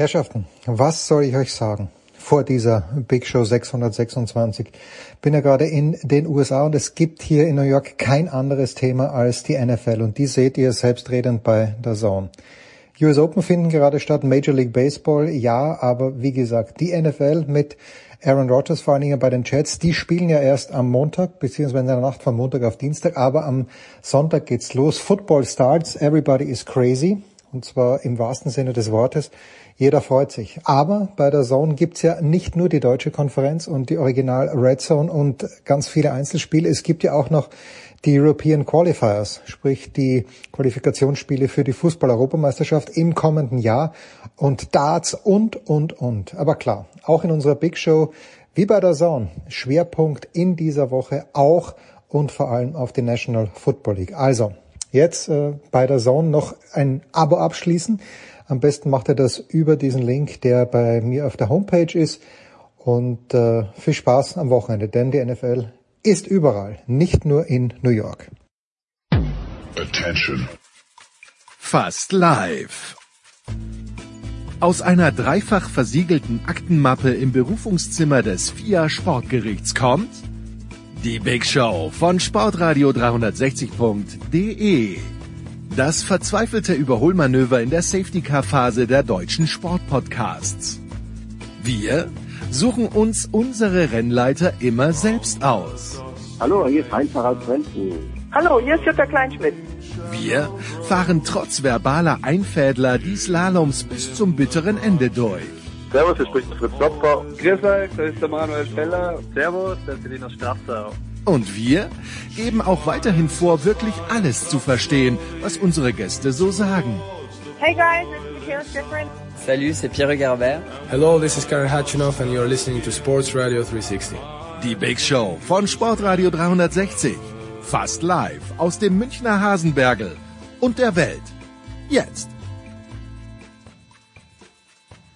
Herrschaften, was soll ich euch sagen vor dieser Big Show 626? Bin ja gerade in den USA und es gibt hier in New York kein anderes Thema als die NFL und die seht ihr selbstredend bei der Zone. US Open finden gerade statt, Major League Baseball, ja, aber wie gesagt, die NFL mit Aaron Rodgers vor allen Dingen bei den Jets, die spielen ja erst am Montag, beziehungsweise in der Nacht von Montag auf Dienstag, aber am Sonntag geht's los. Football starts, everybody is crazy. Und zwar im wahrsten Sinne des Wortes. Jeder freut sich. Aber bei der Zone gibt's ja nicht nur die deutsche Konferenz und die Original Red Zone und ganz viele Einzelspiele. Es gibt ja auch noch die European Qualifiers, sprich die Qualifikationsspiele für die Fußball-Europameisterschaft im kommenden Jahr und Darts und, und, und. Aber klar, auch in unserer Big Show, wie bei der Zone, Schwerpunkt in dieser Woche auch und vor allem auf die National Football League. Also, jetzt äh, bei der Zone noch ein Abo abschließen. Am besten macht ihr das über diesen Link, der bei mir auf der Homepage ist. Und äh, viel Spaß am Wochenende, denn die NFL ist überall, nicht nur in New York. Attention. Fast live. Aus einer dreifach versiegelten Aktenmappe im Berufungszimmer des FIA Sportgerichts kommt die Big Show von Sportradio 360.de. Das verzweifelte Überholmanöver in der Safety-Car-Phase der deutschen Sportpodcasts. Wir suchen uns unsere Rennleiter immer selbst aus. Hallo, hier ist Heinz-Harald Frenzen. Hallo, hier ist Jutta Kleinschmidt. Wir fahren trotz verbaler Einfädler die Slaloms bis zum bitteren Ende durch. Servus, hier spricht Fritz Topfer. Grüß euch, das ist der Manuel Feller. Servus, das ist Selina Strasser. Und wir geben auch weiterhin vor, wirklich alles zu verstehen, was unsere Gäste so sagen. Hey guys, this is Michaela Schifrin. Salut, c'est Pierre Garbert. Hello, this is Karen Hatchinoff and you're listening to Sports Radio 360. Die Big Show von Sportradio 360. Fast live aus dem Münchner Hasenbergel und der Welt. Jetzt.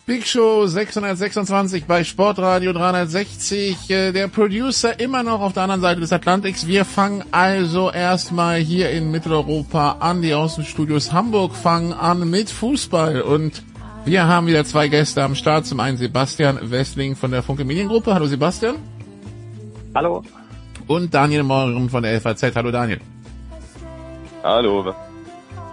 Big Show 626 bei Sportradio 360. Äh, der Producer immer noch auf der anderen Seite des Atlantiks. Wir fangen also erstmal hier in Mitteleuropa an. Die Außenstudios Hamburg fangen an mit Fußball. Und wir haben wieder zwei Gäste am Start. Zum einen Sebastian Westling von der Funke Mediengruppe. Hallo Sebastian. Hallo. Und Daniel Morgen von der FAZ. Hallo Daniel. Hallo.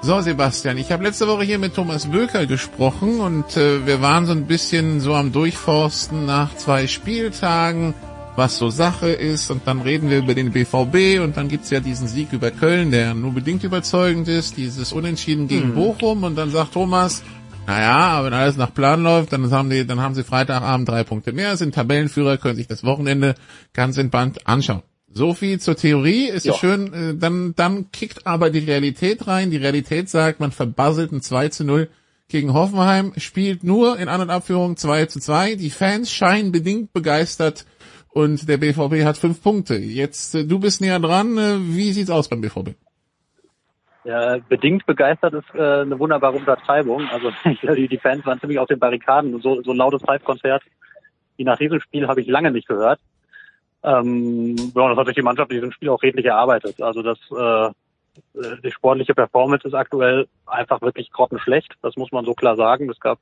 So, Sebastian, ich habe letzte Woche hier mit Thomas Böker gesprochen und äh, wir waren so ein bisschen so am Durchforsten nach zwei Spieltagen, was so Sache ist und dann reden wir über den BVB und dann gibt's ja diesen Sieg über Köln, der nur bedingt überzeugend ist, dieses Unentschieden gegen mhm. Bochum und dann sagt Thomas, naja, aber wenn alles nach Plan läuft, dann haben die, dann haben sie Freitagabend drei Punkte mehr, sind Tabellenführer, können sich das Wochenende ganz entspannt anschauen. So viel zur Theorie, ist ja schön, äh, dann, dann kickt aber die Realität rein. Die Realität sagt, man verbasselt ein 2 zu 0 gegen Hoffenheim, spielt nur in An- und Abführung 2 zu 2. Die Fans scheinen bedingt begeistert und der BVB hat fünf Punkte. Jetzt, äh, du bist näher dran. Äh, wie sieht's aus beim BVB? Ja, bedingt begeistert ist äh, eine wunderbare Untertreibung. Also die, die Fans waren ziemlich auf den Barrikaden. So, so ein lautes Live-Konzert wie nach diesem Spiel habe ich lange nicht gehört. Ähm, ja, das hat sich die Mannschaft in diesem Spiel auch redlich erarbeitet. Also das äh, die sportliche Performance ist aktuell einfach wirklich grottenschlecht. Das muss man so klar sagen. Es gab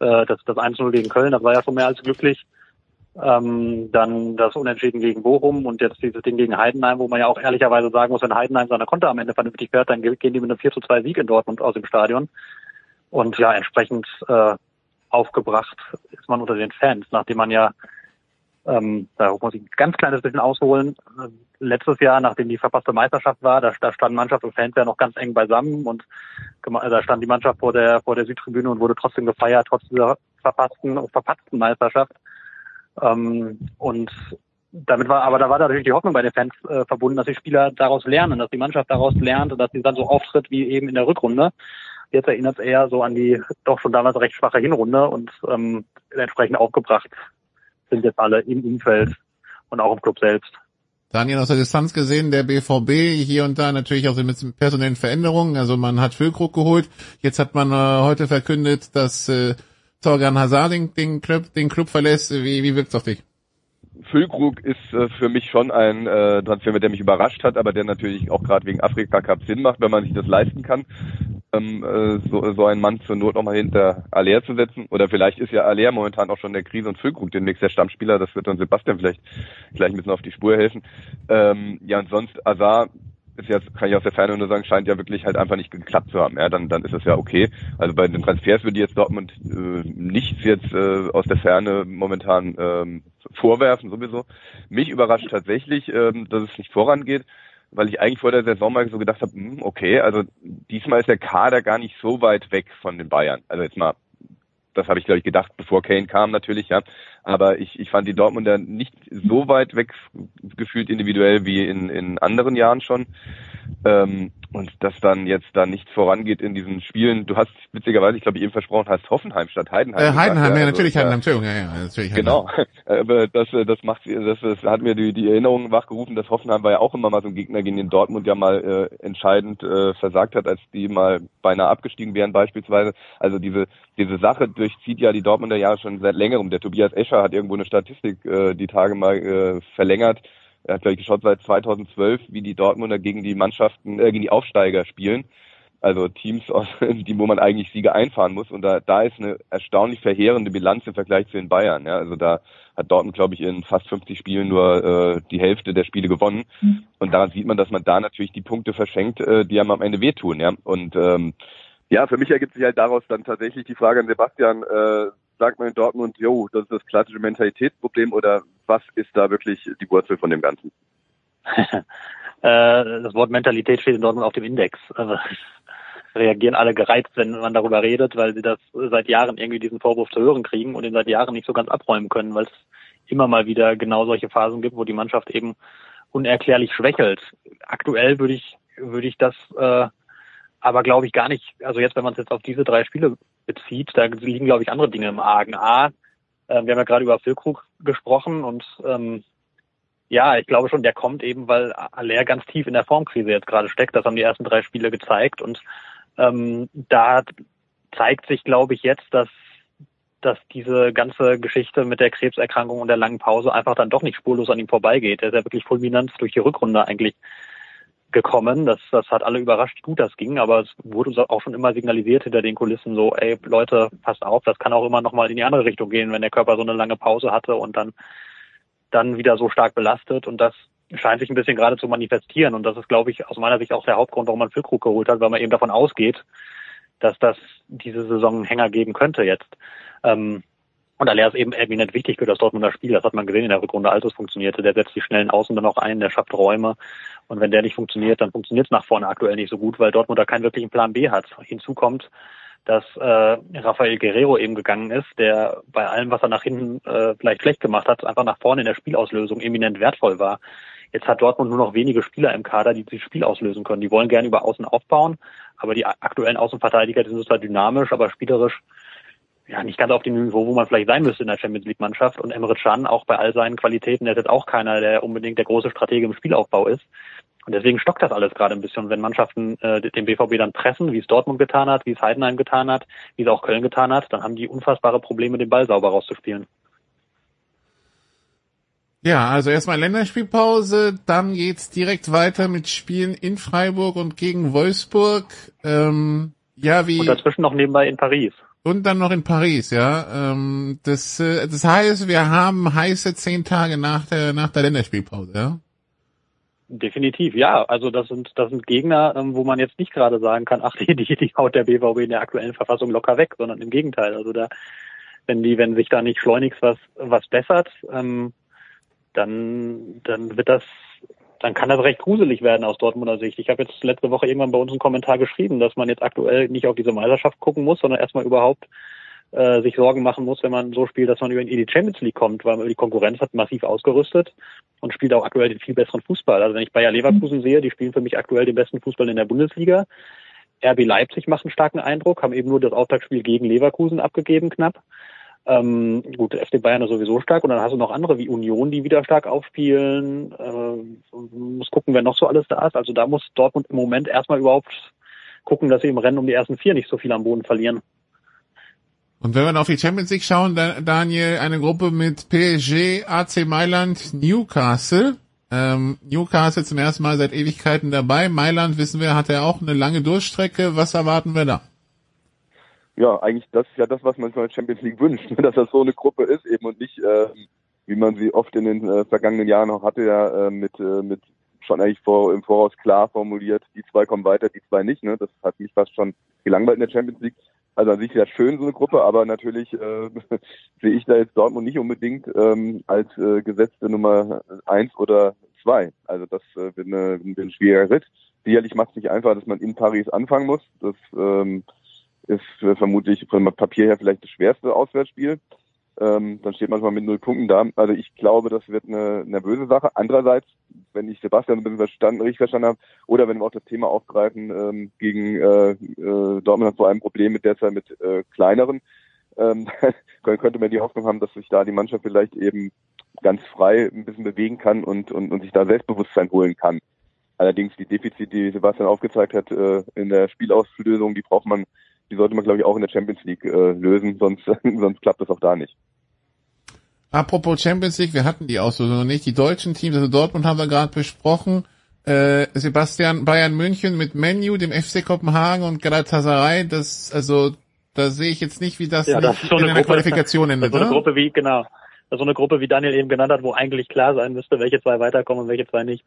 äh, das, das 1-0 gegen Köln, das war ja schon mehr als glücklich. Ähm, dann das Unentschieden gegen Bochum und jetzt dieses Ding gegen Heidenheim, wo man ja auch ehrlicherweise sagen muss, wenn Heidenheim seine Konter am Ende vernünftig fährt, dann gehen die mit einem 4 zu 2 Sieg in Dortmund aus dem Stadion. Und ja, entsprechend äh, aufgebracht ist man unter den Fans, nachdem man ja ähm, da muss ich ein ganz kleines bisschen ausholen. Letztes Jahr, nachdem die verpasste Meisterschaft war, da, da standen Mannschaft und Fans ja noch ganz eng beisammen und da stand die Mannschaft vor der vor der Südtribüne und wurde trotzdem gefeiert, trotz dieser verpassten verpatzten Meisterschaft. Ähm, und damit war, aber da war natürlich die Hoffnung bei den Fans äh, verbunden, dass die Spieler daraus lernen, dass die Mannschaft daraus lernt und dass sie dann so auftritt wie eben in der Rückrunde. Jetzt erinnert es eher so an die doch schon damals recht schwache Hinrunde und ähm, entsprechend aufgebracht sind jetzt alle im Umfeld und auch im Club selbst. Daniel, aus der Distanz gesehen, der BVB hier und da natürlich auch mit personellen Veränderungen. Also man hat Füllkrug geholt. Jetzt hat man äh, heute verkündet, dass äh, Torgan Hazard den, den, Club, den Club verlässt. Wie, wie wirkt's auf dich? Füllkrug ist äh, für mich schon ein äh, Transfer, der mich überrascht hat, aber der natürlich auch gerade wegen Afrika Cup Sinn macht, wenn man sich das leisten kann. Ähm, äh, so, so einen Mann zur Not nochmal hinter Aller zu setzen. Oder vielleicht ist ja Aller momentan auch schon der Krise und Füllkrug demnächst der Stammspieler. Das wird dann Sebastian vielleicht gleich ein bisschen auf die Spur helfen. Ähm, ja, und sonst Azar ist jetzt, kann ich aus der Ferne nur sagen, scheint ja wirklich halt einfach nicht geklappt zu haben. Ja, dann, dann ist es ja okay. Also bei den Transfers würde jetzt Dortmund äh, nichts jetzt äh, aus der Ferne momentan ähm, vorwerfen, sowieso. Mich überrascht tatsächlich, ähm, dass es nicht vorangeht weil ich eigentlich vor der Saison mal so gedacht habe, hm, okay, also diesmal ist der Kader gar nicht so weit weg von den Bayern. Also jetzt mal, das habe ich glaube ich gedacht, bevor Kane kam natürlich, ja. Aber ich, ich fand die Dortmunder nicht so weit weg gefühlt individuell wie in, in anderen Jahren schon. Ähm, und dass dann jetzt da nichts vorangeht in diesen Spielen. Du hast witzigerweise, ich glaube, eben versprochen, hast Hoffenheim statt Heidenheim. Äh, Heidenheim, ja, ja, natürlich also, Heidenheim, Entschuldigung, ja, ja, natürlich Genau, aber das, das macht, das, das hat mir die, die Erinnerung wachgerufen, dass Hoffenheim war ja auch immer mal so ein Gegner, gegen den Dortmund ja mal äh, entscheidend äh, versagt hat, als die mal beinahe abgestiegen wären beispielsweise. Also diese diese Sache durchzieht ja die Dortmunder ja schon seit längerem. Der Tobias Escher hat irgendwo eine Statistik äh, die Tage mal äh, verlängert er hat, glaube ich, geschaut seit 2012, wie die Dortmunder gegen die Mannschaften, äh, gegen die Aufsteiger spielen. Also Teams, aus, die, wo man eigentlich Siege einfahren muss. Und da, da ist eine erstaunlich verheerende Bilanz im Vergleich zu den Bayern. Ja. Also da hat Dortmund, glaube ich, in fast 50 Spielen nur äh, die Hälfte der Spiele gewonnen. Mhm. Und daran sieht man, dass man da natürlich die Punkte verschenkt, äh, die einem am Ende wehtun. Ja. Und ähm, ja, für mich ergibt sich halt daraus dann tatsächlich die Frage an Sebastian, äh, sagt man in Dortmund, jo, das ist das klassische Mentalitätsproblem oder was ist da wirklich die Wurzel von dem Ganzen? Äh, das Wort Mentalität steht in Dortmund auf dem Index. Also, reagieren alle gereizt, wenn man darüber redet, weil sie das seit Jahren irgendwie diesen Vorwurf zu hören kriegen und ihn seit Jahren nicht so ganz abräumen können, weil es immer mal wieder genau solche Phasen gibt, wo die Mannschaft eben unerklärlich schwächelt. Aktuell würde ich würde ich das äh, aber glaube ich gar nicht, also jetzt, wenn man es jetzt auf diese drei Spiele bezieht, da liegen, glaube ich, andere Dinge im Argen. A, äh, wir haben ja gerade über Füllkrug gesprochen und ähm, ja, ich glaube schon, der kommt eben, weil Aller ganz tief in der Formkrise jetzt gerade steckt. Das haben die ersten drei Spiele gezeigt und ähm, da zeigt sich, glaube ich, jetzt, dass dass diese ganze Geschichte mit der Krebserkrankung und der langen Pause einfach dann doch nicht spurlos an ihm vorbeigeht. Er ist ja wirklich fulminant durch die Rückrunde eigentlich gekommen. Das, das hat alle überrascht, wie gut das ging, aber es wurde uns auch schon immer signalisiert hinter den Kulissen so, ey Leute, passt auf, das kann auch immer nochmal in die andere Richtung gehen, wenn der Körper so eine lange Pause hatte und dann, dann wieder so stark belastet und das scheint sich ein bisschen gerade zu manifestieren und das ist, glaube ich, aus meiner Sicht auch der Hauptgrund, warum man Füllkrug geholt hat, weil man eben davon ausgeht, dass das diese Saison einen Hänger geben könnte jetzt. Ähm, und Aller ist eben eminent wichtig für das Dortmunder Spiel. Das hat man gesehen in der Rückrunde, als es funktionierte. Der setzt die schnellen Außen dann auch ein, der schafft Räume. Und wenn der nicht funktioniert, dann funktioniert es nach vorne aktuell nicht so gut, weil Dortmund da keinen wirklichen Plan B hat. Hinzu kommt, dass äh, Rafael Guerrero eben gegangen ist, der bei allem, was er nach hinten äh, vielleicht schlecht gemacht hat, einfach nach vorne in der Spielauslösung eminent wertvoll war. Jetzt hat Dortmund nur noch wenige Spieler im Kader, die dieses Spiel auslösen können. Die wollen gerne über Außen aufbauen, aber die aktuellen Außenverteidiger die sind zwar dynamisch, aber spielerisch ja nicht ganz auf dem Niveau, wo man vielleicht sein müsste in der Champions League Mannschaft. Und Emre Can, auch bei all seinen Qualitäten, der ist jetzt auch keiner, der unbedingt der große Stratege im Spielaufbau ist. Und deswegen stockt das alles gerade ein bisschen. wenn Mannschaften äh, den BVB dann pressen, wie es Dortmund getan hat, wie es Heidenheim getan hat, wie es auch Köln getan hat, dann haben die unfassbare Probleme, den Ball sauber rauszuspielen. Ja, also erstmal Länderspielpause, dann geht's direkt weiter mit Spielen in Freiburg und gegen Wolfsburg. Ähm, ja, wie. Und dazwischen noch nebenbei in Paris. Und dann noch in Paris, ja. Ähm, das, äh, das heißt, wir haben heiße zehn Tage nach der nach der Länderspielpause, ja. Definitiv, ja. Also das sind das sind Gegner, ähm, wo man jetzt nicht gerade sagen kann, ach die, die, die haut der BVB in der aktuellen Verfassung locker weg, sondern im Gegenteil. Also da, wenn die, wenn sich da nicht schleunigst was was bessert, ähm, dann dann wird das dann kann das recht gruselig werden aus Dortmunder Sicht. Ich habe jetzt letzte Woche irgendwann bei uns einen Kommentar geschrieben, dass man jetzt aktuell nicht auf diese Meisterschaft gucken muss, sondern erstmal überhaupt äh, sich Sorgen machen muss, wenn man so spielt, dass man über in die Champions League kommt, weil die Konkurrenz hat massiv ausgerüstet und spielt auch aktuell den viel besseren Fußball. Also wenn ich Bayer Leverkusen sehe, die spielen für mich aktuell den besten Fußball in der Bundesliga. RB Leipzig macht einen starken Eindruck, haben eben nur das Auftaktspiel gegen Leverkusen abgegeben knapp. Ähm, gut, FC Bayern ist sowieso stark und dann hast du noch andere wie Union, die wieder stark aufspielen. Äh, muss gucken, wer noch so alles da ist. Also da muss Dortmund im Moment erstmal überhaupt gucken, dass sie im Rennen um die ersten vier nicht so viel am Boden verlieren. Und wenn wir auf die Champions League schauen, Daniel, eine Gruppe mit PSG, AC Mailand, Newcastle. Ähm, Newcastle zum ersten Mal seit Ewigkeiten dabei. Mailand, wissen wir, hat er auch eine lange Durchstrecke. Was erwarten wir da? Ja, eigentlich das ist ja das, was man sich von der Champions League wünscht, dass das so eine Gruppe ist eben und nicht, äh, wie man sie oft in den äh, vergangenen Jahren auch hatte, ja, äh, mit, äh, mit schon eigentlich vor, im Voraus klar formuliert, die zwei kommen weiter, die zwei nicht. Ne? Das hat mich fast schon gelangweilt in der Champions League. Also an sich ja schön so eine Gruppe, aber natürlich äh, sehe ich da jetzt Dortmund nicht unbedingt ähm, als äh, gesetzte Nummer eins oder zwei. Also das äh, wird, eine, wird ein schwieriger Ritt. Sicherlich macht es nicht einfach, dass man in Paris anfangen muss. Das ähm, ist äh, vermutlich von Papier her vielleicht das schwerste Auswärtsspiel. Ähm, dann steht man mal mit null Punkten da. Also ich glaube, das wird eine nervöse Sache. Andererseits, wenn ich Sebastian ein bisschen verstanden, richtig verstanden habe, oder wenn wir auch das Thema aufgreifen, ähm, gegen äh, äh, Dortmund hat vor allem Problem mit derzeit mit äh, kleineren, ähm, könnte man die Hoffnung haben, dass sich da die Mannschaft vielleicht eben ganz frei ein bisschen bewegen kann und, und, und sich da Selbstbewusstsein holen kann. Allerdings die Defizite, die Sebastian aufgezeigt hat äh, in der Spielauslösung, die braucht man die sollte man, glaube ich, auch in der Champions League äh, lösen, sonst, sonst klappt das auch da nicht. Apropos Champions League, wir hatten die Auslosung noch nicht. Die deutschen Teams, also Dortmund haben wir gerade besprochen. Äh, Sebastian Bayern München mit Menu, dem FC Kopenhagen und Galatasaray, das, also, da sehe ich jetzt nicht, wie das, ja, das in so eine einer Gruppe, Qualifikation endet, so eine oder? Gruppe wie, genau. Das ist so eine Gruppe, wie Daniel eben genannt hat, wo eigentlich klar sein müsste, welche zwei weiterkommen und welche zwei nicht.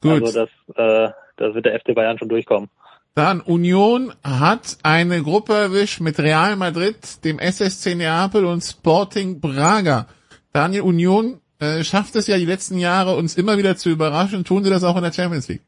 Gut. Also das, äh, da wird der FC Bayern schon durchkommen. Dann Union hat eine Gruppe erwischt mit Real Madrid, dem SSC Neapel und Sporting Braga. Daniel, Union äh, schafft es ja die letzten Jahre, uns immer wieder zu überraschen. Tun sie das auch in der Champions League?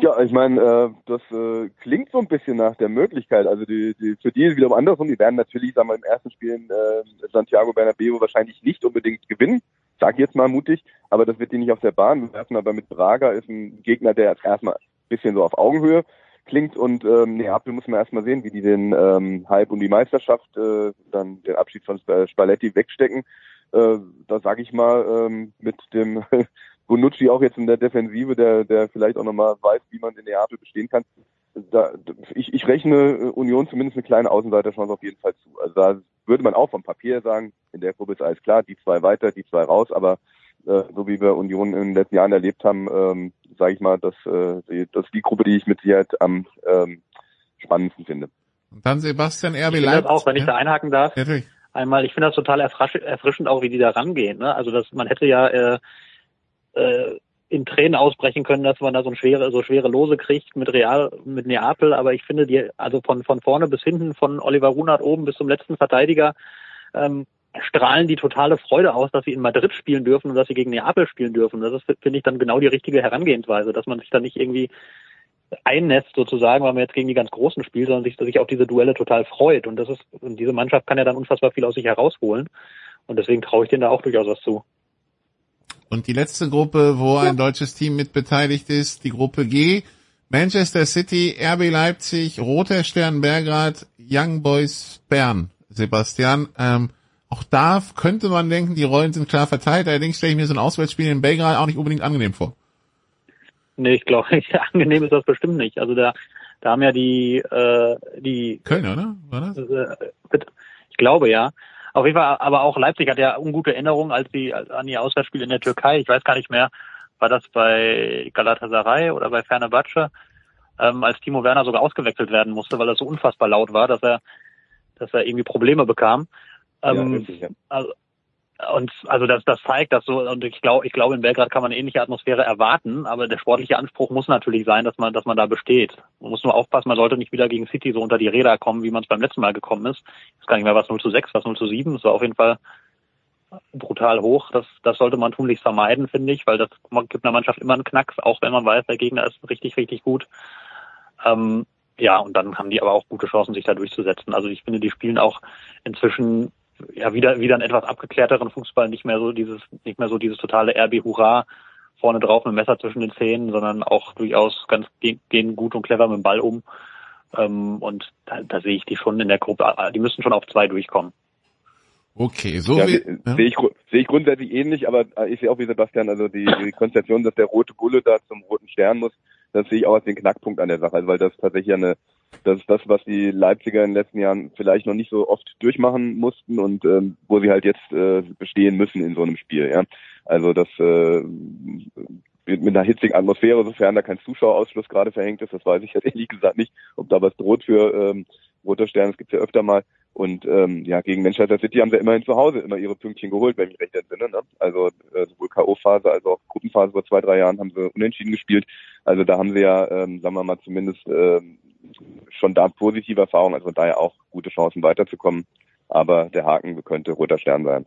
Ja, ich meine, äh, das äh, klingt so ein bisschen nach der Möglichkeit. Also die, die für die ist wiederum andersrum. Die werden natürlich, sagen wir, im ersten Spiel in äh, Santiago Bernabeu wahrscheinlich nicht unbedingt gewinnen. Sag jetzt mal mutig, aber das wird die nicht auf der Bahn werfen. Aber mit Braga ist ein Gegner, der erstmal bisschen so auf Augenhöhe klingt und ähm, Neapel muss man erstmal sehen, wie die den ähm, Hype und die Meisterschaft, äh, dann den Abschied von Spalletti wegstecken. Äh, da sage ich mal ähm, mit dem Bonucci auch jetzt in der Defensive, der der vielleicht auch nochmal weiß, wie man in Neapel bestehen kann. Da, ich, ich rechne Union zumindest eine kleine Außenseiterchance auf jeden Fall zu. Also da würde man auch vom Papier sagen, in der Gruppe ist alles klar, die zwei weiter, die zwei raus, aber äh, so wie wir Union in den letzten Jahren erlebt haben, ähm, sage ich mal, dass äh, die, das ist die Gruppe, die ich mit Sicherheit am ähm, spannendsten finde. Und dann Sebastian RB Ich finde Leipzig. das auch, wenn ich da einhaken darf. Natürlich. Einmal, ich finde das total erfrisch, erfrischend auch, wie die da rangehen. Ne? Also dass man hätte ja äh, äh, in Tränen ausbrechen können, dass man da so ein schwere, so schwere Lose kriegt mit Real, mit Neapel, aber ich finde die, also von von vorne bis hinten, von Oliver Runert oben bis zum letzten Verteidiger, ähm, strahlen die totale Freude aus, dass sie in Madrid spielen dürfen und dass sie gegen Neapel spielen dürfen. Das ist, finde ich, dann genau die richtige Herangehensweise, dass man sich da nicht irgendwie einnetzt sozusagen, weil man jetzt gegen die ganz Großen spielt, sondern sich, sich auf diese Duelle total freut. Und das ist, und diese Mannschaft kann ja dann unfassbar viel aus sich herausholen. Und deswegen traue ich denen da auch durchaus was zu. Und die letzte Gruppe, wo ein deutsches Team mit beteiligt ist, die Gruppe G. Manchester City, RB Leipzig, Roter Stern Belgrad, Young Boys Bern. Sebastian, ähm, auch da könnte man denken, die Rollen sind klar verteilt. Allerdings stelle ich mir so ein Auswärtsspiel in Belgrad auch nicht unbedingt angenehm vor. Nee, ich glaube, angenehm ist das bestimmt nicht. Also da, da haben ja die, äh, die Köln, oder? War das? Äh, ich glaube ja. Auf jeden Fall, aber auch Leipzig hat ja ungute Erinnerungen als die an ihr Auswärtsspiel in der Türkei. Ich weiß gar nicht mehr, war das bei Galatasaray oder bei Fenerbahce, ähm, als Timo Werner sogar ausgewechselt werden musste, weil er so unfassbar laut war, dass er, dass er irgendwie Probleme bekam. Ähm, ja, richtig, ja. also, und also das, das zeigt das so und ich glaube, ich glaube in Belgrad kann man eine ähnliche Atmosphäre erwarten, aber der sportliche Anspruch muss natürlich sein, dass man, dass man da besteht. Man muss nur aufpassen, man sollte nicht wieder gegen City so unter die Räder kommen, wie man es beim letzten Mal gekommen ist. Ich weiß gar nicht mehr, was 0 zu 6, was 0 zu 7, das war auf jeden Fall brutal hoch. Das, das sollte man tunlichst vermeiden, finde ich, weil das gibt einer Mannschaft immer einen Knacks, auch wenn man weiß, der Gegner ist richtig, richtig gut. Ähm, ja, und dann haben die aber auch gute Chancen, sich da durchzusetzen. Also ich finde, die spielen auch inzwischen ja wieder wieder einen etwas abgeklärteren Fußball, nicht mehr so dieses nicht mehr so dieses totale RB Hurra vorne drauf mit dem Messer zwischen den Zähnen, sondern auch durchaus ganz gehen gut und clever mit dem Ball um. Ähm, und da, da sehe ich die schon in der Gruppe. Die müssen schon auf zwei durchkommen. Okay, so ja, wie, ja. sehe ich, sehe ich grundsätzlich ähnlich, aber ich sehe auch wie Sebastian, also die, die Konstellation, dass der rote Bulle da zum roten Stern muss, das sehe ich auch als den Knackpunkt an der Sache, weil das tatsächlich eine, das ist das, was die Leipziger in den letzten Jahren vielleicht noch nicht so oft durchmachen mussten und ähm, wo sie halt jetzt äh, bestehen müssen in so einem Spiel. Ja, Also das äh, mit, einer hitzigen Atmosphäre, sofern da kein Zuschauerausschluss gerade verhängt ist, das weiß ich jetzt ehrlich gesagt nicht, ob da was droht für ähm, Roter Stern, das gibt's ja öfter mal. Und ähm, ja, gegen Manchester City haben sie immerhin zu Hause immer ihre Pünktchen geholt, wenn ich recht entsinne. Ne? Also äh, sowohl K.O.-Phase als auch Gruppenphase vor zwei, drei Jahren haben sie unentschieden gespielt. Also da haben sie ja, ähm, sagen wir mal, zumindest ähm, schon da positive Erfahrungen, also daher auch gute Chancen weiterzukommen. Aber der Haken könnte Roter Stern sein.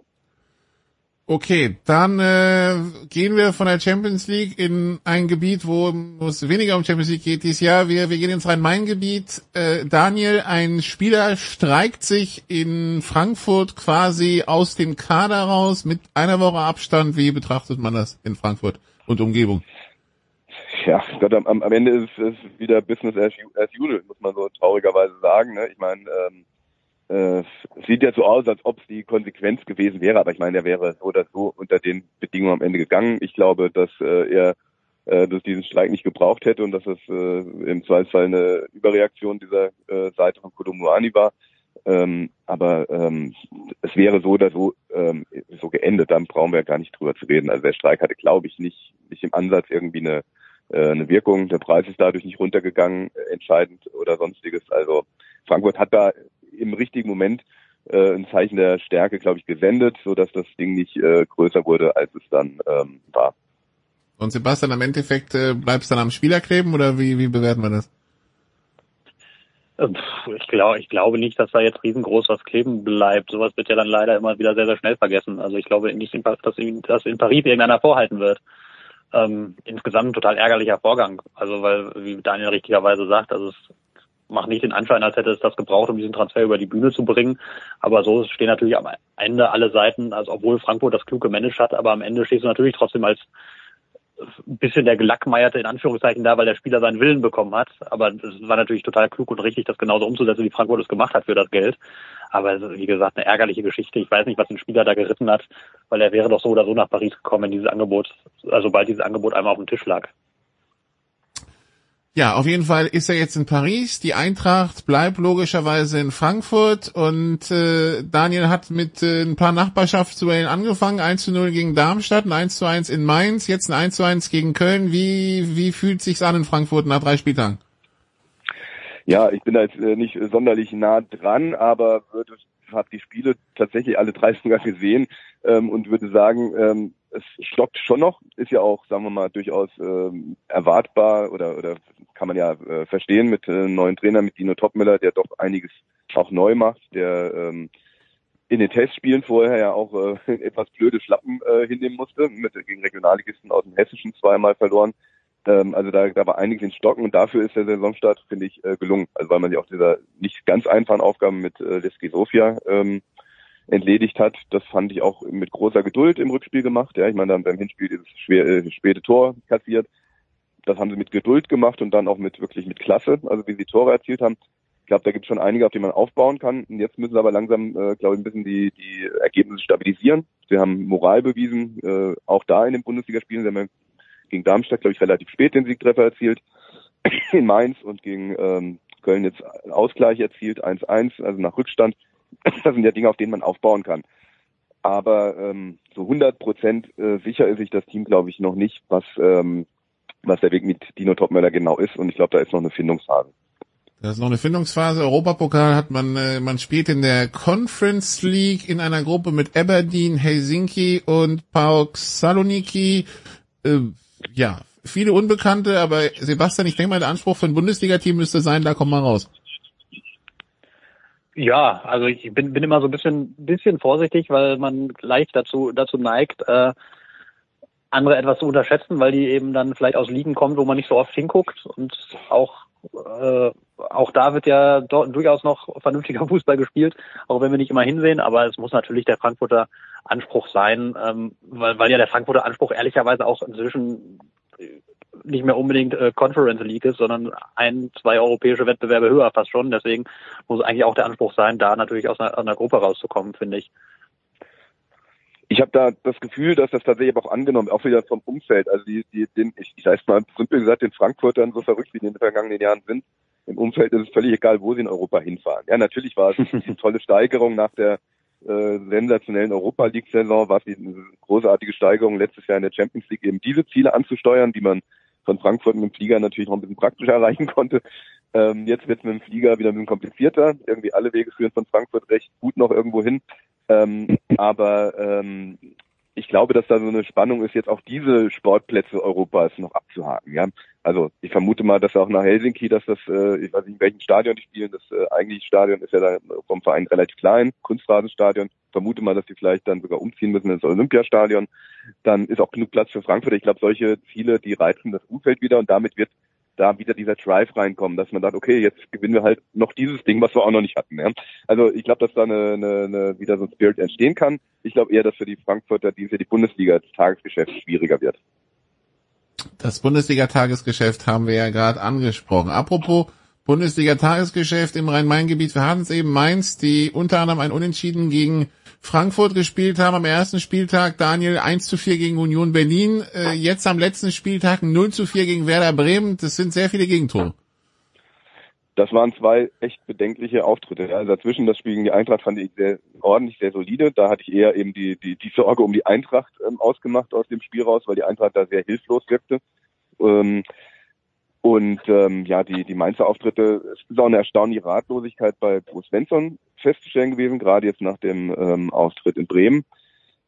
Okay, dann äh, gehen wir von der Champions League in ein Gebiet, wo es weniger um Champions League geht dieses Jahr. Wir, wir gehen ins Rhein-Main-Gebiet. Äh, Daniel, ein Spieler streikt sich in Frankfurt quasi aus dem Kader raus mit einer Woche Abstand. Wie betrachtet man das in Frankfurt und Umgebung? Ja, Gott, am, am Ende ist es wieder Business as, as usual, muss man so traurigerweise sagen. Ne? Ich meine, ähm, äh, sieht ja so aus, als ob es die Konsequenz gewesen wäre, aber ich meine, er wäre so oder so unter den Bedingungen am Ende gegangen. Ich glaube, dass äh, er äh, dass diesen Streik nicht gebraucht hätte und dass es äh, im Zweifelsfall eine Überreaktion dieser äh, Seite von Kolumuani war. Ähm, aber ähm, es wäre so oder so ähm, so geendet, dann brauchen wir gar nicht drüber zu reden. Also der Streik hatte, glaube ich, nicht nicht im Ansatz irgendwie eine eine Wirkung. Der Preis ist dadurch nicht runtergegangen, äh, entscheidend oder sonstiges. Also Frankfurt hat da im richtigen Moment äh, ein Zeichen der Stärke, glaube ich, gesendet, so dass das Ding nicht äh, größer wurde, als es dann ähm, war. Und Sebastian, am Endeffekt äh, bleibst dann am Spieler kleben oder wie, wie bewerten wir das? Ich glaube, ich glaube nicht, dass da jetzt riesengroß was kleben bleibt. Sowas wird ja dann leider immer wieder sehr, sehr schnell vergessen. Also ich glaube nicht, dass in, dass in Paris irgendeiner vorhalten wird. Ähm, insgesamt total ärgerlicher Vorgang. Also weil, wie Daniel richtigerweise sagt, also es macht nicht den Anschein, als hätte es das gebraucht, um diesen Transfer über die Bühne zu bringen. Aber so stehen natürlich am Ende alle Seiten, also obwohl Frankfurt das klug gemanagt hat, aber am Ende stehst du natürlich trotzdem als ein bisschen der Gelackmeierte in Anführungszeichen da, weil der Spieler seinen Willen bekommen hat. Aber es war natürlich total klug und richtig, das genauso umzusetzen, wie Frankfurt es gemacht hat für das Geld. Aber wie gesagt, eine ärgerliche Geschichte. Ich weiß nicht, was den Spieler da geritten hat, weil er wäre doch so oder so nach Paris gekommen, wenn dieses Angebot, also sobald dieses Angebot einmal auf dem Tisch lag. Ja, auf jeden Fall ist er jetzt in Paris. Die Eintracht bleibt logischerweise in Frankfurt und äh, Daniel hat mit äh, ein paar Nachbarschaftsduellen angefangen. 1 zu 0 gegen Darmstadt, ein 1 zu 1 in Mainz, jetzt ein 1 zu 1 gegen Köln. Wie, wie fühlt sich's an in Frankfurt nach drei Spieltagen? Ja, ich bin da jetzt äh, nicht sonderlich nah dran, aber würde habe die Spiele tatsächlich alle drei sogar gesehen ähm, und würde sagen, ähm, es stockt schon noch, ist ja auch, sagen wir mal, durchaus ähm, erwartbar oder, oder kann man ja äh, verstehen mit äh, neuen Trainer, mit Dino Topmiller, der doch einiges auch neu macht, der ähm, in den Testspielen vorher ja auch äh, etwas blöde Schlappen äh, hinnehmen musste, mit gegen Regionalligisten aus dem Hessischen zweimal verloren. Ähm, also da, da war einiges in Stocken und dafür ist der Saisonstart, finde ich, äh, gelungen. Also weil man sich auch dieser nicht ganz einfachen Aufgaben mit äh, Leski Sofia ähm, entledigt hat. Das fand ich auch mit großer Geduld im Rückspiel gemacht. Ja, ich meine, dann beim Hinspiel dieses schwer, äh, späte Tor kassiert. Das haben sie mit Geduld gemacht und dann auch mit wirklich mit Klasse, also wie sie Tore erzielt haben. Ich glaube, da gibt es schon einige, auf die man aufbauen kann. Und jetzt müssen sie aber langsam, äh, glaube ich, ein bisschen die, die Ergebnisse stabilisieren. Sie haben Moral bewiesen, äh, auch da in den Bundesligaspielen. Sie haben gegen Darmstadt, glaube ich, relativ spät den Siegtreffer erzielt. In Mainz und gegen ähm, Köln jetzt Ausgleich erzielt, 1-1, also nach Rückstand. Das sind ja Dinge, auf denen man aufbauen kann. Aber ähm, so 100 Prozent äh, sicher ist sich das Team, glaube ich, noch nicht, was, ähm, was der Weg mit Dino Topmöller genau ist. Und ich glaube, da ist noch eine Findungsphase. Das ist noch eine Findungsphase. Europapokal hat man, äh, man spielt in der Conference League in einer Gruppe mit Aberdeen, Helsinki und PAOK Saloniki. Äh, ja, viele Unbekannte, aber Sebastian, ich denke mal, der Anspruch für ein Bundesliga-Team müsste sein, da kommt man raus. Ja, also ich bin, bin immer so ein bisschen, bisschen vorsichtig, weil man leicht dazu, dazu neigt, äh, andere etwas zu unterschätzen, weil die eben dann vielleicht aus Ligen kommen, wo man nicht so oft hinguckt und auch äh, auch da wird ja dort durchaus noch vernünftiger Fußball gespielt, auch wenn wir nicht immer hinsehen, aber es muss natürlich der Frankfurter Anspruch sein, ähm, weil, weil ja der Frankfurter Anspruch ehrlicherweise auch inzwischen nicht mehr unbedingt äh, Conference League ist, sondern ein, zwei europäische Wettbewerbe höher fast schon. Deswegen muss eigentlich auch der Anspruch sein, da natürlich aus einer, aus einer Gruppe rauszukommen, finde ich. Ich habe da das Gefühl, dass das tatsächlich auch angenommen, auch wieder vom Umfeld. Also die, die, den, ich, ich sage mal simpel gesagt, den Frankfurtern so verrückt wie die in den vergangenen Jahren sind. Im Umfeld ist es völlig egal, wo sie in Europa hinfahren. Ja, natürlich war es eine tolle Steigerung nach der äh, sensationellen Europa League-Saison war es eine großartige Steigerung, letztes Jahr in der Champions League eben diese Ziele anzusteuern, die man von Frankfurt mit dem Flieger natürlich noch ein bisschen praktischer erreichen konnte. Ähm, jetzt wird es mit dem Flieger wieder ein bisschen komplizierter. Irgendwie alle Wege führen von Frankfurt recht gut noch irgendwo hin. Ähm, aber ähm, ich glaube, dass da so eine Spannung ist, jetzt auch diese Sportplätze Europas noch abzuhaken. Ja, also ich vermute mal, dass auch nach Helsinki, dass das, äh, ich weiß nicht, in welchem Stadion die spielen, das äh, eigentliche Stadion ist ja da vom Verein relativ klein, Kunstrasenstadion. Vermute mal, dass die vielleicht dann sogar umziehen müssen ins Olympiastadion. Dann ist auch genug Platz für Frankfurt. Ich glaube, solche Ziele, die reizen das Umfeld wieder und damit wird da wieder dieser Drive reinkommen, dass man sagt, okay, jetzt gewinnen wir halt noch dieses Ding, was wir auch noch nicht hatten. Ja? Also ich glaube, dass da eine, eine, eine, wieder so ein Spirit entstehen kann. Ich glaube eher, dass für die Frankfurter diese die Bundesliga das Tagesgeschäft schwieriger wird. Das Bundesliga-Tagesgeschäft haben wir ja gerade angesprochen. Apropos Bundesliga-Tagesgeschäft im Rhein-Main-Gebiet, wir hatten es eben Mainz, die unter anderem ein Unentschieden gegen Frankfurt gespielt haben am ersten Spieltag, Daniel 1 zu 4 gegen Union Berlin, äh, jetzt am letzten Spieltag 0 zu 4 gegen Werder Bremen. Das sind sehr viele Gegentore. Das waren zwei echt bedenkliche Auftritte. Also dazwischen das Spiel gegen die Eintracht fand ich sehr ordentlich, sehr solide. Da hatte ich eher eben die, die, die Sorge um die Eintracht ähm, ausgemacht aus dem Spiel raus, weil die Eintracht da sehr hilflos wirkte. Ähm, und ähm, ja, die, die Mainzer Auftritte, es ist auch eine erstaunliche Ratlosigkeit bei Bruce Svensson festzustellen gewesen, gerade jetzt nach dem ähm, Auftritt in Bremen,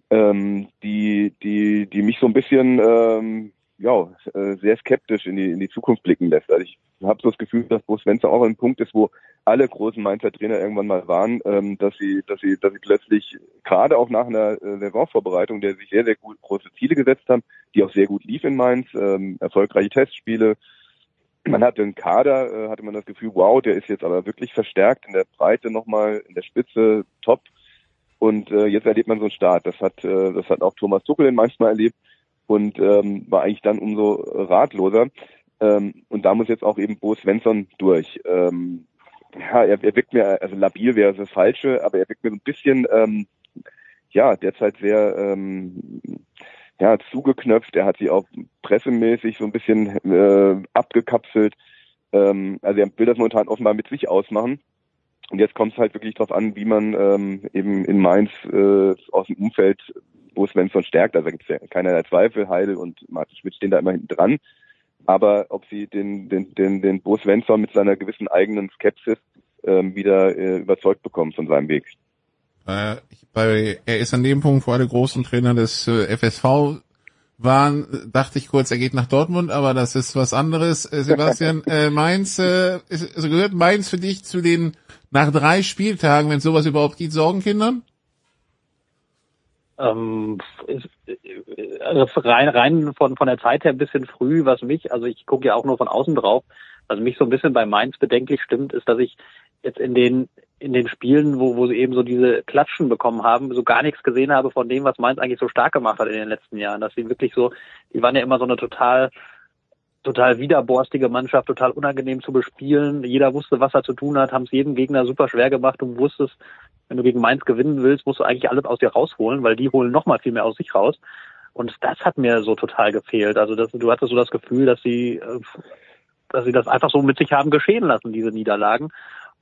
ähm, die, die, die mich so ein bisschen ähm, ja, äh, sehr skeptisch in die, in die Zukunft blicken lässt. Also ich habe so das Gefühl, dass Bruce Svensson auch ein Punkt ist, wo alle großen Mainzer Trainer irgendwann mal waren, ähm, dass sie, dass sie, dass sie plötzlich gerade auch nach einer äh, Saisonvorbereitung, der sich sehr, sehr gut große Ziele gesetzt haben, die auch sehr gut lief in Mainz, ähm, erfolgreiche Testspiele, man hatte einen Kader, äh, hatte man das Gefühl, wow, der ist jetzt aber wirklich verstärkt in der Breite nochmal, in der Spitze top. Und äh, jetzt erlebt man so einen Start. Das hat, äh, das hat auch Thomas Tuchel manchmal erlebt und ähm, war eigentlich dann umso ratloser. Ähm, und da muss jetzt auch eben Bo Svensson durch. Ähm, ja, er, er wirkt mir, also labil wäre das Falsche, aber er wirkt mir so ein bisschen, ähm, ja, derzeit sehr ähm, ja, zugeknöpft. Er hat sie auch pressemäßig so ein bisschen äh, abgekapselt. Ähm, also er will das momentan offenbar mit sich ausmachen. Und jetzt kommt es halt wirklich darauf an, wie man ähm, eben in Mainz äh, aus dem Umfeld, wo Svensson stärkt, also da gibt es ja keinerlei Zweifel, Heidel und Martin Schmidt stehen da immer hinten dran. Aber ob sie den, den, den, den Bo Svensson mit seiner gewissen eigenen Skepsis ähm, wieder äh, überzeugt bekommen von seinem Weg. Äh, bei, er ist an dem Punkt, wo alle großen Trainer des äh, FSV waren, dachte ich kurz, er geht nach Dortmund, aber das ist was anderes. Äh, Sebastian, äh, Mainz, äh, ist, also gehört Mainz für dich zu den nach drei Spieltagen, wenn sowas überhaupt geht, Sorgenkindern? Ähm, ist, also rein, rein von, von der Zeit her ein bisschen früh, was mich, also ich gucke ja auch nur von außen drauf, was mich so ein bisschen bei Mainz bedenklich stimmt, ist, dass ich jetzt in den in den Spielen, wo, wo sie eben so diese Klatschen bekommen haben, so gar nichts gesehen habe von dem, was Mainz eigentlich so stark gemacht hat in den letzten Jahren. Dass sie wirklich so, die waren ja immer so eine total, total widerborstige Mannschaft, total unangenehm zu bespielen. Jeder wusste, was er zu tun hat, haben es jedem Gegner super schwer gemacht und wusstest, wenn du gegen Mainz gewinnen willst, musst du eigentlich alles aus dir rausholen, weil die holen noch mal viel mehr aus sich raus. Und das hat mir so total gefehlt. Also das, du hattest so das Gefühl, dass sie, äh, dass sie das einfach so mit sich haben geschehen lassen, diese Niederlagen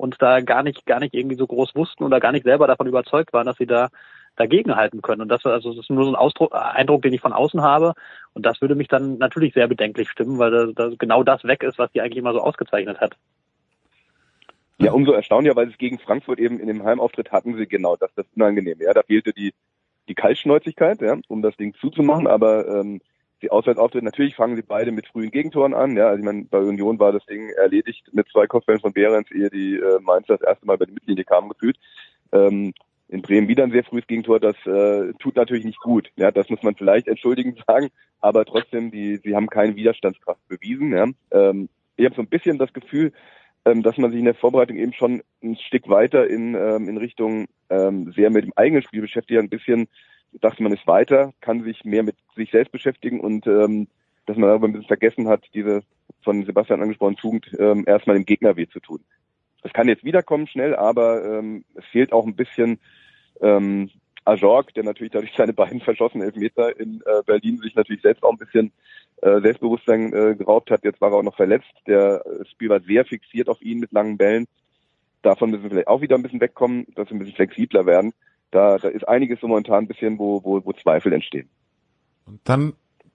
und da gar nicht, gar nicht irgendwie so groß wussten oder gar nicht selber davon überzeugt waren, dass sie da dagegenhalten können. Und das, also, das ist nur so ein Ausdruck, Eindruck, den ich von außen habe. Und das würde mich dann natürlich sehr bedenklich stimmen, weil da, da genau das weg ist, was die eigentlich immer so ausgezeichnet hat. Ja, umso erstaunlicher, weil es gegen Frankfurt eben in dem Heimauftritt hatten sie genau das, das Unangenehme. Ja, da fehlte die, die Kaltschnäuzigkeit, ja, um das Ding zuzumachen, aber ähm, die Auswärtsauftritte, natürlich fangen sie beide mit frühen Gegentoren an. Ja, also ich meine, bei Union war das Ding erledigt mit zwei Kopfbällen von Behrens, ehe die äh, Mainzer das erste Mal bei der Mittellinie kamen gefühlt. Ähm, in Bremen wieder ein sehr frühes Gegentor, das äh, tut natürlich nicht gut. Ja, das muss man vielleicht entschuldigend sagen, aber trotzdem, die, sie haben keine Widerstandskraft bewiesen. Ja. Ähm, ich habe so ein bisschen das Gefühl, ähm, dass man sich in der Vorbereitung eben schon ein Stück weiter in, ähm, in Richtung ähm, sehr mit dem eigenen Spiel beschäftigt, ein bisschen dachte man ist weiter, kann sich mehr mit sich selbst beschäftigen und ähm, dass man aber ein bisschen vergessen hat, diese von Sebastian angesprochene Tugend ähm, erstmal dem Gegner weh zu tun. Das kann jetzt wiederkommen schnell, aber ähm, es fehlt auch ein bisschen ähm, Ajorg, der natürlich dadurch seine beiden verschossenen Elfmeter in äh, Berlin sich natürlich selbst auch ein bisschen äh, Selbstbewusstsein äh, geraubt hat. Jetzt war er auch noch verletzt. Der das Spiel war sehr fixiert auf ihn mit langen Bällen. Davon müssen wir vielleicht auch wieder ein bisschen wegkommen, dass wir ein bisschen flexibler werden. Da, da ist einiges momentan ein bisschen, wo, wo, wo Zweifel entstehen. Und dann,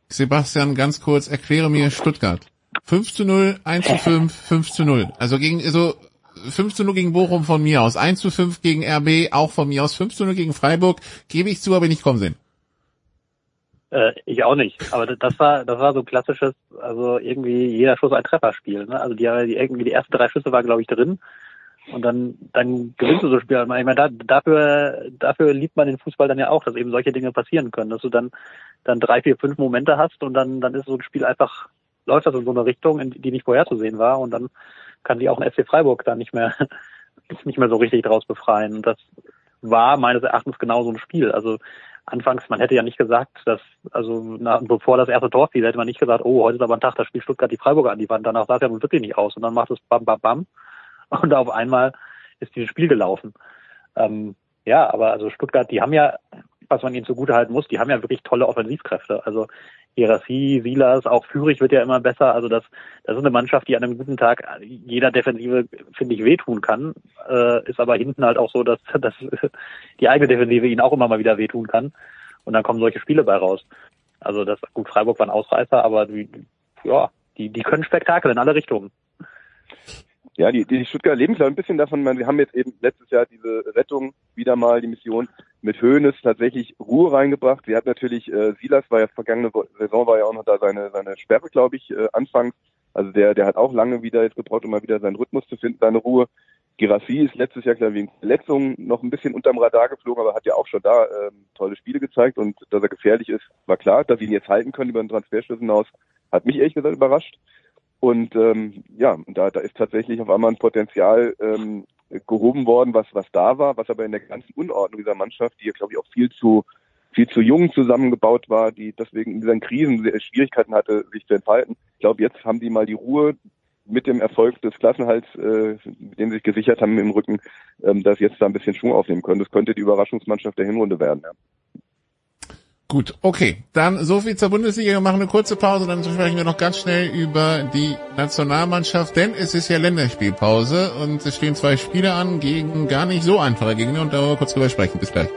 Sebastian, ganz kurz, erkläre mir Stuttgart. 5 zu 0, 1 zu 5, 5 zu 0. Also gegen, also 5 zu 0 gegen Bochum von mir aus, 1 zu 5 gegen RB auch von mir aus, 5 zu 0 gegen Freiburg, gebe ich zu, aber nicht kommen sehen. Äh, ich auch nicht. Aber das war, das war so klassisches, also irgendwie jeder Schuss ein Trefferspiel. Ne? Also die, die irgendwie die ersten drei Schüsse waren, glaube ich, drin. Und dann, dann gewinnst du so Spiel. Ich meine, da, dafür, dafür liebt man den Fußball dann ja auch, dass eben solche Dinge passieren können, dass du dann, dann drei, vier, fünf Momente hast und dann, dann ist so ein Spiel einfach, läuft das in so eine Richtung, die nicht vorherzusehen war und dann kann die auch ein FC Freiburg da nicht mehr, nicht mehr so richtig draus befreien. Und das war meines Erachtens genau so ein Spiel. Also anfangs, man hätte ja nicht gesagt, dass, also na, bevor das erste Tor fiel, hätte man nicht gesagt, oh, heute ist aber ein Tag, da spielt Stuttgart die Freiburger an die Wand. Danach sah es ja nun wirklich nicht aus. Und dann macht es bam, bam, bam. Und auf einmal ist dieses Spiel gelaufen. Ähm, ja, aber also Stuttgart, die haben ja, was man ihnen zugute halten muss, die haben ja wirklich tolle Offensivkräfte. Also Hierarchie, Silas, auch Führig wird ja immer besser. Also das, das ist eine Mannschaft, die an einem guten Tag jeder Defensive, finde ich, wehtun kann. Äh, ist aber hinten halt auch so, dass, dass die eigene Defensive ihnen auch immer mal wieder wehtun kann. Und dann kommen solche Spiele bei raus. Also das, gut, Freiburg war ein Ausreißer, aber die, ja, die, die können Spektakel in alle Richtungen. Ja, die, die Stuttgarter leben glaube ein bisschen davon. Man, wir haben jetzt eben letztes Jahr diese Rettung wieder mal die Mission mit Höhnes tatsächlich Ruhe reingebracht. Wir hatten natürlich äh, Silas war ja vergangene Saison war ja auch noch da seine seine Sperre, glaube ich, äh, anfangs. Also der der hat auch lange wieder jetzt gebraucht, um mal wieder seinen Rhythmus zu finden, seine Ruhe. Girassi ist letztes Jahr klar wegen Verletzungen noch ein bisschen unterm Radar geflogen, aber hat ja auch schon da ähm, tolle Spiele gezeigt und dass er gefährlich ist, war klar. Dass sie ihn jetzt halten können über den Transferschluss hinaus, hat mich ehrlich gesagt überrascht. Und ähm, ja, da, da ist tatsächlich auf einmal ein Potenzial ähm, gehoben worden, was, was da war, was aber in der ganzen Unordnung dieser Mannschaft, die ja, glaube ich, auch viel zu viel zu jung zusammengebaut war, die deswegen in diesen Krisen Schwierigkeiten hatte, sich zu entfalten. Ich glaube, jetzt haben die mal die Ruhe mit dem Erfolg des Klassenhalts, äh, mit dem sie sich gesichert haben im Rücken, ähm, dass jetzt da ein bisschen Schwung aufnehmen können. Das könnte die Überraschungsmannschaft der Hinrunde werden. Ja. Gut, okay. Dann so viel zur Bundesliga. Wir machen eine kurze Pause, dann sprechen wir noch ganz schnell über die Nationalmannschaft, denn es ist ja Länderspielpause und es stehen zwei Spiele an gegen gar nicht so einfache Gegner und darüber kurz drüber sprechen. Bis gleich.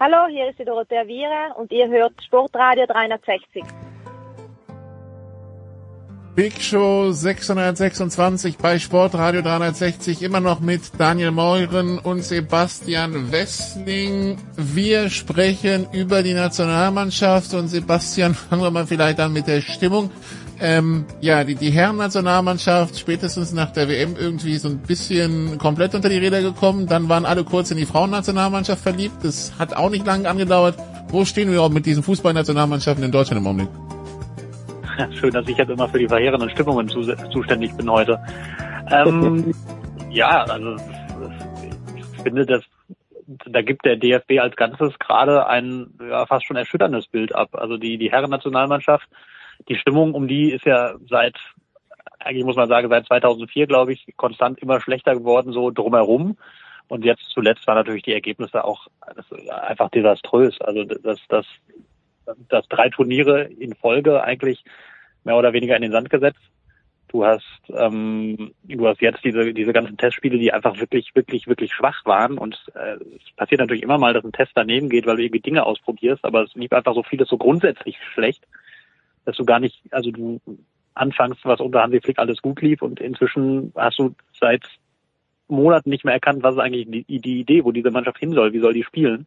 Hallo, hier ist die Dorothea Viera und ihr hört Sportradio 360. Big Show 626 bei Sportradio 360 immer noch mit Daniel Meuren und Sebastian Wessling. Wir sprechen über die Nationalmannschaft und Sebastian, fangen wir mal vielleicht an mit der Stimmung. Ähm, ja, die, die Herren-Nationalmannschaft spätestens nach der WM irgendwie so ein bisschen komplett unter die Räder gekommen. Dann waren alle kurz in die Frauennationalmannschaft verliebt. Das hat auch nicht lange angedauert. Wo stehen wir auch mit diesen Fußballnationalmannschaften in Deutschland im Augenblick? Schön, dass ich jetzt immer für die verheerenden Stimmungen zu, zuständig bin heute. Ähm, ja, also ich finde, dass da gibt der DFB als Ganzes gerade ein ja, fast schon erschütterndes Bild ab. Also die, die Herren-Nationalmannschaft, die Stimmung um die ist ja seit, eigentlich muss man sagen, seit 2004, glaube ich, konstant immer schlechter geworden, so drumherum. Und jetzt zuletzt waren natürlich die Ergebnisse auch einfach desaströs. Also das, das das drei Turniere in Folge eigentlich mehr oder weniger in den Sand gesetzt. Du hast, ähm, du hast jetzt diese, diese ganzen Testspiele, die einfach wirklich, wirklich, wirklich schwach waren. Und äh, es passiert natürlich immer mal, dass ein Test daneben geht, weil du irgendwie Dinge ausprobierst, aber es lief einfach so vieles so grundsätzlich schlecht, dass du gar nicht, also du anfangs, was unter Hansi Flick alles gut lief und inzwischen hast du seit Monaten nicht mehr erkannt, was ist eigentlich die, die Idee, wo diese Mannschaft hin soll, wie soll die spielen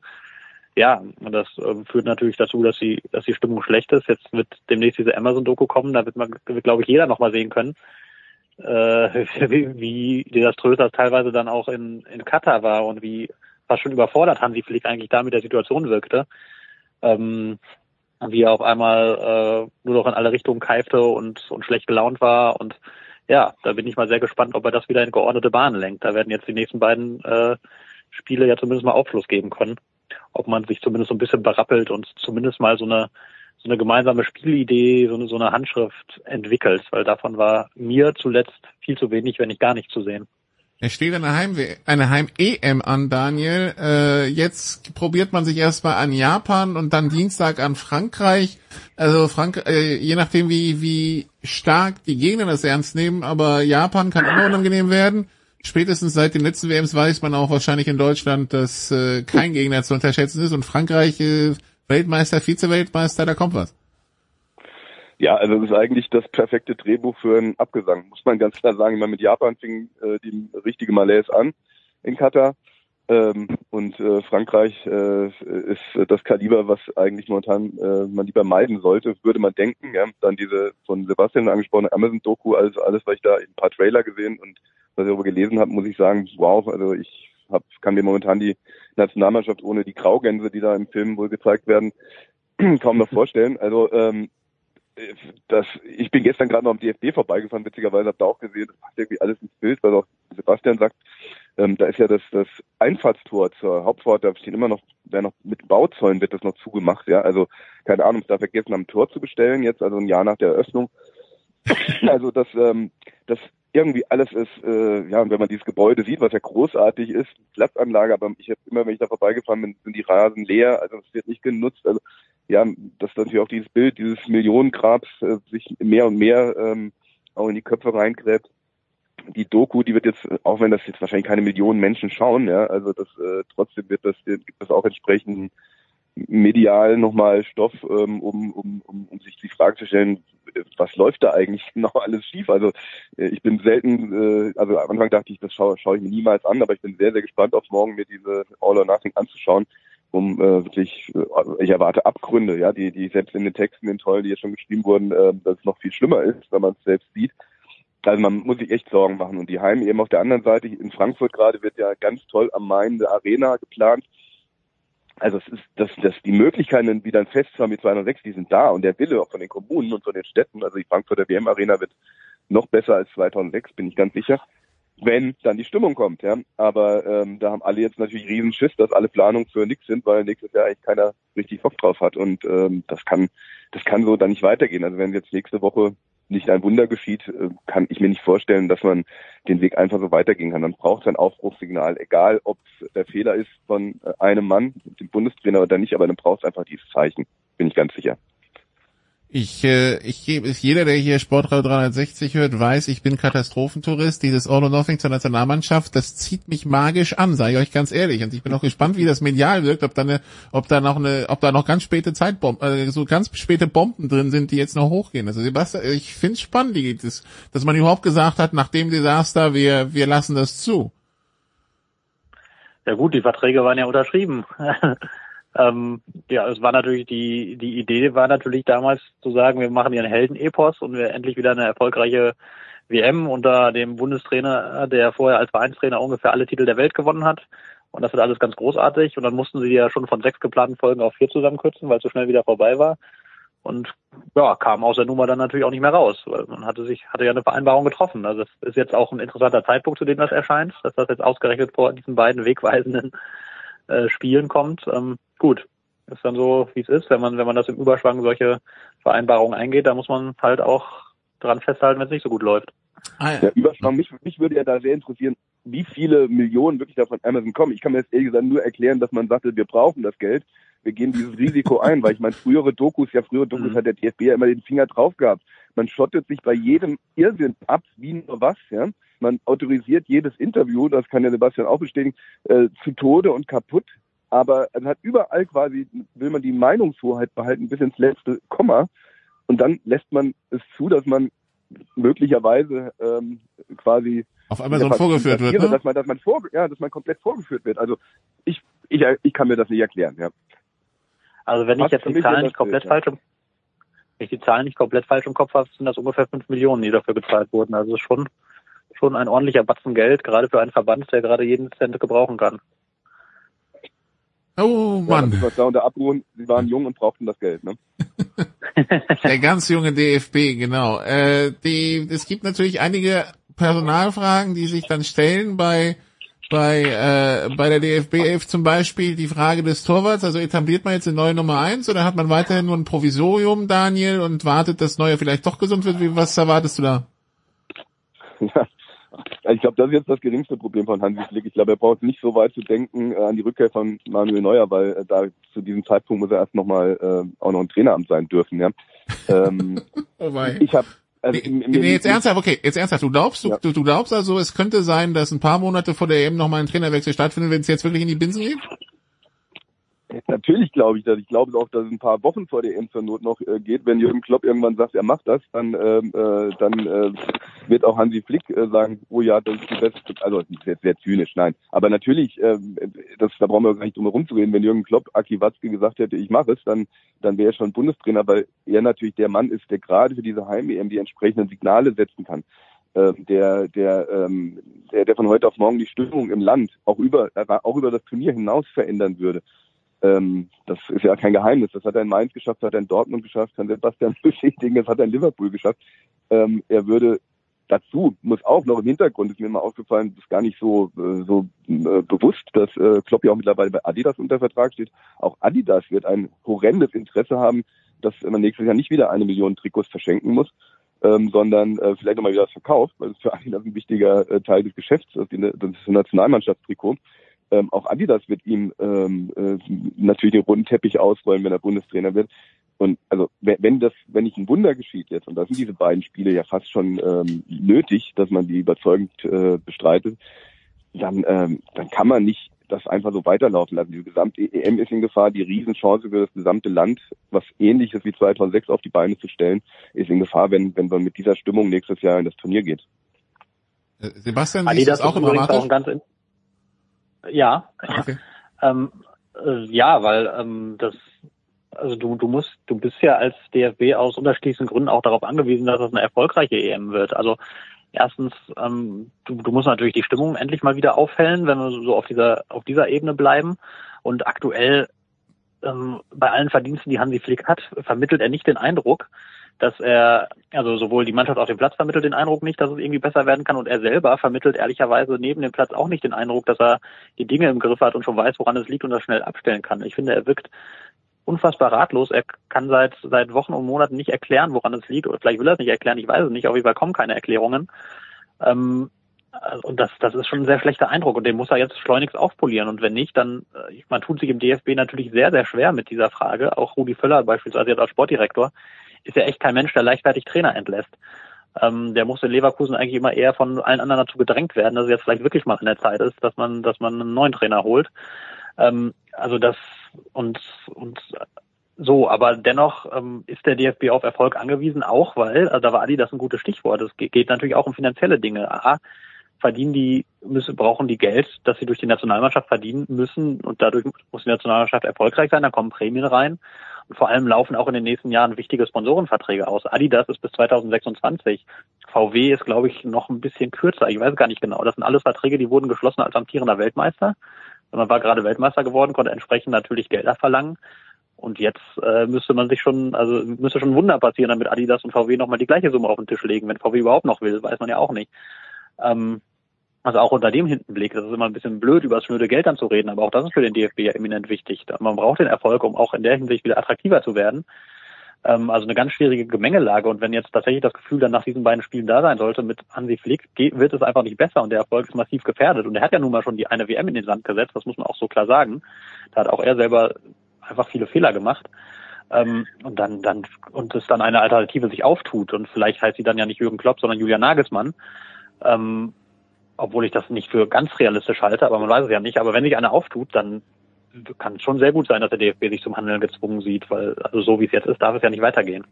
ja, das äh, führt natürlich dazu, dass die, dass die Stimmung schlecht ist. Jetzt wird demnächst diese Amazon-Doku kommen, da wird man, wird, glaube ich, jeder nochmal sehen können, äh, wie, wie desaströs das teilweise dann auch in, in Katar war und wie fast schon überfordert Hansi Flick eigentlich da mit der Situation wirkte. Ähm, wie er auf einmal äh, nur noch in alle Richtungen keifte und, und schlecht gelaunt war. Und ja, da bin ich mal sehr gespannt, ob er das wieder in geordnete Bahnen lenkt. Da werden jetzt die nächsten beiden äh, Spiele ja zumindest mal Aufschluss geben können ob man sich zumindest so ein bisschen berappelt und zumindest mal so eine so eine gemeinsame Spielidee, so eine, so eine Handschrift entwickelt, weil davon war mir zuletzt viel zu wenig, wenn nicht gar nicht zu sehen. Es steht eine Heim eine Heim EM an, Daniel. Äh, jetzt probiert man sich erstmal an Japan und dann Dienstag an Frankreich. Also Frank äh, je nachdem wie wie stark die Gegner das ernst nehmen, aber Japan kann immer unangenehm werden. Spätestens seit den letzten WMs weiß man auch wahrscheinlich in Deutschland, dass äh, kein Gegner zu unterschätzen ist und Frankreich äh, Weltmeister, Vize-Weltmeister, da kommt was. Ja, also das ist eigentlich das perfekte Drehbuch für einen Abgesang, muss man ganz klar sagen. Ich meine, mit Japan fing äh, die richtige Malaise an in Katar. Ähm, und äh, Frankreich äh, ist das Kaliber, was eigentlich momentan äh, man lieber meiden sollte, würde man denken. Ja, dann diese von Sebastian angesprochene Amazon-Doku, also alles, was ich da in ein paar Trailer gesehen und was ich darüber gelesen habe, muss ich sagen, wow, also ich hab, kann mir momentan die Nationalmannschaft ohne die Graugänse, die da im Film wohl gezeigt werden, kaum noch vorstellen. Also ähm, das, ich bin gestern gerade noch am DFB vorbeigefahren, witzigerweise habe da auch gesehen, das passt irgendwie alles ins Bild, weil auch Sebastian sagt, ähm, da ist ja das, das Einfahrtstor zur Hauptfahrt, da stehen immer noch, wer noch mit Bauzäunen wird das noch zugemacht, ja, also keine Ahnung, es da vergessen am Tor zu bestellen jetzt, also ein Jahr nach der Eröffnung. also das, ähm, das irgendwie alles ist, äh, ja, und wenn man dieses Gebäude sieht, was ja großartig ist, Platzanlage, aber ich habe immer, wenn ich da vorbeigefahren bin, sind die Rasen leer, also es wird nicht genutzt. Also ja, dass natürlich auch dieses Bild dieses Millionengrabs äh, sich mehr und mehr ähm, auch in die Köpfe reingräbt. Die Doku, die wird jetzt, auch wenn das jetzt wahrscheinlich keine Millionen Menschen schauen, ja, also das äh, trotzdem wird das, gibt es auch entsprechend medial nochmal Stoff, ähm, um, um, um, um sich die Frage zu stellen, was läuft da eigentlich noch alles schief? Also äh, ich bin selten, äh, also am Anfang dachte ich, das schaue, schaue ich mir niemals an, aber ich bin sehr, sehr gespannt auf morgen mir diese All or Nothing anzuschauen, um äh, wirklich, äh, ich erwarte Abgründe, ja, die, die selbst in den Texten, den tollen, die jetzt schon geschrieben wurden, äh, dass es noch viel schlimmer ist, wenn man es selbst sieht. Also man muss sich echt Sorgen machen. Und die Heim eben auf der anderen Seite, in Frankfurt gerade wird ja ganz toll am Main eine Arena geplant. Also es ist, dass, dass die Möglichkeiten, wieder ein Fest zu haben mit 206, die sind da und der Wille auch von den Kommunen und von den Städten, also die Frankfurter WM-Arena wird noch besser als 2006, bin ich ganz sicher wenn dann die Stimmung kommt. Ja. Aber ähm, da haben alle jetzt natürlich riesen Schiss, dass alle Planungen für nichts sind, weil nächstes Jahr eigentlich keiner richtig Bock drauf hat. Und ähm, das kann, das kann so dann nicht weitergehen. Also wenn jetzt nächste Woche nicht ein Wunder geschieht, äh, kann ich mir nicht vorstellen, dass man den Weg einfach so weitergehen kann. Dann braucht es ein Aufbruchssignal, egal ob der Fehler ist von äh, einem Mann, dem Bundestrainer oder nicht, aber dann braucht es einfach dieses Zeichen, bin ich ganz sicher. Ich, äh, ich gebe, jeder, der hier Sportradio 360 hört, weiß, ich bin Katastrophentourist. Dieses All or Nothing zur Nationalmannschaft, das zieht mich magisch an, sage ich euch ganz ehrlich. Und ich bin auch gespannt, wie das medial wirkt, ob da eine, ob da noch eine, ob da noch ganz späte Zeitbomben, äh, so ganz späte Bomben drin sind, die jetzt noch hochgehen. Also Sebastian, ich finde es spannend, geht es, dass man überhaupt gesagt hat, nach dem Desaster, wir, wir lassen das zu. Ja gut, die Verträge waren ja unterschrieben. Ähm, ja, es war natürlich die, die Idee war natürlich damals zu sagen, wir machen hier einen Helden-Epos und wir endlich wieder eine erfolgreiche WM unter dem Bundestrainer, der vorher als Vereinstrainer ungefähr alle Titel der Welt gewonnen hat. Und das wird alles ganz großartig. Und dann mussten sie ja schon von sechs geplanten Folgen auf vier zusammenkürzen, weil es so schnell wieder vorbei war. Und ja, kam aus der Nummer dann natürlich auch nicht mehr raus, weil man hatte sich, hatte ja eine Vereinbarung getroffen. Also es ist jetzt auch ein interessanter Zeitpunkt, zu dem das erscheint, dass das jetzt ausgerechnet vor diesen beiden wegweisenden äh, Spielen kommt. Ähm, gut, ist dann so, wie es ist. Wenn man, wenn man das im Überschwang solche Vereinbarungen eingeht, da muss man halt auch dran festhalten, wenn es nicht so gut läuft. Ah, ja. Der Überschwang, mich, mich würde ja da sehr interessieren, wie viele Millionen wirklich da von Amazon kommen. Ich kann mir das ehrlich gesagt nur erklären, dass man sagte, wir brauchen das Geld, wir gehen dieses Risiko ein, weil ich meine, frühere Dokus, ja frühere Dokus mhm. hat der DFB ja immer den Finger drauf gehabt. Man schottet sich bei jedem Irrsinn ab, wie nur was, ja. Man autorisiert jedes Interview, das kann der Sebastian auch bestätigen, äh, zu Tode und kaputt aber man hat überall quasi, will man die Meinungshoheit behalten bis ins letzte Komma und dann lässt man es zu, dass man möglicherweise ähm, quasi auf einmal so vorgeführt wird, ne? dass man, dass man vor, ja, dass man komplett vorgeführt wird. Also ich, ich, ich kann mir das nicht erklären, ja. Also wenn ich jetzt die Zahlen nicht komplett falsch im, wenn ich die Zahlen nicht komplett falsch im Kopf habe, sind das ungefähr fünf Millionen, die dafür gezahlt wurden. Also schon, schon ein ordentlicher Batzen Geld, gerade für einen Verband, der gerade jeden Cent gebrauchen kann. Oh Mann. Ja, da unter Abruhen, sie waren jung und brauchten das Geld, ne? Der ganz junge DFB, genau. Äh, die, es gibt natürlich einige Personalfragen, die sich dann stellen bei bei äh, bei der DFB 11 zum Beispiel die Frage des Torwarts. Also etabliert man jetzt eine neue Nummer eins oder hat man weiterhin nur ein Provisorium, Daniel, und wartet, dass Neuer vielleicht doch gesund wird? Wie, was erwartest du da? Ja, ich glaube, das ist jetzt das geringste Problem von Hansi Flick. Ich glaube, er braucht nicht so weit zu denken äh, an die Rückkehr von Manuel Neuer, weil äh, da zu diesem Zeitpunkt muss er erst nochmal äh, auch noch ein Traineramt sein dürfen. Ja. Ähm, oh mein. ich habe also, nee, nee, jetzt ernsthaft, okay, jetzt ernsthaft. Du glaubst, du, ja. du, du glaubst also, es könnte sein, dass ein paar Monate vor der EM nochmal ein Trainerwechsel stattfindet, wenn es jetzt wirklich in die Binsen geht? Natürlich glaube ich das. Ich glaube auch, dass es ein paar Wochen vor der EM zur Not noch äh, geht. Wenn Jürgen Klopp irgendwann sagt, er macht das, dann, ähm, äh, dann äh, wird auch Hansi Flick äh, sagen, oh ja, das ist die beste. Also das ist jetzt sehr zynisch, nein. Aber natürlich, äh, das, da brauchen wir gar nicht drum herum zu reden. Wenn Jürgen Klopp Aki Watzke gesagt hätte, ich mache es, dann, dann wäre er schon Bundestrainer, weil er natürlich der Mann ist, der gerade für diese Heim-EM die entsprechenden Signale setzen kann. Ähm, der, der, ähm, der, der von heute auf morgen die Stimmung im Land auch über, auch über das Turnier hinaus verändern würde. Ähm, das ist ja kein Geheimnis. Das hat er in Mainz geschafft, das hat er in Dortmund geschafft, kann Sebastian bestätigen, das hat er in Liverpool geschafft. Ähm, er würde dazu, muss auch noch im Hintergrund, ist mir immer aufgefallen, ist gar nicht so, äh, so äh, bewusst, dass äh, Klopp ja auch mittlerweile bei Adidas unter Vertrag steht. Auch Adidas wird ein horrendes Interesse haben, dass man nächstes Jahr nicht wieder eine Million Trikots verschenken muss, ähm, sondern vielleicht nochmal wieder das verkauft, weil das für Adidas ein wichtiger Teil des Geschäfts ist, das Nationalmannschaftstrikot. Ähm, auch Adidas wird ihm ähm, äh, natürlich den runden Teppich ausrollen, wenn er Bundestrainer wird. Und also wenn das, wenn nicht ein Wunder geschieht jetzt, und da sind diese beiden Spiele ja fast schon ähm, nötig, dass man die überzeugend äh, bestreitet, dann, ähm, dann kann man nicht das einfach so weiterlaufen lassen. Die gesamte EM ist in Gefahr, die Riesenchance für das gesamte Land, was ähnliches wie 2006 auf die Beine zu stellen, ist in Gefahr, wenn, wenn man mit dieser Stimmung nächstes Jahr in das Turnier geht. Äh, Sebastian, wie ist das auch immer auch ganz ja. Okay. ähm, äh, ja, weil ähm, das also du, du musst, du bist ja als DFB aus unterschiedlichsten Gründen auch darauf angewiesen, dass es eine erfolgreiche EM wird. Also erstens, ähm, du, du musst natürlich die Stimmung endlich mal wieder aufhellen, wenn wir so auf dieser, auf dieser Ebene bleiben. Und aktuell ähm, bei allen Verdiensten, die Hansi Flick hat, vermittelt er nicht den Eindruck, dass er, also sowohl die Mannschaft auf dem Platz vermittelt den Eindruck nicht, dass es irgendwie besser werden kann und er selber vermittelt ehrlicherweise neben dem Platz auch nicht den Eindruck, dass er die Dinge im Griff hat und schon weiß, woran es liegt und das schnell abstellen kann. Ich finde, er wirkt unfassbar ratlos. Er kann seit, seit Wochen und Monaten nicht erklären, woran es liegt. Oder vielleicht will er es nicht erklären, ich weiß es nicht. Auf jeden Fall kommen keine Erklärungen. Ähm, und das, das ist schon ein sehr schlechter Eindruck und den muss er jetzt schleunigst aufpolieren. Und wenn nicht, dann, äh, man tut sich im DFB natürlich sehr, sehr schwer mit dieser Frage. Auch Rudi Völler beispielsweise jetzt als Sportdirektor ist ja echt kein Mensch, der leichtfertig Trainer entlässt. Ähm, der muss in Leverkusen eigentlich immer eher von allen anderen dazu gedrängt werden, dass es jetzt vielleicht wirklich mal an der Zeit ist, dass man, dass man einen neuen Trainer holt. Ähm, also das und und so, aber dennoch ähm, ist der DFB auf Erfolg angewiesen, auch weil, also da war Adi das ein gutes Stichwort. Es geht natürlich auch um finanzielle Dinge. A, verdienen die, müssen, brauchen die Geld, das sie durch die Nationalmannschaft verdienen müssen und dadurch muss die Nationalmannschaft erfolgreich sein, da kommen Prämien rein. Und vor allem laufen auch in den nächsten Jahren wichtige Sponsorenverträge aus. Adidas ist bis 2026. VW ist, glaube ich, noch ein bisschen kürzer. Ich weiß gar nicht genau. Das sind alles Verträge, die wurden geschlossen als amtierender Weltmeister. Man war gerade Weltmeister geworden, konnte entsprechend natürlich Gelder verlangen. Und jetzt äh, müsste man sich schon, also müsste schon ein Wunder passieren, damit Adidas und VW nochmal die gleiche Summe auf den Tisch legen. Wenn VW überhaupt noch will, weiß man ja auch nicht. Ähm, also auch unter dem Hintenblick, das ist immer ein bisschen blöd, über das schnöde Geld dann zu reden, aber auch das ist für den DFB ja eminent wichtig. Man braucht den Erfolg, um auch in der Hinsicht wieder attraktiver zu werden. Ähm, also eine ganz schwierige Gemengelage. Und wenn jetzt tatsächlich das Gefühl dann nach diesen beiden Spielen da sein sollte mit Hansi Flick, wird es einfach nicht besser und der Erfolg ist massiv gefährdet. Und er hat ja nun mal schon die eine WM in den Sand gesetzt, das muss man auch so klar sagen. Da hat auch er selber einfach viele Fehler gemacht. Ähm, und dann, dann, und es dann eine Alternative sich auftut. Und vielleicht heißt sie dann ja nicht Jürgen Klopp, sondern Julian Nagelsmann. Ähm, obwohl ich das nicht für ganz realistisch halte, aber man weiß es ja nicht. Aber wenn sich einer auftut, dann kann es schon sehr gut sein, dass der DFB sich zum Handeln gezwungen sieht, weil also so wie es jetzt ist, darf es ja nicht weitergehen.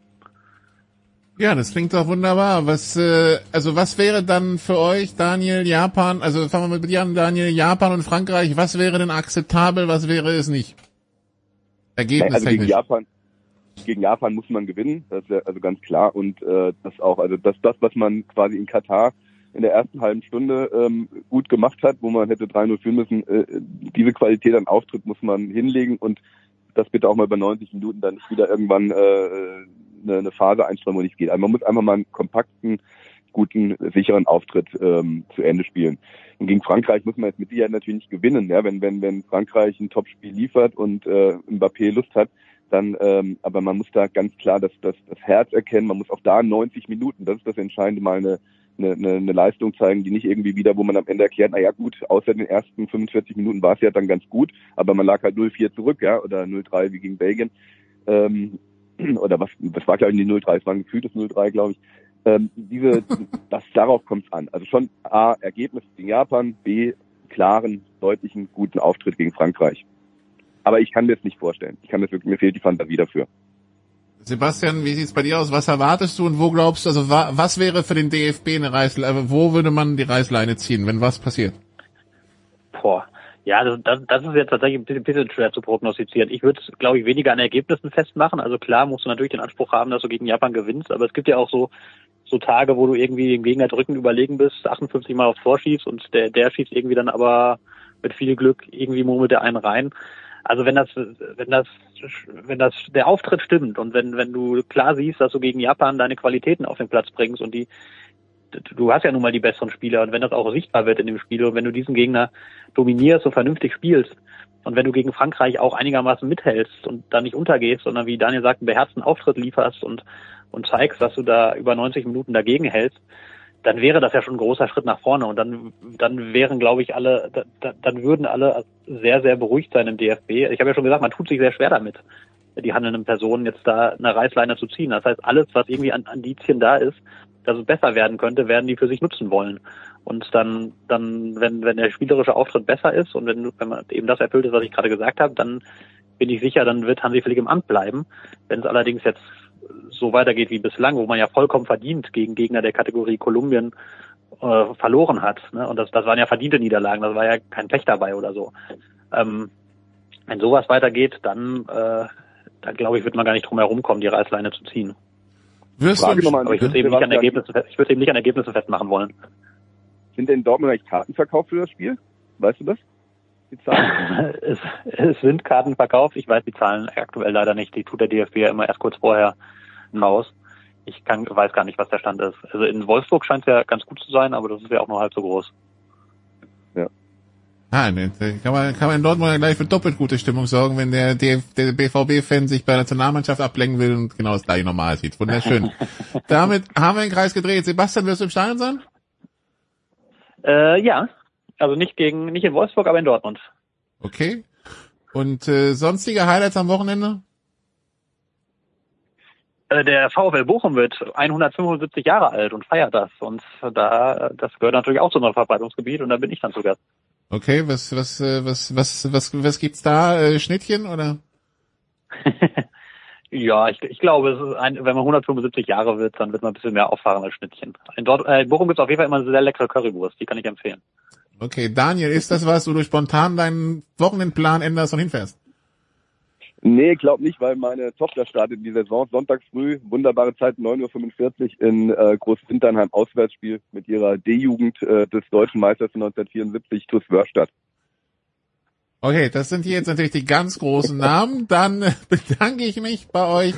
Ja, das klingt doch wunderbar. Was, äh, also was wäre dann für euch, Daniel, Japan, also fangen wir mit dir an, Daniel, Japan und Frankreich, was wäre denn akzeptabel, was wäre es nicht? Ergebnis also gegen Japan, gegen Japan muss man gewinnen, das ist ja also ganz klar und äh, das auch, also das, das, was man quasi in Katar in der ersten halben Stunde ähm, gut gemacht hat, wo man hätte 3-0 führen müssen. Äh, diese Qualität an Auftritt muss man hinlegen und das bitte auch mal bei 90 Minuten dann nicht wieder irgendwann äh, eine, eine Phase einstreuen, wo nichts geht. Also man muss einfach mal einen kompakten, guten, sicheren Auftritt ähm, zu Ende spielen. Und gegen Frankreich muss man jetzt mit Sicherheit natürlich nicht gewinnen. Ja? Wenn, wenn, wenn Frankreich ein Topspiel liefert und äh, Mbappé Lust hat, dann, ähm, aber man muss da ganz klar das, das, das Herz erkennen, man muss auch da 90 Minuten, das ist das Entscheidende, mal eine eine, eine, eine Leistung zeigen, die nicht irgendwie wieder, wo man am Ende erklärt, naja gut, außer den ersten 45 Minuten war es ja dann ganz gut, aber man lag halt 0-4 zurück, ja, oder 0-3 wie gegen Belgien. Ähm, oder was, das war glaube ich nicht 0-3, es war ein gefühltes 0-3, glaube ich. Ähm, diese, das, darauf kommt es an. Also schon A, Ergebnis gegen Japan, B, klaren, deutlichen, guten Auftritt gegen Frankreich. Aber ich kann mir das nicht vorstellen. Ich kann mir wirklich, mir fehlt die Fantasie dafür. Sebastian, wie sieht's bei dir aus? Was erwartest du und wo glaubst du, also was wäre für den DFB eine Reißleine, äh, wo würde man die Reißleine ziehen, wenn was passiert? Boah. Ja, das, das, ist jetzt tatsächlich ein bisschen, schwer zu prognostizieren. Ich würde es, glaube ich, weniger an Ergebnissen festmachen. Also klar musst du natürlich den Anspruch haben, dass du gegen Japan gewinnst, aber es gibt ja auch so so Tage, wo du irgendwie dem Gegner drücken überlegen bist, 58 Mal aufs Tor schießt und der, der schießt irgendwie dann aber mit viel Glück irgendwie murmelt der einen rein. Also wenn das, wenn das, wenn das der Auftritt stimmt und wenn, wenn du klar siehst, dass du gegen Japan deine Qualitäten auf den Platz bringst und die, du hast ja nun mal die besseren Spieler und wenn das auch sichtbar wird in dem Spiel und wenn du diesen Gegner dominierst und vernünftig spielst und wenn du gegen Frankreich auch einigermaßen mithältst und da nicht untergehst, sondern wie Daniel sagt, einen beherzten Auftritt lieferst und, und zeigst, dass du da über 90 Minuten dagegen hältst, dann wäre das ja schon ein großer Schritt nach vorne und dann dann wären glaube ich alle da, dann würden alle sehr sehr beruhigt sein im DFB. Ich habe ja schon gesagt, man tut sich sehr schwer damit, die handelnden Personen jetzt da eine Reißleine zu ziehen. Das heißt, alles was irgendwie an Indizien da ist, dass es besser werden könnte, werden die für sich nutzen wollen. Und dann dann wenn wenn der spielerische Auftritt besser ist und wenn wenn man eben das erfüllt ist, was ich gerade gesagt habe, dann bin ich sicher, dann wird Hansi Flick im Amt bleiben. Wenn es allerdings jetzt so weitergeht wie bislang, wo man ja vollkommen verdient gegen Gegner der Kategorie Kolumbien äh, verloren hat. Ne? Und das, das waren ja verdiente Niederlagen, das war ja kein Pech dabei oder so. Ähm, wenn sowas weitergeht, dann, äh, dann glaube ich, wird man gar nicht drum herum kommen, die Reißleine zu ziehen. Wirst Aber ich würde eben nicht an Ergebnissen, ich würde eben nicht an Ergebnissen festmachen wollen. Sind denn in Dortmund eigentlich Karten verkauft für das Spiel? Weißt du das? Die Zahlen? es, es sind Karten verkauft. Ich weiß die Zahlen aktuell leider nicht. Die tut der DFB ja immer erst kurz vorher raus. Ich kann, weiß gar nicht, was der Stand ist. Also in Wolfsburg scheint es ja ganz gut zu sein, aber das ist ja auch nur halb so groß. Ja. Ah, kann man, kann man in Dortmund ja gleich für doppelt gute Stimmung sorgen, wenn der, der, der BVB-Fan sich bei der Nationalmannschaft ablenken will und genau das gleiche normal sieht. Wunderschön. Damit haben wir den Kreis gedreht. Sebastian, wirst du im Stadion sein? Äh, ja. Also nicht gegen, nicht in Wolfsburg, aber in Dortmund. Okay. Und äh, sonstige Highlights am Wochenende? Äh, der VfL Bochum wird 175 Jahre alt und feiert das. Und da, das gehört natürlich auch zu unserem Verbreitungsgebiet und da bin ich dann zu Gast. Okay, was, was, äh, was, was, was, was gibt's da? Äh, Schnittchen oder? ja, ich, ich glaube, es ist ein, wenn man 175 Jahre wird, dann wird man ein bisschen mehr auffahren als Schnittchen. In, Dort, in Bochum gibt's auf jeden Fall immer eine sehr leckere Currywurst, die kann ich empfehlen. Okay, Daniel, ist das was, wo du spontan deinen Wochenendplan änderst und hinfährst? Nee, glaub nicht, weil meine Tochter startet die Saison sonntags früh, wunderbare Zeit, 9.45 Uhr in äh, Großwinternheim Auswärtsspiel mit ihrer D-Jugend äh, des deutschen Meisters 1974, TuS Wörstadt. Okay, das sind hier jetzt natürlich die ganz großen Namen. Dann bedanke ich mich bei euch.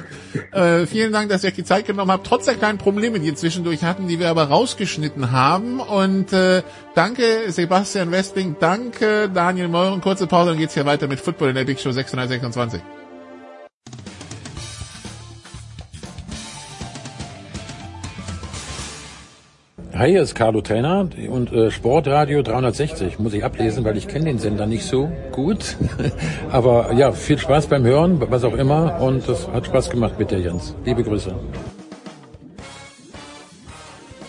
Äh, vielen Dank, dass ihr euch die Zeit genommen habt, trotz der kleinen Probleme, die ihr zwischendurch hatten, die wir aber rausgeschnitten haben. Und äh, danke Sebastian Westling, danke Daniel Meuren. Kurze Pause, dann geht's hier weiter mit Football in der Big Show 626. Hi, hier ist Carlo Trainer und äh, Sportradio 360 muss ich ablesen, weil ich kenne den Sender nicht so gut. Aber ja, viel Spaß beim Hören, was auch immer. Und das hat Spaß gemacht mit dir, Jens. Liebe Grüße.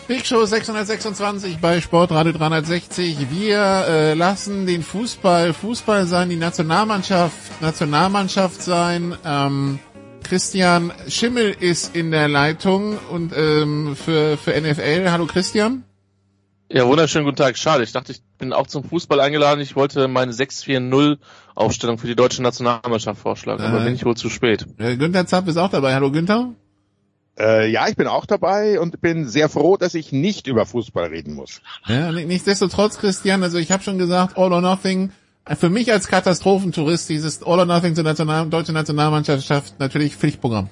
Big Show 626 bei Sportradio 360. Wir äh, lassen den Fußball Fußball sein, die Nationalmannschaft Nationalmannschaft sein. Ähm, Christian Schimmel ist in der Leitung und ähm, für, für NFL. Hallo Christian. Ja, wunderschönen guten Tag. Schade, ich dachte, ich bin auch zum Fußball eingeladen. Ich wollte meine 6-4-0 Aufstellung für die deutsche Nationalmannschaft vorschlagen, äh, aber bin ich wohl zu spät. Äh, Günther Zapp ist auch dabei. Hallo Günther. Äh, ja, ich bin auch dabei und bin sehr froh, dass ich nicht über Fußball reden muss. Ja, nichtsdestotrotz, Christian, also ich habe schon gesagt, All or Nothing für mich als Katastrophentourist dieses All or Nothing zur National deutschen Nationalmannschaft natürlich Pflichtprogramm.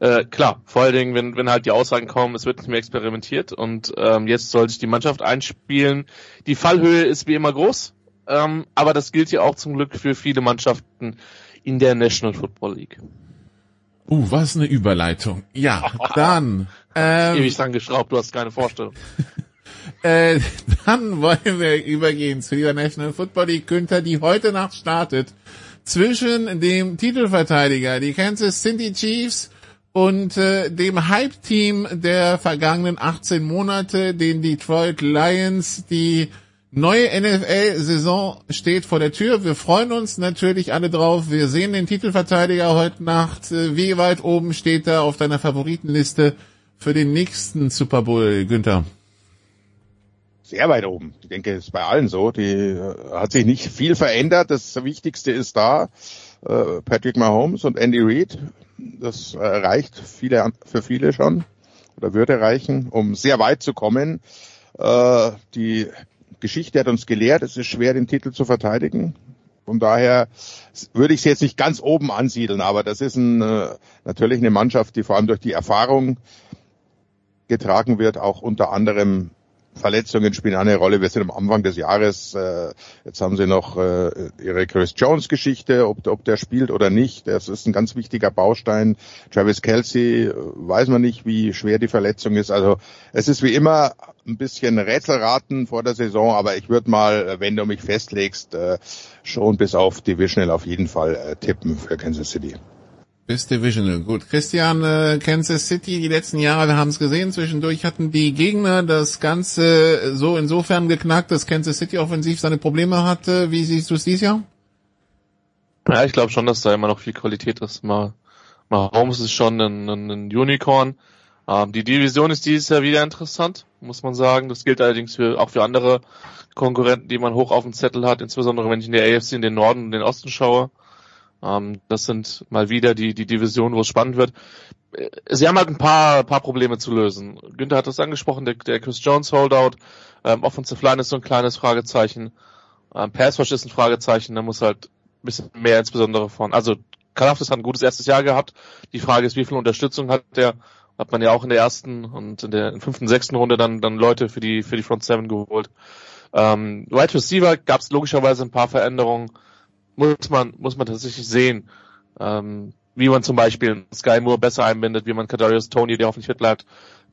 Äh, klar, vor allen Dingen, wenn, wenn halt die Aussagen kommen, es wird nicht mehr experimentiert und ähm, jetzt soll sich die Mannschaft einspielen. Die Fallhöhe ist wie immer groß, ähm, aber das gilt ja auch zum Glück für viele Mannschaften in der National Football League. Uh, was eine Überleitung. Ja, dann. Ähm, Ewig dran geschraubt, du hast keine Vorstellung. äh, dann wollen wir übergehen zu dieser National Football League Günther, die heute Nacht startet. Zwischen dem Titelverteidiger, die Kansas City Chiefs, und äh, dem Hype-Team der vergangenen 18 Monate, den Detroit Lions, die neue NFL-Saison steht vor der Tür. Wir freuen uns natürlich alle drauf. Wir sehen den Titelverteidiger heute Nacht. Äh, wie weit oben steht er auf deiner Favoritenliste für den nächsten Super Bowl, Günther? Sehr weit oben. Ich denke, es ist bei allen so. Die äh, hat sich nicht viel verändert. Das Wichtigste ist da. Äh, Patrick Mahomes und Andy Reid. Das reicht viele, für viele schon oder würde reichen, um sehr weit zu kommen. Die Geschichte hat uns gelehrt, es ist schwer, den Titel zu verteidigen. Von daher würde ich es jetzt nicht ganz oben ansiedeln, aber das ist ein, äh, natürlich eine Mannschaft, die vor allem durch die Erfahrung getragen wird, auch unter anderem Verletzungen spielen eine Rolle. Wir sind am Anfang des Jahres. Äh, jetzt haben sie noch äh, ihre Chris Jones Geschichte, ob, ob der spielt oder nicht. Das ist ein ganz wichtiger Baustein. Travis Kelsey äh, weiß man nicht, wie schwer die Verletzung ist. Also es ist wie immer ein bisschen Rätselraten vor der Saison, aber ich würde mal, wenn du mich festlegst, äh, schon bis auf Divisional auf jeden Fall äh, tippen für Kansas City. Bis Divisional. Gut. Christian, äh, Kansas City, die letzten Jahre, wir haben es gesehen, zwischendurch hatten die Gegner das Ganze so insofern geknackt, dass Kansas City offensiv seine Probleme hatte. Wie siehst du es dieses Jahr? Ja, ich glaube schon, dass da immer noch viel Qualität ist. Mal, mal Holmes ist schon ein, ein, Unicorn. Ähm, die Division ist dieses Jahr wieder interessant, muss man sagen. Das gilt allerdings für, auch für andere Konkurrenten, die man hoch auf dem Zettel hat, insbesondere wenn ich in der AFC in den Norden und den Osten schaue. Ähm, das sind mal wieder die, die Divisionen, wo es spannend wird. Sie haben halt ein paar, paar Probleme zu lösen. Günther hat das angesprochen, der, der Chris Jones Holdout. Ähm, Offensive Line ist so ein kleines Fragezeichen. Ähm, Pass ist ein Fragezeichen, da muss halt ein bisschen mehr insbesondere von, also Kalafdis hat ein gutes erstes Jahr gehabt. Die Frage ist, wie viel Unterstützung hat der? Hat man ja auch in der ersten und in der fünften, sechsten Runde dann, dann Leute für die, für die Front Seven geholt. Ähm, Wide Receiver gab es logischerweise ein paar Veränderungen muss man, muss man tatsächlich sehen, ähm, wie man zum Beispiel Sky Moore besser einbindet, wie man Kadarius Tony, der hoffentlich fit bleibt,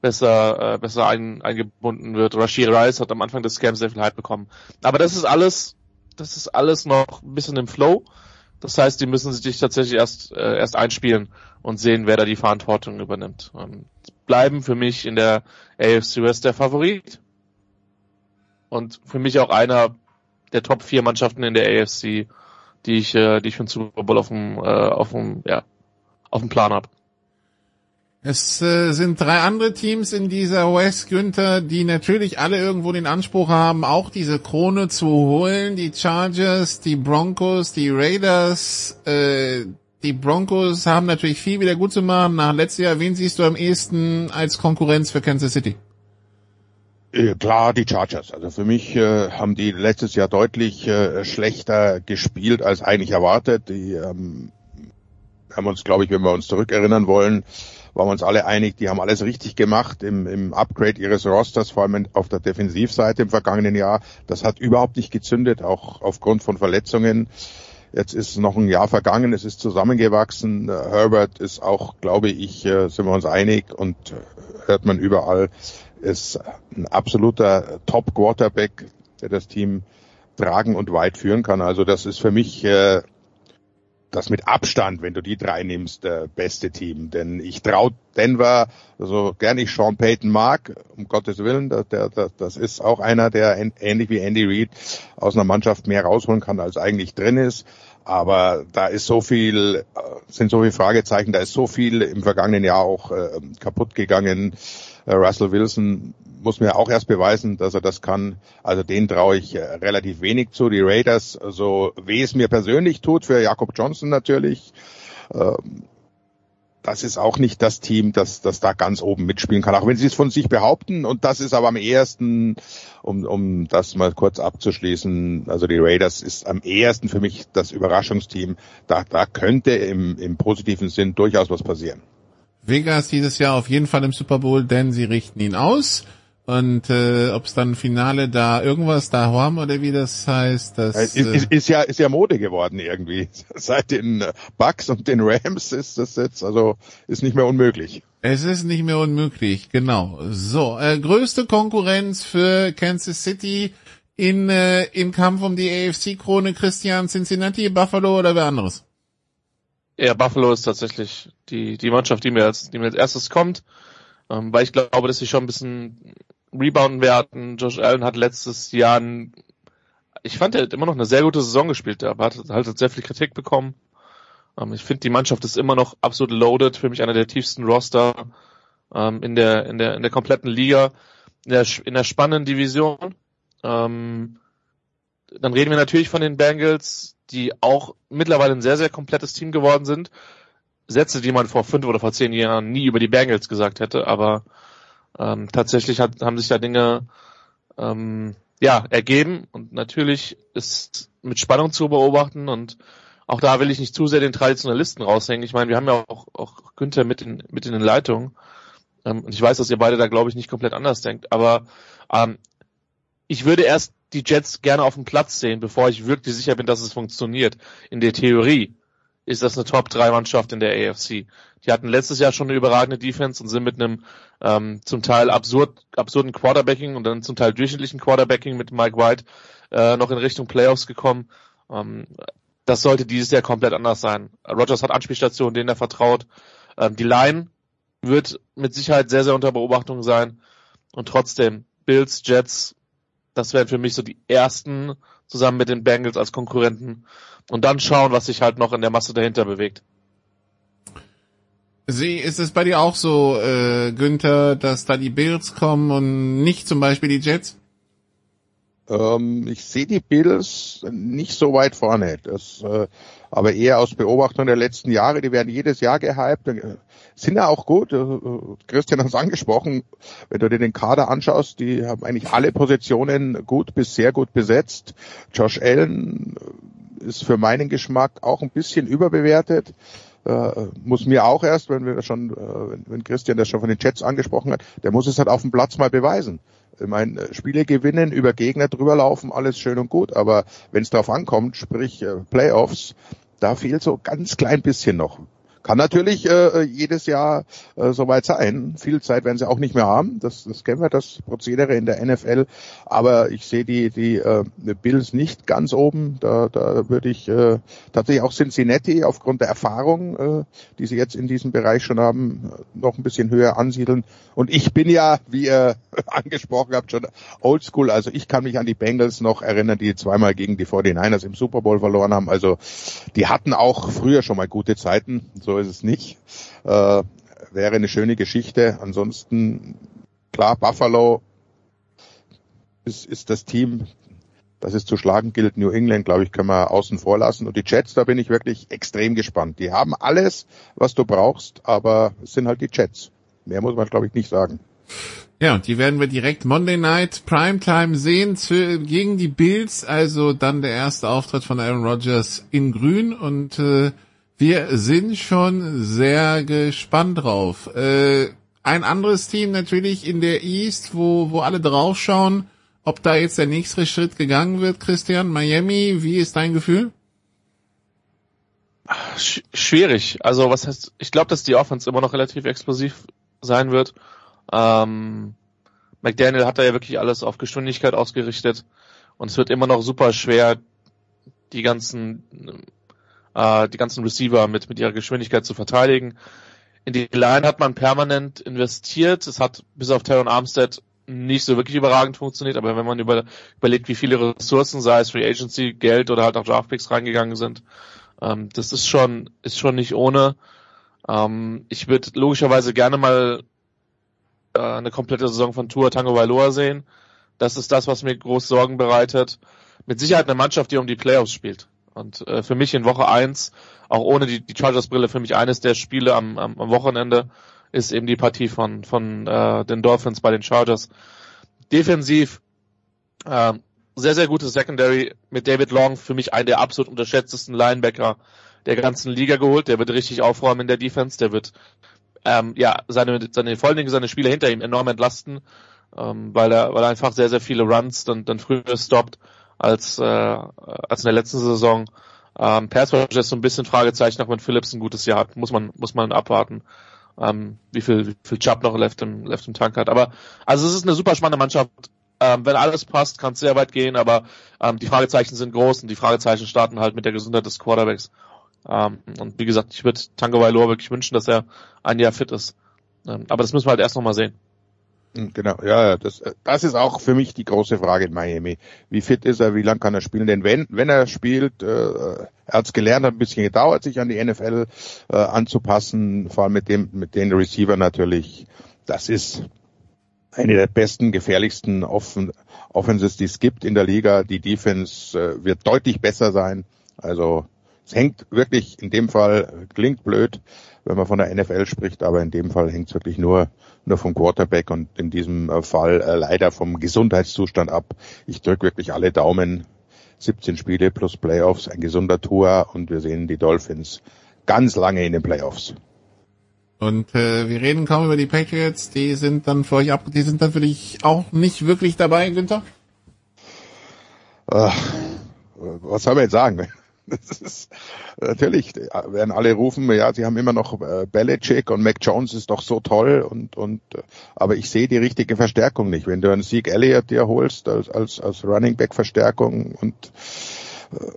besser, äh, besser ein, eingebunden wird. Rashid Rice hat am Anfang des Camps sehr viel Hype bekommen. Aber das ist alles, das ist alles noch ein bisschen im Flow. Das heißt, die müssen sich tatsächlich erst, äh, erst einspielen und sehen, wer da die Verantwortung übernimmt. Ähm, bleiben für mich in der AFC West der Favorit. Und für mich auch einer der Top 4 Mannschaften in der AFC die ich, äh, die ich für den Super Bowl auf dem, äh, auf dem, ja, auf dem Plan habe. Es äh, sind drei andere Teams in dieser West Günther, die natürlich alle irgendwo den Anspruch haben, auch diese Krone zu holen. Die Chargers, die Broncos, die Raiders. Äh, die Broncos haben natürlich viel wieder gut zu machen. Nach letztes Jahr, wen siehst du am ehesten als Konkurrenz für Kansas City? Äh, klar, die Chargers. Also für mich äh, haben die letztes Jahr deutlich äh, schlechter gespielt als eigentlich erwartet. Die ähm, haben uns, glaube ich, wenn wir uns zurückerinnern wollen, waren wir uns alle einig, die haben alles richtig gemacht im, im Upgrade ihres Rosters, vor allem auf der Defensivseite im vergangenen Jahr. Das hat überhaupt nicht gezündet, auch aufgrund von Verletzungen. Jetzt ist noch ein Jahr vergangen, es ist zusammengewachsen. Herbert ist auch, glaube ich, äh, sind wir uns einig und äh, hört man überall, ist ein absoluter Top-Quarterback, der das Team tragen und weit führen kann. Also das ist für mich äh, das mit Abstand, wenn du die drei nimmst, äh, beste Team. Denn ich traue Denver, so gern ich Sean Payton mag, um Gottes Willen, der, der, das ist auch einer, der ähnlich wie Andy Reid aus einer Mannschaft mehr rausholen kann, als eigentlich drin ist. Aber da ist so viel, äh, sind so viele Fragezeichen, da ist so viel im vergangenen Jahr auch äh, kaputt gegangen. Äh, Russell Wilson muss mir auch erst beweisen, dass er das kann. Also den traue ich äh, relativ wenig zu. Die Raiders, so weh es mir persönlich tut, für Jakob Johnson natürlich. Ähm, das ist auch nicht das Team, das, das da ganz oben mitspielen kann, auch wenn sie es von sich behaupten. Und das ist aber am ehesten, um, um das mal kurz abzuschließen, also die Raiders ist am ehesten für mich das Überraschungsteam. Da, da könnte im, im positiven Sinn durchaus was passieren. Vegas dieses Jahr auf jeden Fall im Super Bowl, denn sie richten ihn aus. Und äh, ob es dann Finale da irgendwas da haben oder wie das heißt, das ist, ist, ist ja ist ja Mode geworden irgendwie. Seit den Bucks und den Rams ist das jetzt also ist nicht mehr unmöglich. Es ist nicht mehr unmöglich, genau. So, äh, größte Konkurrenz für Kansas City in äh, im Kampf um die AFC Krone Christian Cincinnati, Buffalo oder wer anderes? Ja, Buffalo ist tatsächlich die die Mannschaft, die mir als die mir als erstes kommt, ähm, weil ich glaube, dass sie schon ein bisschen rebounden werden. Josh Allen hat letztes Jahr, ein, ich fand, er hat immer noch eine sehr gute Saison gespielt, aber hat halt sehr viel Kritik bekommen. Ähm, ich finde, die Mannschaft ist immer noch absolut loaded, für mich einer der tiefsten Roster ähm, in der in der in der kompletten Liga, in der in der spannenden Division. Ähm, dann reden wir natürlich von den Bengals, die auch mittlerweile ein sehr sehr komplettes Team geworden sind. Sätze, die man vor fünf oder vor zehn Jahren nie über die Bengals gesagt hätte, aber ähm, tatsächlich hat, haben sich da Dinge ähm, ja ergeben und natürlich ist mit Spannung zu beobachten und auch da will ich nicht zu sehr den Traditionalisten raushängen. Ich meine, wir haben ja auch, auch Günther mit in, mit in den Leitungen. Ähm, und ich weiß, dass ihr beide da, glaube ich, nicht komplett anders denkt. Aber ähm, ich würde erst die Jets gerne auf dem Platz sehen, bevor ich wirklich sicher bin, dass es funktioniert. In der Theorie ist das eine Top-3-Mannschaft in der AFC. Die hatten letztes Jahr schon eine überragende Defense und sind mit einem ähm, zum Teil absurd, absurden Quarterbacking und dann zum Teil durchschnittlichen Quarterbacking mit Mike White äh, noch in Richtung Playoffs gekommen. Ähm, das sollte dieses Jahr komplett anders sein. Rogers hat Anspielstationen, denen er vertraut. Ähm, die Line wird mit Sicherheit sehr, sehr unter Beobachtung sein. Und trotzdem, Bills, Jets, das wären für mich so die ersten zusammen mit den Bengals als Konkurrenten. Und dann schauen, was sich halt noch in der Masse dahinter bewegt. Sie, ist es bei dir auch so, äh, Günther, dass da die Bills kommen und nicht zum Beispiel die Jets? Ähm, ich sehe die Bills nicht so weit vorne. Das, äh, aber eher aus Beobachtung der letzten Jahre. Die werden jedes Jahr gehypt. Äh, sind ja auch gut. Äh, Christian hat es angesprochen. Wenn du dir den Kader anschaust, die haben eigentlich alle Positionen gut bis sehr gut besetzt. Josh Allen äh, ist für meinen Geschmack auch ein bisschen überbewertet. Äh, muss mir auch erst, wenn wir schon, äh, wenn Christian das schon von den Jets angesprochen hat, der muss es halt auf dem Platz mal beweisen. Ich meine, Spiele gewinnen, über Gegner drüber laufen, alles schön und gut, aber wenn es darauf ankommt, sprich äh, Playoffs, da fehlt so ganz klein bisschen noch. Kann natürlich äh, jedes Jahr äh, soweit sein. Viel Zeit werden sie auch nicht mehr haben. Das, das kennen wir, das Prozedere in der NFL. Aber ich sehe die, die äh, Bills nicht ganz oben. Da, da würde ich äh, tatsächlich auch Cincinnati aufgrund der Erfahrung, äh, die sie jetzt in diesem Bereich schon haben, noch ein bisschen höher ansiedeln. Und ich bin ja, wie ihr angesprochen habt, schon oldschool. Also ich kann mich an die Bengals noch erinnern, die zweimal gegen die 49ers im Super Bowl verloren haben. Also die hatten auch früher schon mal gute Zeiten. So ist es nicht. Äh, wäre eine schöne Geschichte. Ansonsten, klar, Buffalo ist, ist das Team, das es zu schlagen gilt. New England, glaube ich, können wir außen vor lassen. Und die Jets, da bin ich wirklich extrem gespannt. Die haben alles, was du brauchst, aber es sind halt die Jets. Mehr muss man, glaube ich, nicht sagen. Ja, und die werden wir direkt Monday Night Primetime sehen für, gegen die Bills. Also dann der erste Auftritt von Aaron Rodgers in Grün und äh, wir sind schon sehr gespannt drauf. Äh, ein anderes Team natürlich in der East, wo, wo alle draufschauen, ob da jetzt der nächste Schritt gegangen wird, Christian. Miami, wie ist dein Gefühl? Sch schwierig. Also was heißt, ich glaube, dass die Offense immer noch relativ explosiv sein wird. Ähm, McDaniel hat da ja wirklich alles auf Geschwindigkeit ausgerichtet und es wird immer noch super schwer, die ganzen äh, die ganzen Receiver mit, mit ihrer Geschwindigkeit zu verteidigen. In die Line hat man permanent investiert. Es hat bis auf Taron Armstead nicht so wirklich überragend funktioniert, aber wenn man über, überlegt, wie viele Ressourcen, sei es Free Agency, Geld oder halt auch Draftpicks reingegangen sind, ähm, das ist schon, ist schon nicht ohne. Ähm, ich würde logischerweise gerne mal äh, eine komplette Saison von Tour Tango Vailoa sehen. Das ist das, was mir groß Sorgen bereitet. Mit Sicherheit eine Mannschaft, die um die Playoffs spielt. Und äh, für mich in Woche eins, auch ohne die, die Chargers-Brille, für mich eines der Spiele am, am, am Wochenende ist eben die Partie von, von äh, den Dolphins bei den Chargers. Defensiv äh, sehr, sehr gutes Secondary mit David Long, für mich einen der absolut unterschätztesten Linebacker der ganzen Liga geholt. Der wird richtig aufräumen in der Defense, der wird ähm, ja seine, seine vor allen Dingen seine Spieler hinter ihm enorm entlasten. ähm, weil er, weil er einfach sehr, sehr viele Runs dann, dann früher stoppt als, äh, als in der letzten Saison. Ähm, Pass ist so ein bisschen Fragezeichen, auch wenn Phillips ein gutes Jahr hat, muss man, muss man abwarten, ähm, wie viel, wie viel Chubb noch left im, left im Tank hat. Aber, also es ist eine super spannende Mannschaft. Ähm, wenn alles passt, kann es sehr weit gehen, aber ähm, die Fragezeichen sind groß und die Fragezeichen starten halt mit der Gesundheit des Quarterbacks. Ähm, und wie gesagt, ich würde Tango Vailoa wirklich wünschen, dass er ein Jahr fit ist. Ähm, aber das müssen wir halt erst nochmal sehen. Hm, genau, ja, das, das ist auch für mich die große Frage in Miami. Wie fit ist er, wie lang kann er spielen? Denn wenn, wenn er spielt, äh, er hat es gelernt, hat ein bisschen gedauert, sich an die NFL äh, anzupassen, vor allem mit dem, mit den Receiver natürlich. Das ist eine der besten, gefährlichsten Offen Offenses, die es gibt in der Liga. Die Defense äh, wird deutlich besser sein. Also es hängt wirklich in dem Fall, klingt blöd, wenn man von der NFL spricht, aber in dem Fall hängt es wirklich nur, nur vom Quarterback und in diesem äh, Fall äh, leider vom Gesundheitszustand ab. Ich drücke wirklich alle Daumen. 17 Spiele plus Playoffs, ein gesunder Tour und wir sehen die Dolphins ganz lange in den Playoffs. Und äh, wir reden kaum über die Patriots, die sind dann für euch ab, die sind dann für dich auch nicht wirklich dabei, Günther? Äh, was soll man jetzt sagen? Das ist, natürlich werden alle rufen, ja, sie haben immer noch äh, Belichick und Mac Jones ist doch so toll und und äh, aber ich sehe die richtige Verstärkung nicht. Wenn du einen Sieg Elliott dir holst als als als Running Back Verstärkung und äh,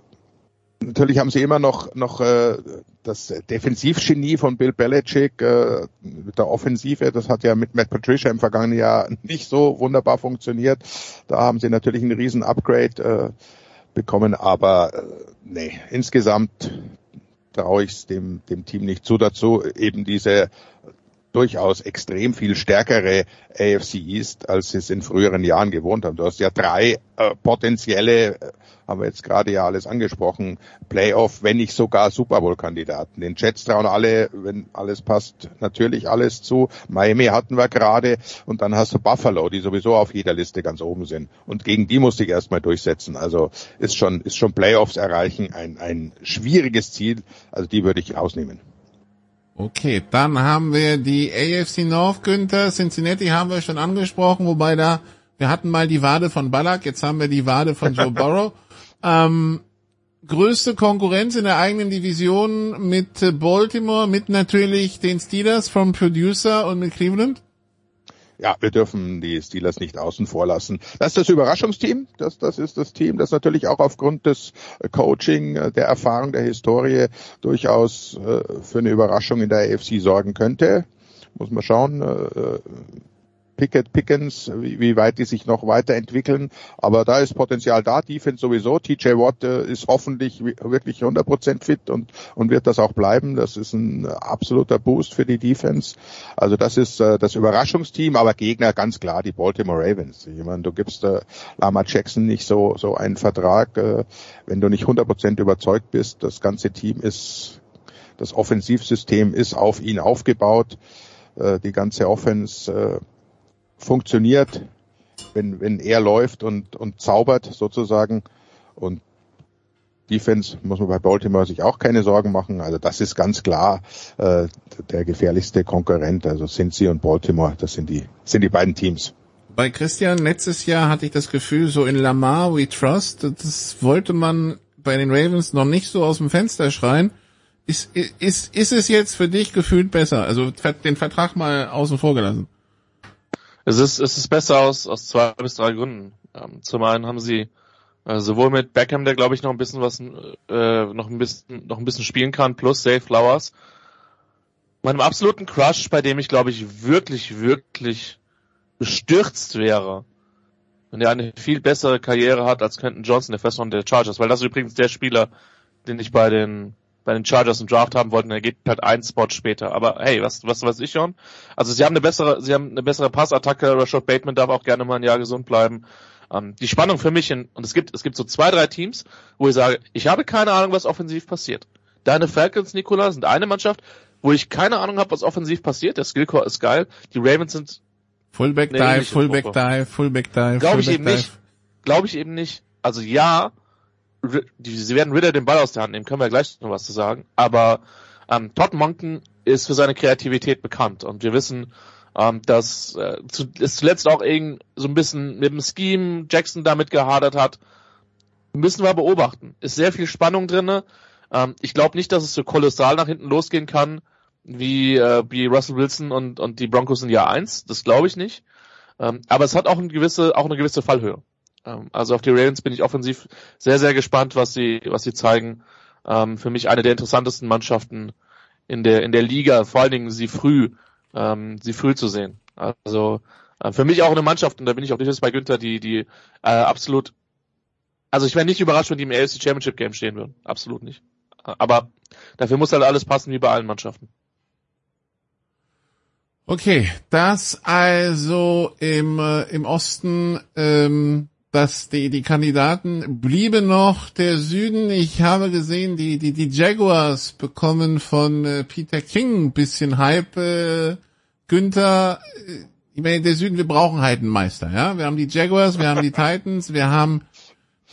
Natürlich haben sie immer noch noch äh, das Defensivgenie von Bill Belichick äh, mit der Offensive. Das hat ja mit Matt Patricia im vergangenen Jahr nicht so wunderbar funktioniert. Da haben sie natürlich einen riesen Upgrade äh, bekommen, aber äh, nee, insgesamt traue ich es dem, dem Team nicht zu dazu, eben diese durchaus extrem viel stärkere AFC East, als sie es in früheren Jahren gewohnt haben. Du hast ja drei äh, potenzielle, äh, haben wir jetzt gerade ja alles angesprochen, Playoff, wenn nicht sogar Super Bowl-Kandidaten. Den Jets trauen alle, wenn alles passt, natürlich alles zu. Miami hatten wir gerade und dann hast du Buffalo, die sowieso auf jeder Liste ganz oben sind. Und gegen die musste ich erstmal durchsetzen. Also ist schon, ist schon Playoffs erreichen ein, ein schwieriges Ziel. Also die würde ich rausnehmen. Okay, dann haben wir die AFC North, Günther. Cincinnati haben wir schon angesprochen, wobei da, wir hatten mal die Wade von Ballack, jetzt haben wir die Wade von Joe Burrow. Ähm, größte Konkurrenz in der eigenen Division mit Baltimore, mit natürlich den Steelers vom Producer und mit Cleveland? Ja, wir dürfen die Steelers nicht außen vor lassen. Das ist das Überraschungsteam. Das, das ist das Team, das natürlich auch aufgrund des Coaching, äh, der Erfahrung, der Historie durchaus äh, für eine Überraschung in der AFC sorgen könnte. Muss man schauen. Pickett, Pickens, wie, wie weit die sich noch weiterentwickeln. Aber da ist Potenzial da. Defense sowieso. TJ Watt äh, ist hoffentlich wirklich 100% fit und, und wird das auch bleiben. Das ist ein absoluter Boost für die Defense. Also das ist äh, das Überraschungsteam, aber Gegner ganz klar die Baltimore Ravens. Ich meine, du gibst äh, Lama Jackson nicht so, so einen Vertrag, äh, wenn du nicht 100% überzeugt bist. Das ganze Team ist, das Offensivsystem ist auf ihn aufgebaut. Äh, die ganze Offense, äh, funktioniert, wenn, wenn er läuft und, und zaubert sozusagen. Und Defense muss man bei Baltimore sich auch keine Sorgen machen. Also das ist ganz klar äh, der gefährlichste Konkurrent. Also sind sie und Baltimore, das sind die, sind die beiden Teams. Bei Christian, letztes Jahr hatte ich das Gefühl, so in Lamar we trust, das wollte man bei den Ravens noch nicht so aus dem Fenster schreien. Ist, ist, ist es jetzt für dich gefühlt besser? Also den Vertrag mal außen vor gelassen. Es ist, es ist besser aus, aus zwei bis drei Gründen. Ähm, zum einen haben sie äh, sowohl mit Beckham, der glaube ich noch ein bisschen was, äh, noch ein bisschen, noch ein bisschen spielen kann, plus Safe Flowers. Meinem absoluten Crush, bei dem ich glaube ich wirklich, wirklich bestürzt wäre, wenn er eine viel bessere Karriere hat als Quentin Johnson, der Festmann der Chargers, weil das ist übrigens der Spieler, den ich bei den bei den Chargers im Draft haben wollten, er geht halt einen Spot später. Aber hey, was, was weiß ich schon? Also sie haben eine bessere, sie haben eine bessere Passattacke. Rashad Bateman darf auch gerne mal ein Jahr gesund bleiben. Ähm, die Spannung für mich in, und es gibt, es gibt so zwei, drei Teams, wo ich sage, ich habe keine Ahnung, was offensiv passiert. Deine Falcons, Nikola, sind eine Mannschaft, wo ich keine Ahnung habe, was offensiv passiert. Der Skillcore ist geil. Die Ravens sind Fullback Dive, Fullback Dive, Fullback Dive. Glaube ich eben nicht. Glaube ich eben nicht. Also ja, sie werden Ritter den Ball aus der Hand nehmen, können wir gleich noch was zu sagen. Aber ähm, Todd Monken ist für seine Kreativität bekannt und wir wissen, ähm, dass äh, zu, es zuletzt auch irgend so ein bisschen mit dem Scheme Jackson damit gehadert hat. Müssen wir beobachten. Ist sehr viel Spannung drinne. Ähm, ich glaube nicht, dass es so kolossal nach hinten losgehen kann, wie, äh, wie Russell Wilson und, und die Broncos in Jahr 1. Das glaube ich nicht. Ähm, aber es hat auch eine gewisse, auch eine gewisse Fallhöhe. Ähm, also auf die Ravens bin ich offensiv sehr, sehr gespannt, was sie, was sie zeigen. Ähm, für mich eine der interessantesten Mannschaften in der, in der Liga, vor allen Dingen sie früh, ähm, sie früh zu sehen. Also äh, für mich auch eine Mannschaft, und da bin ich auch nicht bei Günther, die, die äh, absolut, also ich wäre nicht überrascht, wenn die im AFC Championship Game stehen würden. Absolut nicht. Aber dafür muss halt alles passen wie bei allen Mannschaften. Okay, das also im, äh, im Osten, ähm, dass die, die Kandidaten bliebe noch der Süden. Ich habe gesehen, die, die, die Jaguars bekommen von äh, Peter King ein bisschen Hype. Äh, Günther, äh, ich meine, der Süden, wir brauchen halt einen Meister, ja. Wir haben die Jaguars, wir haben die Titans, wir haben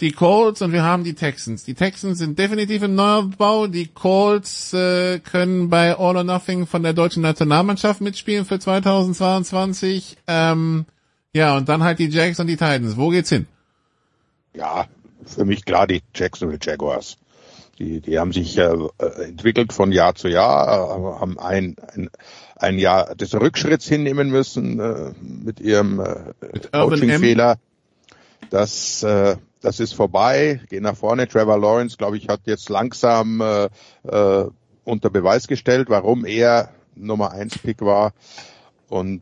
die Colts und wir haben die Texans. Die Texans sind definitiv im Neubau. Die Colts äh, können bei All or Nothing von der deutschen Nationalmannschaft mitspielen für 2022. Ähm, ja, und dann halt die Jacks und die Titans. Wo geht's hin? Ja, für mich klar die Jacksonville Jaguars. Die, die haben sich äh, entwickelt von Jahr zu Jahr, äh, haben ein, ein, ein Jahr des Rückschritts hinnehmen müssen äh, mit ihrem äh, Coaching-Fehler. Das äh, das ist vorbei, gehen nach vorne. Trevor Lawrence, glaube ich, hat jetzt langsam äh, äh, unter Beweis gestellt, warum er Nummer eins Pick war. Und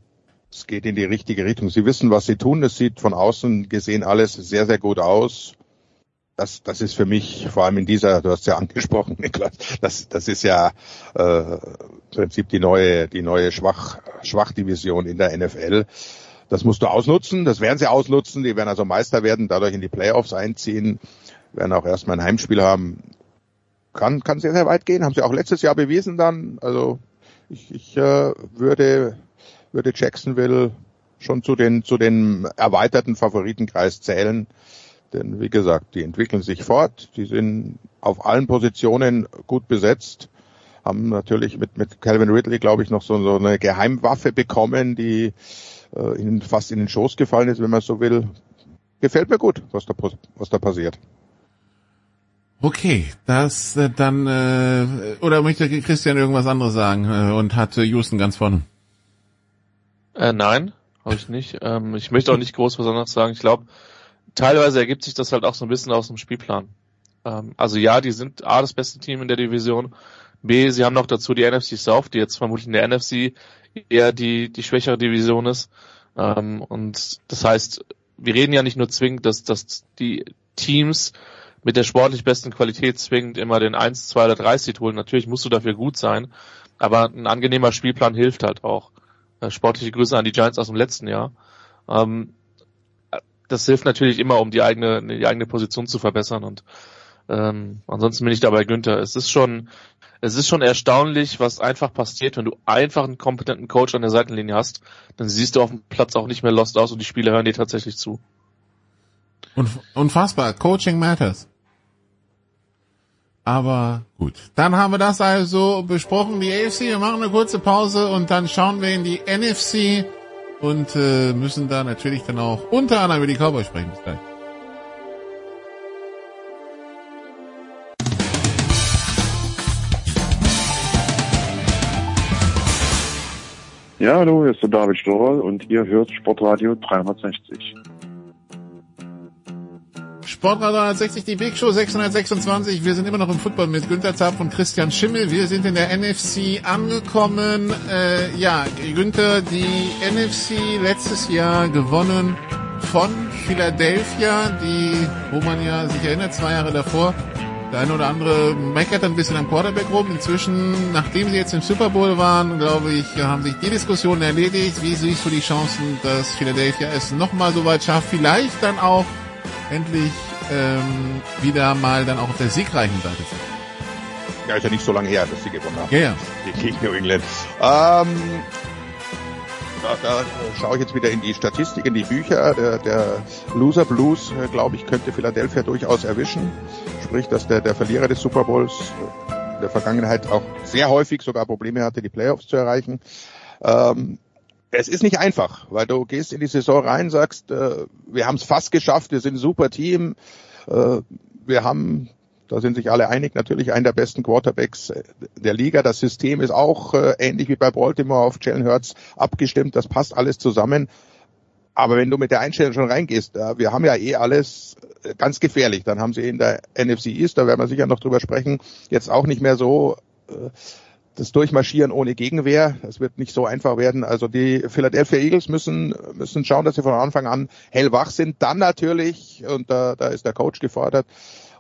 es geht in die richtige Richtung. Sie wissen, was sie tun. Es sieht von außen gesehen alles sehr, sehr gut aus. Das, das ist für mich, vor allem in dieser, du hast ja angesprochen, Niklas, das, das ist ja äh, im Prinzip die neue, die neue Schwach, Schwachdivision in der NFL. Das musst du ausnutzen, das werden sie ausnutzen, die werden also Meister werden, dadurch in die Playoffs einziehen, werden auch erstmal ein Heimspiel haben. Kann, kann sehr, sehr weit gehen, haben sie auch letztes Jahr bewiesen dann. Also ich, ich äh, würde, würde Jacksonville schon zu den, zu den erweiterten Favoritenkreis zählen. Denn wie gesagt, die entwickeln sich fort, die sind auf allen Positionen gut besetzt, haben natürlich mit, mit Calvin Ridley, glaube ich, noch so, so eine Geheimwaffe bekommen, die äh, ihnen fast in den Schoß gefallen ist, wenn man so will. Gefällt mir gut, was da, was da passiert. Okay, das äh, dann äh, oder möchte Christian irgendwas anderes sagen äh, und hat äh, Houston ganz vorne? Äh, nein, habe ich nicht. Ähm, ich möchte auch nicht groß was anderes sagen. Ich glaube, teilweise ergibt sich das halt auch so ein bisschen aus dem Spielplan. Ähm, also ja, die sind A das beste Team in der Division. B, sie haben noch dazu die NFC South, die jetzt vermutlich in der NFC eher die, die schwächere Division ist. Ähm, und das heißt, wir reden ja nicht nur zwingend, dass, dass die Teams mit der sportlich besten Qualität zwingend immer den 1, 2 oder 3 Seed holen. Natürlich musst du dafür gut sein, aber ein angenehmer Spielplan hilft halt auch. Äh, sportliche Grüße an die Giants aus dem letzten Jahr. Ähm, das hilft natürlich immer, um die eigene, die eigene Position zu verbessern und ähm, ansonsten bin ich dabei Günther. Es ist schon, es ist schon erstaunlich, was einfach passiert, wenn du einfach einen kompetenten Coach an der Seitenlinie hast, dann siehst du auf dem Platz auch nicht mehr lost aus und die Spieler hören dir tatsächlich zu. Unfassbar. Coaching matters. Aber gut. Dann haben wir das also besprochen, die AFC. Wir machen eine kurze Pause und dann schauen wir in die NFC und äh, müssen da natürlich dann auch unter anderem über die Cowboys sprechen. Bis gleich. Ja, hallo, hier ist der David Storer und ihr hört Sportradio 360. Sportradio 360, die Big Show 626. Wir sind immer noch im Football mit Günther Zapf und Christian Schimmel. Wir sind in der NFC angekommen. Äh, ja, Günther, die NFC letztes Jahr gewonnen von Philadelphia, die, wo man ja sich erinnert, zwei Jahre davor der eine oder andere meckert ein bisschen am Quarterback rum. Inzwischen, nachdem sie jetzt im Super Bowl waren, glaube ich, haben sich die Diskussionen erledigt. Wie siehst du die Chancen, dass Philadelphia es nochmal so weit schafft? Vielleicht dann auch endlich ähm, wieder mal dann auch auf der siegreichen Seite zu Ja, ist ja nicht so lange her, dass sie gewonnen haben. Ja, ja. Gegen New England. Ähm, da, da schaue ich jetzt wieder in die Statistik, in die Bücher. Der, der Loser Blues, äh, glaube ich, könnte Philadelphia durchaus erwischen. Sprich, dass der, der Verlierer des Super Bowls in der Vergangenheit auch sehr häufig sogar Probleme hatte, die Playoffs zu erreichen. Ähm, es ist nicht einfach, weil du gehst in die Saison rein, sagst, äh, wir haben es fast geschafft, wir sind ein super Team, äh, wir haben, da sind sich alle einig, natürlich einen der besten Quarterbacks der Liga. Das System ist auch äh, ähnlich wie bei Baltimore auf Jalen Hurts abgestimmt, das passt alles zusammen. Aber wenn du mit der Einstellung schon reingehst, äh, wir haben ja eh alles äh, ganz gefährlich, dann haben sie in der NFC East, da werden wir sicher noch drüber sprechen, jetzt auch nicht mehr so äh, das Durchmarschieren ohne Gegenwehr. Das wird nicht so einfach werden. Also die Philadelphia Eagles müssen, müssen schauen, dass sie von Anfang an hellwach sind. Dann natürlich, und da, da ist der Coach gefordert,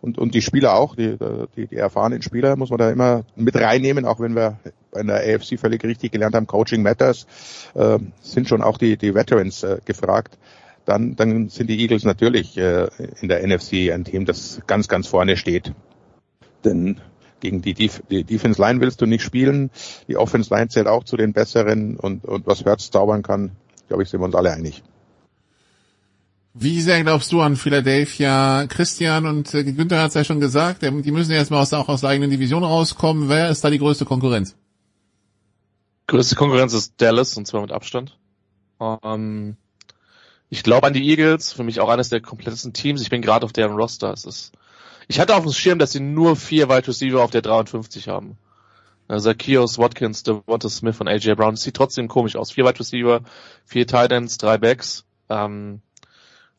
und, und die Spieler auch, die, die, die erfahrenen Spieler muss man da immer mit reinnehmen, auch wenn wir bei der AFC völlig richtig gelernt haben, Coaching Matters, äh, sind schon auch die, die Veterans äh, gefragt. Dann, dann sind die Eagles natürlich äh, in der NFC ein Team, das ganz, ganz vorne steht. Denn gegen die, Def die Defense Line willst du nicht spielen. Die Offense Line zählt auch zu den besseren und, und was Hertz zaubern kann, glaube ich, sind wir uns alle einig. Wie sehr glaubst du an Philadelphia? Christian und äh, Günther hat es ja schon gesagt, die müssen jetzt mal aus, auch aus der eigenen Division rauskommen. Wer ist da die größte Konkurrenz? Größte Konkurrenz ist Dallas und zwar mit Abstand. Ähm, ich glaube an die Eagles, für mich auch eines der komplettesten Teams. Ich bin gerade auf deren Roster. Es ist ich hatte auf dem Schirm, dass sie nur vier Wide Receiver auf der 53 haben. Zacchaeus, Watkins, Devonta Smith und AJ Brown. Das sieht trotzdem komisch aus. Vier Wide Receiver, vier Titans, drei Backs. Ähm,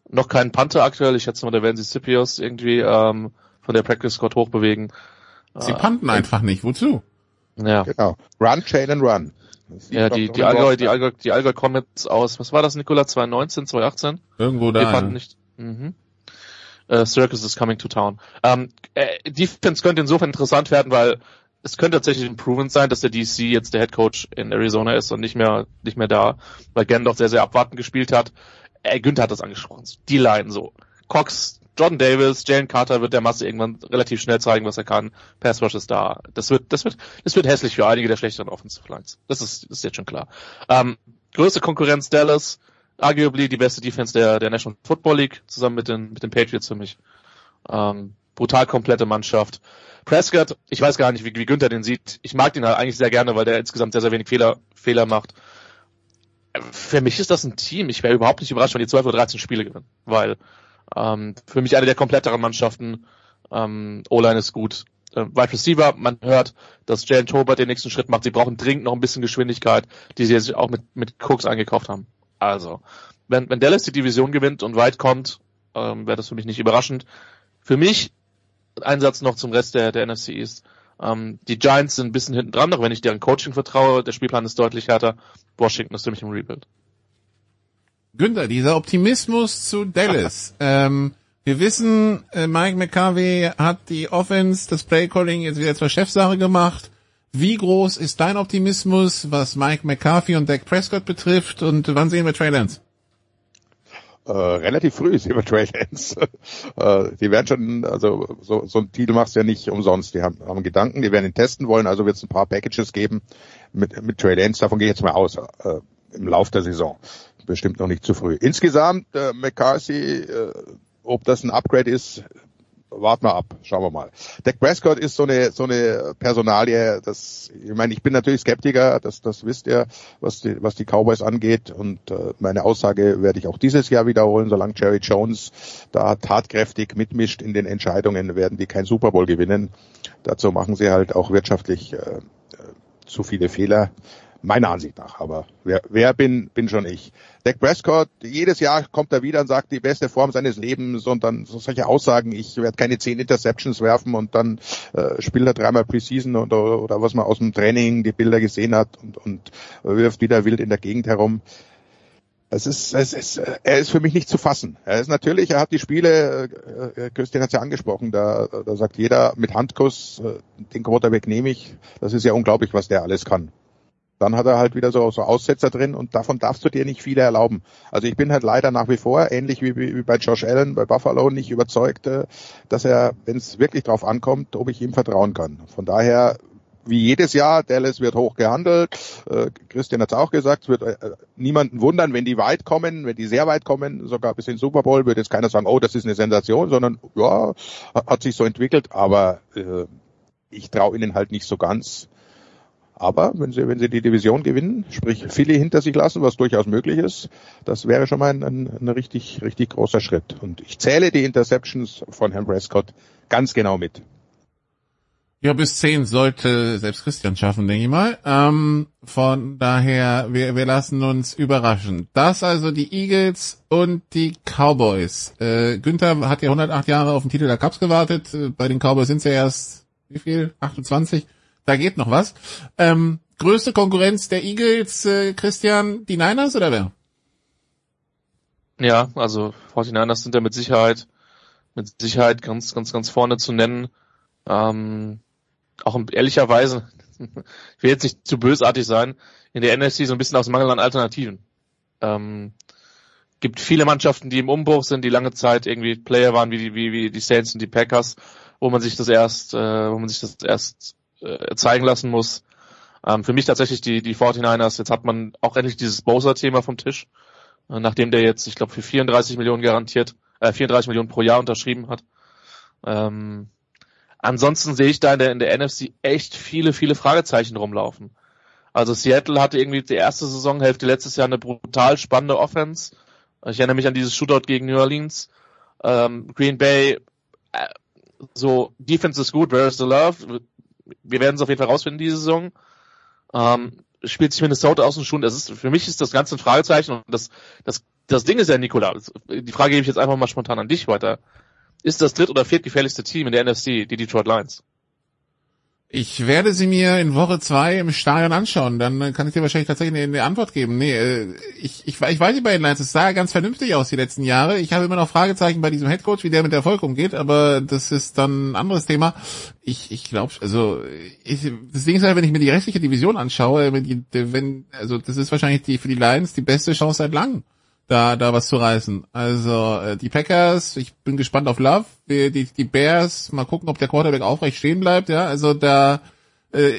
noch keinen Panther aktuell. Ich schätze mal, da werden sie Scipios irgendwie ähm, von der Practice Squad hochbewegen. Sie äh, panten einfach nicht. Wozu? Ja. Genau. Run, chain and run. Ja, die, die Allgäu, die Allgäu, die Allgäu Comets aus, was war das, Nikola? 2019, 2018? Irgendwo da. Wir fanden ja. nicht. Mhm äh, Circus is coming to town. Ähm, äh, Defense könnte insofern interessant werden, weil es könnte tatsächlich improvement sein, dass der DC jetzt der Head Coach in Arizona ist und nicht mehr nicht mehr da, weil Gendorf sehr sehr abwartend gespielt hat. Äh, Günther hat das angesprochen. Die Line so. Cox, Jordan Davis, Jalen Carter wird der Masse irgendwann relativ schnell zeigen, was er kann. Pass Rush ist da. Das wird das wird das wird hässlich für einige der schlechteren Offensive Lines. Das ist das ist jetzt schon klar. Ähm, größte Konkurrenz Dallas arguably die beste Defense der, der National Football League, zusammen mit den, mit den Patriots für mich. Ähm, brutal komplette Mannschaft. Prescott, ich weiß gar nicht, wie, wie Günther den sieht. Ich mag den halt eigentlich sehr gerne, weil der insgesamt sehr, sehr wenig Fehler, Fehler macht. Für mich ist das ein Team. Ich wäre überhaupt nicht überrascht, wenn die 12 oder 13 Spiele gewinnen, weil ähm, für mich eine der kompletteren Mannschaften. Ähm, O-Line ist gut. Äh, Wide Receiver, man hört, dass Jalen Tobert den nächsten Schritt macht. Sie brauchen dringend noch ein bisschen Geschwindigkeit, die sie jetzt auch mit, mit Cooks eingekauft haben. Also, wenn, wenn Dallas die Division gewinnt und weit kommt, ähm, wäre das für mich nicht überraschend. Für mich, ein Satz noch zum Rest der, der NFC East. Ähm, die Giants sind ein bisschen hinten dran, auch wenn ich deren Coaching vertraue. Der Spielplan ist deutlich härter. Washington ist für mich im Rebuild. Günther, dieser Optimismus zu Dallas. ähm, wir wissen, äh, Mike McCarvey hat die Offense, das Playcalling jetzt wieder zur Chefsache gemacht. Wie groß ist dein Optimismus, was Mike McCarthy und Dak Prescott betrifft und wann sehen wir Trey Lance? Äh, relativ früh sehen wir Trey Lance. äh, die werden schon, also so, so ein Titel machst du ja nicht umsonst. Die haben, haben Gedanken, die werden ihn testen wollen, also wird es ein paar Packages geben mit, mit Trey Lance, davon gehe ich jetzt mal aus, äh, im Lauf der Saison. Bestimmt noch nicht zu früh. Insgesamt, äh, McCarthy, äh, ob das ein Upgrade ist, warten wir ab, schauen wir mal. Dak Prescott ist so eine so eine Personalie, das ich meine, ich bin natürlich Skeptiker, das das wisst ihr, was die was die Cowboys angeht und äh, meine Aussage werde ich auch dieses Jahr wiederholen, solange Jerry Jones da tatkräftig mitmischt in den Entscheidungen, werden die kein Super Bowl gewinnen. Dazu machen sie halt auch wirtschaftlich äh, äh zu viele Fehler meiner Ansicht nach. Aber wer, wer bin, bin schon ich. Dak Prescott, jedes Jahr kommt er wieder und sagt, die beste Form seines Lebens und dann so solche Aussagen, ich werde keine zehn Interceptions werfen und dann äh, spielt er dreimal Preseason oder, oder was man aus dem Training die Bilder gesehen hat und, und wirft wieder wild in der Gegend herum. Es ist, es ist, er ist für mich nicht zu fassen. Er ist natürlich, er hat die Spiele, äh, Christian hat es ja angesprochen, da, da sagt jeder mit Handkuss, äh, den Quarterback nehme ich. Das ist ja unglaublich, was der alles kann dann hat er halt wieder so, so Aussetzer drin und davon darfst du dir nicht viele erlauben. Also ich bin halt leider nach wie vor, ähnlich wie, wie bei Josh Allen bei Buffalo, nicht überzeugt, äh, dass er, wenn es wirklich drauf ankommt, ob ich ihm vertrauen kann. Von daher, wie jedes Jahr, Dallas wird hoch gehandelt. Äh, Christian hat es auch gesagt, es wird äh, niemanden wundern, wenn die weit kommen, wenn die sehr weit kommen, sogar bis in Super Bowl, wird jetzt keiner sagen, oh, das ist eine Sensation, sondern ja, hat sich so entwickelt, aber äh, ich traue ihnen halt nicht so ganz Aber wenn sie, wenn sie die Division gewinnen, sprich Philly hinter sich lassen, was durchaus möglich ist, das wäre schon mal ein, ein, ein richtig, richtig großer Schritt. Und ich zähle die Interceptions von Herrn Prescott ganz genau mit. Ja, bis zehn sollte selbst Christian schaffen, denke ich mal. Ähm, von daher, wir, wir lassen uns überraschen. Das also die Eagles und die Cowboys. Äh, Günther hat ja 108 Jahre auf den Titel der Cups gewartet. Äh, bei den Cowboys sind sie erst, wie viel? 28? Da geht noch was. Ähm, größte Konkurrenz der Eagles, äh, Christian, die Niners oder wer? Ja, also 49ers sind ja mit Sicherheit, mit Sicherheit ganz, ganz, ganz vorne zu nennen. Ähm, auch ehrlicherweise, ich will jetzt nicht zu bösartig sein, in der NFC so ein bisschen aus Mangel an Alternativen. Ähm, gibt viele Mannschaften, die im Umbruch sind, die lange Zeit irgendwie Player waren wie die, wie, wie die Saints und die Packers, wo man sich das erst, äh, wo man sich das erst äh, zeigen lassen muss. Ähm, für mich tatsächlich die, die 49ers, jetzt hat man auch endlich dieses Bowser-Thema vom Tisch, äh, nachdem der jetzt, ich glaube, für 34 Millionen garantiert, äh, 34 Millionen pro Jahr unterschrieben hat. Ähm, Ansonsten sehe ich da in der, in der NFC echt viele, viele Fragezeichen rumlaufen. Also Seattle hatte irgendwie die erste Saisonhälfte letztes Jahr eine brutal spannende Offense. Ich erinnere mich an dieses Shootout gegen New Orleans. Ähm, Green Bay, äh, so Defense ist gut, where is the love? Wir werden es auf jeden Fall rausfinden diese Saison. Ähm, spielt sich Minnesota aus dem Schuhen. Das ist, für mich ist das Ganze ein Fragezeichen und das, das, das Ding ist ja, Nikola, die Frage gebe ich jetzt einfach mal spontan an dich weiter ist das dritt- oder viertgefährlichste Team in der NFC, die Detroit Lions. Ich werde sie mir in Woche zwei im Stadion anschauen. Dann kann ich dir wahrscheinlich tatsächlich eine, Antwort geben. Nee, äh, ich, ich, ich weiß nicht bei den Lions. Es sah ganz vernünftig aus die letzten Jahre. Ich habe immer noch Fragezeichen bei diesem Headcoach, wie der mit Erfolg umgeht, aber das ist dann ein anderes Thema. Ich, ich glaube, also ich, das Ding ist halt, wenn ich mir die restliche Division anschaue, wenn, die, wenn also das ist wahrscheinlich die für die Lions die beste Chance seit langem da, da was zu reißen. Also äh, die Packers, ich bin gespannt auf Love, die, die, Bears, mal gucken, ob der Quarterback aufrecht stehen bleibt, ja. Also da, äh,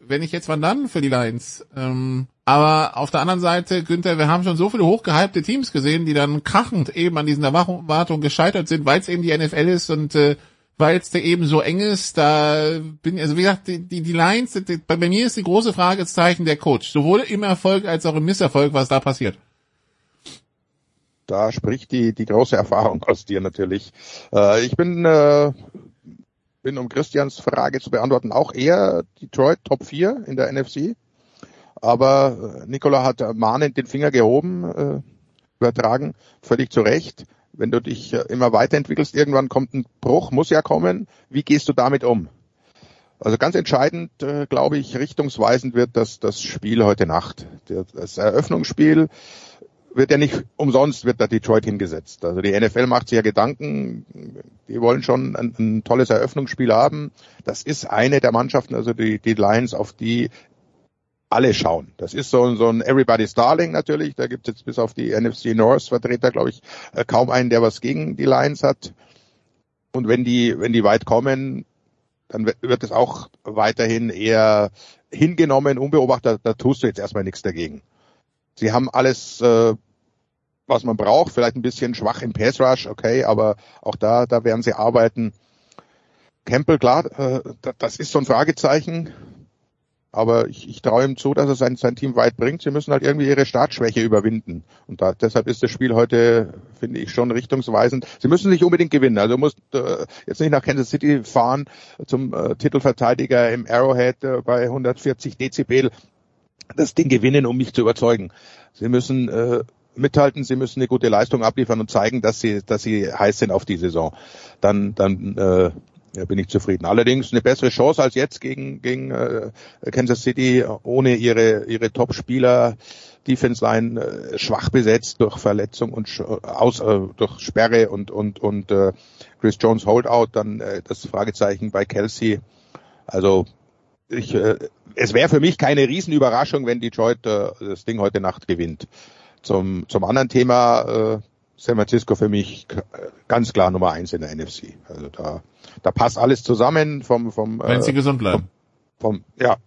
wenn ich jetzt wann dann für die Lions. Ähm, aber auf der anderen Seite, Günther, wir haben schon so viele hochgehypte Teams gesehen, die dann krachend eben an diesen Erwartungen gescheitert sind, weil es eben die NFL ist und äh, weil es da eben so eng ist, da bin also wie gesagt, die, die, die Lions, die, bei mir ist die große Fragezeichen der Coach, sowohl im Erfolg als auch im Misserfolg, was da passiert da spricht die, die große Erfahrung aus dir natürlich. Äh, ich bin, äh, bin, um Christians Frage zu beantworten, auch eher Detroit Top 4 in der NFC. Aber äh, Nikola hat mahnend den Finger gehoben, äh, übertragen, völlig zu Recht. Wenn du dich äh, immer weiterentwickelst, irgendwann kommt ein Bruch, muss ja kommen. Wie gehst du damit um? Also ganz entscheidend, äh, glaube ich, richtungsweisend wird das, das Spiel heute Nacht. Das Eröffnungsspiel wird ja nicht umsonst wird da Detroit hingesetzt. Also die NFL macht sich ja Gedanken, die wollen schon ein, ein tolles Eröffnungsspiel haben. Das ist eine der Mannschaften, also die, die Lions, auf die alle schauen. Das ist so, so ein Everybody's Darling natürlich. Da gibt es jetzt bis auf die NFC North Vertreter, glaube ich, äh, kaum einen, der was gegen die Lions hat. Und wenn die, wenn die weit kommen, dann wird es auch weiterhin eher hingenommen, unbeobachtet. Da tust du jetzt erstmal nichts dagegen. Sie haben alles, äh, was man braucht, vielleicht ein bisschen schwach im Pass Rush, okay, aber auch da, da werden sie arbeiten. Campbell, klar, äh, das ist so ein Fragezeichen, aber ich, ich traue ihm zu, dass er sein, sein Team weit bringt. Sie müssen halt irgendwie ihre Startschwäche überwinden. Und da, deshalb ist das Spiel heute, finde ich, schon richtungsweisend. Sie müssen nicht unbedingt gewinnen. Also muss äh, jetzt nicht nach Kansas City fahren zum äh, Titelverteidiger im Arrowhead äh, bei 140 Dezibel das Ding gewinnen, um mich zu überzeugen. Sie müssen äh, mithalten, sie müssen eine gute Leistung abliefern und zeigen, dass sie, dass sie heiß sind auf die Saison. Dann, dann äh, ja, bin ich zufrieden. Allerdings eine bessere Chance als jetzt gegen, gegen äh, Kansas City ohne ihre, ihre Top-Spieler. Defense Line äh, schwach besetzt durch Verletzung und aus äh, durch Sperre und und und äh, Chris Jones Holdout, dann äh, das Fragezeichen bei Kelsey. Also ich, äh, es wäre für mich keine Riesenüberraschung, wenn Detroit äh, das Ding heute Nacht gewinnt. Zum, zum anderen Thema äh, San Francisco für mich ganz klar Nummer eins in der NFC. Also da, da passt alles zusammen vom vom wenn sie äh, gesund bleiben. Vom, vom ja.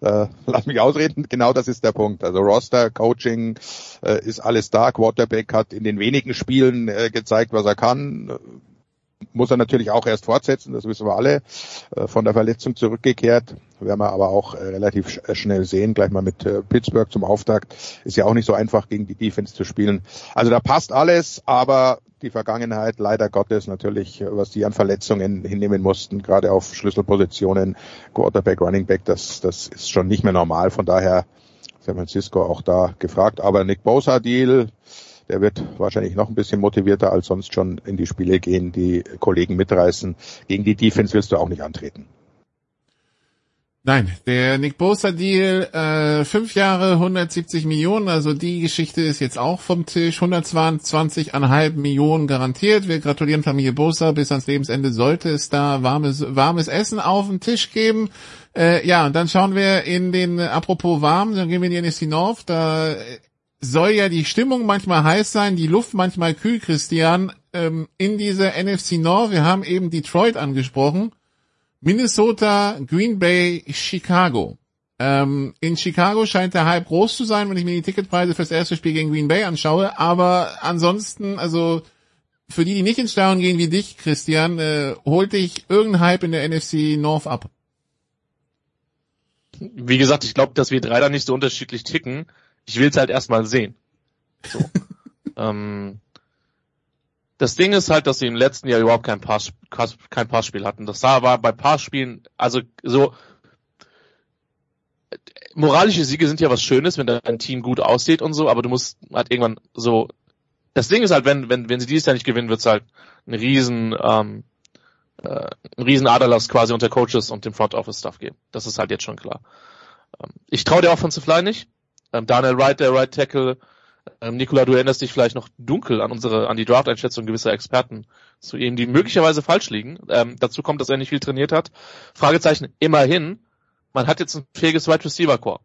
Äh, lass mich ausreden, genau das ist der Punkt. Also Roster, Coaching äh, ist alles da. Quarterback hat in den wenigen Spielen äh, gezeigt, was er kann muss er natürlich auch erst fortsetzen, das wissen wir alle. Äh, von der Verletzung zurückgekehrt, werden wir aber auch äh, relativ äh, schnell sehen, gleich mal mit Pittsburgh zum Auftakt. Ist ja auch nicht so einfach, gegen die Defense zu spielen. Also da passt alles, aber die Vergangenheit leider Gottes natürlich, was die an Verletzungen hinnehmen mussten, gerade auf Schlüsselpositionen, Quarterback, Running Back, das, das ist schon nicht mehr normal. Von daher San Francisco auch da gefragt. Aber Nick Bosa Deal, der wird wahrscheinlich noch ein bisschen motivierter als sonst schon in die Spiele gehen, die Kollegen mitreißen. Gegen die Defense willst du auch nicht antreten. Nein, der Nick Bosa Deal, äh, fünf Jahre, 170 Millionen, also die Geschichte ist jetzt auch vom Tisch, 122,5 Millionen garantiert. Wir gratulieren Familie Bosa, bis ans Lebensende sollte es da warmes, warmes Essen auf den Tisch geben. Äh, ja, und dann schauen wir in den, apropos warm, dann gehen wir in die NSC North, da soll ja die Stimmung manchmal heiß sein, die Luft manchmal kühl, Christian, ähm, in dieser NFC North. Wir haben eben Detroit angesprochen. Minnesota, Green Bay, Chicago. Ähm, in Chicago scheint der Hype groß zu sein, wenn ich mir die Ticketpreise fürs erste Spiel gegen Green Bay anschaue. Aber ansonsten, also für die, die nicht ins Stadion gehen wie dich, Christian, äh, holt dich irgendein Hype in der NFC North ab? Wie gesagt, ich glaube, dass wir drei da nicht so unterschiedlich ticken ich will es halt erstmal sehen. So. ähm, das Ding ist halt, dass sie im letzten Jahr überhaupt kein, Pass, kein Passspiel hatten. Das war bei Passspielen, also so moralische Siege sind ja was Schönes, wenn dein Team gut aussieht und so, aber du musst halt irgendwann so. Das Ding ist halt, wenn wenn wenn sie dieses Jahr nicht gewinnen, wird es halt ein riesen ähm, äh, ein riesen Aderlass quasi unter Coaches und dem Front Office Stuff geben. Das ist halt jetzt schon klar. Ähm, ich traue der Offensive Line nicht. Ähm, Daniel Wright, der Right Tackle. Ähm, Nikola, du erinnerst dich vielleicht noch dunkel an unsere, an die Draft-Einschätzung gewisser Experten zu ihm, die möglicherweise falsch liegen. Ähm, dazu kommt, dass er nicht viel trainiert hat. Fragezeichen, immerhin, man hat jetzt ein fähiges Wide Receiver Core.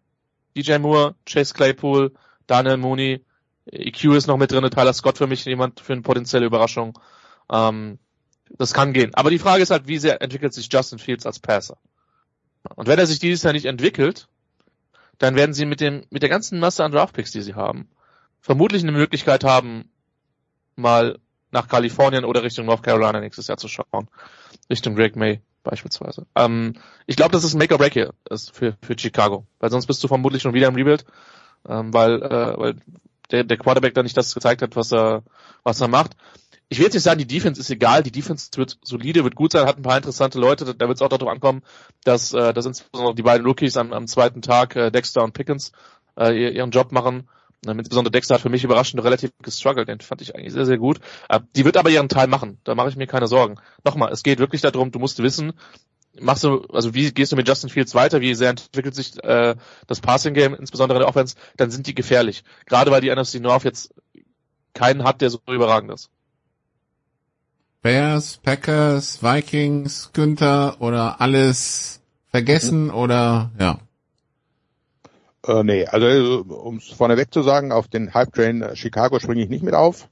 DJ Moore, Chase Claypool, Daniel Mooney, EQ ist noch mit drin, Tyler Scott für mich jemand für eine potenzielle Überraschung. Ähm, das kann gehen. Aber die Frage ist halt, wie sehr entwickelt sich Justin Fields als Passer? Und wenn er sich dieses Jahr nicht entwickelt, dann werden sie mit dem, mit der ganzen Masse an Draftpicks, die sie haben, vermutlich eine Möglichkeit haben, mal nach Kalifornien oder Richtung North Carolina nächstes Jahr zu schauen. Richtung Drake May beispielsweise. Ähm, ich glaube, das ist ein Make or Break hier ist für, für Chicago, weil sonst bist du vermutlich schon wieder im Rebuild, ähm, weil, äh, weil der, der Quarterback da nicht das gezeigt hat, was er, was er macht ich will jetzt nicht sagen, die Defense ist egal, die Defense wird solide, wird gut sein, hat ein paar interessante Leute, da wird es auch darauf ankommen, dass, äh, dass insbesondere die beiden Rookies am, am zweiten Tag, äh, Dexter und Pickens, äh, ihren Job machen. Ähm, insbesondere Dexter hat für mich überraschend relativ gestruggelt, den fand ich eigentlich sehr, sehr gut. Äh, die wird aber ihren Teil machen, da mache ich mir keine Sorgen. Nochmal, es geht wirklich darum, du musst wissen, machst du, also wie gehst du mit Justin Fields weiter, wie sehr entwickelt sich äh, das Passing Game, insbesondere in der Offense, dann sind die gefährlich. Gerade weil die NFC North jetzt keinen hat, der so überragend ist. Bears, Packers, Vikings, Günther oder alles vergessen mhm. oder ja? Äh, nee, also um es vorneweg zu sagen, auf den Hype Train Chicago springe ich nicht mit auf.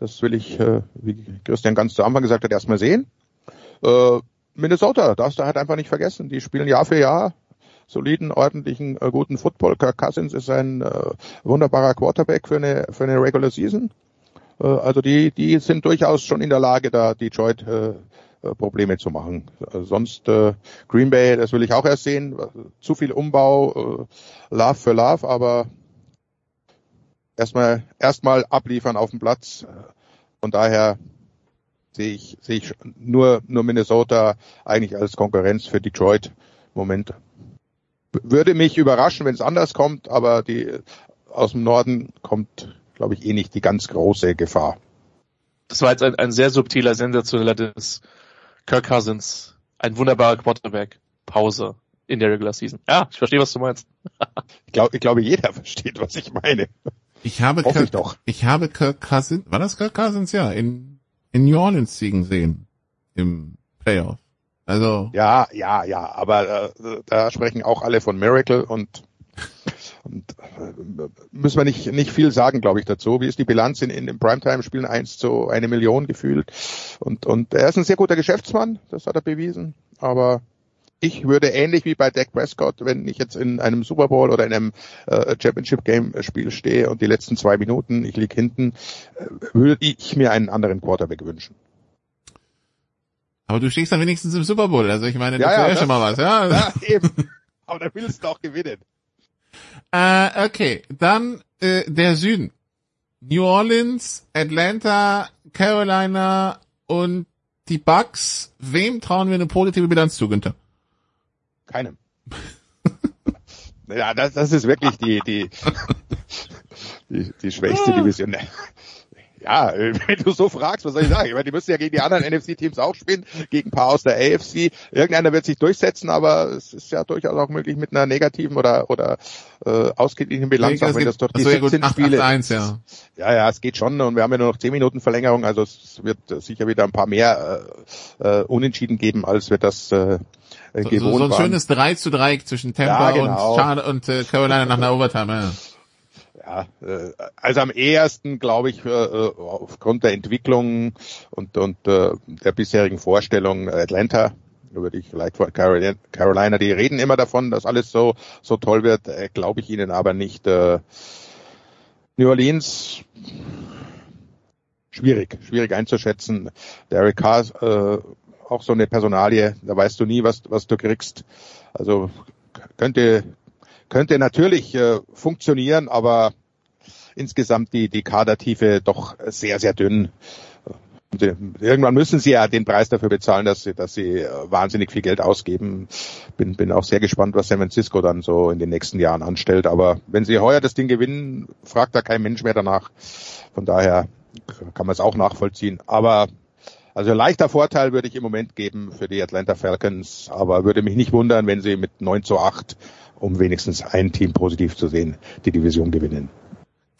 Das will ich, äh, wie Christian ganz zu Anfang gesagt hat, erstmal sehen. Äh, Minnesota, darfst du halt einfach nicht vergessen. Die spielen Jahr für Jahr soliden, ordentlichen, äh, guten Football. Kirk Cousins ist ein äh, wunderbarer Quarterback für eine, für eine Regular Season. Äh, also die, die sind durchaus schon in der Lage, da Detroit äh, äh, Probleme zu machen. Sonst äh, Green Bay, das will ich auch erst sehen. Zu viel Umbau, äh, Love für Love, aber erstmal erstmal abliefern auf dem Platz. Von daher sehe ich sehe ich nur nur Minnesota eigentlich als Konkurrenz für Detroit Moment. Würde mich überraschen, wenn es anders kommt, aber die aus dem Norden kommt glaube ich, eh nicht die ganz große Gefahr. Das war jetzt ein, ein sehr subtiler, sensationeller Diss. Kirk Cousins, ein wunderbarer Quarterback. Pause in der Regular Season. Ja, ich verstehe, was du meinst. ich, glaube, ich glaube, jeder versteht, was ich meine. Ich habe Kirk, ich, doch. ich habe Kirk Cousins, war das Kirk Cousins? Ja, in, in New Orleans siegen sehen. Im Playoff. Also. Ja, ja, ja, aber äh, da sprechen auch alle von Miracle und und äh, müssen wir nicht, nicht viel sagen, glaube ich, dazu. Wie ist die Bilanz in, in den Primetime-Spielen? Eins zu eine Million gefühlt. Und, und er ist ein sehr guter Geschäftsmann, das hat er bewiesen. Aber ich würde ähnlich wie bei Dak Prescott, wenn ich jetzt in einem Super Bowl oder in einem äh, Championship Game Spiel stehe und die letzten zwei Minuten, ich lieg hinten, äh, würde ich mir einen anderen Quarterback wünschen. Aber du stehst dann wenigstens im Super Bowl. Also ich meine, Ja, das ja, wäre ja das- schon mal was, ja. Ja, eben. Aber da willst du auch gewinnen. Äh, okay, dann äh, der Süden. New Orleans, Atlanta, Carolina und die Bucks. Wem trauen wir eine positive Bilanz zu, Günther? Keinem. ja, das, das ist wirklich die, die, die, die schwächste Division. Ja, wenn du so fragst, was soll ich sagen? Ich meine, die müssen ja gegen die anderen NFC-Teams auch spielen, gegen ein paar aus der AFC. Irgendeiner wird sich durchsetzen, aber es ist ja durchaus auch möglich mit einer negativen oder oder äh, ausgeglichenen Bilanz, auch wenn das doch die Achso, ja gut, 17 8, Spiele. 1, ja. Ja, ja, es geht schon und wir haben ja nur noch 10 Minuten Verlängerung, also es wird sicher wieder ein paar mehr äh, äh, Unentschieden geben, als wir das äh, So, gewohnt so, so ein waren. schönes 3 zu 3 zwischen Tampa Ja, genau. und, Char und äh, Carolina nach einer Overtime. Ja. Ja, äh, also am ehesten glaube ich äh, äh, aufgrund der Entwicklung und und äh, der bisherigen Vorstellung Atlanta würde ich vielleicht vor Carolina, Carolina, die reden immer davon, dass alles so so toll wird, äh, glaube ich ihnen aber nicht. Äh, New Orleans schwierig, schwierig einzuschätzen. Derek Carr äh, auch so eine Personalie, da weißt du nie, was was du kriegst. Also könnte könnte natürlich äh, funktionieren, aber insgesamt die, die Kadertiefe doch sehr, sehr dünn. Und, äh, Irgendwann müssen sie ja den Preis dafür bezahlen, dass sie, dass sie äh, wahnsinnig viel Geld ausgeben. Bin, bin auch sehr gespannt, was San Francisco dann so in den nächsten Jahren anstellt. Aber wenn sie heuer das Ding gewinnen, fragt da kein Mensch mehr danach. Von daher kann man es auch nachvollziehen. Aber also leichter Vorteil würde ich im Moment geben für die Atlanta Falcons, aber würde mich nicht wundern, wenn sie mit 9 zu 8, um wenigstens ein Team positiv zu sehen, die Division gewinnen.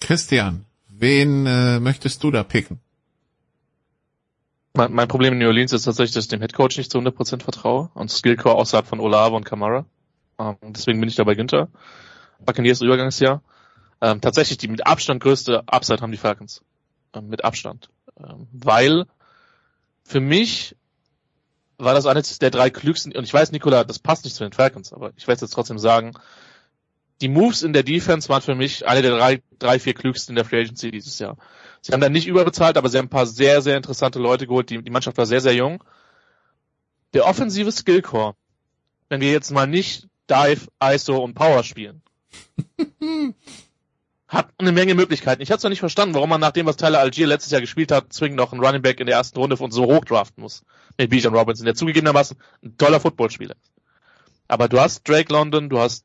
Christian, wen äh, möchtest du da picken? Mein, mein Problem in New Orleans ist tatsächlich, dass ich dem Headcoach nicht zu 100% vertraue und Skillcore außerhalb von Olave und Kamara. Ähm, deswegen bin ich da bei Günther. Buccaneers Übergangsjahr. Ähm, tatsächlich die mit Abstand größte Upside haben die Falcons. Ähm, mit Abstand. Ähm, weil für mich war das eines der drei klügsten, und ich weiß, Nikola, das passt nicht zu den Falcons, aber ich werde es jetzt trotzdem sagen, die Moves in der Defense waren für mich eine der drei, drei, vier klügsten in der Free Agency dieses Jahr. Sie haben da nicht überbezahlt, aber sie haben ein paar sehr, sehr interessante Leute geholt. Die, die Mannschaft war sehr, sehr jung. Der offensive Skillcore, wenn wir jetzt mal nicht Dive, ISO und Power spielen, hat eine Menge Möglichkeiten. Ich habe zwar nicht verstanden, warum man nach dem, was Tyler Algier letztes Jahr gespielt hat, zwingend noch einen Running Back in der ersten Runde und so hoch draften muss. Mit Bijan Robinson, der zugegebenermaßen ein toller Footballspieler ist. Aber du hast Drake London, du hast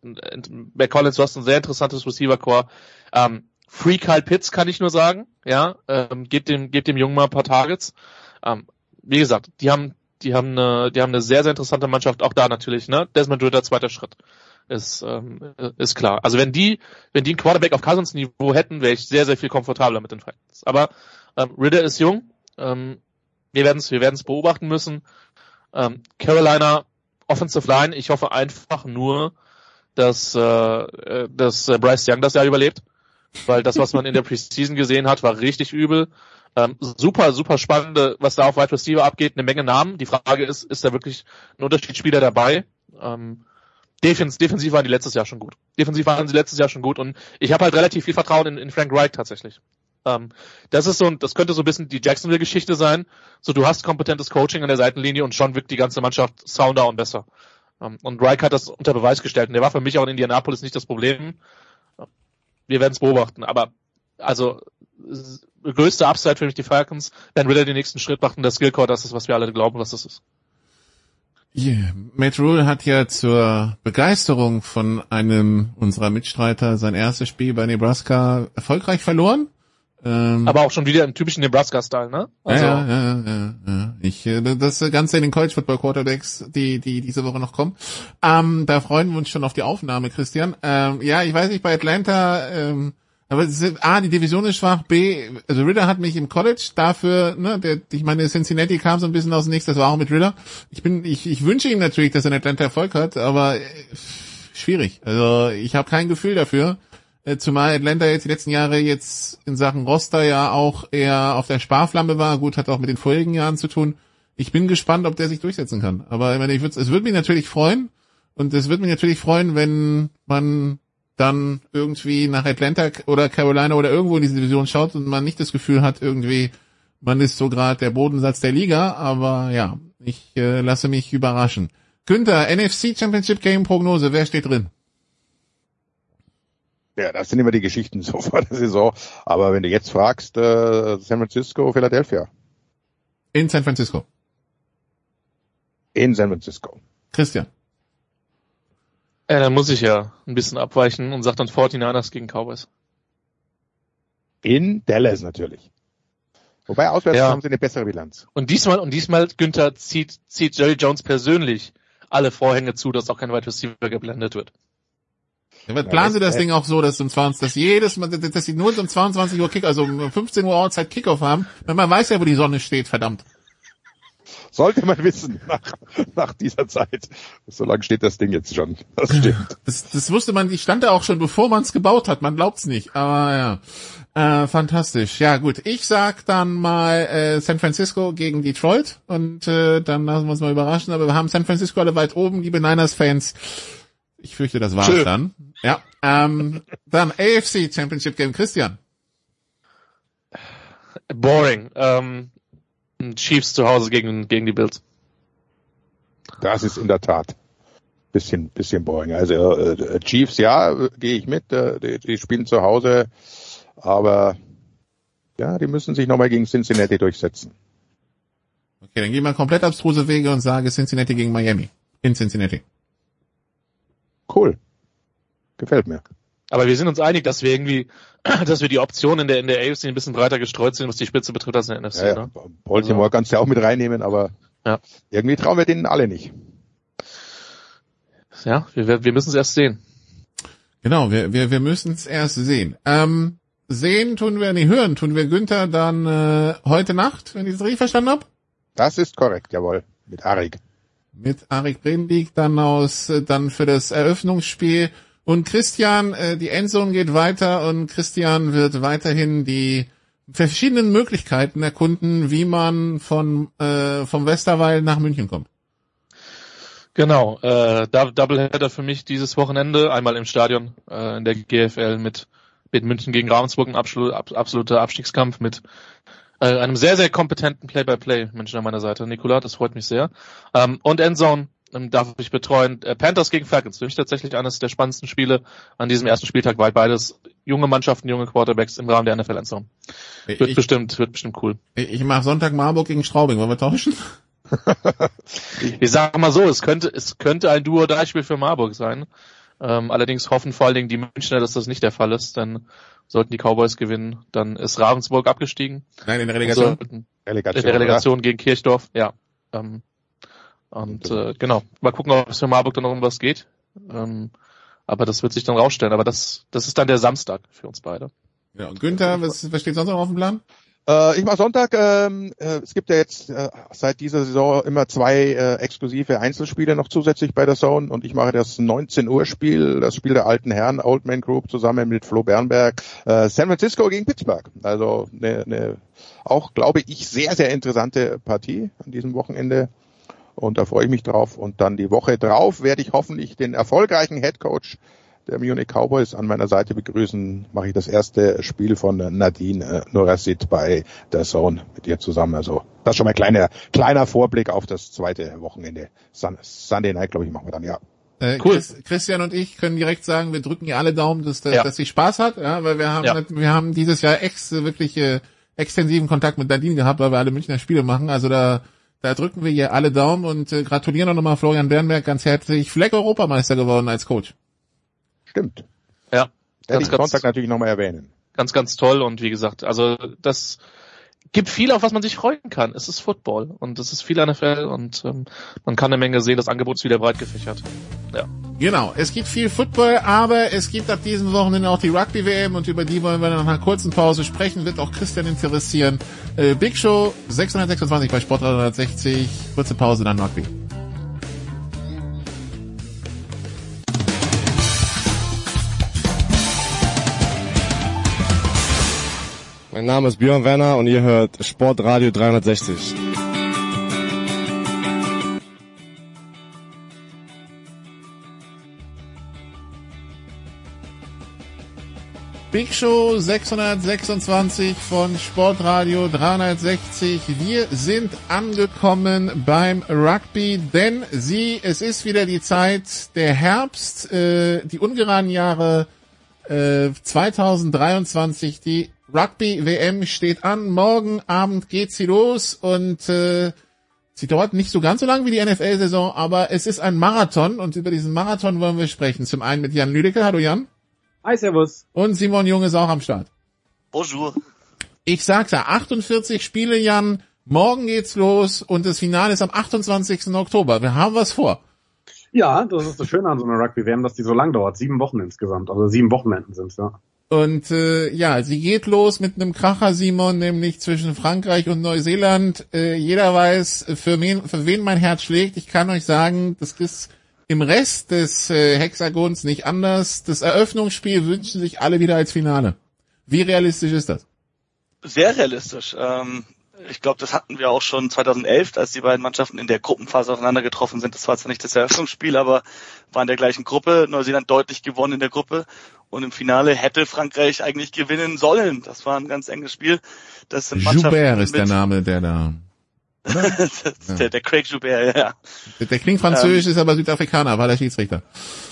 Mac Collins, du hast ein sehr interessantes Receiver-Core. Ähm, Free Kyle Pitts kann ich nur sagen, ja, ähm, gebt dem, gebt dem Jungen mal ein paar Targets. Ähm, wie gesagt, die haben, die haben eine, die haben eine sehr, sehr interessante Mannschaft, auch da natürlich, ne, Desmond Ritter, zweiter Schritt. Ist, ähm, ist klar. Also wenn die, wenn die einen Quarterback auf Cousins Niveau hätten, wäre ich sehr, sehr viel komfortabler mit den Falcons. Aber ähm, Ritter ist jung, ähm, wir werden es wir werden's beobachten müssen. Ähm, Carolina, Offensive Line, ich hoffe einfach nur, dass, äh, dass äh, Bryce Young das Jahr überlebt weil das, was man in der Preseason gesehen hat, war richtig übel. Ähm, super, super spannende, was da auf Wide Receiver abgeht, eine Menge Namen. Die Frage ist, ist da wirklich ein Unterschiedsspieler dabei? Ähm, Defens, defensiv waren die letztes Jahr schon gut. Defensiv waren sie letztes Jahr schon gut und ich habe halt relativ viel Vertrauen in, in Frank Wright tatsächlich. Ähm, das ist so, ein, das könnte so ein bisschen die Jacksonville-Geschichte sein. So, du hast kompetentes Coaching an der Seitenlinie und schon wirkt die ganze Mannschaft sounder und besser. Ähm, und Reich hat das unter Beweis gestellt und der war für mich auch in Indianapolis nicht das Problem wir werden es beobachten. Aber also größte Upside für mich die Falcons, wenn Ritter den nächsten Schritt macht und der Skillcore, das ist, was wir alle glauben, was das ist. Yeah. Matt Rule hat ja zur Begeisterung von einem unserer Mitstreiter sein erstes Spiel bei Nebraska erfolgreich verloren. Ähm, Aber auch schon wieder im typischen Nebraska-Style, ne? Also, ja, ja, ja, ja. Ich, äh, das Ganze in den College Football Quarterbacks, die, die diese Woche noch kommen. Ähm, da freuen wir uns schon auf die Aufnahme, Christian. Ähm, ja, ich weiß nicht, bei Atlanta, ähm, aber ist, A, die Division ist schwach, B, also Ritter hat mich im College dafür, ne, der, ich meine, Cincinnati kam so ein bisschen aus dem Nichts, das war auch mit Ritter. Ich bin, ich, ich wünsche ihm natürlich, dass er in Atlanta Erfolg hat, aber äh, schwierig. Also ich habe kein Gefühl dafür. Zumal Atlanta jetzt die letzten Jahre jetzt in Sachen Roster ja auch eher auf der Sparflamme war. Gut, hat auch mit den vorigen Jahren zu tun. Ich bin gespannt, ob der sich durchsetzen kann. Aber ich meine, ich würd, es würde mich natürlich freuen. Und es würde mich natürlich freuen, wenn man dann irgendwie nach Atlanta oder Carolina oder irgendwo in diese Division schaut und man nicht das Gefühl hat, irgendwie, man ist so gerade der Bodensatz der Liga. Aber ja, Ich äh, lasse mich überraschen. Günther, NFC Championship Game Prognose, wer steht drin? Ja, das sind immer die Geschichten so vor der Saison. Aber wenn du jetzt fragst, äh, San Francisco, Philadelphia. In San Francisco. In San Francisco. Christian. Äh, dann muss ich ja ein bisschen abweichen und sag dann 49ers gegen Cowboys. In Dallas natürlich. Wobei auswärts Ja. haben sie eine bessere Bilanz. Und diesmal, und diesmal, Günther, zieht, zieht Jerry Jones persönlich alle Vorhänge zu, dass auch kein Wide Receiver geblendet wird. Ja, aber planen Sie das Ding auch so, dass um 20, dass jedes Mal, dass sie nur um 22 Uhr Kick, also um 15 Uhr Ortszeit Kickoff haben, weil man weiß ja, wo die Sonne steht, verdammt. Sollte man wissen nach, nach dieser Zeit. So lange steht das Ding jetzt schon. Das stimmt. Das, das wusste man, die stand da auch schon, bevor man es gebaut hat. Man glaubt's nicht, aber ja. Äh, fantastisch. Ja gut, ich sag dann mal äh, San Francisco gegen Detroit und äh, dann lassen wir uns mal überraschen. Aber wir haben San Francisco alle weit oben, liebe Niners-Fans. Ich fürchte, das war's Tschö. dann. Ja. Ähm, dann AFC Championship Game. Christian. Boring. Ähm, Chiefs zu Hause gegen, gegen die Bills. Das ist in der Tat bisschen, bisschen boring. Also äh, Chiefs, ja, äh, gehe ich mit. Äh, die, die spielen zu Hause, aber ja, die müssen sich nochmal gegen Cincinnati durchsetzen. Okay, dann gehen wir komplett abstruse Wege und sage Cincinnati gegen Miami. In Cincinnati. Cool. Gefällt mir. Aber wir sind uns einig, dass wir irgendwie, dass wir die Optionen in der, in der AFC ein bisschen breiter gestreut sind, was die Spitze betrifft, als in der NFC, Ja, ja. Baltimore Also- kannst du ja auch mit reinnehmen, aber Ja. irgendwie trauen wir denen alle nicht. Ja, wir, wir müssen es erst sehen. Genau, wir, wir, wir müssen es erst sehen. Ähm, sehen tun wir, nee, hören tun wir Günther dann äh, heute Nacht, wenn ich das richtig verstanden habe. Das ist korrekt, jawohl. Mit Arik. Mit Arik Brendig dann aus, äh, dann für das Eröffnungsspiel. Und Christian, äh, die Endzone geht weiter und Christian wird weiterhin die verschiedenen Möglichkeiten erkunden, wie man von äh, vom Westerwald nach München kommt. Genau, äh, Dou- Doubleheader für mich dieses Wochenende, einmal im Stadion äh, in der GFL mit, mit München gegen Ravensburg, ein absolut, ab, absoluter Abstiegskampf mit äh, einem sehr, sehr kompetenten Play-by-Play-Menschen an meiner Seite. Nikola, das freut mich sehr. Ähm, und Endzone ähm, darf ich betreuen. Äh, Panthers gegen Falcons, für mich tatsächlich eines der spannendsten Spiele an diesem ersten Spieltag, weil beides junge Mannschaften, junge Quarterbacks im Rahmen der NFL Endzone. Wird Ich- bestimmt, wird bestimmt cool. Ich, ich mache Sonntag Marburg gegen Straubing. Wollen wir tauschen? Ich sage mal so, es könnte, es könnte ein Duo-3-Spiel für Marburg sein. Ähm, allerdings hoffen vor allen Dingen die Münchner, dass das nicht der Fall ist, denn sollten die Cowboys gewinnen, dann ist Ravensburg abgestiegen. Nein, in der Relegation. Relegation. in der Relegation gegen Kirchdorf, ja. Ähm, und äh, genau, mal gucken, ob es für Marburg dann noch um was geht. Ähm, aber das wird sich dann rausstellen. Aber das, das ist dann der Samstag für uns beide. Ja, und Günther, was, was steht sonst noch auf dem Plan? Äh, ich mache Sonntag. Ähm, äh, es gibt ja jetzt äh, seit dieser Saison immer zwei äh, exklusive Einzelspiele noch zusätzlich bei der Zone und ich mache das 19 Uhr Spiel, das Spiel der alten Herren Old Man Group zusammen mit Flo Bernberg, äh, San Francisco gegen Pittsburgh. Also eine ne, auch glaube ich sehr sehr interessante Partie an diesem Wochenende und da freue ich mich drauf. Und dann die Woche drauf werde ich hoffentlich den erfolgreichen Head Coach der Munich Cowboys an meiner Seite begrüßen, mache ich das erste Spiel von Nadine äh, Norasit bei der Zone mit ihr zusammen. Also das ist schon mal ein kleiner, kleiner Vorblick auf das zweite Wochenende. Sun, Sunday Night, glaube ich, machen wir dann, ja. Äh, Cool. Chris, Christian und ich können direkt sagen, wir drücken ihr alle Daumen, dass, dass, Ja. dass sie Spaß hat, ja, weil wir haben, Ja. wir haben dieses Jahr ex, wirklich äh, extensiven Kontakt mit Nadine gehabt, weil wir alle Münchner Spiele machen. Also da, da drücken wir ihr alle Daumen und äh, gratulieren auch nochmal Florian Bernberg ganz herzlich. Fleck Europameister geworden als Coach. Stimmt. Ja, ganz, ich ganz, Sonntag natürlich nochmal erwähnen. ganz, ganz toll. Und wie gesagt, also das gibt viel, auf was man sich freuen kann. Es ist Football und es ist viel NFL und ähm, man kann eine Menge sehen. Das Angebot ist wieder breit gefächert. Ja. Genau, es gibt viel Football, aber es gibt ab diesem Wochenende auch die Rugby-WM und über die wollen wir nach einer kurzen Pause sprechen, wird auch Christian interessieren. Äh, Big Show 626 bei Sport 360, kurze Pause, dann Rugby. Mein Name ist Björn Werner und ihr hört Sportradio 360. Big Show 626 von Sportradio 360. Wir sind angekommen beim Rugby, denn sie, es ist wieder die Zeit, der Herbst, äh, die ungeraden Jahre äh, 2023, die Rugby-WM steht an. Morgen Abend geht sie los und äh, sie dauert nicht so ganz so lang wie die NFL-Saison, aber es ist ein Marathon und über diesen Marathon wollen wir sprechen. Zum einen mit Jan Lüdecke. Hallo Jan. Hi, servus. Und Simon Jung ist auch am Start. Bonjour. Ich sagte 48 Spiele, Jan. Morgen geht's los und das Finale ist am 28. Oktober. Wir haben was vor. Ja, das ist das Schöne an so einer Rugby-WM, dass die so lang dauert. Sieben Wochen insgesamt. Also sieben Wochenenden sind's, ja. Und äh, ja, sie geht los mit einem Kracher, Simon, nämlich zwischen Frankreich und Neuseeland. Äh, jeder weiß, für wen, für wen mein Herz schlägt. Ich kann euch sagen, das ist im Rest des äh, Hexagons nicht anders. Das Eröffnungsspiel wünschen sich alle wieder als Finale. Wie realistisch ist das? Sehr realistisch. Ähm, ich glaube, das hatten wir auch schon 2011, als die beiden Mannschaften in der Gruppenphase aufeinander getroffen sind. Das war zwar nicht das Eröffnungsspiel, aber war in der gleichen Gruppe. Neuseeland deutlich gewonnen in der Gruppe. Und im Finale hätte Frankreich eigentlich gewinnen sollen. Das war ein ganz enges Spiel. Das sind Joubert ist der Name, der da. ja. der, der Craig Joubert, ja. Der, der klingt französisch, ähm, ist aber Südafrikaner, war der Schiedsrichter.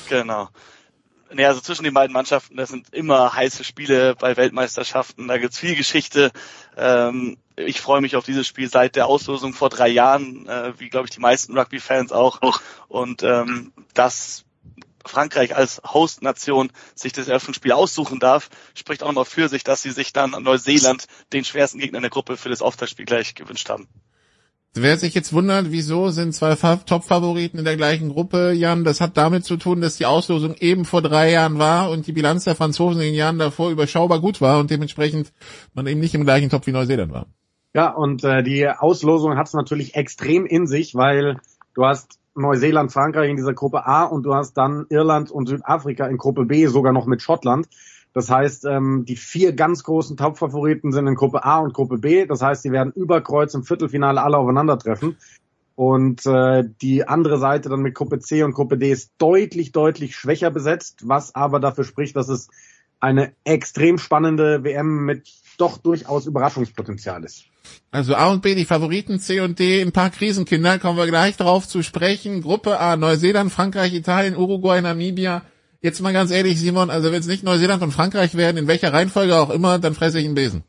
Genau. Nee, also zwischen den beiden Mannschaften, das sind immer heiße Spiele bei Weltmeisterschaften, da gibt's viel Geschichte. Ähm, ich freue mich auf dieses Spiel seit der Auslosung vor drei Jahren, äh, wie glaube ich die meisten Rugby-Fans auch. Und ähm, dass Frankreich als Host-Nation sich das Eröffnungsspiel aussuchen darf, spricht auch nochmal für sich, dass sie sich dann an Neuseeland den schwersten Gegner in der Gruppe für das Auftaktspiel gleich gewünscht haben. Wer sich jetzt wundert, wieso sind zwei Top-Favoriten in der gleichen Gruppe, Jan, das hat damit zu tun, dass die Auslosung eben vor drei Jahren war und die Bilanz der Franzosen in den Jahren davor überschaubar gut war und dementsprechend man eben nicht im gleichen Top wie Neuseeland war. Ja, und äh, die Auslosung hat es natürlich extrem in sich, weil du hast Neuseeland, Frankreich in dieser Gruppe A und du hast dann Irland und Südafrika in Gruppe B, sogar noch mit Schottland. Das heißt, ähm, die vier ganz großen Top-Favoriten sind in Gruppe A und Gruppe B. Das heißt, sie werden über Kreuz im Viertelfinale alle aufeinandertreffen. Und äh, die andere Seite dann mit Gruppe C und Gruppe D ist deutlich, deutlich schwächer besetzt, was aber dafür spricht, dass es eine extrem spannende WM mit doch durchaus Überraschungspotenzial ist. Also A und B, die Favoriten C und D, ein paar Krisenkinder, kommen wir gleich darauf zu sprechen. Gruppe A, Neuseeland, Frankreich, Italien, Uruguay, Namibia, Jetzt mal ganz ehrlich, Simon, also wenn es nicht Neuseeland und Frankreich werden, in welcher Reihenfolge auch immer, dann fresse ich einen Besen.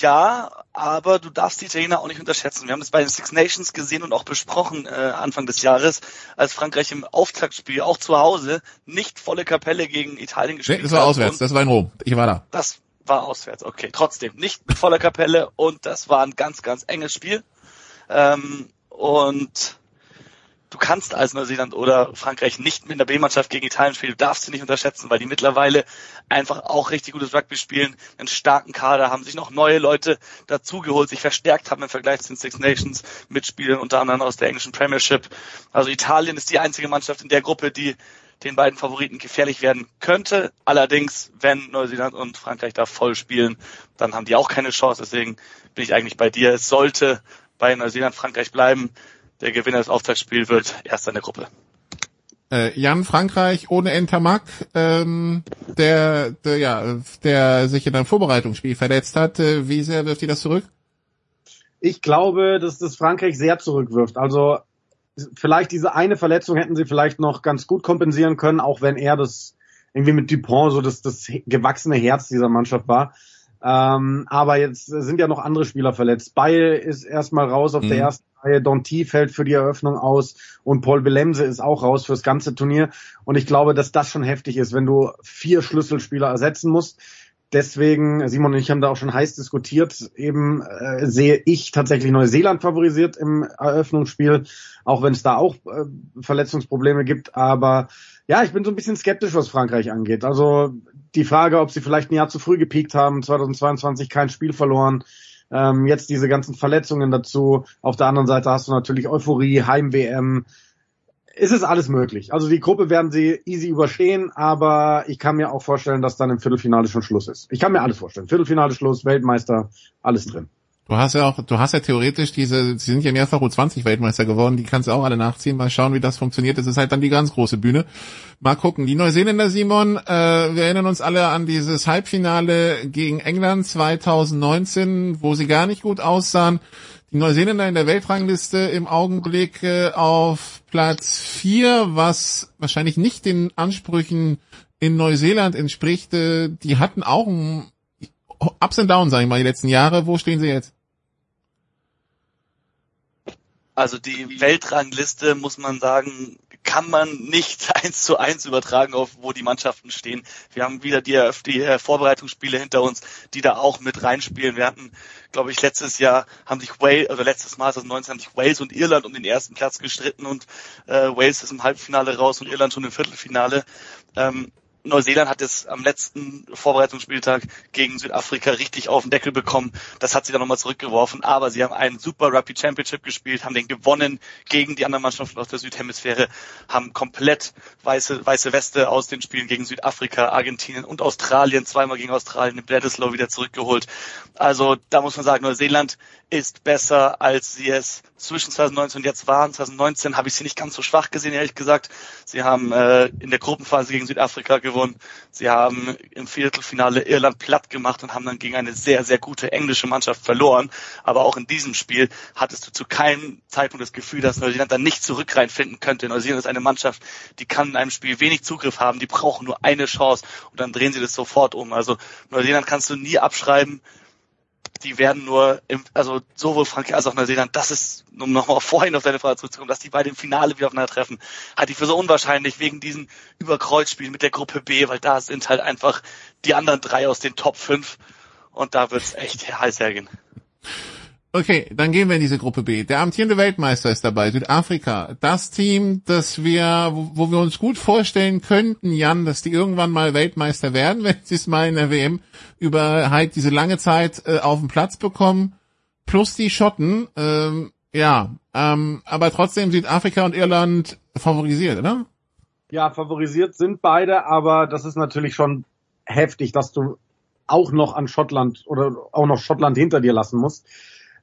Ja, aber du darfst die Italiener auch nicht unterschätzen. Wir haben das bei den Six Nations gesehen und auch besprochen äh, Anfang des Jahres, als Frankreich im Auftaktspiel auch zu Hause nicht volle Kapelle gegen Italien gespielt hat. Nee, das war auswärts, das war in Rom. Ich war da. Das war auswärts, okay. Trotzdem nicht mit voller Kapelle und das war ein ganz, ganz enges Spiel. Ähm, und du kannst als Neuseeland oder Frankreich nicht mit einer B-Mannschaft gegen Italien spielen. Du darfst sie nicht unterschätzen, weil die mittlerweile einfach auch richtig gutes Rugby spielen, einen starken Kader, haben sich noch neue Leute dazugeholt, sich verstärkt haben im Vergleich zu den Six Nations Mitspielern, unter anderem aus der englischen Premiership. Also Italien ist die einzige Mannschaft in der Gruppe, die den beiden Favoriten gefährlich werden könnte. Allerdings, wenn Neuseeland und Frankreich da voll spielen, dann haben die auch keine Chance. Deswegen bin ich eigentlich bei dir. Es sollte bei Neuseeland Frankreich bleiben der Gewinner des Auftaktspiels wird erster in der Gruppe. Äh, Jan Frankreich ohne Entermack, ähm, der, der, ja, der sich in einem Vorbereitungsspiel verletzt hat. Äh, wie sehr wirft ihr das zurück? Ich glaube, dass das Frankreich sehr zurückwirft. Also vielleicht diese eine Verletzung hätten sie vielleicht noch ganz gut kompensieren können, auch wenn er das irgendwie mit Dupont so das, das gewachsene Herz dieser Mannschaft war. Ähm, aber jetzt sind ja noch andere Spieler verletzt. Baye ist erstmal raus auf mhm. der ersten Reihe, Donti fällt für die Eröffnung aus und Paul Belemse ist auch raus fürs ganze Turnier. Und ich glaube, dass das schon heftig ist, wenn du vier Schlüsselspieler ersetzen musst. Deswegen, Simon und ich haben da auch schon heiß diskutiert, eben äh, sehe ich tatsächlich Neuseeland favorisiert im Eröffnungsspiel, auch wenn es da auch äh, Verletzungsprobleme gibt. Aber ja, ich bin so ein bisschen skeptisch, was Frankreich angeht. Also die Frage, ob sie vielleicht ein Jahr zu früh gepiekt haben, 2022 kein Spiel verloren, ähm, jetzt diese ganzen Verletzungen dazu. Auf der anderen Seite hast du natürlich Euphorie, Heim-WM. Es ist alles möglich. Also die Gruppe werden sie easy überstehen, aber ich kann mir auch vorstellen, dass dann im Viertelfinale schon Schluss ist. Ich kann mir alles vorstellen. Viertelfinale Schluss, Weltmeister, alles drin. Du hast ja auch, du hast ja theoretisch diese, sie sind ja mehrfach U20 Weltmeister geworden, die kannst du auch alle nachziehen, mal schauen, wie das funktioniert. Das ist halt dann die ganz große Bühne. Mal gucken. Die Neuseeländer, Simon, äh, wir erinnern uns alle an dieses Halbfinale gegen England 2019, wo sie gar nicht gut aussahen. Die Neuseeländer in der Weltrangliste im Augenblick äh, auf Platz vier, was wahrscheinlich nicht den Ansprüchen in Neuseeland entspricht. Äh, die hatten auch ein Ups and Downs, sag ich mal, die letzten Jahre. Wo stehen sie jetzt? Also die Weltrangliste, muss man sagen, kann man nicht eins zu eins übertragen auf wo die Mannschaften stehen. Wir haben wieder die, die äh, Vorbereitungsspiele hinter uns, die da auch mit reinspielen. Wir hatten, glaube ich, letztes Jahr haben sich Wales, oder letztes Mal, 2019, haben sich Wales und Irland um den ersten Platz gestritten und äh, Wales ist im Halbfinale raus und Irland schon im Viertelfinale. Ähm, Neuseeland hat es am letzten Vorbereitungsspieltag gegen Südafrika richtig auf den Deckel bekommen. Das hat sie dann nochmal zurückgeworfen. Aber sie haben einen super Rugby Championship gespielt, haben den gewonnen gegen die anderen Mannschaften aus der Südhemisphäre, haben komplett weiße, weiße Weste aus den Spielen gegen Südafrika, Argentinien und Australien, zweimal gegen Australien in Bledisloe wieder zurückgeholt. Also da muss man sagen, Neuseeland ist besser, als sie es zwischen 2019 und jetzt waren. 2019 habe ich sie nicht ganz so schwach gesehen, ehrlich gesagt. Sie haben äh, in der Gruppenphase gegen Südafrika gewonnen. Sie haben im Viertelfinale Irland platt gemacht und haben dann gegen eine sehr, sehr gute englische Mannschaft verloren. Aber auch in diesem Spiel hattest du zu keinem Zeitpunkt das Gefühl, dass Neuseeland dann nicht zurück reinfinden könnte. Neuseeland ist eine Mannschaft, die kann in einem Spiel wenig Zugriff haben. Die brauchen nur eine Chance und dann drehen sie das sofort um. Also Neuseeland kannst du nie abschreiben die werden nur, im, also sowohl Frankreich als auch Neuseeland, das ist, um nochmal vorhin auf deine Frage zurückzukommen, dass die bei dem Finale wieder aufeinander treffen, halte ich für so unwahrscheinlich wegen diesen Überkreuzspielen mit der Gruppe B, weil da sind halt einfach die anderen drei aus den Top 5 und da wird's echt heiß hergehen. Okay, dann gehen wir in diese Gruppe B. Der amtierende Weltmeister ist dabei, Südafrika. Das Team, das wir, wo, wo wir uns gut vorstellen könnten, Jan, dass die irgendwann mal Weltmeister werden, wenn sie es mal in der WM über halt diese lange Zeit äh, auf den Platz bekommen. Plus die Schotten, ähm, ja, ähm, aber trotzdem Südafrika und Irland favorisiert, oder? Ja, favorisiert sind beide, aber das ist natürlich schon heftig, dass du auch noch an Schottland oder auch noch Schottland hinter dir lassen musst.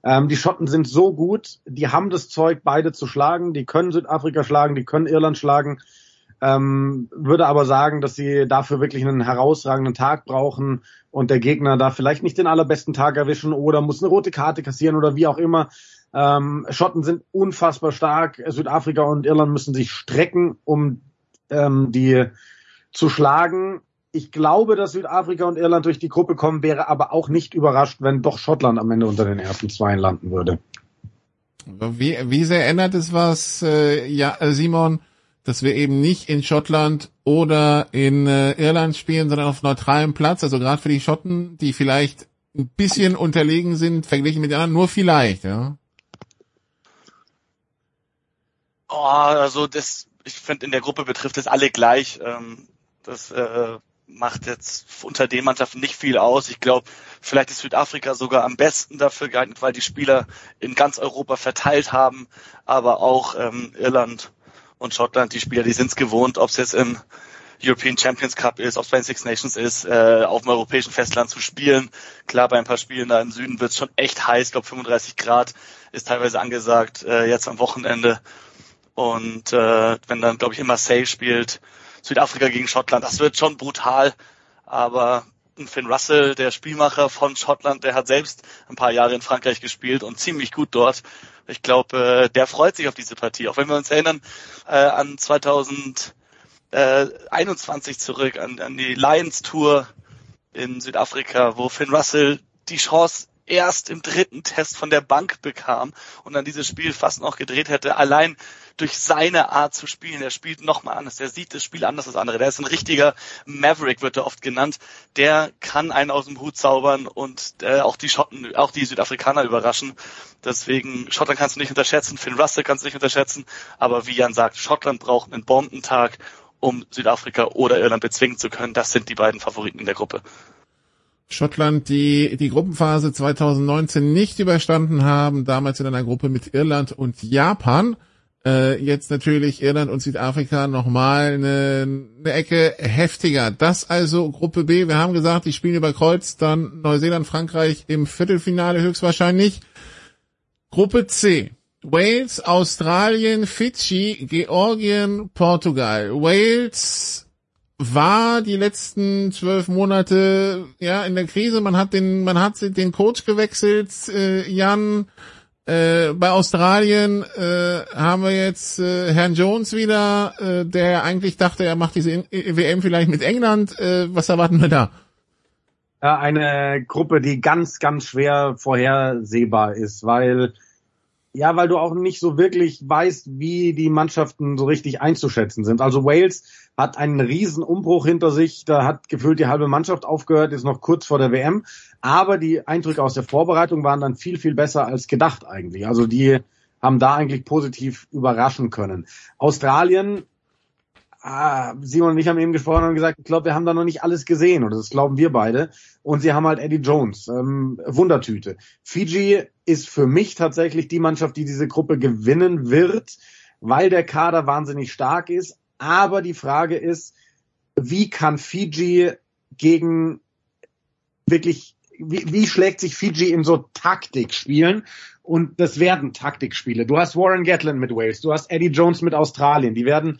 Ähm, die Schotten sind so gut, die haben das Zeug, beide zu schlagen. Die können Südafrika schlagen, die können Irland schlagen. Ähm, würde aber sagen, dass sie dafür wirklich einen herausragenden Tag brauchen und der Gegner da vielleicht nicht den allerbesten Tag erwischen oder muss eine rote Karte kassieren oder wie auch immer. Ähm, Schotten sind unfassbar stark. Südafrika und Irland müssen sich strecken, um ähm, die zu schlagen ich glaube, dass Südafrika und Irland durch die Gruppe kommen, wäre aber auch nicht überrascht, wenn doch Schottland am Ende unter den ersten zwei landen würde. Wie, wie sehr ändert es was, äh, ja, äh, Simon, dass wir eben nicht in Schottland oder in äh, Irland spielen, sondern auf neutralem Platz, also gerade für die Schotten, die vielleicht ein bisschen unterlegen sind, verglichen mit den anderen, nur vielleicht, ja? Oh, also das, ich finde, in der Gruppe betrifft es alle gleich. Ähm, das äh, macht jetzt unter den Mannschaften nicht viel aus. Ich glaube, vielleicht ist Südafrika sogar am besten dafür geeignet, weil die Spieler in ganz Europa verteilt haben, aber auch ähm, Irland und Schottland, die Spieler, die sind es gewohnt, ob es jetzt im European Champions Cup ist, ob es bei den Six Nations ist, äh, auf dem europäischen Festland zu spielen. Klar, bei ein paar Spielen da im Süden wird es schon echt heiß, ich glaube 35 Grad ist teilweise angesagt, äh, jetzt am Wochenende. Und äh, wenn dann, glaube ich, immer Say spielt, Südafrika gegen Schottland. Das wird schon brutal, aber Finn Russell, der Spielmacher von Schottland, der hat selbst ein paar Jahre in Frankreich gespielt und ziemlich gut dort. Ich glaube, äh, der freut sich auf diese Partie. Auch wenn wir uns erinnern äh, an 2021 zurück, an, an die Lions Tour in Südafrika, wo Finn Russell die Chance erst im dritten Test von der Bank bekam und dann dieses Spiel fast noch gedreht hätte. Allein durch seine Art zu spielen. Er spielt nochmal anders. Der sieht das Spiel anders als andere. Der ist ein richtiger Maverick, wird er oft genannt. Der kann einen aus dem Hut zaubern und äh, auch die Schotten, auch die Südafrikaner überraschen. Deswegen, Schottland kannst du nicht unterschätzen, Finn Russell kannst du nicht unterschätzen. Aber wie Jan sagt, Schottland braucht einen Bombentag, um Südafrika oder Irland bezwingen zu können. Das sind die beiden Favoriten in der Gruppe. Schottland, die die Gruppenphase 2019 nicht überstanden haben, damals in einer Gruppe mit Irland und Japan. Äh, jetzt natürlich Irland und Südafrika nochmal eine, eine Ecke heftiger. Das also Gruppe B. Wir haben gesagt, die spielen über Kreuz, dann Neuseeland, Frankreich im Viertelfinale höchstwahrscheinlich. Gruppe C. Wales, Australien, Fidschi, Georgien, Portugal. Wales war die letzten zwölf Monate ja in der Krise. Man hat den, man hat den Coach gewechselt. Äh, Jan äh, bei Australien äh, haben wir jetzt äh, Herrn Jones wieder, äh, der eigentlich dachte, er macht diese WM vielleicht mit England. Äh, was erwarten wir da? Ja, eine Gruppe, die ganz, ganz schwer vorhersehbar ist, weil ja, weil du auch nicht so wirklich weißt, wie die Mannschaften so richtig einzuschätzen sind. Also Wales hat einen riesen Umbruch hinter sich, da hat gefühlt die halbe Mannschaft aufgehört, ist noch kurz vor der WM, aber die Eindrücke aus der Vorbereitung waren dann viel, viel besser als gedacht eigentlich. Also die haben da eigentlich positiv überraschen können. Australien ah, Simon und ich haben eben gesprochen und gesagt, ich glaube, wir haben da noch nicht alles gesehen oder das glauben wir beide. Und sie haben halt Eddie Jones, ähm, Wundertüte. Fiji ist für mich tatsächlich die Mannschaft, die diese Gruppe gewinnen wird, weil der Kader wahnsinnig stark ist. Aber die Frage ist, wie kann Fiji gegen wirklich, wie, wie schlägt sich Fiji in so Taktik spielen? Und das werden Taktikspiele. Du hast Warren Gatlin mit Wales, du hast Eddie Jones mit Australien. Die werden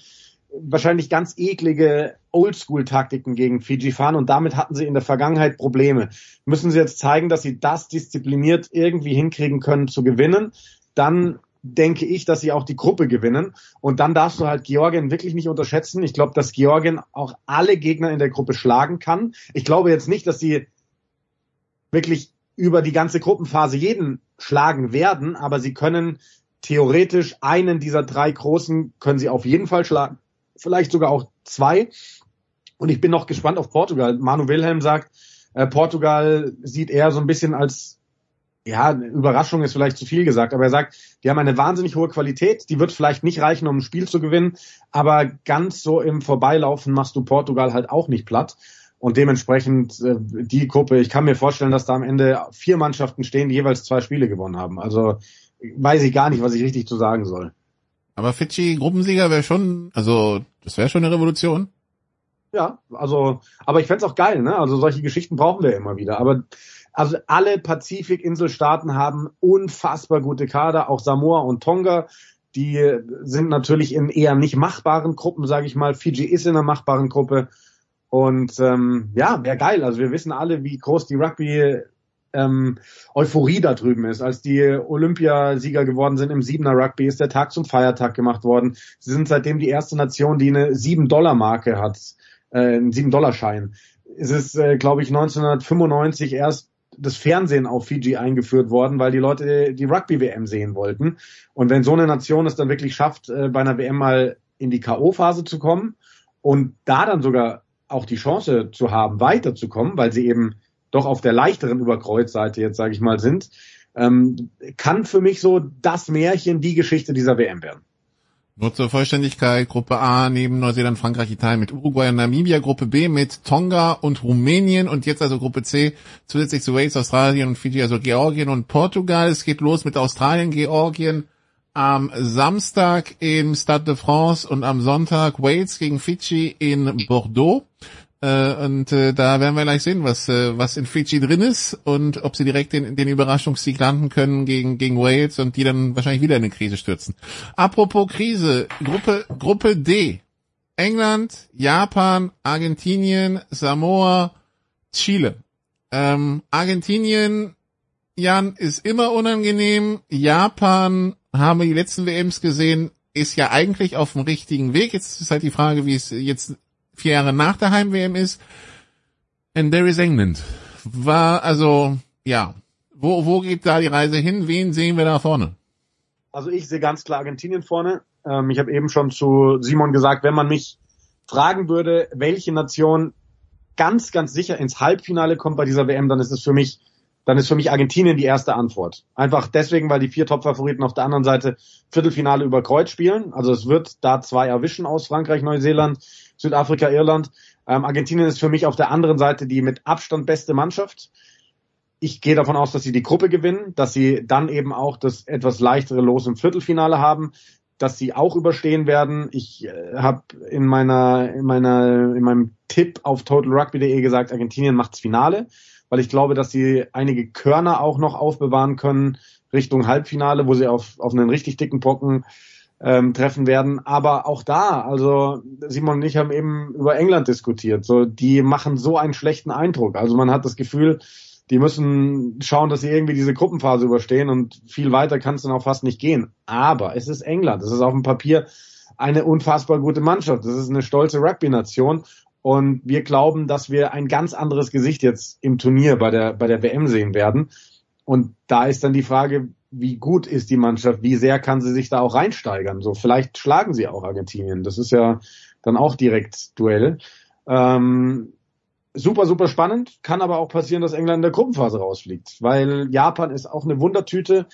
wahrscheinlich ganz eklige Oldschool-Taktiken gegen Fiji fahren und damit hatten sie in der Vergangenheit Probleme. Müssen sie jetzt zeigen, dass sie das diszipliniert irgendwie hinkriegen können zu gewinnen, dann denke ich, dass sie auch die Gruppe gewinnen. Und dann darfst du halt Georgien wirklich nicht unterschätzen. Ich glaube, dass Georgien auch alle Gegner in der Gruppe schlagen kann. Ich glaube jetzt nicht, dass sie wirklich über die ganze Gruppenphase jeden schlagen werden, aber sie können theoretisch einen dieser drei großen können sie auf jeden Fall schlagen vielleicht sogar auch zwei. Und ich bin noch gespannt auf Portugal. Manu Wilhelm sagt, äh, Portugal sieht er so ein bisschen als ja, Überraschung ist vielleicht zu viel gesagt, aber er sagt, die haben eine wahnsinnig hohe Qualität, die wird vielleicht nicht reichen, um ein Spiel zu gewinnen, aber ganz so im Vorbeilaufen machst du Portugal halt auch nicht platt. Und dementsprechend äh, die Gruppe, ich kann mir vorstellen, dass da am Ende vier Mannschaften stehen, die jeweils zwei Spiele gewonnen haben. Also weiß ich gar nicht, was ich richtig zu sagen soll. Aber Fidschi Gruppensieger wäre schon, also das wäre schon eine Revolution. Ja, also, aber ich fände auch geil, ne? Also solche Geschichten brauchen wir immer wieder. Aber also alle Pazifikinselstaaten haben unfassbar gute Kader, auch Samoa und Tonga. Die sind natürlich in eher nicht machbaren Gruppen, sage ich mal. Fiji ist in einer machbaren Gruppe. Und ähm, ja, wäre geil. Also wir wissen alle, wie groß die Rugby ähm, Euphorie da drüben ist. Als die Olympiasieger geworden sind im Siebener Rugby, ist der Tag zum Feiertag gemacht worden. Sie sind seitdem die erste Nation, die eine 7-Dollar-Marke hat, äh, einen 7-Dollar-Schein. Es ist, äh, glaube ich, 1995 erst das Fernsehen auf Fiji eingeführt worden, weil die Leute die Rugby-WM sehen wollten. Und wenn so eine Nation es dann wirklich schafft, äh, bei einer WM mal in die K.O.-Phase zu kommen und da dann sogar auch die Chance zu haben, weiterzukommen, weil sie eben doch auf der leichteren Überkreuzseite jetzt, sage ich mal, sind, ähm, kann für mich so das Märchen die Geschichte dieser WM werden. Nur zur Vollständigkeit, Gruppe A neben Neuseeland, Frankreich, Italien mit Uruguay und Namibia, Gruppe B mit Tonga und Rumänien und jetzt also Gruppe C zusätzlich zu Wales, Australien und Fiji, also Georgien und Portugal. Es geht los mit Australien, Georgien am Samstag im Stade de France und am Sonntag Wales gegen Fiji in Bordeaux. Äh, und äh, da werden wir gleich sehen, was, äh, was in Fiji drin ist und ob sie direkt den, den Überraschungssieg landen können gegen, gegen Wales und die dann wahrscheinlich wieder in eine Krise stürzen. Apropos Krise, Gruppe, Gruppe D. England, Japan, Argentinien, Samoa, Chile. Ähm, Argentinien, Jan, ist immer unangenehm. Japan, haben wir die letzten WMs gesehen, ist ja eigentlich auf dem richtigen Weg. Jetzt ist halt die Frage, wie es jetzt vier Jahre nach der Heim-WM ist. And there is England. War, also, ja. Wo, wo geht da die Reise hin? Wen sehen wir da vorne? Also ich sehe ganz klar Argentinien vorne. Ähm, ich habe eben schon zu Simon gesagt, wenn man mich fragen würde, welche Nation ganz, ganz sicher ins Halbfinale kommt bei dieser WM, dann ist es für mich, dann ist für mich Argentinien die erste Antwort. Einfach deswegen, weil die vier Top-Favoriten auf der anderen Seite Viertelfinale über Kreuz spielen. Also es wird da zwei erwischen aus Frankreich, Neuseeland. Südafrika, Irland. Ähm, Argentinien ist für mich auf der anderen Seite die mit Abstand beste Mannschaft. Ich gehe davon aus, dass sie die Gruppe gewinnen, dass sie dann eben auch das etwas leichtere Los im Viertelfinale haben. dass sie auch überstehen werden. Ich äh, habe in meiner in meiner in meinem Tipp auf totalrugby.de gesagt, Argentinien macht's Finale, weil ich glaube, dass sie einige Körner auch noch aufbewahren können Richtung Halbfinale, wo sie auf auf einen richtig dicken Brocken ähm, treffen werden. Aber auch da, also Simon und ich haben eben über England diskutiert. So, die machen so einen schlechten Eindruck. Also man hat das Gefühl, die müssen schauen, dass sie irgendwie diese Gruppenphase überstehen und viel weiter kann es dann auch fast nicht gehen. Aber es ist England. Es ist auf dem Papier eine unfassbar gute Mannschaft. Das ist eine stolze Rugby-Nation. Und wir glauben, dass wir ein ganz anderes Gesicht jetzt im Turnier bei der, bei der WM sehen werden. Und da ist dann die Frage, wie gut ist die Mannschaft, wie sehr kann sie sich da auch reinsteigern. So, vielleicht schlagen sie auch Argentinien. Das ist ja dann auch direkt Duell. Ähm, super, super spannend. Kann aber auch passieren, dass England in der Gruppenphase rausfliegt, weil Japan ist auch eine Wundertüte.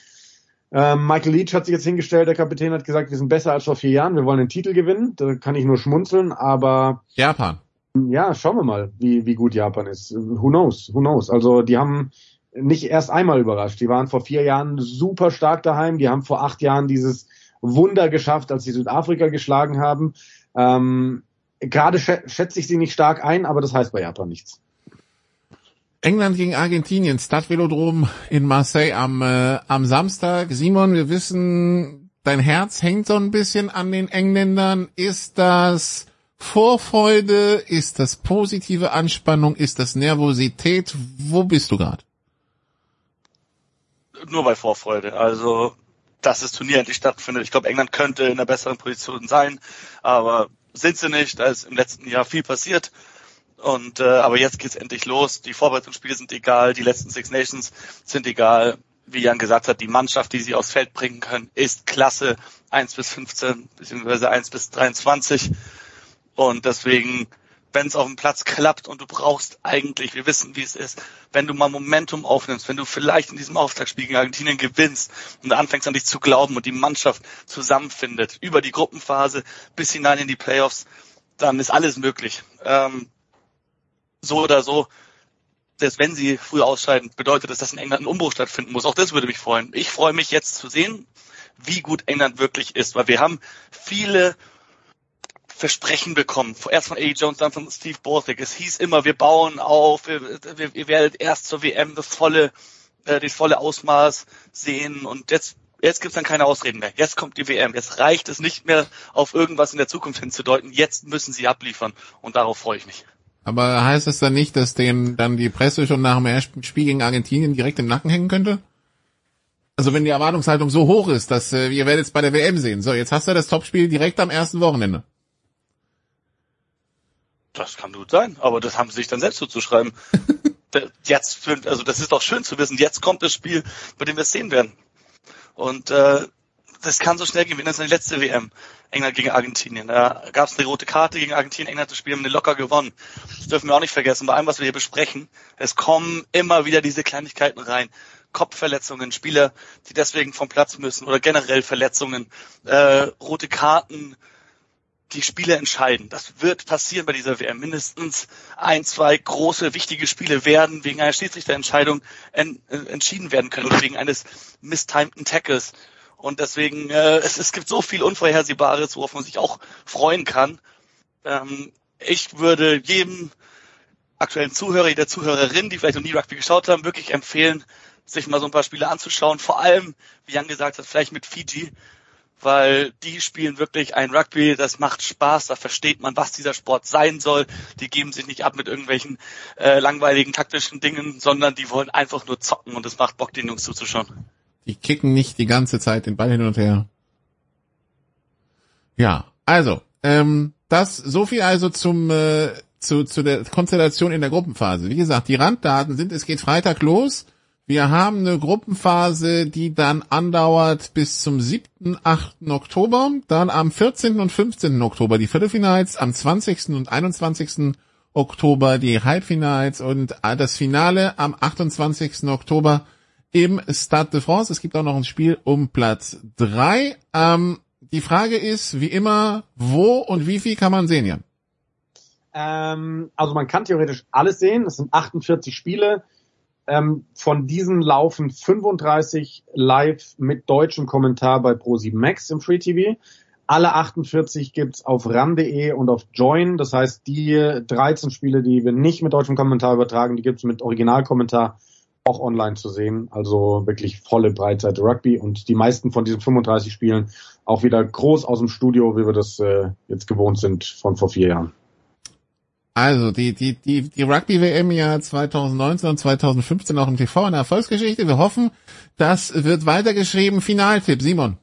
Ähm, Michael Leach hat sich jetzt hingestellt, der Kapitän hat gesagt, wir sind besser als vor vier Jahren, wir wollen den Titel gewinnen. Da kann ich nur schmunzeln, aber Japan. Ja, schauen wir mal, wie, wie gut Japan ist. Who knows? Who knows? Also die haben nicht erst einmal überrascht. Die waren vor vier Jahren super stark daheim. Die haben vor acht Jahren dieses Wunder geschafft, als sie Südafrika geschlagen haben. Ähm, Gerade schätze ich sie nicht stark ein, aber das heißt bei Japan nichts. England gegen Argentinien, Stadtvelodrom in Marseille am, äh, am Samstag. Simon, wir wissen, dein Herz hängt so ein bisschen an den Engländern. Ist das Vorfreude? Ist das positive Anspannung? Ist das Nervosität? Wo bist du gerade? nur bei Vorfreude. Also, dass das Turnier endlich stattfindet. Ich glaube, England könnte in einer besseren Position sein, aber sind sie nicht. Da ist im letzten Jahr viel passiert. Und äh, aber jetzt geht's endlich los. Die Vorbereitungsspiele sind egal, die letzten Six Nations sind egal. Wie Jan gesagt hat, die Mannschaft, die sie aufs Feld bringen können, ist klasse. 1 bis 15 beziehungsweise 1 bis 23. Und deswegen wenn es auf dem Platz klappt und du brauchst eigentlich, wir wissen, wie es ist, wenn du mal Momentum aufnimmst, wenn du vielleicht in diesem Auftaktspiel gegen Argentinien gewinnst und anfängst an dich zu glauben und die Mannschaft zusammenfindet, über die Gruppenphase bis hinein in die Playoffs, dann ist alles möglich. Ähm, so oder so, selbst wenn sie früher ausscheiden, bedeutet das, dass in England ein Umbruch stattfinden muss. Auch das würde mich freuen. Ich freue mich jetzt zu sehen, wie gut England wirklich ist, weil wir haben viele Versprechen bekommen. Erst von Eddie Jones, dann von Steve Borthwick. Es hieß immer, wir bauen auf, wir, ihr werdet erst zur WM das volle, äh, das volle Ausmaß sehen und jetzt Jetzt gibt's dann keine Ausreden mehr. Jetzt kommt die WM. Jetzt reicht es nicht mehr, auf irgendwas in der Zukunft hinzudeuten. Jetzt müssen sie abliefern. Und darauf freue ich mich. Aber heißt das dann nicht, dass denen dann die Presse schon nach dem ersten Spiel gegen Argentinien direkt im Nacken hängen könnte? Also wenn die Erwartungshaltung so hoch ist, dass äh, ihr werdet es bei der WM sehen. So, jetzt hast du das Topspiel direkt am ersten Wochenende. Das kann gut sein, aber das haben sie sich dann selbst zuzuschreiben. jetzt, also das ist doch schön zu wissen, jetzt kommt das Spiel, bei dem wir es sehen werden. Und äh, das kann so schnell gehen, wie das in der letzte WM. England gegen Argentinien. Da gab es eine rote Karte gegen Argentinien, England das Spiel haben die locker gewonnen. Das dürfen wir auch nicht vergessen. Bei allem, was wir hier besprechen, es kommen immer wieder diese Kleinigkeiten rein. Kopfverletzungen, Spieler, die deswegen vom Platz müssen oder generell Verletzungen, äh, rote Karten, die Spiele entscheiden. Das wird passieren bei dieser WM. Mindestens ein, zwei große, wichtige Spiele werden wegen einer Schiedsrichterentscheidung en, äh, entschieden werden können oder wegen eines mistimeden Tackles. Und deswegen, äh, es, es gibt so viel Unvorhersehbares, worauf man sich auch freuen kann. Ähm, ich würde jedem aktuellen Zuhörer, jeder Zuhörerin, die vielleicht noch nie Rugby geschaut haben, wirklich empfehlen, sich mal so ein paar Spiele anzuschauen. Vor allem, wie Jan gesagt hat, vielleicht mit Fiji, weil die spielen wirklich ein Rugby, das macht Spaß, da versteht man, was dieser Sport sein soll. Die geben sich nicht ab mit irgendwelchen äh, langweiligen taktischen Dingen, sondern die wollen einfach nur zocken und es macht Bock, den Jungs zuzuschauen. Die kicken nicht die ganze Zeit den Ball hin und her. Ja, also, ähm, das so viel also zum äh, zu, zu der Konstellation in der Gruppenphase. Wie gesagt, die Randdaten sind, es geht Freitag los. Wir haben eine Gruppenphase, die dann andauert bis zum 7., 8. Oktober, dann am 14. und 15. Oktober die Viertelfinals, am 20. und 21. Oktober die Halbfinals und das Finale am 28. Oktober im Stade de France. Es gibt auch noch ein Spiel um Platz 3. Ähm, die Frage ist, wie immer, wo und wie viel kann man sehen, Jan? Ähm, also man kann theoretisch alles sehen. Es sind 48 Spiele Ähm, von diesen laufen 35 live mit deutschem Kommentar bei Pro7 Max im Free TV. Alle 48 gibt's auf ram.de und auf Join. Das heißt, die 13 Spiele, die wir nicht mit deutschem Kommentar übertragen, die gibt's mit Originalkommentar auch online zu sehen. Also wirklich volle Breitseite Rugby und die meisten von diesen 35 Spielen auch wieder groß aus dem Studio, wie wir das äh, jetzt gewohnt sind von vor vier Jahren. Also die, die, die, die Rugby-WM Jahr 2019 und 2015 auch im TV eine Erfolgsgeschichte. Wir hoffen, das wird weitergeschrieben. Finaltipp, Simon.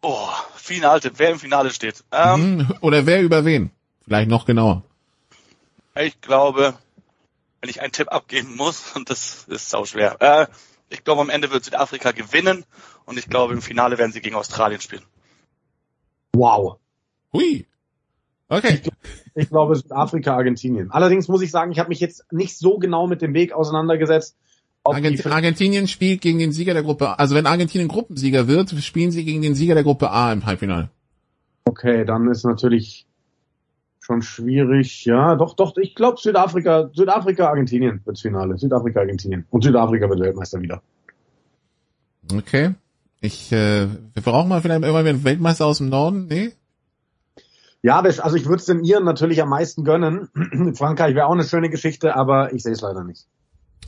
Oh, Finaltipp, wer im Finale steht. Ähm, mhm. Oder wer über wen? Vielleicht noch genauer. Ich glaube, wenn ich einen Tipp abgeben muss, und das ist sau schwer. Äh, ich glaube, am Ende wird Südafrika gewinnen und ich glaube, im Finale werden sie gegen Australien spielen. Wow. Hui. Okay. Ich, glaube Südafrika, Argentinien. Allerdings muss ich sagen, ich habe mich jetzt nicht so genau mit dem Weg auseinandergesetzt. Argent Argentinien spielt gegen den Sieger der Gruppe A. Also wenn Argentinien Gruppensieger wird, spielen sie gegen den Sieger der Gruppe A im Halbfinale. Okay, dann ist natürlich schon schwierig. Ja, doch, doch, ich glaube Südafrika, Südafrika, Argentinien wird's Finale. Südafrika, Argentinien. Und Südafrika wird Weltmeister wieder. Okay. Ich, äh, wir brauchen mal vielleicht irgendwann einen Weltmeister aus dem Norden, nee? Ja, also ich würde es den Iren natürlich am meisten gönnen. Frankreich wäre auch eine schöne Geschichte, aber ich sehe es leider nicht.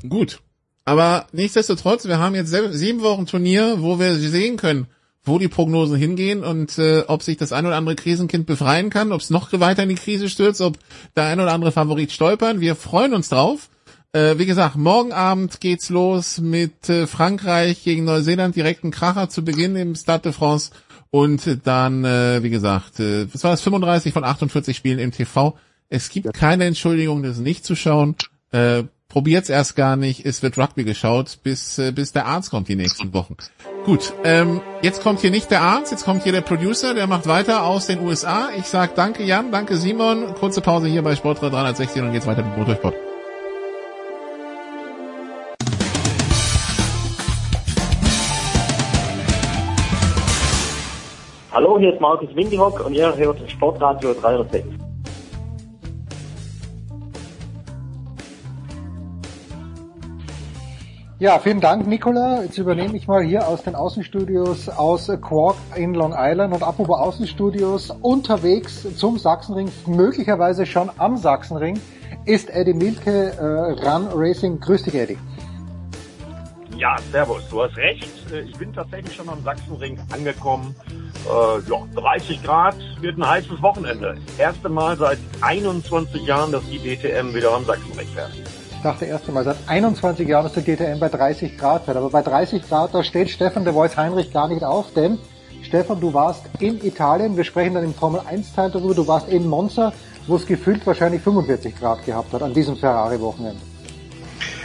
Gut. Aber nichtsdestotrotz, wir haben jetzt sieben Wochen Turnier, wo wir sehen können, wo die Prognosen hingehen und äh, ob sich das ein oder andere Krisenkind befreien kann, ob es noch weiter in die Krise stürzt, ob der ein oder andere Favorit stolpern. Wir freuen uns drauf. Äh, wie gesagt, morgen Abend geht's los mit äh, Frankreich gegen Neuseeland, direkten Kracher zu Beginn im Stade de France. Und dann, äh, wie gesagt, äh, was war das, 35 von 48 Spielen im TV. Es gibt keine Entschuldigung, das nicht zu schauen. Äh, probiert's erst gar nicht. Es wird Rugby geschaut, bis, äh, bis der Arzt kommt die nächsten Wochen. Gut, ähm, jetzt kommt hier nicht der Arzt, jetzt kommt hier der Producer, der macht weiter aus den USA. Ich sag danke Jan, danke Simon. Kurze Pause hier bei Sportra 360 und geht's weiter mit Motorsport. Hallo, hier ist Markus Windihock und ihr hört Sportradio 306. Ja, vielen Dank, Nicola. Jetzt übernehme ich mal hier aus den Außenstudios aus Quark in Long Island und apropos Außenstudios unterwegs zum Sachsenring, möglicherweise schon am Sachsenring, ist Eddie Milke äh, Run Racing. Grüß dich, Eddie. Ja, servus, du hast recht. Äh, ich bin tatsächlich schon am Sachsenring angekommen. Äh, ja, 30 Grad wird ein heißes Wochenende. Erste Mal seit 21 Jahren, dass die DTM wieder am Sachsenring fährt. Ich dachte erst einmal, seit 21 Jahren dass der DTM bei 30 Grad fährt. Aber bei 30 Grad, da steht Stefan de Vois Heinrich gar nicht auf, denn Stefan, du warst in Italien, wir sprechen dann im Formel 1 Teil darüber, du warst in Monza, wo es gefühlt wahrscheinlich 45 Grad gehabt hat an diesem Ferrari-Wochenende.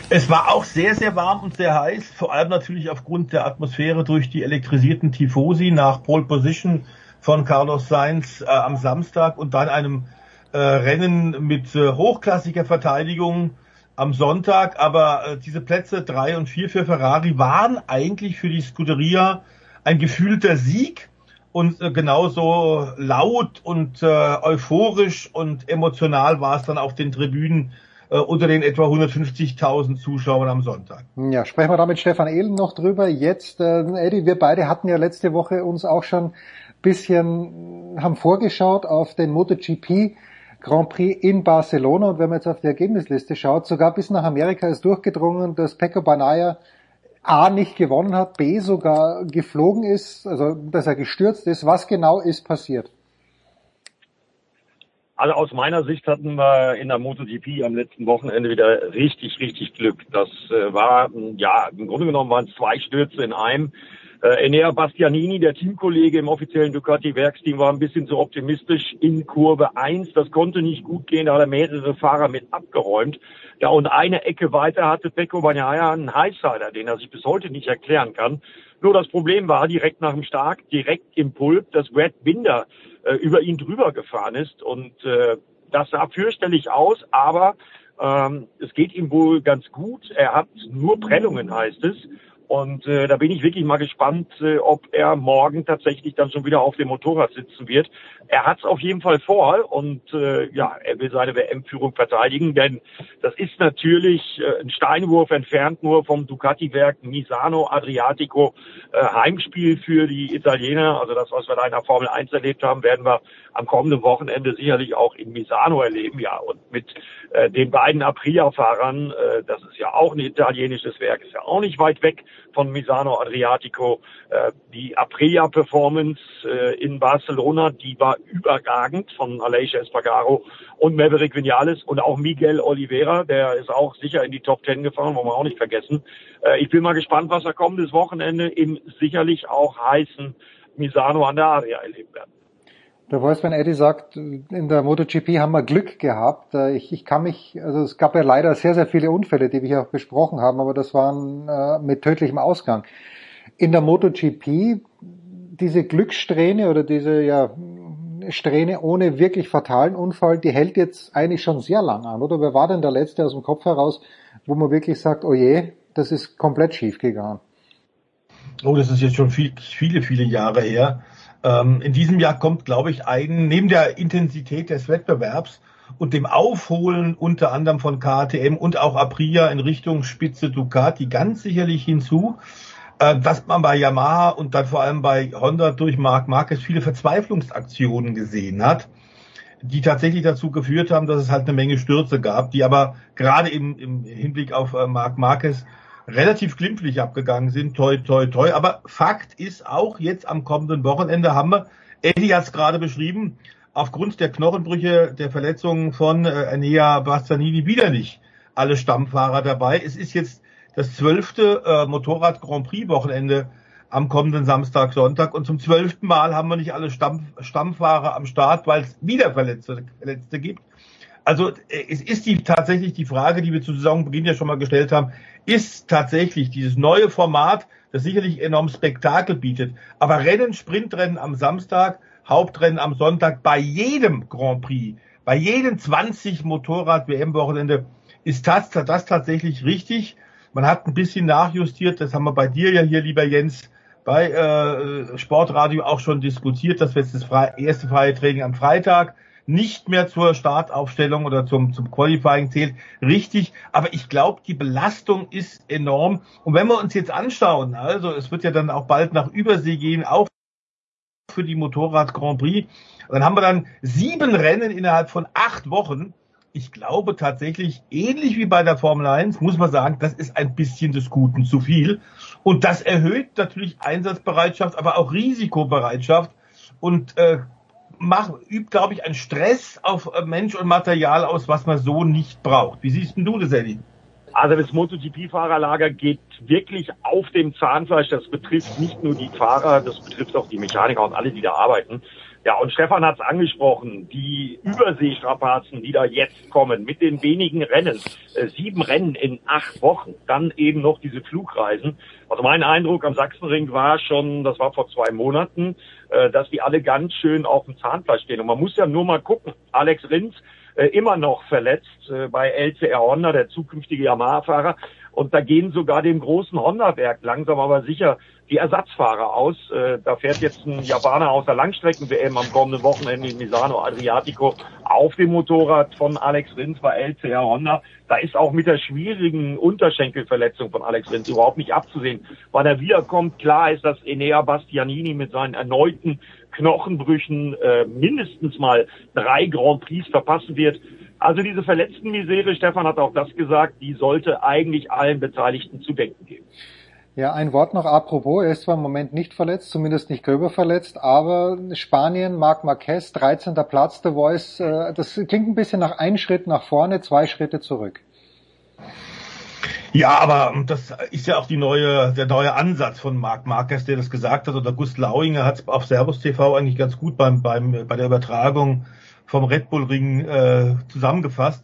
Es war auch sehr, sehr warm und sehr heiß, vor allem natürlich aufgrund der Atmosphäre durch die elektrisierten Tifosi nach Pole Position von Carlos Sainz äh, am Samstag und dann einem äh, Rennen mit äh, hochklassiger Verteidigung am Sonntag. Aber äh, diese Plätze drei und vier für Ferrari waren eigentlich für die Scuderia ein gefühlter Sieg und äh, genauso laut und äh, euphorisch und emotional war es dann auf den Tribünen äh, unter den etwa 150.000 Zuschauern am Sonntag. Ja, sprechen wir da mit Stefan Ehlen noch drüber. Jetzt, äh, Eddie, wir beide hatten ja letzte Woche uns auch schon bisschen, haben vorgeschaut auf den MotoGP Grand Prix in Barcelona und wenn man jetzt auf die Ergebnisliste schaut, sogar bis nach Amerika ist durchgedrungen, dass Pecco Banaya A nicht gewonnen hat, B sogar geflogen ist, also dass er gestürzt ist. Was genau ist passiert? Also aus meiner Sicht hatten wir in der MotoGP am letzten Wochenende wieder richtig, richtig Glück. Das äh, war, ja, im Grunde genommen waren es zwei Stürze in einem. Äh, Enea Bastianini, der Teamkollege im offiziellen Ducati-Werksteam, war ein bisschen zu optimistisch in Kurve 1. Das konnte nicht gut gehen, da hat er mehrere Fahrer mit abgeräumt. Ja, und eine Ecke weiter hatte Pecco Bagnaia einen Highsider, den er sich bis heute nicht erklären kann. Nur das Problem war, direkt nach dem Stark, direkt im Pulp, dass Brad Binder äh, über ihn drüber gefahren ist. Und äh, das sah fürchterlich aus, aber ähm, es geht ihm wohl ganz gut. Er hat nur Prellungen, heißt es. Und äh, da bin ich wirklich mal gespannt, äh, ob er morgen tatsächlich dann schon wieder auf dem Motorrad sitzen wird. Er hat es auf jeden Fall vor und äh, ja, er will seine WM-Führung verteidigen, denn das ist natürlich äh, ein Steinwurf entfernt nur vom Ducati-Werk Misano Adriatico äh, Heimspiel für die Italiener. Also das, was wir da in der Formel 1 erlebt haben, werden wir am kommenden Wochenende sicherlich auch in Misano erleben. Ja, und mit äh, den beiden Aprilia-Fahrern, äh, das ist ja auch ein italienisches Werk, ist ja auch nicht weit weg von Misano Adriatico. Äh, die Aprilia-Performance äh, in Barcelona, die war überragend von Aleix Espargaro und Maverick Vinales und auch Miguel Oliveira, der ist auch sicher in die Top Ten gefahren, wollen wir auch nicht vergessen. Äh, ich bin mal gespannt, was er kommendes Wochenende im sicherlich auch heißen Misano an der Aria erleben werden. Weißt, wenn Eddie sagt, in der MotoGP haben wir Glück gehabt. Äh, ich, ich kann mich, also es gab ja leider sehr, sehr viele Unfälle, die wir hier auch besprochen haben, aber das waren äh, mit tödlichem Ausgang. In der MotoGP, diese Glückssträhne oder diese ja, Strähne ohne wirklich fatalen Unfall, die hält jetzt eigentlich schon sehr lang an, oder? Wer war denn der letzte aus dem Kopf heraus, wo man wirklich sagt, oh je, das ist komplett schief gegangen? Oh, das ist jetzt schon viel, viele, viele Jahre her. Ähm, in diesem Jahr kommt, glaube ich, ein, neben der Intensität des Wettbewerbs und dem Aufholen unter anderem von KTM und auch Aprilia in Richtung Spitze Ducati ganz sicherlich hinzu, äh, dass man bei Yamaha und dann vor allem bei Honda durch Marc Marquez viele Verzweiflungsaktionen gesehen hat, die tatsächlich dazu geführt haben, dass es halt eine Menge Stürze gab, die aber gerade im, im Hinblick auf äh, Marc Marquez relativ glimpflich abgegangen sind. Toi, toi, toi. Aber Fakt ist auch, jetzt am kommenden Wochenende haben wir, Eddie hat es gerade beschrieben, aufgrund der Knochenbrüche, der Verletzungen von äh, Enea Bastianini wieder nicht alle Stammfahrer dabei. Es ist jetzt das zwölfte äh, Motorrad Grand Prix Wochenende am kommenden Samstag, Sonntag und zum zwölften Mal haben wir nicht alle Stamm, Stammfahrer am Start, weil es wieder Verletzte, Verletzte gibt. Also äh, es ist die, tatsächlich die Frage, die wir zu Saisonbeginn ja schon mal gestellt haben, ist tatsächlich dieses neue Format, das sicherlich enorm Spektakel bietet, aber Rennen, Sprintrennen am Samstag, Hauptrennen am Sonntag bei jedem Grand Prix, bei jedem 20 Motorrad-WM-Wochenende ist das, das tatsächlich richtig. Man hat ein bisschen nachjustiert, das haben wir bei dir ja hier, lieber Jens, bei äh, Sportradio auch schon diskutiert, dass wir jetzt das erste freie Training am Freitag nicht mehr zur Startaufstellung oder zum, zum Qualifying zählt. Richtig, aber ich glaube, die Belastung ist enorm. Und wenn wir uns jetzt anschauen, also es wird ja dann auch bald nach Übersee gehen, auch für die Motorrad Grand Prix, dann haben wir dann sieben Rennen innerhalb von acht Wochen. Ich glaube tatsächlich, ähnlich wie bei der Formel 1, muss man sagen, das ist ein bisschen des Guten zu viel. Und das erhöht natürlich Einsatzbereitschaft, aber auch Risikobereitschaft. Und äh, macht, übt, glaube ich, einen Stress auf äh, Mensch und Material aus, was man so nicht braucht. Wie siehst denn du das, Eddie? Also das MotoGP-Fahrerlager geht wirklich auf dem Zahnfleisch. Das betrifft nicht nur die Fahrer, das betrifft auch die Mechaniker und alle, die da arbeiten. Ja, und Stefan hat es angesprochen, die Überseestrapazen, die da jetzt kommen, mit den wenigen Rennen, äh, sieben Rennen in acht Wochen, dann eben noch diese Flugreisen. Also mein Eindruck am Sachsenring war schon, das war vor zwei Monaten, äh, dass die alle ganz schön auf dem Zahnfleisch stehen. Und man muss ja nur mal gucken, Alex Rins äh, immer noch verletzt äh, bei LCR Honda, der zukünftige Yamaha-Fahrer. Und da gehen sogar dem großen Honda-Werk langsam aber sicher die Ersatzfahrer aus. Äh, da fährt jetzt ein Japaner aus der Langstrecken-WM am kommenden Wochenende in Misano Adriatico auf dem Motorrad von Alex Rins bei LCR Honda. Da ist auch mit der schwierigen Unterschenkelverletzung von Alex Rins überhaupt nicht abzusehen. Wann er wiederkommt, klar ist, dass Enea Bastianini mit seinen erneuten Knochenbrüchen äh, mindestens mal drei Grand Prix verpassen wird. Also diese verletzten Misere, Stefan hat auch das gesagt, die sollte eigentlich allen Beteiligten zu denken geben. Ja, ein Wort noch apropos, er ist zwar im Moment nicht verletzt, zumindest nicht gröber verletzt, aber Spanien, Marc Marquez, 13. Platz, der Voice, äh, das klingt ein bisschen nach ein Schritt nach vorne, zwei Schritte zurück. Ja, aber das ist ja auch die neue, der neue Ansatz von Marc Marquez, der das gesagt hat, und August Lauinger hat es auf Servus TV eigentlich ganz gut beim, beim, bei der Übertragung vom Red Bull Ring äh, zusammengefasst.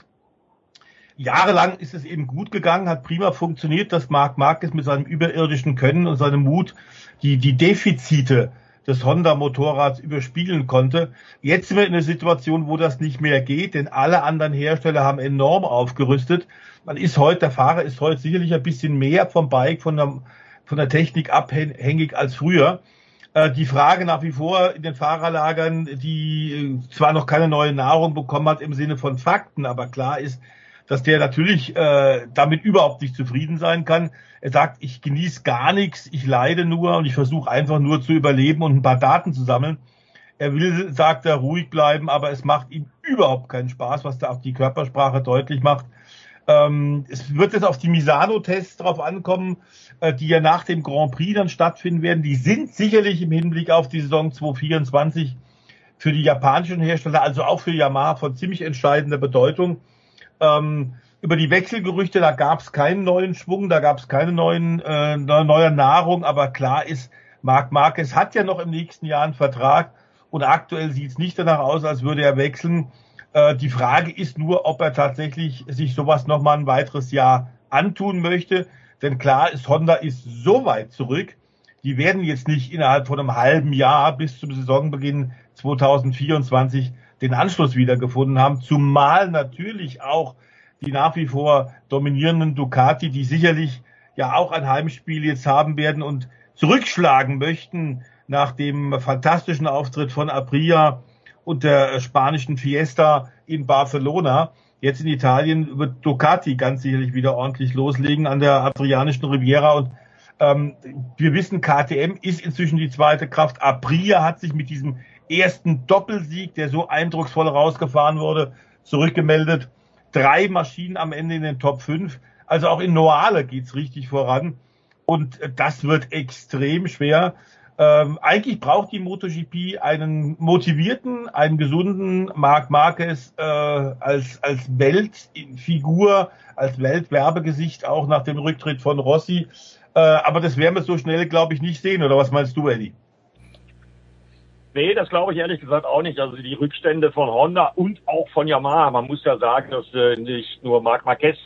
Jahrelang ist es eben gut gegangen, hat prima funktioniert, dass Marc Marquez mit seinem überirdischen Können und seinem Mut die, die Defizite des Honda-Motorrads überspiegeln konnte. Jetzt sind wir in einer Situation, wo das nicht mehr geht, denn alle anderen Hersteller haben enorm aufgerüstet. Man ist heute, der Fahrer ist heute sicherlich ein bisschen mehr vom Bike, von der von der Technik abhängig als früher. Äh, die Frage nach wie vor in den Fahrerlagern, die äh, zwar noch keine neue Nahrung bekommen hat im Sinne von Fakten, aber klar ist, dass der natürlich äh, damit überhaupt nicht zufrieden sein kann. Er sagt, ich genieße gar nichts, ich leide nur und ich versuche einfach nur zu überleben und ein paar Daten zu sammeln. Er will, sagt er, ruhig bleiben, aber es macht ihm überhaupt keinen Spaß, was da auch die Körpersprache deutlich macht. Ähm, es wird jetzt auf die Misano-Tests drauf ankommen, die ja nach dem Grand Prix dann stattfinden werden. Die sind sicherlich im Hinblick auf die Saison 2024 für die japanischen Hersteller, also auch für Yamaha von ziemlich entscheidender Bedeutung. Ähm, über die Wechselgerüchte, da gab es keinen neuen Schwung, da gab es keine neuen äh, neue Nahrung, aber klar ist, Marc Marquez hat ja noch im nächsten Jahr einen Vertrag und aktuell sieht es nicht danach aus, als würde er wechseln. Äh, die Frage ist nur, ob er tatsächlich sich sowas nochmal ein weiteres Jahr antun möchte. Denn klar ist, Honda ist so weit zurück. Die werden jetzt nicht innerhalb von einem halben Jahr bis zum Saisonbeginn 2024 den Anschluss wiedergefunden haben. Zumal natürlich auch die nach wie vor dominierenden Ducati, die sicherlich ja auch ein Heimspiel jetzt haben werden und zurückschlagen möchten nach dem fantastischen Auftritt von Aprilia und der spanischen Fiesta in Barcelona. Jetzt in Italien wird Ducati ganz sicherlich wieder ordentlich loslegen an der adrianischen Riviera und ähm, wir wissen, KTM ist inzwischen die zweite Kraft. Aprilia hat sich mit diesem ersten Doppelsieg, der so eindrucksvoll rausgefahren wurde, zurückgemeldet drei Maschinen am Ende in den Top 5. Also auch in Noale geht's richtig voran. Und das wird extrem schwer. Ähm, eigentlich braucht die MotoGP einen motivierten, einen gesunden Marc Marquez äh, als, als Weltfigur, als Weltwerbegesicht auch nach dem Rücktritt von Rossi. Äh, aber das werden wir so schnell, glaube ich, nicht sehen. Oder was meinst du, Eddie? Nee, das glaube ich ehrlich gesagt auch nicht. Also die Rückstände von Honda und auch von Yamaha. Man muss ja sagen, dass äh, nicht nur Marc Marquez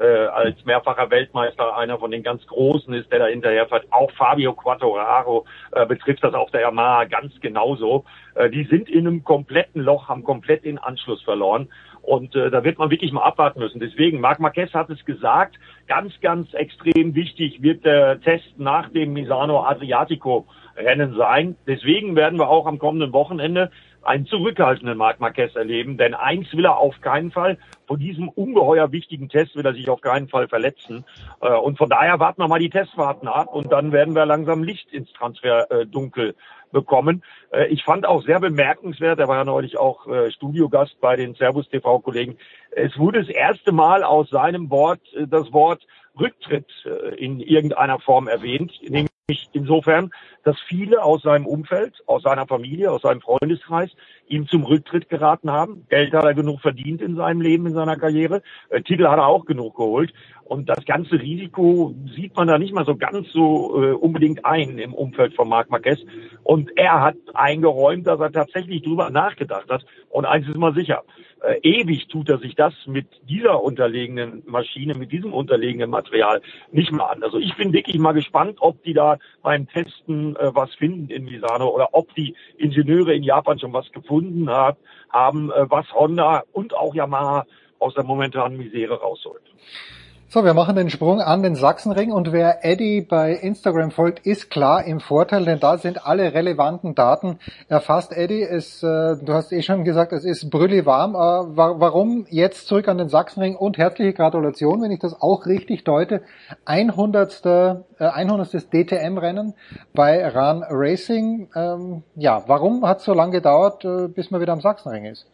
äh, als mehrfacher Weltmeister einer von den ganz Großen ist, der da hinterher fährt. Auch Fabio Quattoraro äh, betrifft das auf der Yamaha ganz genauso. Äh, die sind in einem kompletten Loch, haben komplett den Anschluss verloren. Und äh, da wird man wirklich mal abwarten müssen. Deswegen, Marc Marquez hat es gesagt, ganz, ganz extrem wichtig wird der Test nach dem Misano Adriatico Rennen sein. Deswegen werden wir auch am kommenden Wochenende einen zurückhaltenden Marc Marquez erleben, denn eins will er auf keinen Fall, von diesem ungeheuer wichtigen Test will er sich auf keinen Fall verletzen. Äh, und von daher warten wir mal die Testfahrten ab und dann werden wir langsam Licht ins Transferdunkel bekommen. Äh, ich fand auch sehr bemerkenswert, er war ja neulich auch äh, Studiogast bei den Servus TV-Kollegen, es wurde das erste Mal aus seinem Wort das Wort Rücktritt in irgendeiner Form erwähnt, nämlich insofern, dass viele aus seinem Umfeld, aus seiner Familie, aus seinem Freundeskreis ihm zum Rücktritt geraten haben. Geld hat er genug verdient in seinem Leben, in seiner Karriere. Äh, Titel hat er auch genug geholt. Und das ganze Risiko sieht man da nicht mal so ganz so äh, unbedingt ein im Umfeld von Marc Marquez. Und er hat eingeräumt, dass er tatsächlich drüber nachgedacht hat. Und eins ist mal sicher, äh, ewig tut er sich das mit dieser unterlegenen Maschine, mit diesem unterlegenen Material nicht mehr an. Also ich bin wirklich mal gespannt, ob die da beim Testen äh, was finden in Misano oder ob die Ingenieure in Japan schon was gefunden hat, haben, äh, was Honda und auch Yamaha aus der momentanen Misere rausholt. So, wir machen den Sprung an den Sachsenring und wer Eddie bei Instagram folgt, ist klar im Vorteil, denn da sind alle relevanten Daten erfasst. Eddie, es, äh, du hast eh schon gesagt, es ist brülliwarm. Äh, warum jetzt zurück an den Sachsenring und herzliche Gratulation, wenn ich das auch richtig deute. 100. Äh, 100. DTM-Rennen bei Run Racing. Ähm, ja, warum hat es so lange gedauert, äh, bis man wieder am Sachsenring ist?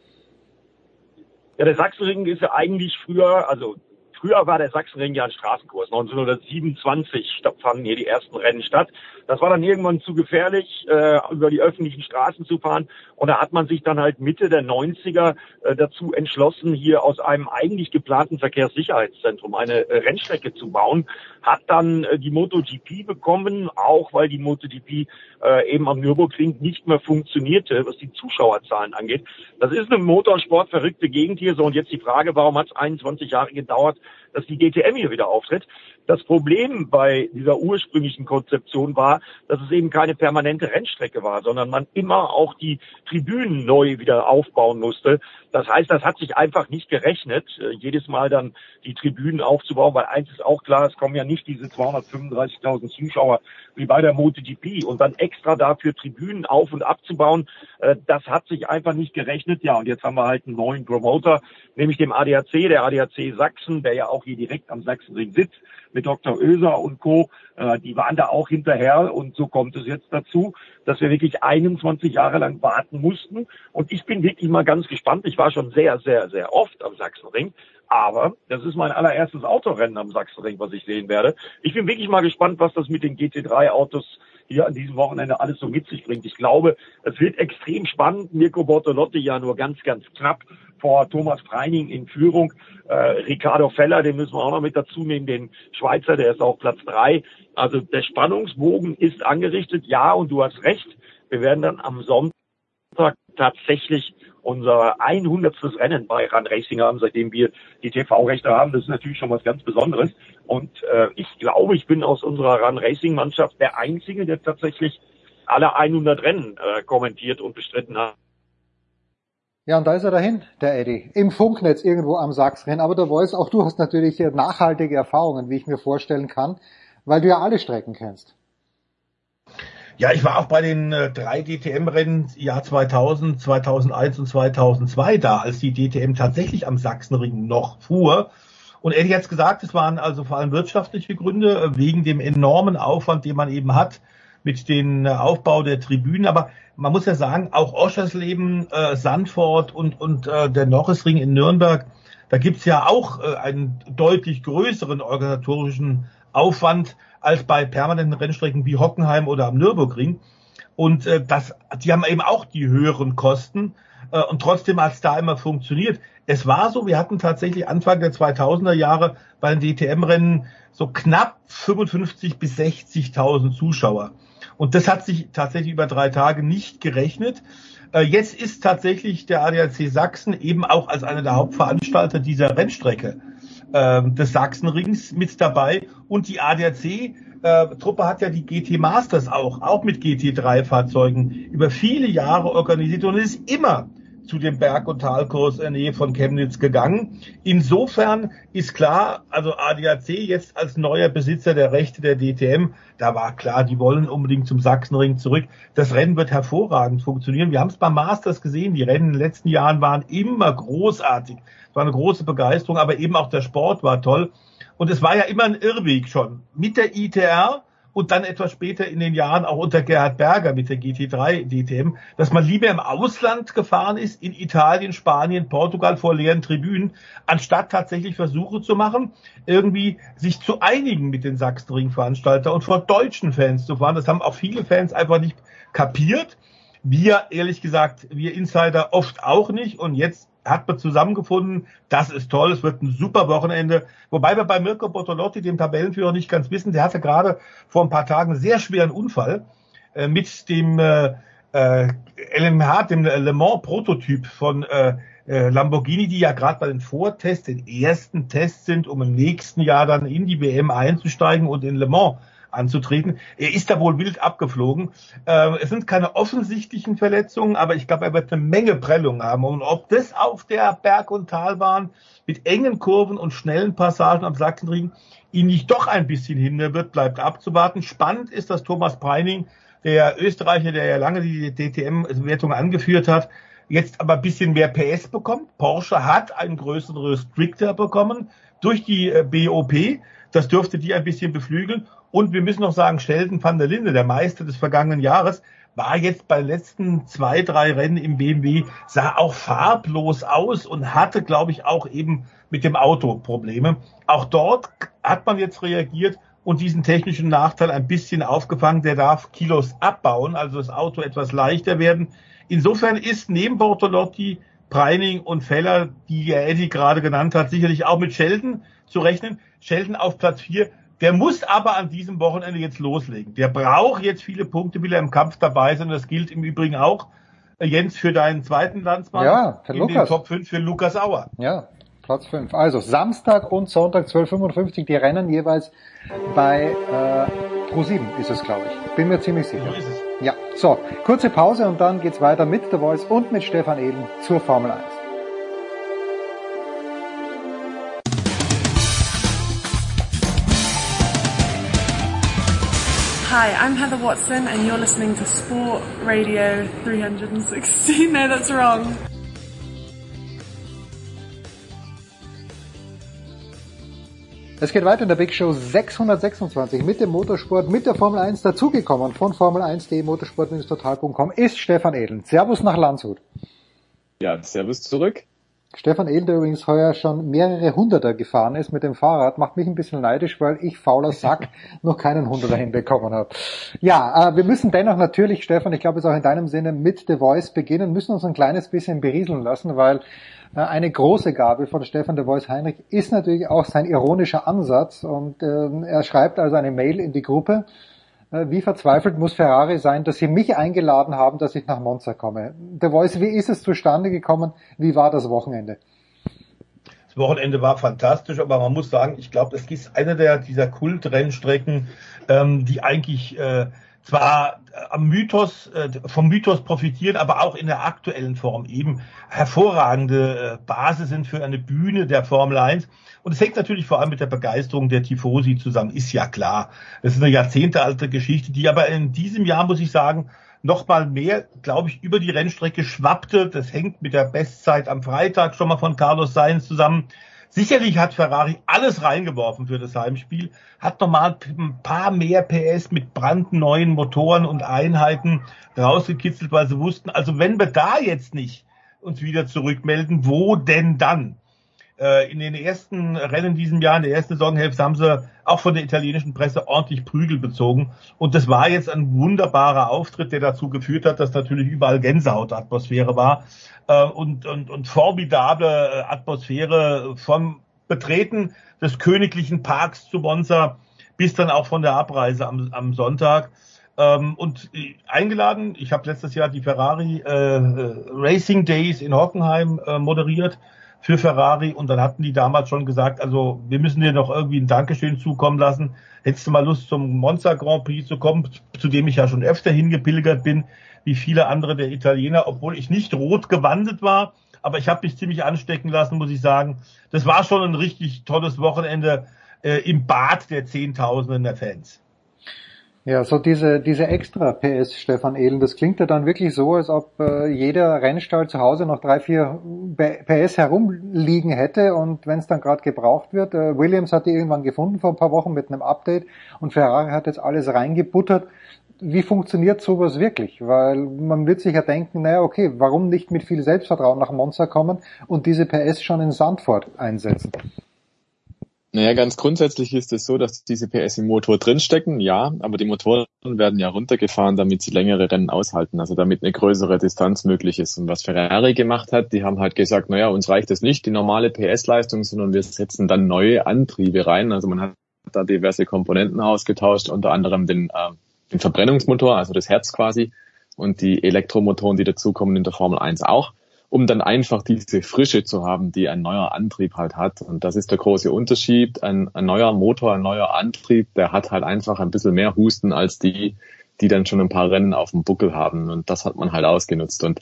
Ja, der Sachsenring ist ja eigentlich früher, also Früher war der Sachsenring ja ein Straßenkurs. 1927 fanden hier die ersten Rennen statt. Das war dann irgendwann zu gefährlich, äh, über die öffentlichen Straßen zu fahren. Und da hat man sich dann halt Mitte der 90er äh, dazu entschlossen, hier aus einem eigentlich geplanten Verkehrssicherheitszentrum eine äh, Rennstrecke zu bauen. Hat dann äh, die MotoGP bekommen, auch weil die MotoGP äh, eben am Nürburgring nicht mehr funktionierte, was die Zuschauerzahlen angeht. Das ist eine Motorsport verrückte Gegend hier. So, und jetzt die Frage, warum hat es 21 Jahre gedauert, dass die GTM hier wieder auftritt. Das Problem bei dieser ursprünglichen Konzeption war, dass es eben keine permanente Rennstrecke war, sondern man immer auch die Tribünen neu wieder aufbauen musste. Das heißt, das hat sich einfach nicht gerechnet, äh, jedes Mal dann die Tribünen aufzubauen, weil eins ist auch klar, es kommen ja nicht diese 235.000 Zuschauer wie bei der MotoGP und dann extra dafür Tribünen auf und abzubauen, äh, das hat sich einfach nicht gerechnet. Ja, und jetzt haben wir halt einen neuen Promoter, nämlich dem ADAC, der ADAC Sachsen, der ja auch hier direkt am Sachsenring sitzt mit Dr. Oeser und Co. Äh, die waren da auch hinterher und so kommt es jetzt dazu, dass wir wirklich 21 Jahre lang warten mussten. Und ich bin wirklich mal ganz gespannt. Ich war schon sehr, sehr, sehr oft am Sachsenring. Aber das ist mein allererstes Autorennen am Sachsenring, was ich sehen werde. Ich bin wirklich mal gespannt, was das mit den GT3-Autos hier an diesem Wochenende alles so mit sich bringt. Ich glaube, es wird extrem spannend. Mirko Bortolotti ja nur ganz, ganz knapp vor Thomas Preining in Führung. Äh, Ricardo Feller, den müssen wir auch noch mit dazu nehmen, den Schweizer, der ist auf Platz drei. Also der Spannungsbogen ist angerichtet, ja, und du hast recht. Wir werden dann am Sonntag tatsächlich unser 100. Rennen bei Run Racing haben, seitdem wir die TV-Rechte haben. Das ist natürlich schon was ganz Besonderes. Und äh, ich glaube, ich bin aus unserer Run Racing Mannschaft der Einzige, der tatsächlich alle 100 Rennen äh, kommentiert und bestritten hat. Ja, und da ist er dahin, der Eddie. Im Funknetz irgendwo am Sachsrennen. Aber der Voice, auch du hast natürlich nachhaltige Erfahrungen, wie ich mir vorstellen kann, weil du ja alle Strecken kennst. Ja, ich war auch bei den äh, drei DTM-Rennen Jahr 2000, 2001 und 2002 da, als die DTM tatsächlich am Sachsenring noch fuhr. Und Eddie hat gesagt, es waren also vor allem wirtschaftliche Gründe, äh, wegen dem enormen Aufwand, den man eben hat mit dem äh, Aufbau der Tribünen. Aber man muss ja sagen, auch Oschersleben, äh, Sandford und, und äh, der Norrisring in Nürnberg, da gibt's ja auch äh, einen deutlich größeren organisatorischen Aufwand als bei permanenten Rennstrecken wie Hockenheim oder am Nürburgring. Und äh, das, die haben eben auch die höheren Kosten. Äh, und trotzdem hat es da immer funktioniert. Es war so, wir hatten tatsächlich Anfang der 2000er Jahre bei den DTM-Rennen so knapp 55 bis 60.000 Zuschauer. Und das hat sich tatsächlich über drei Tage nicht gerechnet. Äh, jetzt ist tatsächlich der ADAC Sachsen eben auch als einer der Hauptveranstalter dieser Rennstrecke äh, des Sachsenrings mit dabei und die ADAC äh, Truppe hat ja die GT Masters auch, auch mit GT3 über viele Jahre organisiert und ist immer zu dem Berg- und Talkurs in der Nähe von Chemnitz gegangen. Insofern ist klar, also ADAC jetzt als neuer Besitzer der Rechte der DTM, da war klar, die wollen unbedingt zum Sachsenring zurück. Das Rennen wird hervorragend funktionieren. Wir haben es beim Masters gesehen, die Rennen in den letzten Jahren waren immer großartig war eine große Begeisterung, aber eben auch der Sport war toll. Und es war ja immer ein Irrweg schon. Mit der ITR und dann etwas später in den Jahren auch unter Gerhard Berger mit der GT3 DTM, dass man lieber im Ausland gefahren ist, in Italien, Spanien, Portugal vor leeren Tribünen, anstatt tatsächlich Versuche zu machen, irgendwie sich zu einigen mit den Sachsenring-Veranstalter und vor deutschen Fans zu fahren. Das haben auch viele Fans einfach nicht kapiert. Wir, ehrlich gesagt, wir Insider oft auch nicht. Und jetzt hat man zusammengefunden, das ist toll, es wird ein super Wochenende. Wobei wir bei Mirko Bortolotti, dem Tabellenführer, nicht ganz wissen, der hatte gerade vor ein paar Tagen einen sehr schweren Unfall äh, mit dem äh, äh, LMH, dem Le Mans Prototyp von äh, äh, Lamborghini, die ja gerade bei den Vortests, den ersten Tests sind, um im nächsten Jahr dann in die WM einzusteigen und in Le Mans anzutreten. Er ist da wohl wild abgeflogen. Äh, es sind keine offensichtlichen Verletzungen, aber ich glaube, er wird eine Menge Prellungen haben. Und ob das auf der Berg- und Talbahn mit engen Kurven und schnellen Passagen am Sachsenring ihn nicht doch ein bisschen hindern wird, bleibt abzuwarten. Spannend ist, dass Thomas Preining, der Österreicher, der ja lange die DTM-Wertung angeführt hat, jetzt aber ein bisschen mehr PS bekommt. Porsche hat einen größeren Restrictor bekommen durch die äh, BOP. Das dürfte die ein bisschen beflügeln. Und wir müssen noch sagen, Sheldon van der Linde, der Meister des vergangenen Jahres, war jetzt bei den letzten zwei, drei Rennen im BMW, sah auch farblos aus und hatte, glaube ich, auch eben mit dem Auto Probleme. Auch dort hat man jetzt reagiert und diesen technischen Nachteil ein bisschen aufgefangen. Der darf Kilos abbauen, also das Auto etwas leichter werden. Insofern ist neben Bortolotti, Preining und Feller, die Eddie gerade genannt hat, sicherlich auch mit Sheldon zu rechnen. Sheldon auf Platz vier der muss aber an diesem Wochenende jetzt loslegen. Der braucht jetzt viele Punkte, will er im Kampf dabei sein. Das gilt im Übrigen auch, äh, Jens, für deinen zweiten Landsmann ja, in Lukas. den Top 5 für Lukas Auer. Ja, Platz 5. Also Samstag und Sonntag 12.55 die Rennen jeweils bei äh, Pro7 ist es, glaube ich. Bin mir ziemlich sicher. So ist es. Ja, so, kurze Pause und dann geht's weiter mit The Voice und mit Stefan Ehlen zur Formel 1. Hi, I'm Heather Watson and you're listening to Sport Radio 360. No, that's wrong. Es geht weiter in der Big Show 626 mit dem Motorsport, mit der Formel 1 dazugekommen von Formel1.de motorsport-total.com ist Stefan Edel. Servus nach Landshut. Ja, Servus zurück. Stefan Edel, der übrigens heuer schon mehrere Hunderter gefahren ist mit dem Fahrrad, macht mich ein bisschen neidisch, weil ich fauler Sack noch keinen Hunderter hinbekommen habe. Ja, äh, wir müssen dennoch natürlich, Stefan, ich glaube es auch in deinem Sinne, mit The Voice beginnen, müssen uns ein kleines bisschen berieseln lassen, weil äh, eine große Gabe von Stefan de Vois Heinrich ist natürlich auch sein ironischer Ansatz und äh, er schreibt also eine Mail in die Gruppe. Äh, wie verzweifelt muss Ferrari sein, dass sie mich eingeladen haben, dass ich nach Monza komme? De Vois, wie ist es zustande gekommen? Wie war das Wochenende? Das Wochenende war fantastisch, aber man muss sagen, ich glaube, es ist eine der dieser Kultrennstrecken, ähm, die eigentlich äh, zwar äh, am Mythos, äh, vom Mythos profitieren, aber auch in der aktuellen Form eben hervorragende äh, Basis sind für eine Bühne der Formel 1. Und es hängt natürlich vor allem mit der Begeisterung der Tifosi zusammen, ist ja klar. Das ist eine jahrzehntealte Geschichte, die aber in diesem Jahr, muss ich sagen, noch mal mehr, glaube ich, über die Rennstrecke schwappte. Das hängt mit der Bestzeit am Freitag schon mal von Carlos Sainz zusammen. Sicherlich hat Ferrari alles reingeworfen für das Heimspiel, hat nochmal ein paar mehr PS mit brandneuen Motoren und Einheiten rausgekitzelt, weil sie wussten, also wenn wir da jetzt nicht uns wieder zurückmelden, wo denn dann? Äh, in den ersten Rennen diesem Jahr, in der ersten Saisonhälfte, haben sie auch von der italienischen Presse ordentlich Prügel bezogen. Und das war jetzt ein wunderbarer Auftritt, der dazu geführt hat, dass natürlich überall Gänsehautatmosphäre war äh, und, und, und formidable äh, Atmosphäre vom Betreten des königlichen Parks zu Monza bis dann auch von der Abreise am, am Sonntag. Ähm, und eingeladen, ich habe letztes Jahr die Ferrari Racing Days in Hockenheim moderiert für Ferrari und dann hatten die damals schon gesagt, also wir müssen dir noch irgendwie ein Dankeschön zukommen lassen. Hättest du mal Lust zum Monza Grand Prix zu kommen, zu dem ich ja schon öfter hingepilgert bin, wie viele andere der Italiener, obwohl ich nicht rot gewandet war, aber ich habe mich ziemlich anstecken lassen, muss ich sagen. Das war schon ein richtig tolles Wochenende äh, im Bad der Zehntausenden der Fans. Ja, so diese, diese extra PS, Stefan Ehlen, das klingt ja dann wirklich so, als ob äh, jeder Rennstall zu Hause noch drei, vier PS herumliegen hätte und wenn es dann gerade gebraucht wird, äh, Williams hat die irgendwann gefunden vor ein paar Wochen mit einem Update und Ferrari hat jetzt alles reingebuttert. Wie funktioniert sowas wirklich? Weil man wird sich ja denken, naja, okay, warum nicht mit viel Selbstvertrauen nach Monza kommen und diese PS schon in Sandford einsetzen? Naja, ganz grundsätzlich ist es so, dass diese PS im Motor drinstecken, ja, aber die Motoren werden ja runtergefahren, damit sie längere Rennen aushalten, also damit eine größere Distanz möglich ist. Und was Ferrari gemacht hat, die haben halt gesagt, naja, uns reicht es nicht, die normale PS-Leistung, sondern wir setzen dann neue Antriebe rein. Also man hat da diverse Komponenten ausgetauscht, unter anderem den, äh, den Verbrennungsmotor, also das Herz quasi, und die Elektromotoren, die dazukommen in der Formel 1 auch um dann einfach diese Frische zu haben, die ein neuer Antrieb halt hat. Und das ist der große Unterschied. Ein, ein neuer Motor, ein neuer Antrieb, der hat halt einfach ein bisschen mehr Husten als die, die dann schon ein paar Rennen auf dem Buckel haben. Und das hat man halt ausgenutzt. Und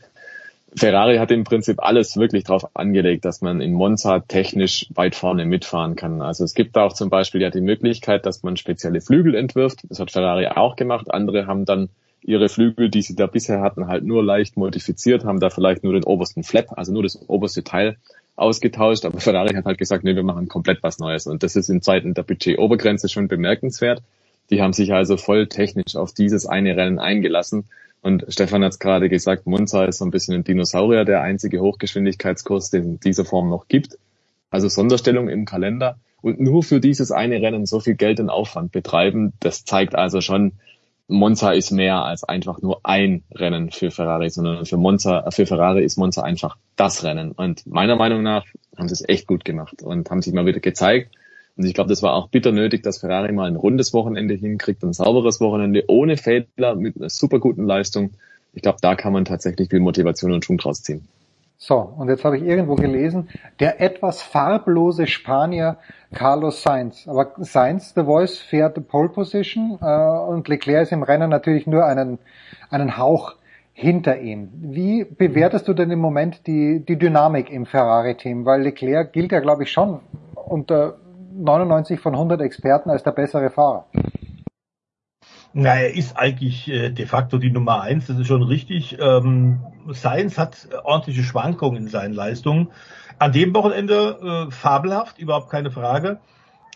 Ferrari hat im Prinzip alles wirklich darauf angelegt, dass man in Monza technisch weit vorne mitfahren kann. Also es gibt auch zum Beispiel ja die Möglichkeit, dass man spezielle Flügel entwirft. Das hat Ferrari auch gemacht. Andere haben dann ihre Flügel, die sie da bisher hatten, halt nur leicht modifiziert, haben da vielleicht nur den obersten Flap, also nur das oberste Teil ausgetauscht. Aber Ferrari hat halt gesagt, nee, wir machen komplett was Neues. Und das ist in Zeiten der Budget-Obergrenze schon bemerkenswert. Die haben sich also voll technisch auf dieses eine Rennen eingelassen. Und Stefan hat es gerade gesagt, Monza ist so ein bisschen ein Dinosaurier, der einzige Hochgeschwindigkeitskurs, den es dieser Form noch gibt. Also Sonderstellung im Kalender. Und nur für dieses eine Rennen so viel Geld und Aufwand betreiben, das zeigt also schon, Monza ist mehr als einfach nur ein Rennen für Ferrari, sondern für Monza, für Ferrari ist Monza einfach das Rennen. Und meiner Meinung nach haben sie es echt gut gemacht und haben sich mal wieder gezeigt. Und ich glaube, das war auch bitter nötig, dass Ferrari mal ein rundes Wochenende hinkriegt, ein sauberes Wochenende ohne Fehler mit einer super guten Leistung. Ich glaube, da kann man tatsächlich viel Motivation und Schwung draus ziehen. So, und jetzt habe ich irgendwo gelesen, der etwas farblose Spanier Carlos Sainz. Aber Sainz, The Voice, fährt Pole Position äh, und Leclerc ist im Rennen natürlich nur einen, einen Hauch hinter ihm. Wie bewertest du denn im Moment die, die Dynamik im Ferrari-Team? Weil Leclerc gilt ja, glaube ich, schon unter 99 von 100 Experten als der bessere Fahrer. Na, er ist eigentlich äh, de facto die Nummer eins, das ist schon richtig. Ähm, Sainz hat ordentliche Schwankungen in seinen Leistungen. An dem Wochenende äh, fabelhaft, überhaupt keine Frage.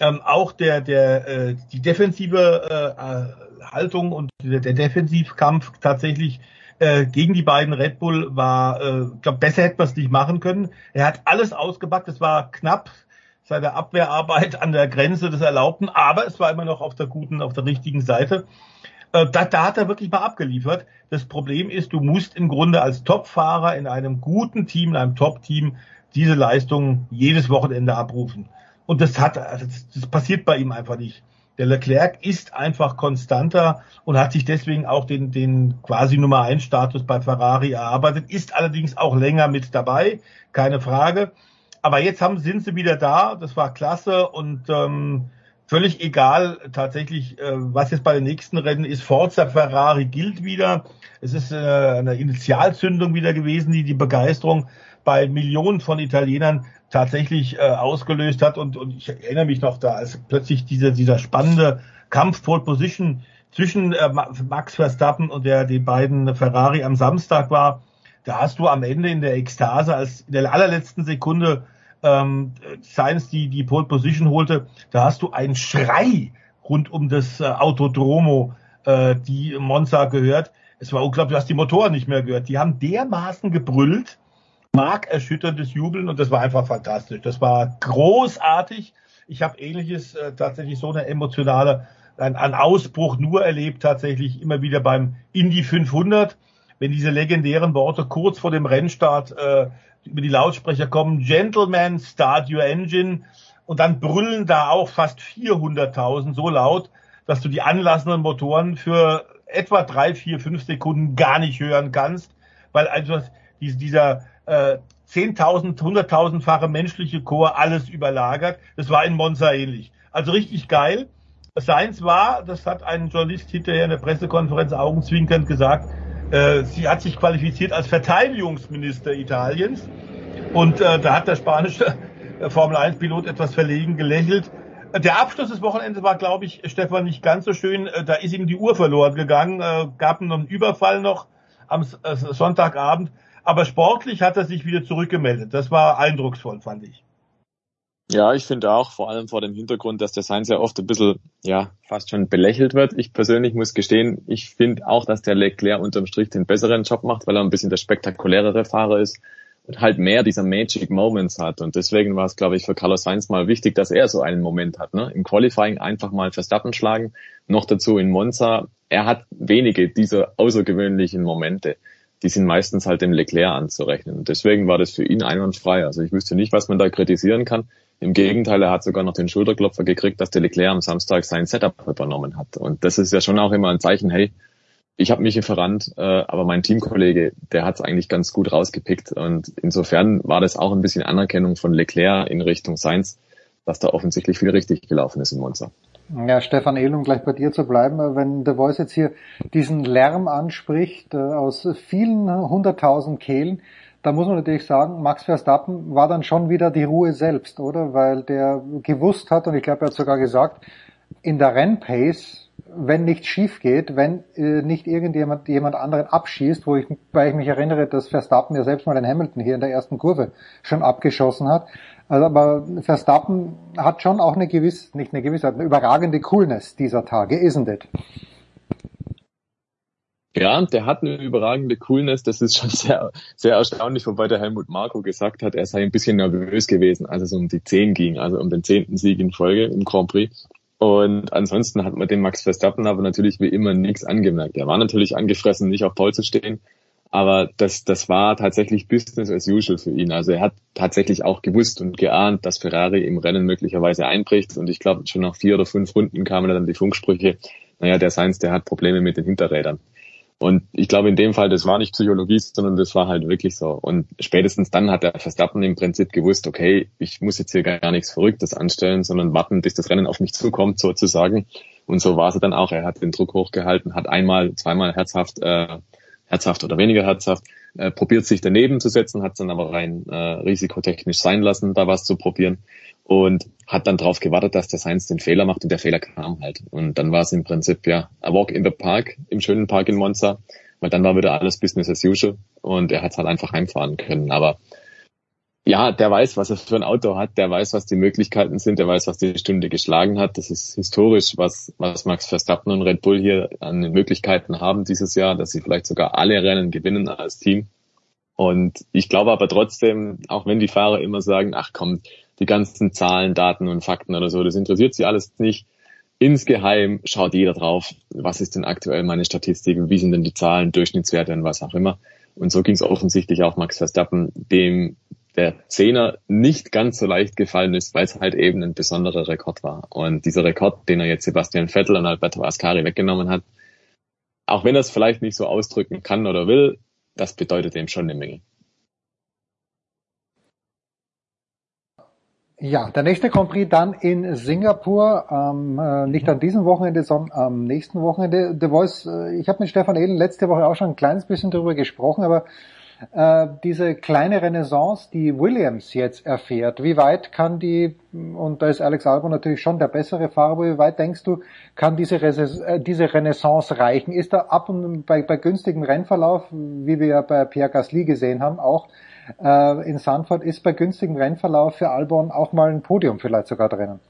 Ähm, auch der, der, äh, die defensive äh, Haltung und der, der Defensivkampf tatsächlich äh, gegen die beiden Red Bull war, äh, glaube besser hätte man es nicht machen können. Er hat alles ausgepackt, es war knapp seine Abwehrarbeit an der Grenze des Erlaubten, aber es war immer noch auf der guten, auf der richtigen Seite. Äh, da, da hat er wirklich mal abgeliefert. Das Problem ist, du musst im Grunde als Topfahrer in einem guten Team, in einem Top-Team, diese Leistung jedes Wochenende abrufen. Und das hat, das, das passiert bei ihm einfach nicht. Der Leclerc ist einfach konstanter und hat sich deswegen auch den, den quasi Nummer 1 Status bei Ferrari erarbeitet, ist allerdings auch länger mit dabei, keine Frage. Aber jetzt haben, sind sie wieder da, das war klasse und ähm, völlig egal tatsächlich, äh, was jetzt bei den nächsten Rennen ist. Forza Ferrari gilt wieder. Es ist äh, eine Initialzündung wieder gewesen, die die Begeisterung bei Millionen von Italienern tatsächlich äh, ausgelöst hat. Und, und ich erinnere mich noch da, als plötzlich dieser, dieser spannende Kampf Pole Position zwischen Max Verstappen und der, die beiden Ferrari am Samstag war. Da hast du am Ende in der Ekstase, als in der allerletzten Sekunde ähm, Sainz die, die Pole Position holte, da hast du einen Schrei rund um das äh, Autodromo, äh, die Monza gehört. Es war unglaublich, du hast die Motoren nicht mehr gehört. Die haben dermaßen gebrüllt, markerschütterndes Jubeln und das war einfach fantastisch. Das war großartig. Ich habe ähnliches äh, tatsächlich so eine emotionale, ein, ein Ausbruch nur erlebt tatsächlich immer wieder beim Indy 500, wenn diese legendären Worte kurz vor dem Rennstart äh, über die Lautsprecher kommen, Gentlemen, start your engine. Und dann brüllen da auch fast 400.000 so laut, dass du die anlassenden Motoren für etwa drei, vier, fünf Sekunden gar nicht hören kannst, weil also dieser äh, 10.000, 100.000-fache menschliche Chor alles überlagert. Das war in Monza ähnlich. Also richtig geil. Seins war, das hat ein Journalist hinterher in der Pressekonferenz augenzwinkernd gesagt, sie hat sich qualifiziert als Verteidigungsminister Italiens. Und äh, da hat der spanische äh, Formel 1-Pilot etwas verlegen gelächelt. Der Abschluss des Wochenendes war, glaube ich, Stefan, nicht ganz so schön. Äh, da ist ihm die Uhr verloren gegangen. Äh, gab einen Überfall noch am äh, Sonntagabend. Aber sportlich hat er sich wieder zurückgemeldet. Das war eindrucksvoll, fand ich. Ja, ich finde auch, vor allem vor dem Hintergrund, dass der Sainz ja oft ein bisschen, ja, fast schon belächelt wird. Ich persönlich muss gestehen, ich finde auch, dass der Leclerc unterm Strich den besseren Job macht, weil er ein bisschen der spektakulärere Fahrer ist und halt mehr dieser Magic Moments hat. Und deswegen war es, glaube ich, für Carlos Sainz mal wichtig, dass er so einen Moment hat. Ne? Im Qualifying einfach mal Verstappen schlagen, noch dazu in Monza. Er hat wenige dieser außergewöhnlichen Momente die sind meistens halt dem Leclerc anzurechnen. Und deswegen war das für ihn einwandfrei. Also ich wüsste nicht, was man da kritisieren kann. Im Gegenteil, er hat sogar noch den Schulterklopfer gekriegt, dass der Leclerc am Samstag sein Setup übernommen hat. Und das ist ja schon auch immer ein Zeichen, hey, ich habe mich verrannt, äh, aber mein Teamkollege, der hat es eigentlich ganz gut rausgepickt. Und insofern war das auch ein bisschen Anerkennung von Leclerc in Richtung Sainz, dass da offensichtlich viel richtig gelaufen ist in Monza. Ja, Stefan Ehl, um gleich bei dir zu bleiben, wenn The Voice jetzt hier diesen Lärm anspricht äh, aus vielen hunderttausend Kehlen, da muss man natürlich sagen, Max Verstappen war dann schon wieder die Ruhe selbst, oder? Weil der gewusst hat, und ich glaube, er hat sogar gesagt, in der Rennpace, wenn nichts schief geht, wenn äh, nicht irgendjemand jemand anderen abschießt, wo ich, weil ich mich erinnere, dass Verstappen ja selbst mal den Hamilton hier in der ersten Kurve schon abgeschossen hat. Also aber Verstappen hat schon auch eine gewisse, nicht eine gewisse, eine überragende Coolness dieser Tage, isn't it? Ja, der hat eine überragende Coolness. Das ist schon sehr, sehr erstaunlich, wobei der Helmut Marko gesagt hat, er sei ein bisschen nervös gewesen, als es um die 10 ging, also um den zehnten Sieg in Folge im Grand Prix. Und ansonsten hat man dem Max Verstappen aber natürlich wie immer nichts angemerkt. Er war natürlich angefressen, nicht auf Paul zu stehen, aber das, das war tatsächlich Business as usual für ihn. Also er hat tatsächlich auch gewusst und geahnt, dass Ferrari im Rennen möglicherweise einbricht. Und ich glaube, schon nach vier oder fünf Runden kamen dann die Funksprüche, naja, der Sainz, der hat Probleme mit den Hinterrädern. Und ich glaube in dem Fall, das war nicht Psychologie, sondern das war halt wirklich so. Und spätestens dann hat der Verstappen im Prinzip gewusst, okay, ich muss jetzt hier gar nichts Verrücktes anstellen, sondern warten, bis das Rennen auf mich zukommt, sozusagen. Und so war es dann auch. Er hat den Druck hochgehalten, hat einmal, zweimal herzhaft, äh, herzhaft oder weniger herzhaft, äh, probiert sich daneben zu setzen, hat es dann aber rein äh, risikotechnisch sein lassen, da was zu probieren und hat dann darauf gewartet, dass der Sainz den Fehler macht und der Fehler kam halt. Und dann war es im Prinzip ja a walk in the park, im schönen Park in Monza, weil dann war wieder alles Business as usual und er hat halt einfach heimfahren können. Aber ja, der weiß, was er für ein Auto hat, der weiß, was die Möglichkeiten sind, der weiß, was die Stunde geschlagen hat. Das ist historisch, was, was Max Verstappen und Red Bull hier an Möglichkeiten haben dieses Jahr, dass sie vielleicht sogar alle Rennen gewinnen als Team. Und ich glaube aber trotzdem, auch wenn die Fahrer immer sagen, ach komm, die ganzen Zahlen, Daten und Fakten oder so, das interessiert sie alles nicht. Insgeheim schaut jeder drauf, was ist denn aktuell meine Statistik, wie sind denn die Zahlen, Durchschnittswerte und was auch immer. Und so ging es offensichtlich auch Max Verstappen, dem der Zehner nicht ganz so leicht gefallen ist, weil es halt eben ein besonderer Rekord war. Und dieser Rekord, den er jetzt Sebastian Vettel und Alberto Ascari weggenommen hat, auch wenn er es vielleicht nicht so ausdrücken kann oder will, das bedeutet ihm schon eine Menge. Ja, der nächste Grand Prix dann in Singapur, ähm, äh, nicht an diesem Wochenende, sondern am nächsten Wochenende. The Voice, äh, ich habe mit Stefan Ehlen letzte Woche auch schon ein kleines bisschen darüber gesprochen, aber äh, diese kleine Renaissance, die Williams jetzt erfährt, wie weit kann die, und da ist Alex Albon natürlich schon der bessere Fahrer, wie weit denkst du, kann diese, äh, diese Renaissance reichen? Ist da ab und bei, bei günstigem Rennverlauf, wie wir ja bei Pierre Gasly gesehen haben, auch äh, in Sanford, ist bei günstigem Rennverlauf für Albon auch mal ein Podium vielleicht sogar drinnen?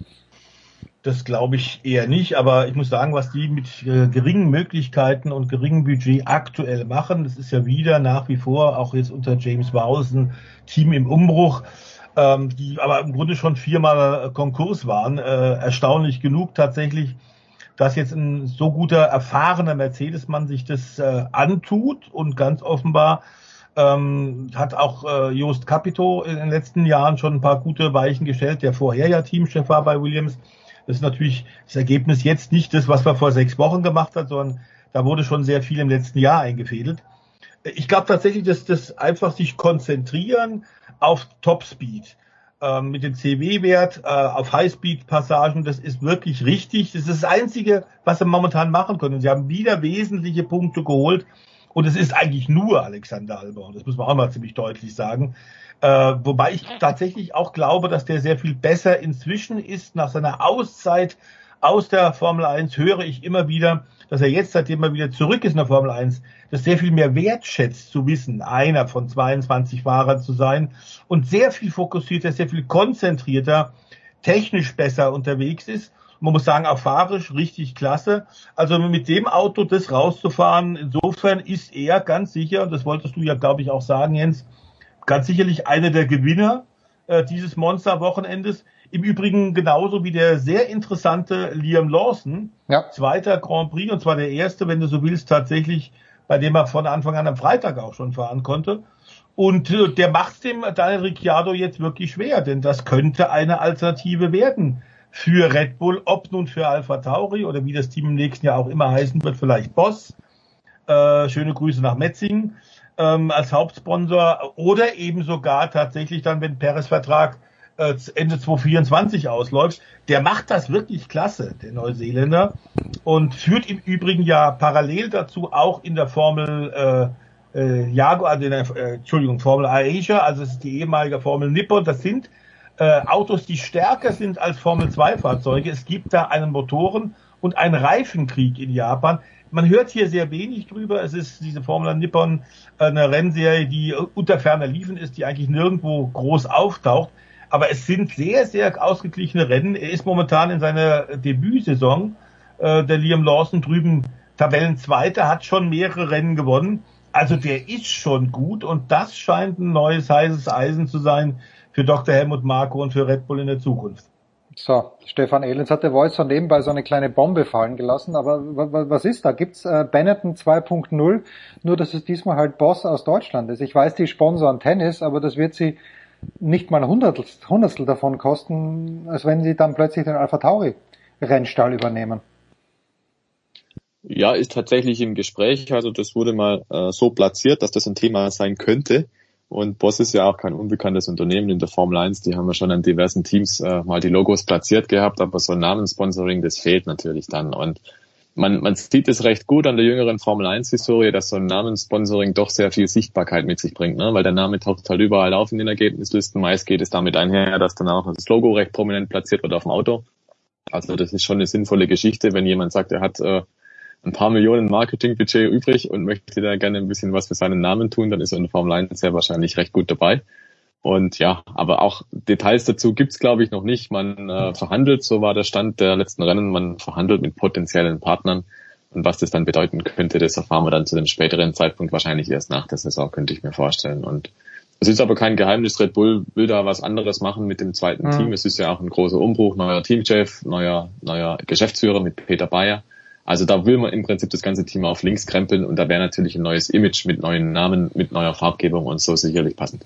Das glaube ich eher nicht, aber ich muss sagen, was die mit äh, geringen Möglichkeiten und geringem Budget aktuell machen, das ist ja wieder nach wie vor, auch jetzt unter James Wausen, Team im Umbruch, ähm, die aber im Grunde schon viermal Konkurs waren. Äh, erstaunlich genug tatsächlich, dass jetzt ein so guter, erfahrener Mercedes-Mann sich das äh, antut und ganz offenbar ähm, hat auch äh, Jost Capito in den letzten Jahren schon ein paar gute Weichen gestellt, der vorher ja Teamchef war bei Williams das ist natürlich das Ergebnis jetzt nicht das, was man vor sechs Wochen gemacht hat, sondern da wurde schon sehr viel im letzten Jahr eingefädelt. Ich glaube tatsächlich, dass das einfach sich konzentrieren auf Topspeed ähm, mit dem CW-Wert äh, auf Highspeed-Passagen, das ist wirklich richtig. Das ist das Einzige, was sie momentan machen können. Sie haben wieder wesentliche Punkte geholt und es ist eigentlich nur Alexander Albon. Das muss man auch mal ziemlich deutlich sagen. Äh, wobei ich tatsächlich auch glaube, dass der sehr viel besser inzwischen ist. Nach seiner Auszeit aus der Formel 1 höre ich immer wieder, dass er jetzt, seitdem er wieder zurück ist in der Formel 1, das sehr viel mehr wertschätzt zu wissen, einer von 22 Fahrern zu sein und sehr viel fokussierter, sehr viel konzentrierter, technisch besser unterwegs ist. Man muss sagen, auch fahrisch richtig klasse. Also mit dem Auto das rauszufahren, insofern ist er ganz sicher, und das wolltest du ja, glaube ich, auch sagen, Jens, ganz sicherlich einer der Gewinner äh, dieses Monster-Wochenendes. Im Übrigen genauso wie der sehr interessante Liam Lawson, ja. zweiter Grand Prix, und zwar der erste, wenn du so willst, tatsächlich, bei dem er von Anfang an am Freitag auch schon fahren konnte. Und äh, der macht dem Daniel Ricciardo jetzt wirklich schwer, denn das könnte eine Alternative werden für Red Bull, ob nun für Alpha Tauri oder wie das Team im nächsten Jahr auch immer heißen wird, vielleicht Boss. Äh, schöne Grüße nach Metzingen ähm, als Hauptsponsor oder eben sogar tatsächlich dann, wenn Peres Vertrag äh, Ende 2024 ausläuft. Der macht das wirklich klasse, der Neuseeländer, und führt im Übrigen ja parallel dazu auch in der Formel äh, äh, Jaguar, also in der, äh, Entschuldigung, Formel Asia, also es ist die ehemalige Formel Nippon, das sind äh, Autos, die stärker sind als Formel 2 Fahrzeuge. Es gibt da einen Motoren- und einen Reifenkrieg in Japan. Man hört hier sehr wenig drüber. Es ist diese Formula Nippon eine Rennserie, die unter ferner Liefen ist, die eigentlich nirgendwo groß auftaucht. Aber es sind sehr, sehr ausgeglichene Rennen. Er ist momentan in seiner Debütsaison. Äh, der Liam Lawson drüben Tabellenzweiter, hat schon mehrere Rennen gewonnen. Also der ist schon gut und das scheint ein neues heißes Eisen zu sein für Dr. Helmut Marko und für Red Bull in der Zukunft. So, Stefan Ehlens hat der Voice von nebenbei so eine kleine Bombe fallen gelassen, aber was ist da? Gibt's äh, Benetton 2.0, nur dass es diesmal halt Boss aus Deutschland ist? Ich weiß, die sponsoren Tennis, aber das wird sie nicht mal ein Hundertstel, Hundertstel davon kosten, als wenn sie dann plötzlich den Alpha Tauri Rennstall übernehmen. Ja, ist tatsächlich im Gespräch. Also das wurde mal äh, so platziert, dass das ein Thema sein könnte. Und Boss ist ja auch kein unbekanntes Unternehmen in der Formel 1. Die haben ja schon an diversen Teams äh, mal die Logos platziert gehabt, aber so ein Namenssponsoring, das fehlt natürlich dann. Und man, man sieht es recht gut an der jüngeren Formel 1 Historie, dass so ein Namenssponsoring doch sehr viel Sichtbarkeit mit sich bringt, ne? weil der Name taucht halt überall auf in den Ergebnislisten. Meist geht es damit einher, dass dann auch das Logo recht prominent platziert wird auf dem Auto. Also das ist schon eine sinnvolle Geschichte, wenn jemand sagt, er hat äh, ein paar Millionen Marketingbudget übrig und möchte da gerne ein bisschen was für seinen Namen tun, dann ist er in Formel 1 sehr wahrscheinlich recht gut dabei. Und ja, aber auch Details dazu gibt's glaube ich noch nicht. Man äh, verhandelt, so war der Stand der letzten Rennen, man verhandelt mit potenziellen Partnern. Und was das dann bedeuten könnte, das erfahren wir dann zu dem späteren Zeitpunkt wahrscheinlich erst nach der Saison, könnte ich mir vorstellen. Und es ist aber kein Geheimnis, Red Bull will da was anderes machen mit dem zweiten mhm. Team. Es ist ja auch ein großer Umbruch, neuer Teamchef, neuer, neuer Geschäftsführer mit Peter Bayer. Also da will man im Prinzip das ganze Team auf links krempeln und da wäre natürlich ein neues Image mit neuen Namen, mit neuer Farbgebung und so sicherlich passend.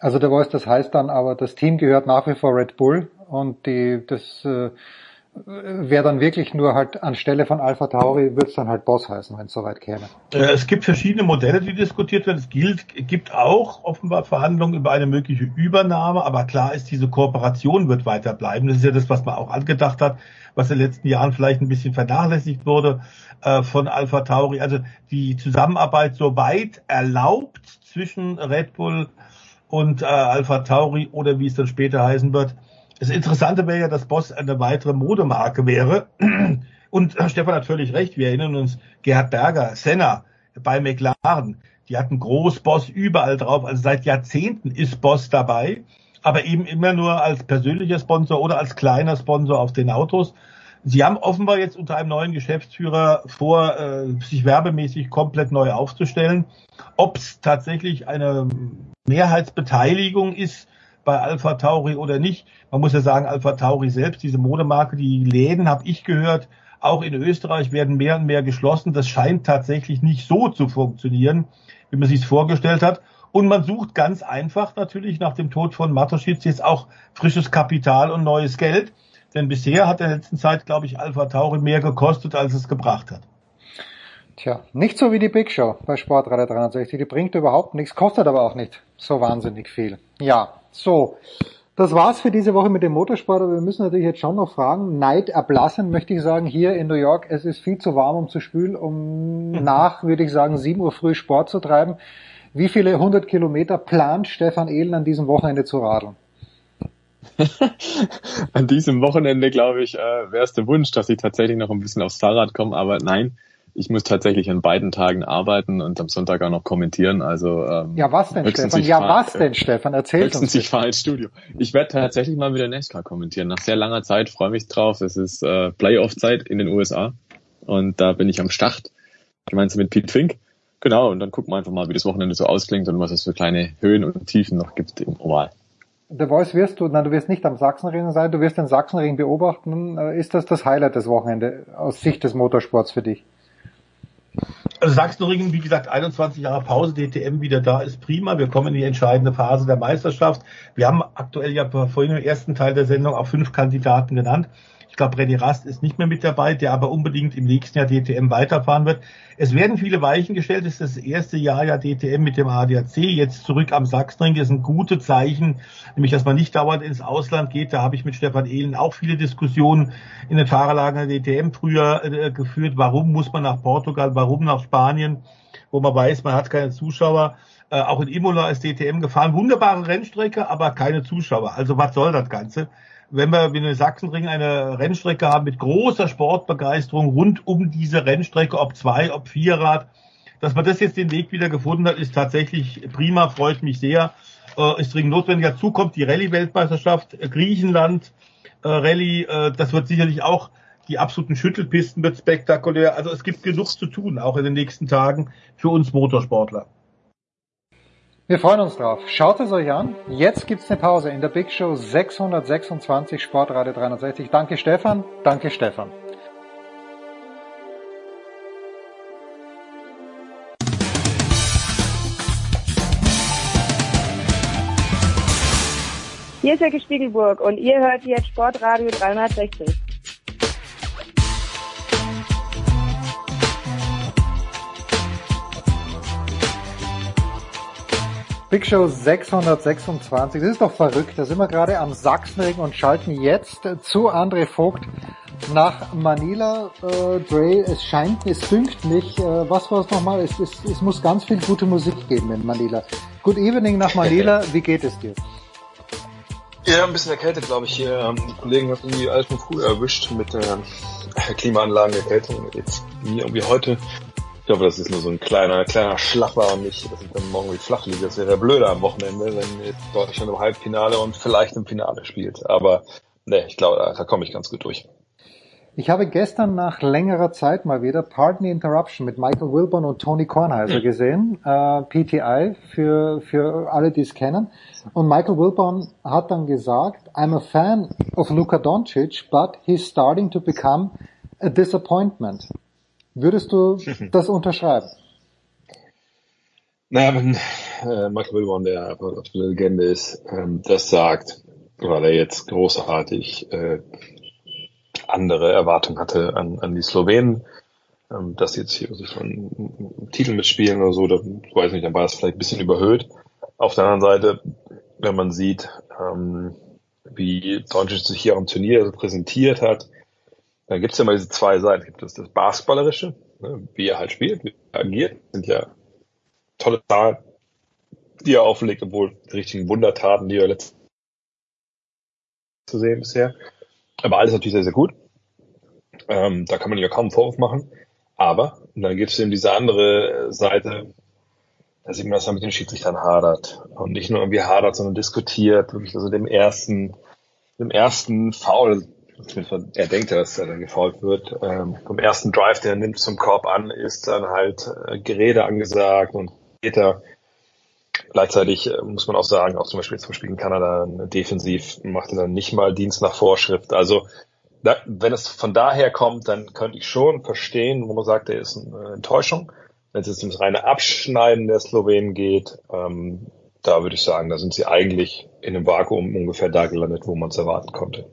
Also der Voice, das heißt dann aber, das Team gehört nach wie vor Red Bull und die, das äh, wäre dann wirklich nur halt anstelle von Alpha Tauri wird es dann halt Boss heißen, wenn es soweit käme. Äh, es gibt verschiedene Modelle, die diskutiert werden. Es gilt, gibt auch offenbar Verhandlungen über eine mögliche Übernahme, aber klar ist, diese Kooperation wird weiter bleiben. Das ist ja das, was man auch angedacht hat, was in den letzten Jahren vielleicht ein bisschen vernachlässigt wurde äh, von Alpha Tauri. Also die Zusammenarbeit soweit erlaubt zwischen Red Bull und äh, Alpha Tauri oder wie es dann später heißen wird. Das Interessante wäre ja, dass Boss eine weitere Modemarke wäre. Und äh, Stefan hat völlig recht. Wir erinnern uns, Gerhard Berger, Senna bei McLaren, die hatten Großboss überall drauf. Also seit Jahrzehnten ist Boss dabei, aber eben immer nur als persönlicher Sponsor oder als kleiner Sponsor auf den Autos. Sie haben offenbar jetzt unter einem neuen Geschäftsführer vor, äh, sich werbemäßig komplett neu aufzustellen. Ob es tatsächlich eine Mehrheitsbeteiligung ist bei Alpha Tauri oder nicht. Man muss ja sagen, Alpha Tauri selbst, diese Modemarke, die Läden, habe ich gehört, auch in Österreich werden mehr und mehr geschlossen. Das scheint tatsächlich nicht so zu funktionieren, wie man sich es vorgestellt hat. Und man sucht ganz einfach natürlich nach dem Tod von Matoschitz jetzt auch frisches Kapital und neues Geld. Denn bisher hat in der letzten Zeit, glaube ich, Alpha Tauri mehr gekostet, als es gebracht hat. Tja, nicht so wie die Big Show bei Sportradar 360. Die bringt überhaupt nichts, kostet aber auch nicht so wahnsinnig viel. Ja, so. Das war's für diese Woche mit dem Motorsport, aber wir müssen natürlich jetzt schon noch fragen. Neid erblassen, möchte ich sagen, hier in New York. Es ist viel zu warm, um zu spülen, um nach, würde ich sagen, 7 Uhr früh Sport zu treiben. Wie viele 100 Kilometer plant Stefan Ehlen an diesem Wochenende zu radeln? an diesem Wochenende, glaube ich, äh, wäre es der Wunsch, dass ich tatsächlich noch ein bisschen aufs Fahrrad komme, aber nein, ich muss tatsächlich an beiden Tagen arbeiten und am Sonntag auch noch kommentieren. Also ähm, ja, was denn, Stefan? Ja, was denn, Stefan? Erzähl höchstens uns. Ich fahre ins Studio. Ich werde tatsächlich mal wieder NASCAR kommentieren. Nach sehr langer Zeit freue mich drauf. Es ist äh, Playoff-Zeit in den USA und da bin ich am Start gemeinsam mit Pete Fink. Genau, und dann gucken wir einfach mal, wie das Wochenende so ausklingt und was es für kleine Höhen und Tiefen noch gibt im Oval. The Voice wirst du, nein, du wirst nicht am Sachsenring sein, du wirst den Sachsenring beobachten. Äh, ist das das Highlight des Wochenende aus Sicht des Motorsports für dich? Also Sachsenringen, wie gesagt, 21 Jahre Pause, DTM wieder da, ist prima. Wir kommen in die entscheidende Phase der Meisterschaft. Wir haben aktuell ja vorhin im ersten Teil der Sendung auch fünf Kandidaten genannt. Ich glaube, René Rast ist nicht mehr mit dabei, der aber unbedingt im nächsten Jahr DTM weiterfahren wird. Es werden viele Weichen gestellt. Es ist das erste Jahr ja DTM mit dem ADAC. Jetzt zurück am Sachsenring ist ein gutes Zeichen, nämlich dass man nicht dauernd ins Ausland geht. Da habe ich mit Stefan Ehlen auch viele Diskussionen in den Fahrerlagern der DTM früher äh, geführt. Warum muss man nach Portugal? Warum nach Spanien? Wo man weiß, man hat keine Zuschauer. Äh, auch in Imola ist DTM gefahren. Wunderbare Rennstrecke, aber keine Zuschauer. Also was soll das Ganze? Wenn wir in Sachsenring eine Rennstrecke haben mit großer Sportbegeisterung rund um diese Rennstrecke, ob zwei, ob Vierrad, dass man das jetzt den Weg wieder gefunden hat, ist tatsächlich prima, freut mich sehr. Äh, ist dringend notwendig. Dazu kommt die Rallye-Weltmeisterschaft, äh, Griechenland, äh, Rallye, äh, das wird sicherlich auch die absoluten Schüttelpisten wird spektakulär. Also es gibt genug zu tun, auch in den nächsten Tagen für uns Motorsportler. Wir freuen uns drauf. Schaut es euch an. Jetzt gibt's eine Pause in der Big Show 626 Sportradio 360. Danke Stefan. Danke Stefan. Hier ist Jörg Spiegelburg und ihr hört jetzt Sportradio 360. Big Show 626, das ist doch verrückt. Da sind wir gerade am Sachsenring und schalten jetzt zu André Vogt nach Manila. Äh, Dre, es scheint, es dünkt mich, äh, was war es nochmal? Es, es, es muss ganz viel gute Musik geben in Manila. Good evening nach Manila, wie geht es dir? Ja, ein bisschen erkältet, glaube ich, hier. Ähm, die Kollegen haben irgendwie alles schon früh erwischt mit der äh, Klimaanlagen, Erkältung. Jetzt mir irgendwie heute ich hoffe, das ist nur so ein kleiner, kleiner Schlapper und nicht, dass ich dann morgen wie flach liege. Das wäre blöder am Wochenende, wenn jetzt Deutschland im Halbfinale und vielleicht im Finale spielt. Aber ne, ich glaube, da, da komme ich ganz gut durch. Ich habe gestern nach längerer Zeit mal wieder Pardon the Interruption mit Michael Wilburn und Tony Kornheiser mhm. gesehen, äh, PTI für, für alle, die es kennen. Und Michael Wilburn hat dann gesagt, I'm a fan of Luka Doncic, but he's starting to become a disappointment. Würdest du das unterschreiben? Naja, wenn äh, Michael Wilborn, der absolute Legende ist, ähm, das sagt, weil er jetzt großartig äh, andere Erwartungen hatte an, an die Slowenen, ähm, dass jetzt hier sich schon Titel mitspielen oder so, da weiß ich nicht, dann war es vielleicht ein bisschen überhöht. Auf der anderen Seite, wenn man sieht, ähm, wie Doncic sich hier am Turnier präsentiert hat, dann gibt es ja mal diese zwei Seiten. Gibt es das Basketballerische, ne, wie er halt spielt, wie er agiert. Sind ja tolle Zahlen, die er auflegt, obwohl die richtigen Wundertaten, die er letztes zu sehen bisher. Aber alles natürlich sehr, sehr gut. Ähm, da kann man ja kaum einen Vorwurf machen. Aber dann gibt es eben diese andere Seite, da sieht man, dass er mit den Schiedsrichtern hadert. Und nicht nur irgendwie hadert, sondern diskutiert. Wirklich, also dem ersten, dem ersten Foul er denkt, dass er dann gefault wird. Ähm, vom ersten Drive, der nimmt zum Korb an, ist dann halt äh, Gerede angesagt und später Gleichzeitig äh, muss man auch sagen, auch zum Beispiel zum Beispiel in Kanada defensiv macht er dann nicht mal Dienst nach Vorschrift. Also da, wenn es von daher kommt, dann könnte ich schon verstehen, wo man sagt, er ist eine Enttäuschung. Wenn es jetzt ums reine Abschneiden der Slowenen geht, ähm, da würde ich sagen, da sind sie eigentlich in einem Vakuum ungefähr da gelandet, wo man es erwarten konnte.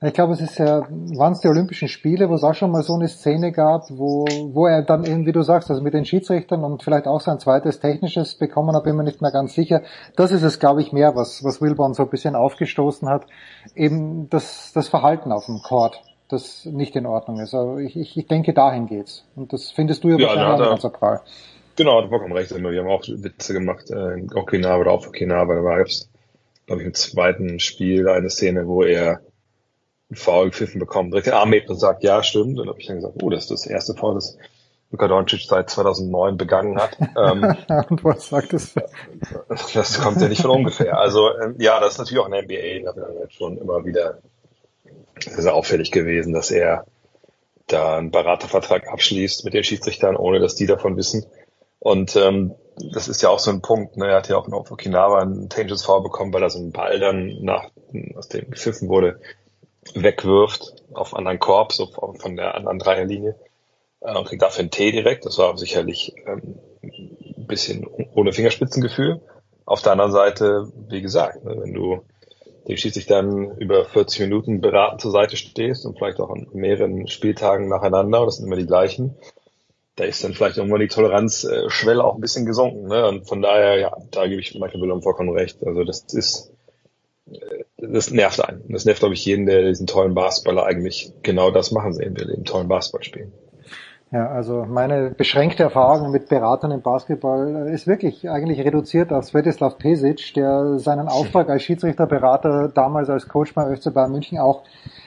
Ich glaube, es ist ja, waren es die Olympischen Spiele, wo es auch schon mal so eine Szene gab, wo, wo er dann eben, wie du sagst, also mit den Schiedsrichtern und vielleicht auch sein zweites technisches bekommen hat, bin mir nicht mehr ganz sicher. Das ist es, glaube ich, mehr, was, was Wilborn so ein bisschen aufgestoßen hat. Eben das, das Verhalten auf dem Court, das nicht in Ordnung ist. Also ich, ich, ich denke, dahin geht's. Und das findest du ja, ja wahrscheinlich auch ganz prall. Genau, du vollkommen recht. Wir haben auch Witze gemacht, äh, in Okinawa oder auf Okinawa, da war es, glaube ich, im zweiten Spiel eine Szene, wo er einen Foul gepfiffen bekommen, direkt den Arm hebt und sagt, ja, stimmt. Und dann habe ich dann gesagt, oh, das ist das erste Foul, das Luka Doncic seit 2009 begangen hat. Ähm, und was sagt das? Das kommt ja nicht von ungefähr. Also ähm, ja, das ist natürlich auch in der NBA da schon immer wieder sehr, auffällig gewesen, dass er da einen Beratervertrag abschließt mit den Schiedsrichtern, ohne dass die davon wissen. Und ähm, das ist ja auch so ein Punkt. Ne? Er hat ja auch auf Okinawa einen Dangerous Foul bekommen, weil er so einen Ball dann nach, aus dem gepfiffen wurde, wegwirft auf anderen Korb, so von der anderen Dreierlinie äh, und kriegt dafür einen T direkt. Das war sicherlich ähm, ein bisschen ohne Fingerspitzengefühl. Auf der anderen Seite, wie gesagt, ne, wenn du dem schließlich dann über 40 Minuten beraten zur Seite stehst und vielleicht auch an mehreren Spieltagen nacheinander, das sind immer die gleichen, da ist dann vielleicht irgendwann die Toleranzschwelle auch ein bisschen gesunken. Ne? Und von daher, ja, da gebe ich Michael Willem vollkommen recht. Also das ist das nervt einen. Das nervt, glaube ich, jeden, der diesen tollen Basketballer eigentlich genau das machen sehen will, den tollen Basketball spielen. Ja, also meine beschränkte Erfahrung mit Beratern im Basketball ist wirklich eigentlich reduziert auf Svetislav Pesic, der seinen Auftrag als Schiedsrichterberater damals als Coach beim FC Bayern München auch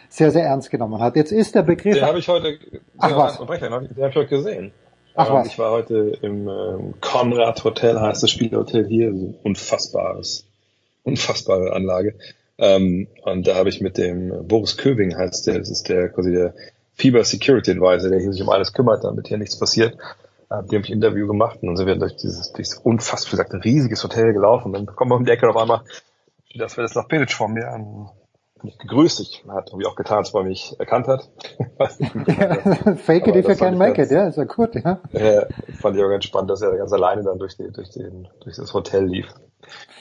sehr, sehr ernst genommen hat. Jetzt ist der Begriff... Den habe ich heute... Ach was? Den habe ich heute gesehen. Ach was? Ich war heute im ähm, Konrad Hotel, heißt das Spielhotel hier, so unfassbares unfassbare Anlage. Ähm, und da habe ich mit dem Boris Köbing heißt der, das ist der quasi der Fieber Security Advisor, der hier sich um alles kümmert, damit hier nichts passiert. Äh, dem habe ich ein Interview gemacht und dann sind wir durch dieses, dieses unfassbar gesagt, ein riesiges Hotel gelaufen und dann kommen wir um die Ecke auf einmal, das wäre das nach Pilic vor mir an mich gegrüßt. Ich hat irgendwie auch getan, als er mich erkannt hat. Fake it if you can make it, ja, ist ja gut, ja. Ja, fand ich auch ganz spannend, dass er ganz alleine dann durch, die, durch, den, durch das Hotel lief.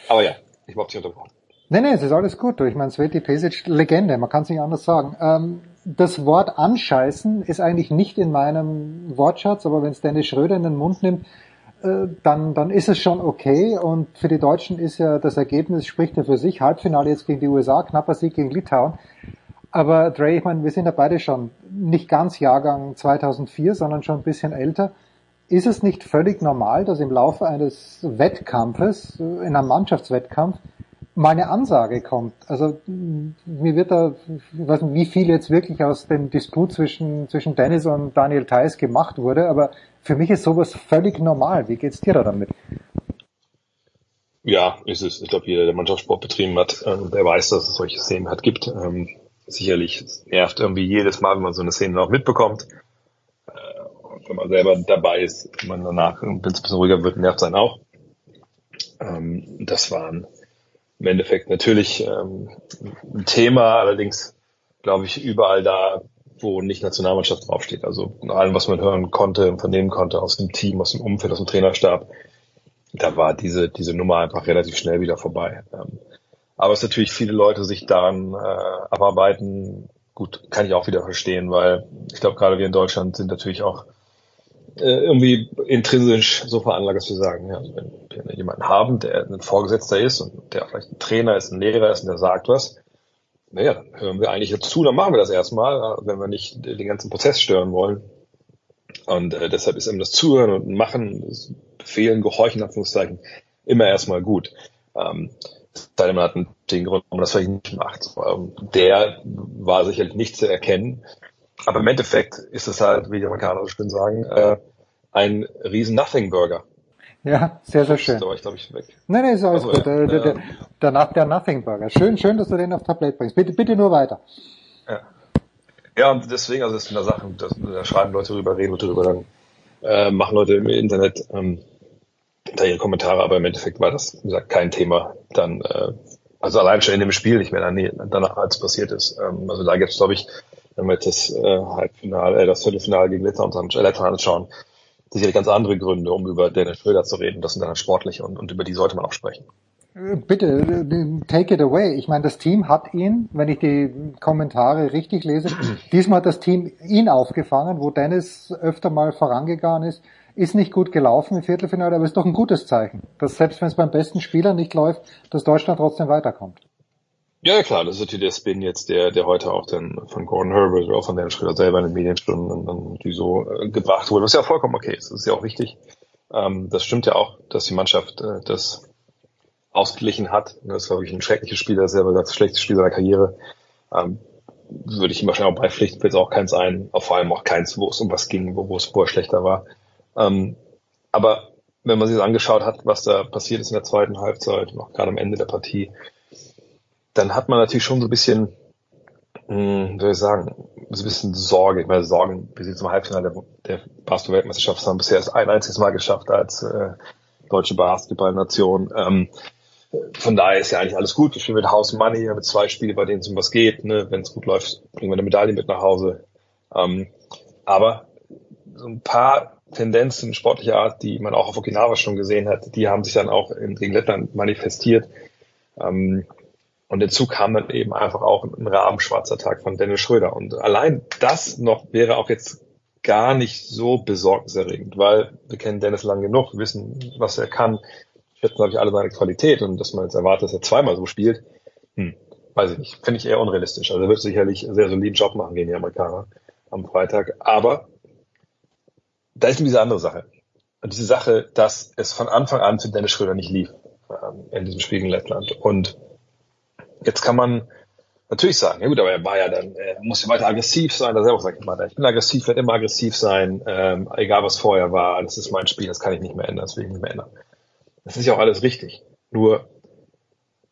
Aber ja, ich habe dich unterbrochen. Nee, nee, es ist alles gut. Ich meine, Sveti Pesic, Legende, man kann es nicht anders sagen. Ähm, das Wort anscheißen ist eigentlich nicht in meinem Wortschatz, aber wenn es Dennis Schröder in den Mund nimmt, äh, dann, dann ist es schon okay. Und für die Deutschen ist ja das Ergebnis, spricht ja für sich. Halbfinale jetzt gegen die USA, knapper Sieg gegen Litauen. Aber Dre, ich meine, wir sind ja beide schon nicht ganz Jahrgang 2004, sondern schon ein bisschen älter. Ist es nicht völlig normal, dass im Laufe eines Wettkampfes, in einem Mannschaftswettkampf, mal eine Ansage kommt? Also mir wird da, ich weiß nicht, wie viel jetzt wirklich aus dem Disput zwischen, zwischen Dennis und Daniel Theiss gemacht wurde, aber für mich ist sowas völlig normal. Wie geht's dir da damit? Ja, ist es. Ich glaube, jeder, der Mannschaftssport betrieben hat, ähm, der weiß, dass es solche Szenen hat gibt. Ähm, sicherlich nervt irgendwie jedes Mal, wenn man so eine Szene noch mitbekommt. Wenn man selber dabei ist, wenn man danach, ein bisschen ruhiger wird, nervt sein auch. Ähm, das waren im Endeffekt natürlich ähm, ein Thema, allerdings glaube ich überall da, wo nicht Nationalmannschaft draufsteht. Also allem, was man hören konnte und vernehmen konnte aus dem Team, aus dem Umfeld, aus dem Trainerstab, da war diese, diese Nummer einfach relativ schnell wieder vorbei. Ähm, aber es natürlich viele Leute sich daran äh, abarbeiten, gut, kann ich auch wieder verstehen, weil ich glaube, gerade wir in Deutschland sind natürlich auch äh, irgendwie intrinsisch so veranlagt, dass wir sagen, ja, wenn wir jemanden haben, der ein Vorgesetzter ist und der vielleicht ein Trainer ist, ein Lehrer ist und der sagt was, naja, dann hören wir eigentlich zu, dann machen wir das erstmal, wenn wir nicht den ganzen Prozess stören wollen. Und äh, deshalb ist eben das Zuhören und Machen, das Befehlen, Gehorchen, Anführungszeichen, immer erstmal gut. Ähm, sei man hat den Grund, warum man das vielleicht nicht macht. Ähm, der war sicherlich nicht zu erkennen. Aber im Endeffekt ist es halt, wie die Amerikaner so schön sagen, äh, ein riesen Nothing-Burger. Ja, sehr, sehr schön. Da war ich, glaube ich, weg. Nein, nein, ist alles Also, gut. Der, der, der, der, der Nothing Burger. Schön, schön, dass du den auf Tablett bringst. Bitte, bitte nur weiter. Ja. Ja, und deswegen, also das sind da Sachen, das, da schreiben Leute drüber, reden Leute drüber, dann äh, machen Leute im Internet ähm, da ihre Kommentare, aber im Endeffekt war das, wie gesagt, kein Thema. Dann, äh, also allein schon in dem Spiel nicht mehr danach, als passiert ist. Ähm, also da gibt es, glaube ich, jetzt das äh, Halbfinale, äh, das Viertelfinale gegen Litauen, äh, Litauen anschauen, sicherlich ganz andere Gründe, um über Dennis Schröder zu reden. Das sind dann sportlich und, und über die sollte man auch sprechen. Äh, Bitte, äh, take it away. Ich meine, das Team hat ihn, wenn ich die Kommentare richtig lese, diesmal hat das Team ihn aufgefangen, wo Dennis öfter mal vorangegangen ist. Ist nicht gut gelaufen im Viertelfinale, aber ist doch ein gutes Zeichen, dass selbst wenn es beim besten Spieler nicht läuft, dass Deutschland trotzdem weiterkommt. Ja, klar, das ist natürlich der Spin jetzt, der, der heute auch dann von Gordon Herbert oder auch von Dennis Schröder selber in den Medienstunden dann, dann so äh, gebracht wurde, was ja auch vollkommen okay ist. Das ist ja auch wichtig. Ähm, das stimmt ja auch, dass die Mannschaft äh, das ausgeglichen hat. Das war wirklich ein schreckliches Spiel, das ist selber das schlechteste Spiel seiner Karriere. Ähm, würde ich ihm wahrscheinlich auch beipflichten, es auch keins ein, vor allem auch keins, wo es um was ging, wo, wo es vorher schlechter war. Ähm, aber wenn man sich das angeschaut hat, was da passiert ist in der zweiten Halbzeit, noch gerade am Ende der Partie, dann hat man natürlich schon so ein bisschen, mh, wie soll ich sagen, so ein bisschen Sorge. Ich meine, Sorgen, wir sind zum Halbfinale der, der Basketball-Weltmeisterschaft, haben bisher erst ein einziges Mal geschafft als äh, deutsche Basketballnation. Ähm, von daher ist ja eigentlich alles gut. Wir spielen mit House Money, mit zwei Spiele, bei denen es um was geht. Ne? Wenn es gut läuft, bringen wir eine Medaille mit nach Hause. Ähm, aber so ein paar Tendenzen sportlicher Art, die man auch auf Okinawa schon gesehen hat, die haben sich dann auch in, gegen Lettland manifestiert. Ähm, und dazu kam dann eben einfach auch ein rabenschwarzer Tag von Dennis Schröder. Und allein das noch wäre auch jetzt gar nicht so besorgniserregend, weil wir kennen Dennis lang genug, wissen, was er kann, schätzen, glaube ich, alle seine Qualität und dass man jetzt erwartet, dass er zweimal so spielt, hm, weiß ich nicht. Finde ich eher unrealistisch. Also er wird sicherlich einen sehr soliden Job machen gegen die Amerikaner am Freitag. Aber da ist diese andere Sache. Und diese Sache, dass es von Anfang an für Dennis Schröder nicht lief ähm, in diesem Spiel gegen Lettland. Und jetzt kann man natürlich sagen, ja gut, aber er war ja dann, er muss ja weiter aggressiv sein, da selber sagt immer, ich bin aggressiv, werde immer aggressiv sein, ähm, egal was vorher war, das ist mein Spiel, das kann ich nicht mehr ändern, das will ich nicht mehr ändern. Das ist ja auch alles richtig. Nur,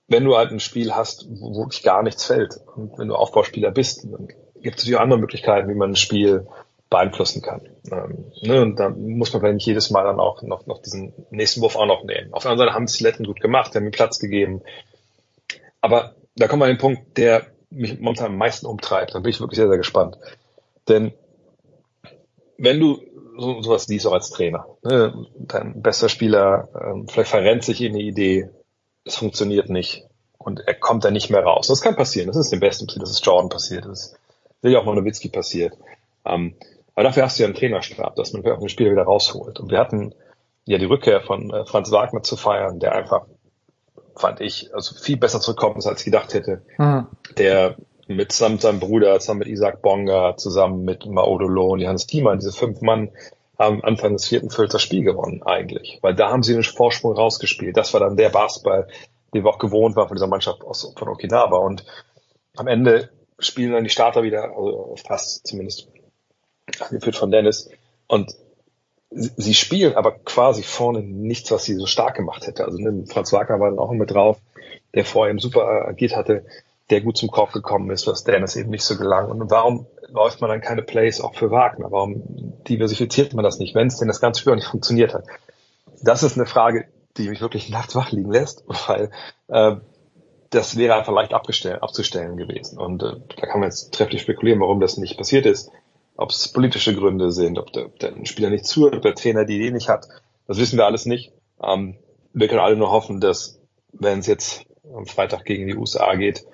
wenn du halt ein Spiel hast, wo wirklich gar nichts fällt, und wenn du Aufbauspieler bist, dann gibt es natürlich andere Möglichkeiten, wie man ein Spiel beeinflussen kann. Ähm, ne, und da muss man vielleicht nicht jedes Mal dann auch noch, noch diesen nächsten Wurf auch noch nehmen. Auf der anderen Seite haben es die Letten gut gemacht, haben mir Platz gegeben. Aber da kommen wir an den Punkt, der mich momentan am meisten umtreibt. Da bin ich wirklich sehr, sehr gespannt. Denn wenn du so, sowas liest auch als Trainer, ne, dein bester Spieler ähm, vielleicht verrennt sich in eine Idee, es funktioniert nicht und er kommt da nicht mehr raus. Das kann passieren. Das ist dem besten Spiel, das ist Jordan passiert, das ist sicher auch mal Nowitzki passiert. Ähm, aber dafür hast du ja einen Trainerstab, dass man auch den Spieler wieder rausholt. Und wir hatten ja die Rückkehr von äh, Franz Wagner zu feiern, der einfach, fand ich, also viel besser zurückkommt, als ich gedacht hätte. Mhm. Der mit zusammen seinem Bruder, zusammen mit Isaac Bonga, zusammen mit Maodolo und Johannes Thiemann, diese fünf Mann, haben Anfang des vierten Viertels das Spiel gewonnen eigentlich. Weil da haben sie den Vorsprung rausgespielt. Das war dann der Basketball, den wir auch gewohnt waren von dieser Mannschaft aus, von Okinawa. Und am Ende spielen dann die Starter wieder, also fast zumindest, geführt von Dennis. Und sie, spielen aber quasi vorne nichts, was sie so stark gemacht hätte. Also ne, Franz Wagner war dann auch mit drauf, der vorher eben super agiert hatte, der gut zum Korb gekommen ist, was Dennis eben nicht so gelang. Und warum läuft man dann keine Plays auch für Wagner? Warum diversifiziert man das nicht, wenn es denn das ganze Spiel auch nicht funktioniert hat? Das ist eine Frage, die mich wirklich nachts wach liegen lässt, weil äh, das wäre einfach leicht abzustellen gewesen. Und äh, da kann man jetzt trefflich spekulieren, warum das nicht passiert ist. Ob es politische Gründe sind, ob der, der Spieler nicht zuhört, ob der Trainer die Idee nicht hat. Das wissen wir alles nicht. Ähm, wir können alle nur hoffen, dass, wenn es jetzt am Freitag gegen die USA geht,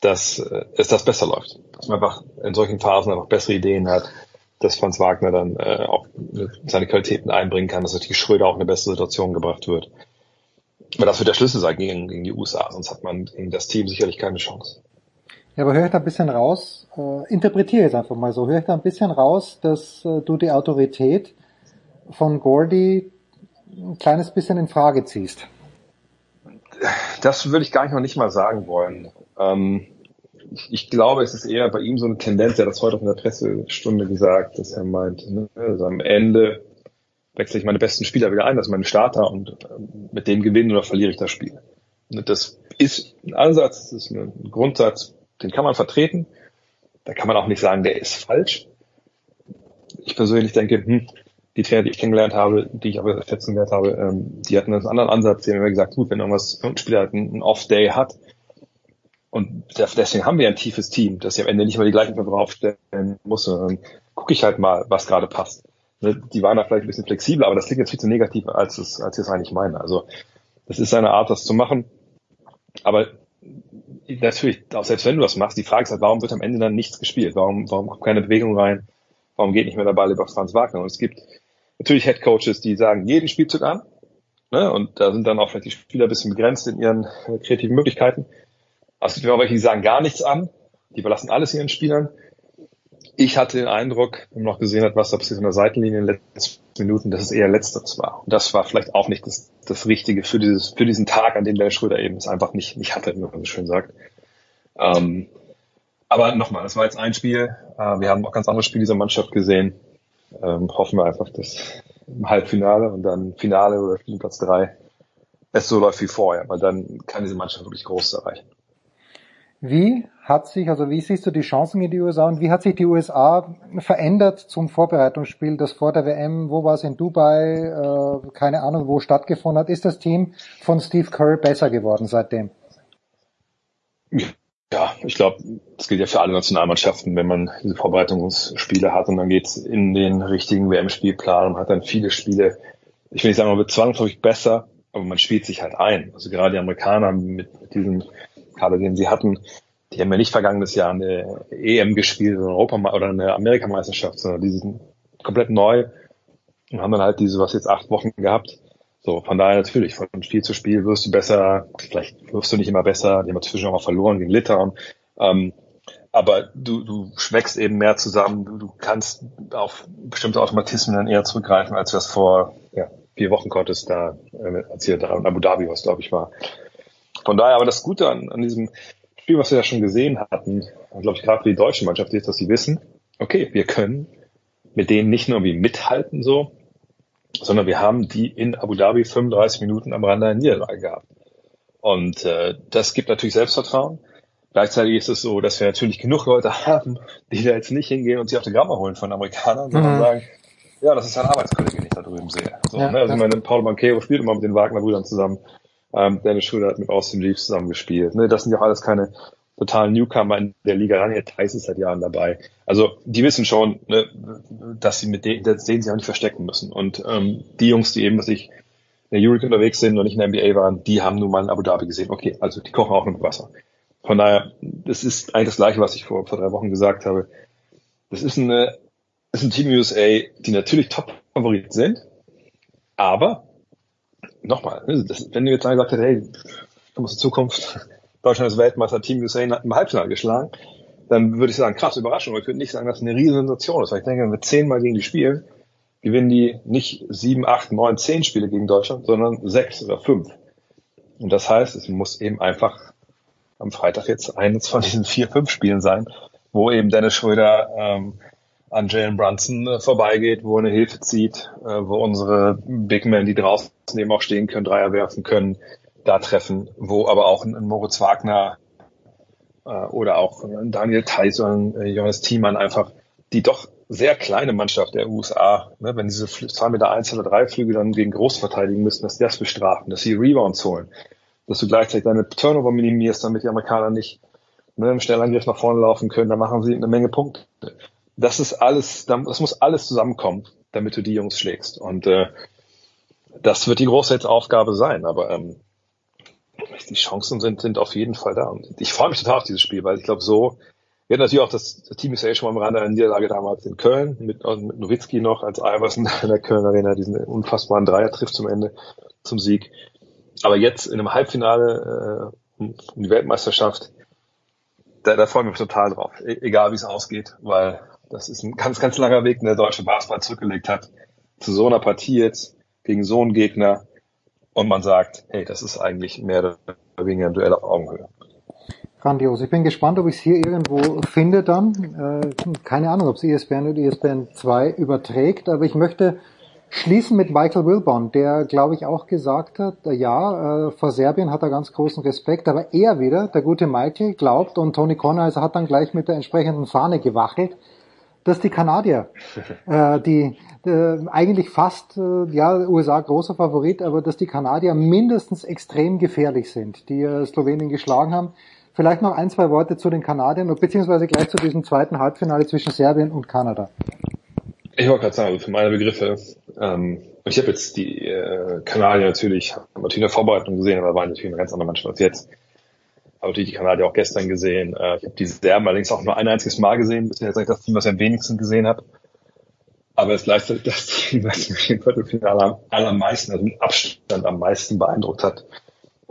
dass äh, es das besser läuft. Dass man einfach in solchen Phasen einfach bessere Ideen hat, dass Franz Wagner dann äh, auch seine Qualitäten einbringen kann, dass natürlich Schröder auch in eine bessere Situation gebracht wird. Aber das wird der Schlüssel sein gegen, gegen die USA, sonst hat man gegen das Team sicherlich keine Chance. Ja, aber höre ich da ein bisschen raus, äh, interpretiere jetzt einfach mal so, höre ich da ein bisschen raus, dass äh, du die Autorität von Gordy ein kleines bisschen in Frage ziehst. Das würde ich gar nicht noch nicht mal sagen wollen. Ähm, ich, ich, glaube, es ist eher bei ihm so eine Tendenz, er hat das heute auch in der Pressestunde gesagt, dass er meint, ne, also am Ende wechsle ich meine besten Spieler wieder ein, das ist meine Starter und ähm, mit dem gewinnen oder verliere ich das Spiel. Und das ist ein Ansatz, das ist ein Grundsatz, den kann man vertreten. Da kann man auch nicht sagen, der ist falsch. Ich persönlich denke, hm, die Trainer, die ich kennengelernt habe, die ich aber schätzen gelernt habe, ähm, die hatten einen anderen Ansatz. Die haben immer gesagt, gut, wenn irgendwas, irgendein Spieler halt einen Off-Day hat, und deswegen haben wir ein tiefes Team, dass ich am Ende nicht mal die gleichen Verbrauch aufstellen muss, sondern gucke ich halt mal, was gerade passt. Ne, die waren da vielleicht ein bisschen flexibler, aber das klingt jetzt viel zu negativ, als es, als ich es eigentlich meine. Also, das ist eine Art, das zu machen. Aber natürlich, auch selbst wenn du das machst, die Frage ist halt, warum wird am Ende dann nichts gespielt? Warum, warum kommt keine Bewegung rein? Warum geht nicht mehr der Ball über Franz Wagner? Und es gibt natürlich Head Coaches, die sagen jeden Spielzug an. Ne? Und da sind dann auch vielleicht die Spieler ein bisschen begrenzt in ihren äh, kreativen Möglichkeiten. Also es gibt auch welche, die sagen gar nichts an, die überlassen alles ihren Spielern. Ich hatte den Eindruck, wenn man noch gesehen hat, was da passiert in der Seitenlinie in den letzten Minuten, dass es eher letzteres war. Und das war vielleicht auch nicht das, das Richtige für dieses, für diesen Tag, an dem der Schröder eben es einfach nicht, nicht hatte, wie man so schön sagt. Ähm, aber nochmal, das war jetzt ein Spiel. Äh, wir haben auch ganz andere Spiele dieser Mannschaft gesehen. Ähm, hoffen wir einfach, dass im Halbfinale und dann Finale oder Spielplatz drei es so läuft wie vorher, weil dann kann diese Mannschaft wirklich groß erreichen. Wie hat sich, also wie siehst du die Chancen in die USA und wie hat sich die USA verändert zum Vorbereitungsspiel, das vor der WM, wo war es in Dubai, äh, keine Ahnung, wo stattgefunden hat? Ist das Team von Steve Kerr besser geworden seitdem? Ja, ich glaube, das gilt ja für alle Nationalmannschaften, wenn man diese Vorbereitungsspiele hat und dann geht's in den richtigen WM-Spielplan und hat dann viele Spiele. Ich will nicht sagen, man wird zwangsläufig besser, aber man spielt sich halt ein. Also gerade die Amerikaner mit, mit diesem Kader, den sie hatten, die haben ja nicht vergangenes Jahr eine EM gespielt oder, Europa oder eine Amerikameisterschaft, sondern die sind komplett neu und haben dann halt diese, was jetzt acht Wochen gehabt. So, von daher natürlich, von Spiel zu Spiel wirst du besser, vielleicht wirst du nicht immer besser, die haben zwischen auch mal verloren gegen Litauen. Ähm, aber du, du schmeckst eben mehr zusammen, du, du kannst auf bestimmte Automatismen dann eher zurückgreifen, als du das vor ja, vier Wochen konntest, da, äh, als ihr da in Abu Dhabi was, glaube ich, war. Von daher, aber das Gute an, an diesem Spiel, was wir ja schon gesehen hatten, glaube ich, gerade für die deutsche Mannschaft ist, dass sie wissen, okay, wir können mit denen nicht nur irgendwie mithalten so, sondern wir haben die in Abu Dhabi 35 Minuten am Rande einer Niederlage gehabt. Und äh, das gibt natürlich Selbstvertrauen. Gleichzeitig ist es so, dass wir natürlich genug Leute haben, die da jetzt nicht hingehen und sich Autogramme holen von Amerikanern, sondern mhm. sagen, ja, das ist ein Arbeitskollege, den ich da drüben sehe. So, ja, ne? Also ich meine, Paul Banquero spielt immer mit den Wagner-Brüdern zusammen. Ähm, Dennis Schröder hat mit Austin Reeves zusammen gespielt. Ne, das sind ja auch alles keine totalen Newcomer in der Liga. Daniel Theiss ist seit Jahren dabei. Also die wissen schon, ne, dass sie mit denen, das sehen sie auch nicht verstecken müssen. Und ähm, die Jungs, die eben, was ich in der Euroleague unterwegs sind und nicht in der NBA waren, die haben nun mal in Abu Dhabi gesehen. Okay, also die kochen auch mit Wasser. Von daher, das ist eigentlich das Gleiche, was ich vor, vor drei Wochen gesagt habe. Das ist eine, das ist ein Team USA, die natürlich Top-Favorit sind, aber nochmal, ne, wenn du jetzt gesagt hättest, hey, du musst in Zukunft, Deutschland ist Weltmeister, Team hat im Halbfinale geschlagen, dann würde ich sagen, krass, Überraschung. Aber ich würde nicht sagen, dass es eine riesen Sensation ist. Weil ich denke, wenn wir zehnmal gegen die spielen, gewinnen die nicht sieben, acht, neun, zehn Spiele gegen Deutschland, sondern sechs oder fünf. Und das heißt, es muss eben einfach am Freitag jetzt eines von diesen vier, fünf Spielen sein, wo eben Dennis Schröder ähm, an Jalen Brunson äh, vorbeigeht, wo er eine Hilfe zieht, äh, wo unsere Big Men, die draußen eben auch stehen können, Dreier werfen können, da treffen, wo aber auch ein, Moritz Wagner äh, oder auch ein Daniel Theiss oder Johannes Thiemann einfach, die doch sehr kleine Mannschaft der USA, ne, wenn diese 2 Meter 1 oder 3 Flüge dann gegen Groß verteidigen müssen, dass die das bestrafen, dass sie Rebounds holen, dass du gleichzeitig deine Turnover minimierst, damit die Amerikaner nicht ne, im Schnellangriff nach vorne laufen können, dann machen sie eine Menge Punkte. Das ist alles, das muss alles zusammenkommen, damit du die Jungs schlägst. Und äh, das wird die große Aufgabe sein. Aber ähm, die Chancen sind, sind auf jeden Fall da. Und ich freue mich total auf dieses Spiel, weil ich glaube, so wir hatten natürlich auch das, das Team ist ja schon mal am Rande einer Niederlage damals in Köln mit, also mit Nowitzki noch als Iverson in der Köln Arena diesen unfassbaren Dreier trifft zum Ende zum Sieg. Aber jetzt in einem Halbfinale äh, um die Weltmeisterschaft, da, da freuen wir uns total drauf. E egal wie es ausgeht, weil das ist ein ganz, ganz langer Weg, den der deutsche Basketball zurückgelegt hat. Zu so einer Partie jetzt gegen so einen Gegner und man sagt, hey, das ist eigentlich mehr oder weniger ein Duell auf Augenhöhe. Grandios. Ich bin gespannt, ob ich es hier irgendwo finde dann. Äh, keine Ahnung, ob es ESPN oder ESPN 2 überträgt, aber ich möchte schließen mit Michael Wilbon, der, glaube ich, auch gesagt hat, äh, ja, äh, vor Serbien hat er ganz großen Respekt, aber er wieder, der gute Michael, glaubt und Tony Kornheiser hat dann gleich mit der entsprechenden Fahne gewachelt, dass die Kanadier, äh, die äh, eigentlich fast, äh, ja, USA großer Favorit, aber dass die Kanadier mindestens extrem gefährlich sind, die äh, Slowenien geschlagen haben. Vielleicht noch ein, zwei Worte zu den Kanadiern, beziehungsweise gleich zu diesem zweiten Halbfinale zwischen Serbien und Kanada. Ich wollte gerade sagen, für meine Begriffe, ähm, ich habe jetzt die äh, Kanadier natürlich, natürlich in der Vorbereitung gesehen, aber waren natürlich eine ganz andere Mannschaft als jetzt. Aber die Kanadier auch gestern gesehen. Äh, ich habe die Serben allerdings auch nur ein einziges Mal gesehen, bisher jetzt das Team, was ich am wenigsten gesehen habe. Aber es ist gleichzeitig das Team, was mich im Viertelfinale am allermeisten, also mit Abstand am meisten beeindruckt hat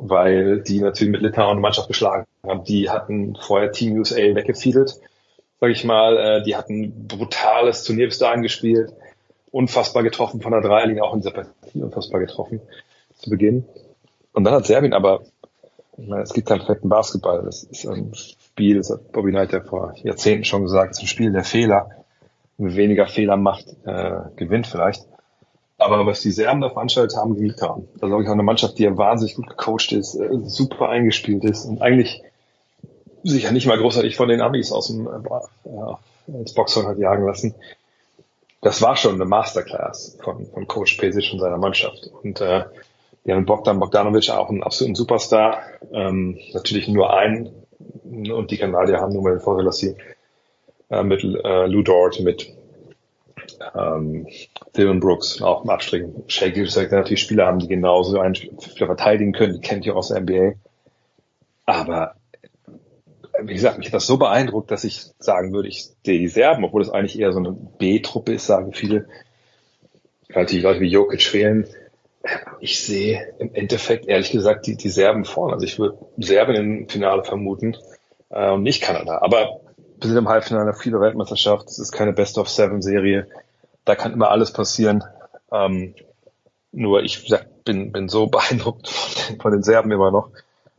weil die natürlich mit Litauen eine Mannschaft geschlagen haben. Die hatten vorher Team USA weggefiedelt, sag ich mal. Äh, die hatten brutales Turnier bis dahin gespielt, unfassbar getroffen von der Dreierlinie, auch in dieser Partie unfassbar getroffen zu Beginn. Und dann hat Serbien aber, ich meine, es gibt keinen perfekten Basketball. Das ist ein Spiel, das hat Bobby Knight ja vor Jahrzehnten schon gesagt, es ist ein Spiel der Fehler. Wer weniger Fehler macht, äh, gewinnt vielleicht. Aber was die Serben da veranstaltet haben, gegen Litauen, da glaube ich auch eine Mannschaft, die ja wahnsinnig gut gecoacht ist, äh, super eingespielt ist und eigentlich sich ja nicht mal großartig von den Amis aus dem äh, ins Boxhorn hat jagen lassen. Das war schon eine Masterclass von, von Coach Pesic und seiner Mannschaft. Und äh, die haben Bogdan Bogdanovic auch einen absoluten Superstar. Ähm, natürlich nur einen. Und die Kanadier haben nur mal den Vorteil, dass sie äh, mit äh, Lou Dort, mit ähm, Dylan Brooks, auch im Abstrichen. Shea Gilchrist natürlich Spieler haben, die genauso einen Spieler verteidigen können, die kennt ihr aus der NBA. Aber wie gesagt, mich hat das so beeindruckt, dass ich sagen würde, ich sehe die Serben, obwohl das eigentlich eher so eine B-Truppe ist, sagen viele, weil die Leute wie Jokic fehlen. Ich sehe im Endeffekt, ehrlich gesagt, die, die Serben vorne. Also ich würde Serbien im Finale vermuten äh, und nicht Kanada. Aber wir sind im Halbfinale FIBA Weltmeisterschaft. Es ist keine Best of Seven Serie da kann immer alles passieren. Ähm, nur ich sag, bin, bin so beeindruckt von den, von den Serben immer noch,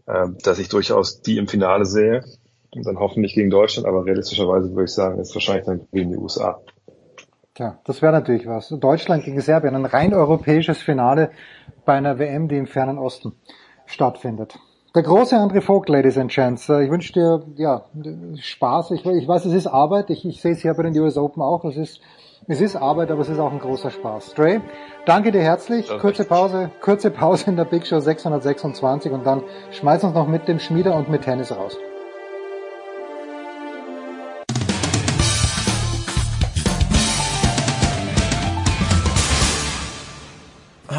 äh, dass ich durchaus die im Finale sehe. Und dann hoffentlich gegen Deutschland, aber realistischerweise würde ich sagen, ist wahrscheinlich dann gegen die USA. Tja, das wäre natürlich was. Deutschland gegen Serbien, ein rein europäisches Finale bei einer WM, die im fernen Osten stattfindet. Der große André Vogt, Ladies and Gents. Äh, ich wünsche dir ja Spaß. Ich, ich weiß, es ist Arbeit. Ich, ich sehe es hier bei den US Open auch. Es ist es ist Arbeit, aber es ist auch ein großer Spaß. Dre, danke dir herzlich. Kurze Pause, kurze Pause in der Big Show 626 und dann schmeiß uns noch mit dem Schmieder und mit Tennis raus.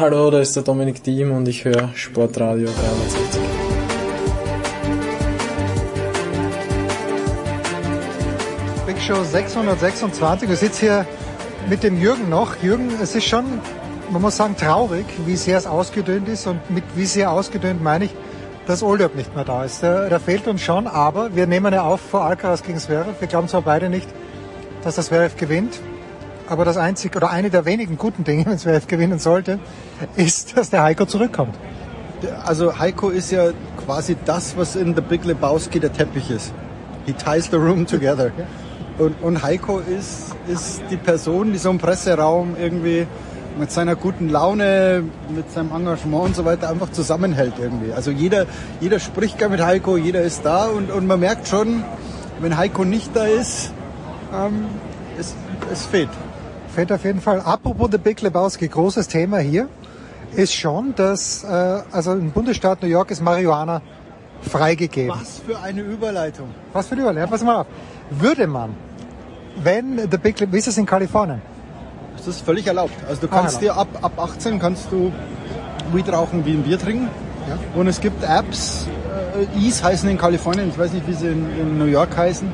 Hallo, da ist der Dominik Diem und ich höre Sportradio 360. Big Show 626. Wir sitzen hier mit dem Jürgen noch. Jürgen, es ist schon man muss sagen, traurig, wie sehr es ausgedünnt ist. Und mit wie sehr ausgedünnt meine ich, dass Olderb nicht mehr da ist. Der, der fehlt uns schon, aber wir nehmen ja auf vor Alcaraz gegen Zverev. Wir glauben zwar beide nicht, dass das Zverev gewinnt, aber das einzige oder eine der wenigen guten Dinge, wenn Zverev gewinnen sollte, ist, dass der Heiko zurückkommt. Also Heiko ist ja quasi das, was in The Big Lebowski der Teppich ist. He ties the room together. Und, und Heiko ist, ist die Person, die so im Presseraum irgendwie mit seiner guten Laune, mit seinem Engagement und so weiter einfach zusammenhält irgendwie. Also jeder, jeder spricht gerne mit Heiko, jeder ist da und, und man merkt schon, wenn Heiko nicht da ist, ähm, es, es fehlt. Fehlt auf jeden Fall. Apropos The Big Lebowski, großes Thema hier ist schon, dass äh, also im Bundesstaat New York ist Marihuana freigegeben. Was für eine Überleitung. Was für eine Überleitung. Pass mal auf. Würde man, wenn The Big Lebowski, wie ist es in Kalifornien? Das ist völlig erlaubt. Also du kannst Ah, dir ab, ab 18 kannst du Weed rauchen wie ein Bier trinken. Und es gibt Apps, äh, Ease heißen in Kalifornien, ich weiß nicht, wie sie in, in New York heißen.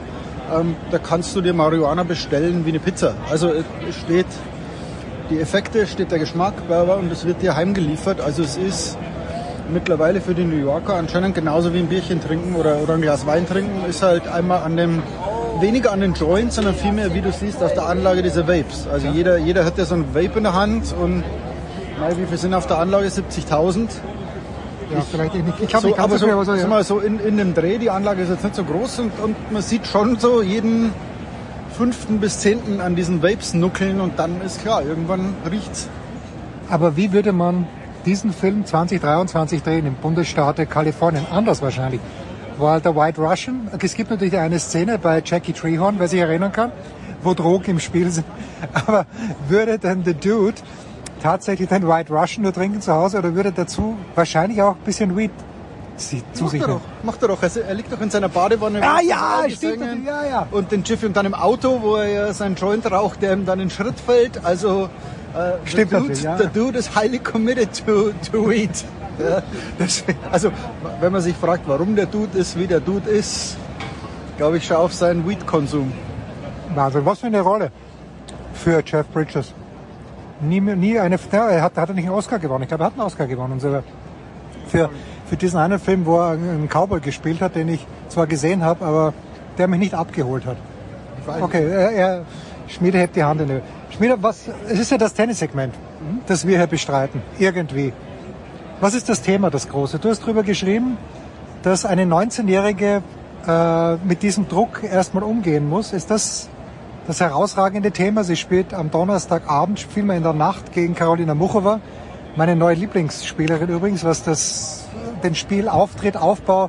Ähm, da kannst du dir Marihuana bestellen wie eine Pizza. Also es steht die Effekte, steht der Geschmack, und es wird dir heimgeliefert. Also es ist mittlerweile für die New Yorker anscheinend genauso wie ein Bierchen trinken oder, oder ein Glas Wein trinken, ist halt einmal an dem, weniger an den Joints, sondern vielmehr, wie du siehst, auf der Anlage dieser Vapes. Also jeder, jeder hat ja so ein Vape in der Hand und wie viel sind auf der Anlage? 70.000. Ja, vielleicht nicht. Ich glaube, so, ich aber so, aber so, ja. mal, so in, in dem Dreh, die Anlage ist jetzt nicht so groß und, und man sieht schon so jeden fünften bis zehnten an diesen Vapes nuckeln und dann ist klar, irgendwann riecht's. Aber wie würde man diesen Film 2023 drehen im Bundesstaat Kalifornien? Anders wahrscheinlich. Halt der White Russian. Es gibt natürlich eine Szene bei Jackie Treehorn, wer sich erinnern kann, wo Drogen im Spiel sind. Aber würde denn der Dude tatsächlich den White Russian nur trinken zu Hause oder würde dazu wahrscheinlich auch ein bisschen Weed sie- zu Macht sich er nehmen? doch, macht er doch. Er, er liegt doch in seiner Badewanne. Ah, ja, stimmt, ja, ja. Und den Jiffy und dann im Auto, wo er ja seinen Joint raucht, der ihm dann in Schritt fällt. Also äh, Stimmt der Dude, ja. der Dude ist highly committed to, to weed. Ja, deswegen, also wenn man sich fragt, warum der Dude ist, wie der Dude ist, glaube ich, schau auf seinen Weed-Konsum. Wahnsinn, was für eine Rolle für Jeff Bridges. Nie, nie eine, ja, er hat, hat er nicht einen Oscar gewonnen. Ich glaube, er hat einen Oscar gewonnen und so. Für, für diesen einen Film, wo er einen Cowboy gespielt hat, den ich zwar gesehen habe, aber der mich nicht abgeholt hat. Okay, er, er Schmiede hebt die Hand in die Höhe. Schmiede, was, es ist ja das Tennissegment, das wir hier bestreiten. Irgendwie. Was ist das Thema, das große? Du hast drüber geschrieben, dass eine 19-Jährige äh, mit diesem Druck erstmal umgehen muss. Ist das das herausragende Thema? Sie spielt am Donnerstagabend, vielmehr in der Nacht gegen Karolina Muchova. Meine neue Lieblingsspielerin übrigens, was das, den Spielauftritt, Aufbau,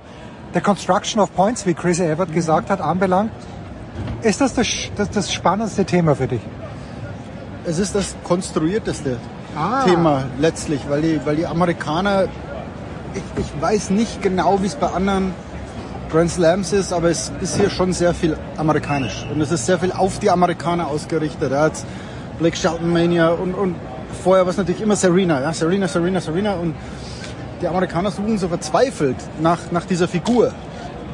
der Construction of Points, wie Chris Evert gesagt hat, anbelangt. Ist das das, das das spannendste Thema für dich? Es ist das konstruierteste Ah. Thema letztlich, weil die, weil die Amerikaner, ich, ich weiß nicht genau, wie es bei anderen Grand Slams ist, aber es ist hier schon sehr viel amerikanisch. Und es ist sehr viel auf die Amerikaner ausgerichtet. Er hat Blake Shelton Mania und, und vorher war es natürlich immer Serena, ja, Serena, Serena, Serena. Und die Amerikaner suchen so verzweifelt nach, nach dieser Figur,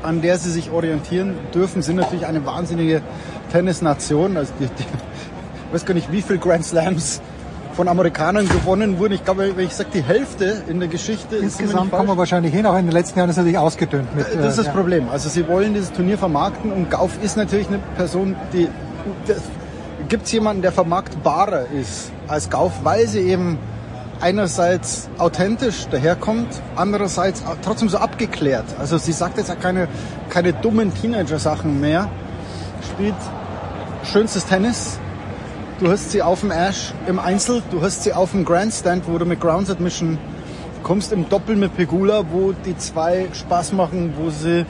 an der sie sich orientieren dürfen, sind natürlich eine wahnsinnige Tennisnation. Also die, die, ich weiß gar nicht, wie viel Grand Slams von Amerikanern gewonnen wurden. Ich glaube, wenn ich sage, die Hälfte in der Geschichte Insgesamt nicht kommen wir wahrscheinlich hin, auch in den letzten Jahren ist es natürlich ausgedünnt. Mit, das ist äh, das ja. Problem. Also sie wollen dieses Turnier vermarkten und Gauf ist natürlich eine Person, die gibt es jemanden, der vermarktbarer ist als Gauf, weil sie eben einerseits authentisch daherkommt, andererseits trotzdem so abgeklärt. Also sie sagt jetzt auch keine, keine dummen Teenager-Sachen mehr, spielt schönstes Tennis. Du hast sie auf dem Ash im Einzel, du hast sie auf dem Grandstand, wo du mit Ground Submission kommst im Doppel mit Pegula, wo die zwei Spaß machen, wo sie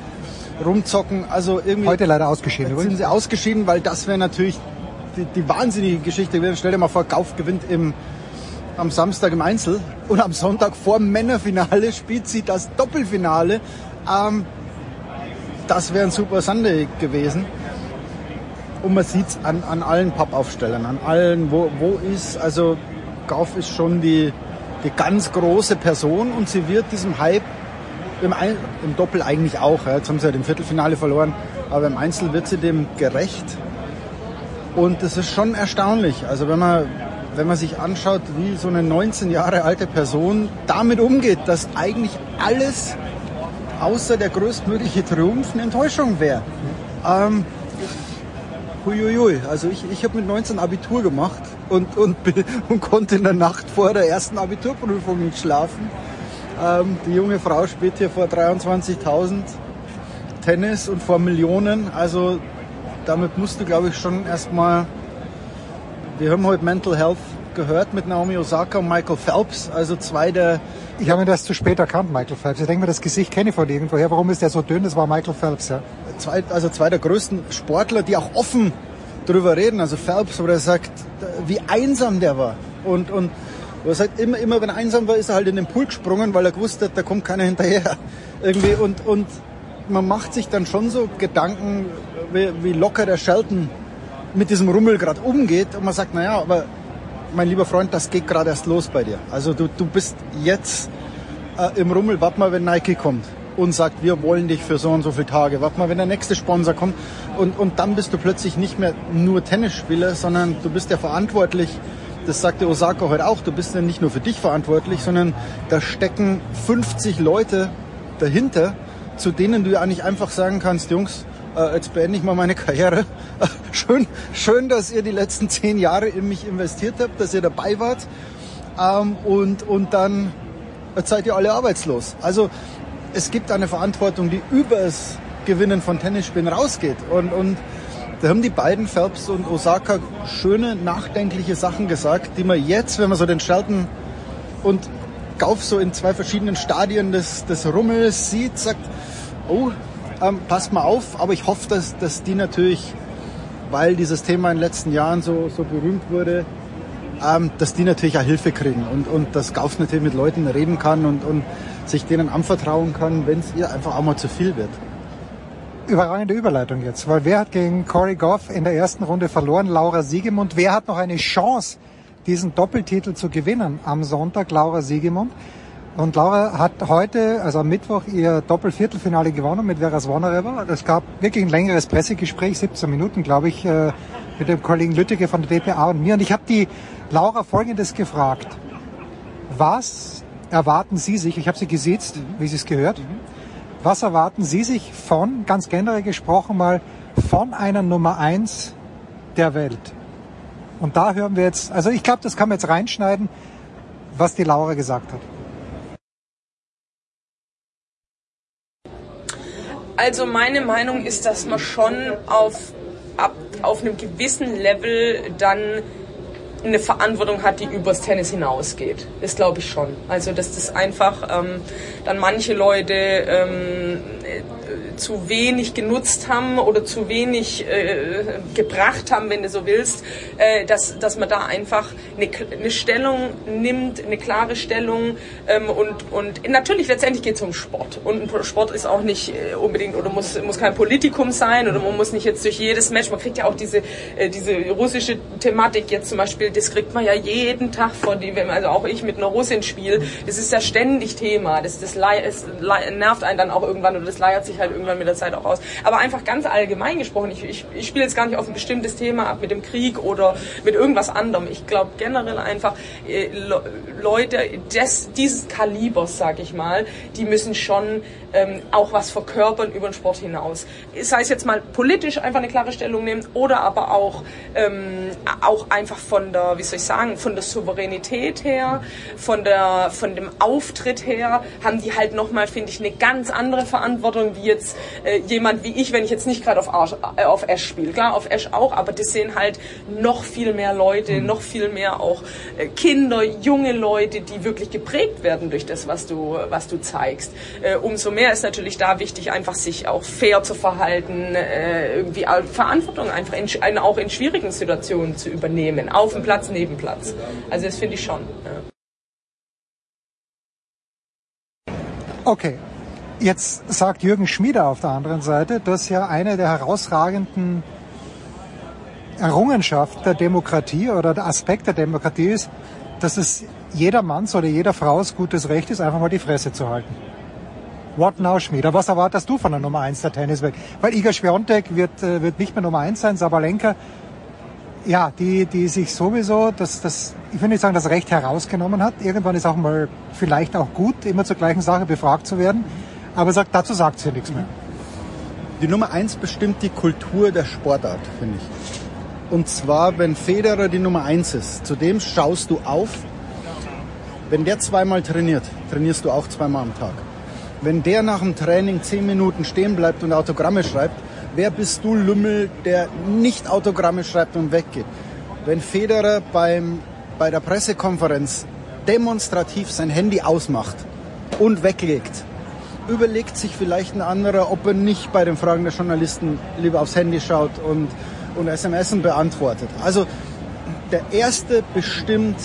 rumzocken. Also irgendwie Heute leider ausgeschieden sind übrigens. sie ausgeschieden, weil das wäre natürlich die, die wahnsinnige Geschichte. gewesen. Stell dir mal vor, Kauf gewinnt im, am Samstag im Einzel und am Sonntag vor dem Männerfinale spielt sie das Doppelfinale. Ähm, das wäre ein super Sunday gewesen. Und man sieht es an, an allen Pappaufstellern, an allen, wo, wo ist, also Gauf ist schon die, die ganz große Person und sie wird diesem Hype im, Ein im Doppel eigentlich auch. Ja. Jetzt haben sie halt im Viertelfinale verloren, aber im Einzel wird sie dem gerecht. Und das ist schon erstaunlich. Also wenn man wenn man sich anschaut, wie so eine 19 Jahre alte Person damit umgeht, dass eigentlich alles außer der größtmögliche Triumph eine Enttäuschung wäre. Ähm, huiuiui. Also ich, ich habe mit 19 Abitur gemacht und, und, und konnte in der Nacht vor der ersten Abiturprüfung nicht schlafen. Ähm, die junge Frau spielt hier vor 23.000 Tennis und vor Millionen. Also damit musst du, glaube ich, schon erstmal. Wir haben heute Mental Health gehört mit Naomi Osaka und Michael Phelps, also zwei der. Ich habe mir das zu spät erkannt, Michael Phelps. Ich denke mir, das Gesicht kenne ich von irgendwoher. Warum ist der so dünn? Das war Michael Phelps, ja. Zwei, also zwei der größten Sportler, die auch offen drüber reden. Also Phelps, wo er sagt, wie einsam der war. Und, und wo er sagt, immer, immer wenn er einsam war, ist er halt in den Pool gesprungen, weil er gewusst hat, da kommt keiner hinterher. Irgendwie. Und, und man macht sich dann schon so Gedanken, wie, wie locker der Shelton mit diesem Rummel gerade umgeht. Und man sagt, naja, aber mein lieber Freund, das geht gerade erst los bei dir. Also du, du bist jetzt äh, im Rummel, warte mal, wenn Nike kommt und sagt, wir wollen dich für so und so viele Tage. Warte mal, wenn der nächste Sponsor kommt und, und dann bist du plötzlich nicht mehr nur Tennisspieler, sondern du bist ja verantwortlich. Das sagte Osaka heute auch. Du bist ja nicht nur für dich verantwortlich, sondern da stecken 50 Leute dahinter, zu denen du ja eigentlich einfach sagen kannst, Jungs, äh, jetzt beende ich mal meine Karriere. schön, schön, dass ihr die letzten zehn Jahre in mich investiert habt, dass ihr dabei wart. Ähm, und, und dann seid ihr alle arbeitslos. Also es gibt eine Verantwortung, die übers Gewinnen von Tennisspielen rausgeht. Und, und da haben die beiden, Phelps und Osaka, schöne, nachdenkliche Sachen gesagt, die man jetzt, wenn man so den Shelton und Gauf so in zwei verschiedenen Stadien des, des Rummels sieht, sagt, oh, ähm, passt mal auf, aber ich hoffe, dass, dass die natürlich, weil dieses Thema in den letzten Jahren so, so berühmt wurde, ähm, dass die natürlich auch Hilfe kriegen und, und dass Gauf natürlich mit Leuten reden kann und, und sich denen anvertrauen kann, wenn es ihr einfach auch mal zu viel wird. Überragende Überleitung jetzt, weil wer hat gegen Corey Goff in der ersten Runde verloren? Laura Siegemund. Wer hat noch eine Chance, diesen Doppeltitel zu gewinnen am Sonntag? Laura Siegemund. Und Laura hat heute, also am Mittwoch, ihr Doppelviertelfinale gewonnen mit Vera Zvonareva. Es gab wirklich ein längeres Pressegespräch, 17 Minuten, glaube ich, äh, mit dem Kollegen Lüttike von der DPA und mir. Und ich habe die Laura Folgendes gefragt. Was erwarten Sie sich, ich habe Sie gesitzt, wie Sie es gehört, was erwarten Sie sich von, ganz generell gesprochen mal, von einer Nummer eins der Welt? Und da hören wir jetzt, also ich glaube, das kann man jetzt reinschneiden, was die Laura gesagt hat. Also meine Meinung ist, dass man schon auf, ab, auf einem gewissen Level dann eine Verantwortung hat, die übers Tennis hinausgeht. Das glaube ich schon. Also dass das einfach ähm, dann manche Leute ähm, zu wenig genutzt haben oder zu wenig äh, gebracht haben, wenn du so willst, äh, dass, dass man da einfach eine, eine Stellung nimmt, eine klare Stellung ähm, und, und natürlich letztendlich geht es um Sport. Und Sport ist auch nicht äh, unbedingt oder muss, muss kein Politikum sein oder man muss nicht jetzt durch jedes Match, man kriegt ja auch diese, äh, diese russische Thematik jetzt zum Beispiel, das kriegt man ja jeden Tag vor, die, also auch ich mit einer Russin spiele, das ist ja ständig Thema, das, das, das nervt einen dann auch irgendwann oder das leiert sich halt irgendwann mit der Zeit auch aus. Aber einfach ganz allgemein gesprochen, ich, ich, ich spiele jetzt gar nicht auf ein bestimmtes Thema ab mit dem Krieg oder mit irgendwas anderem. Ich glaube generell einfach, äh, Leute des, dieses Kalibers, sag ich mal, die müssen schon ähm, auch was verkörpern über den Sport hinaus. Sei es jetzt mal politisch einfach eine klare Stellung nehmen oder aber auch, ähm, auch einfach von der, wie soll ich sagen, von der Souveränität her, von, der, von dem Auftritt her, haben die halt nochmal, finde ich, eine ganz andere Verantwortung wie jetzt äh, jemand wie ich, wenn ich jetzt nicht gerade auf, Arsch, äh, auf Ash spiele. Klar, auf Ash auch, aber das sehen halt noch viel mehr Leute, mhm. noch viel mehr auch äh, Kinder, junge Leute, die wirklich geprägt werden durch das, was du, was du zeigst. Äh, umso mehr ist natürlich da wichtig, einfach sich auch fair zu verhalten, äh, irgendwie Verantwortung einfach in, auch in schwierigen Situationen zu übernehmen, auf dem Platz, neben Platz. Also das finde ich schon. Ja. Okay, Jetzt sagt Jürgen Schmieder auf der anderen Seite, dass ja eine der herausragenden Errungenschaften der Demokratie oder der Aspekt der Demokratie ist, dass es jeder Manns oder jeder Frau's gutes Recht ist, einfach mal die Fresse zu halten. What Schmieder? Was erwartest du von der Nummer 1 der Tenniswelt? Weil Iga Świątek wird, äh, wird nicht mehr Nummer 1 sein, Sabalenka Ja, die, die sich sowieso, das, das, ich will nicht sagen, das Recht herausgenommen hat. Irgendwann ist auch mal vielleicht auch gut, immer zur gleichen Sache befragt zu werden. Aber sagt, dazu sagt sie nichts mehr. Die Nummer eins bestimmt die Kultur der Sportart, finde ich. Und zwar, wenn Federer die Nummer eins ist, zu dem schaust du auf. Wenn der zweimal trainiert, trainierst du auch zweimal am Tag. Wenn der nach dem Training zehn Minuten stehen bleibt und Autogramme schreibt, wer bist du Lümmel, der nicht Autogramme schreibt und weggeht? Wenn Federer beim, bei der Pressekonferenz demonstrativ sein Handy ausmacht und weglegt, überlegt sich vielleicht ein anderer, ob er nicht bei den Fragen der Journalisten lieber aufs Handy schaut und, und SMS beantwortet. Also der Erste bestimmt,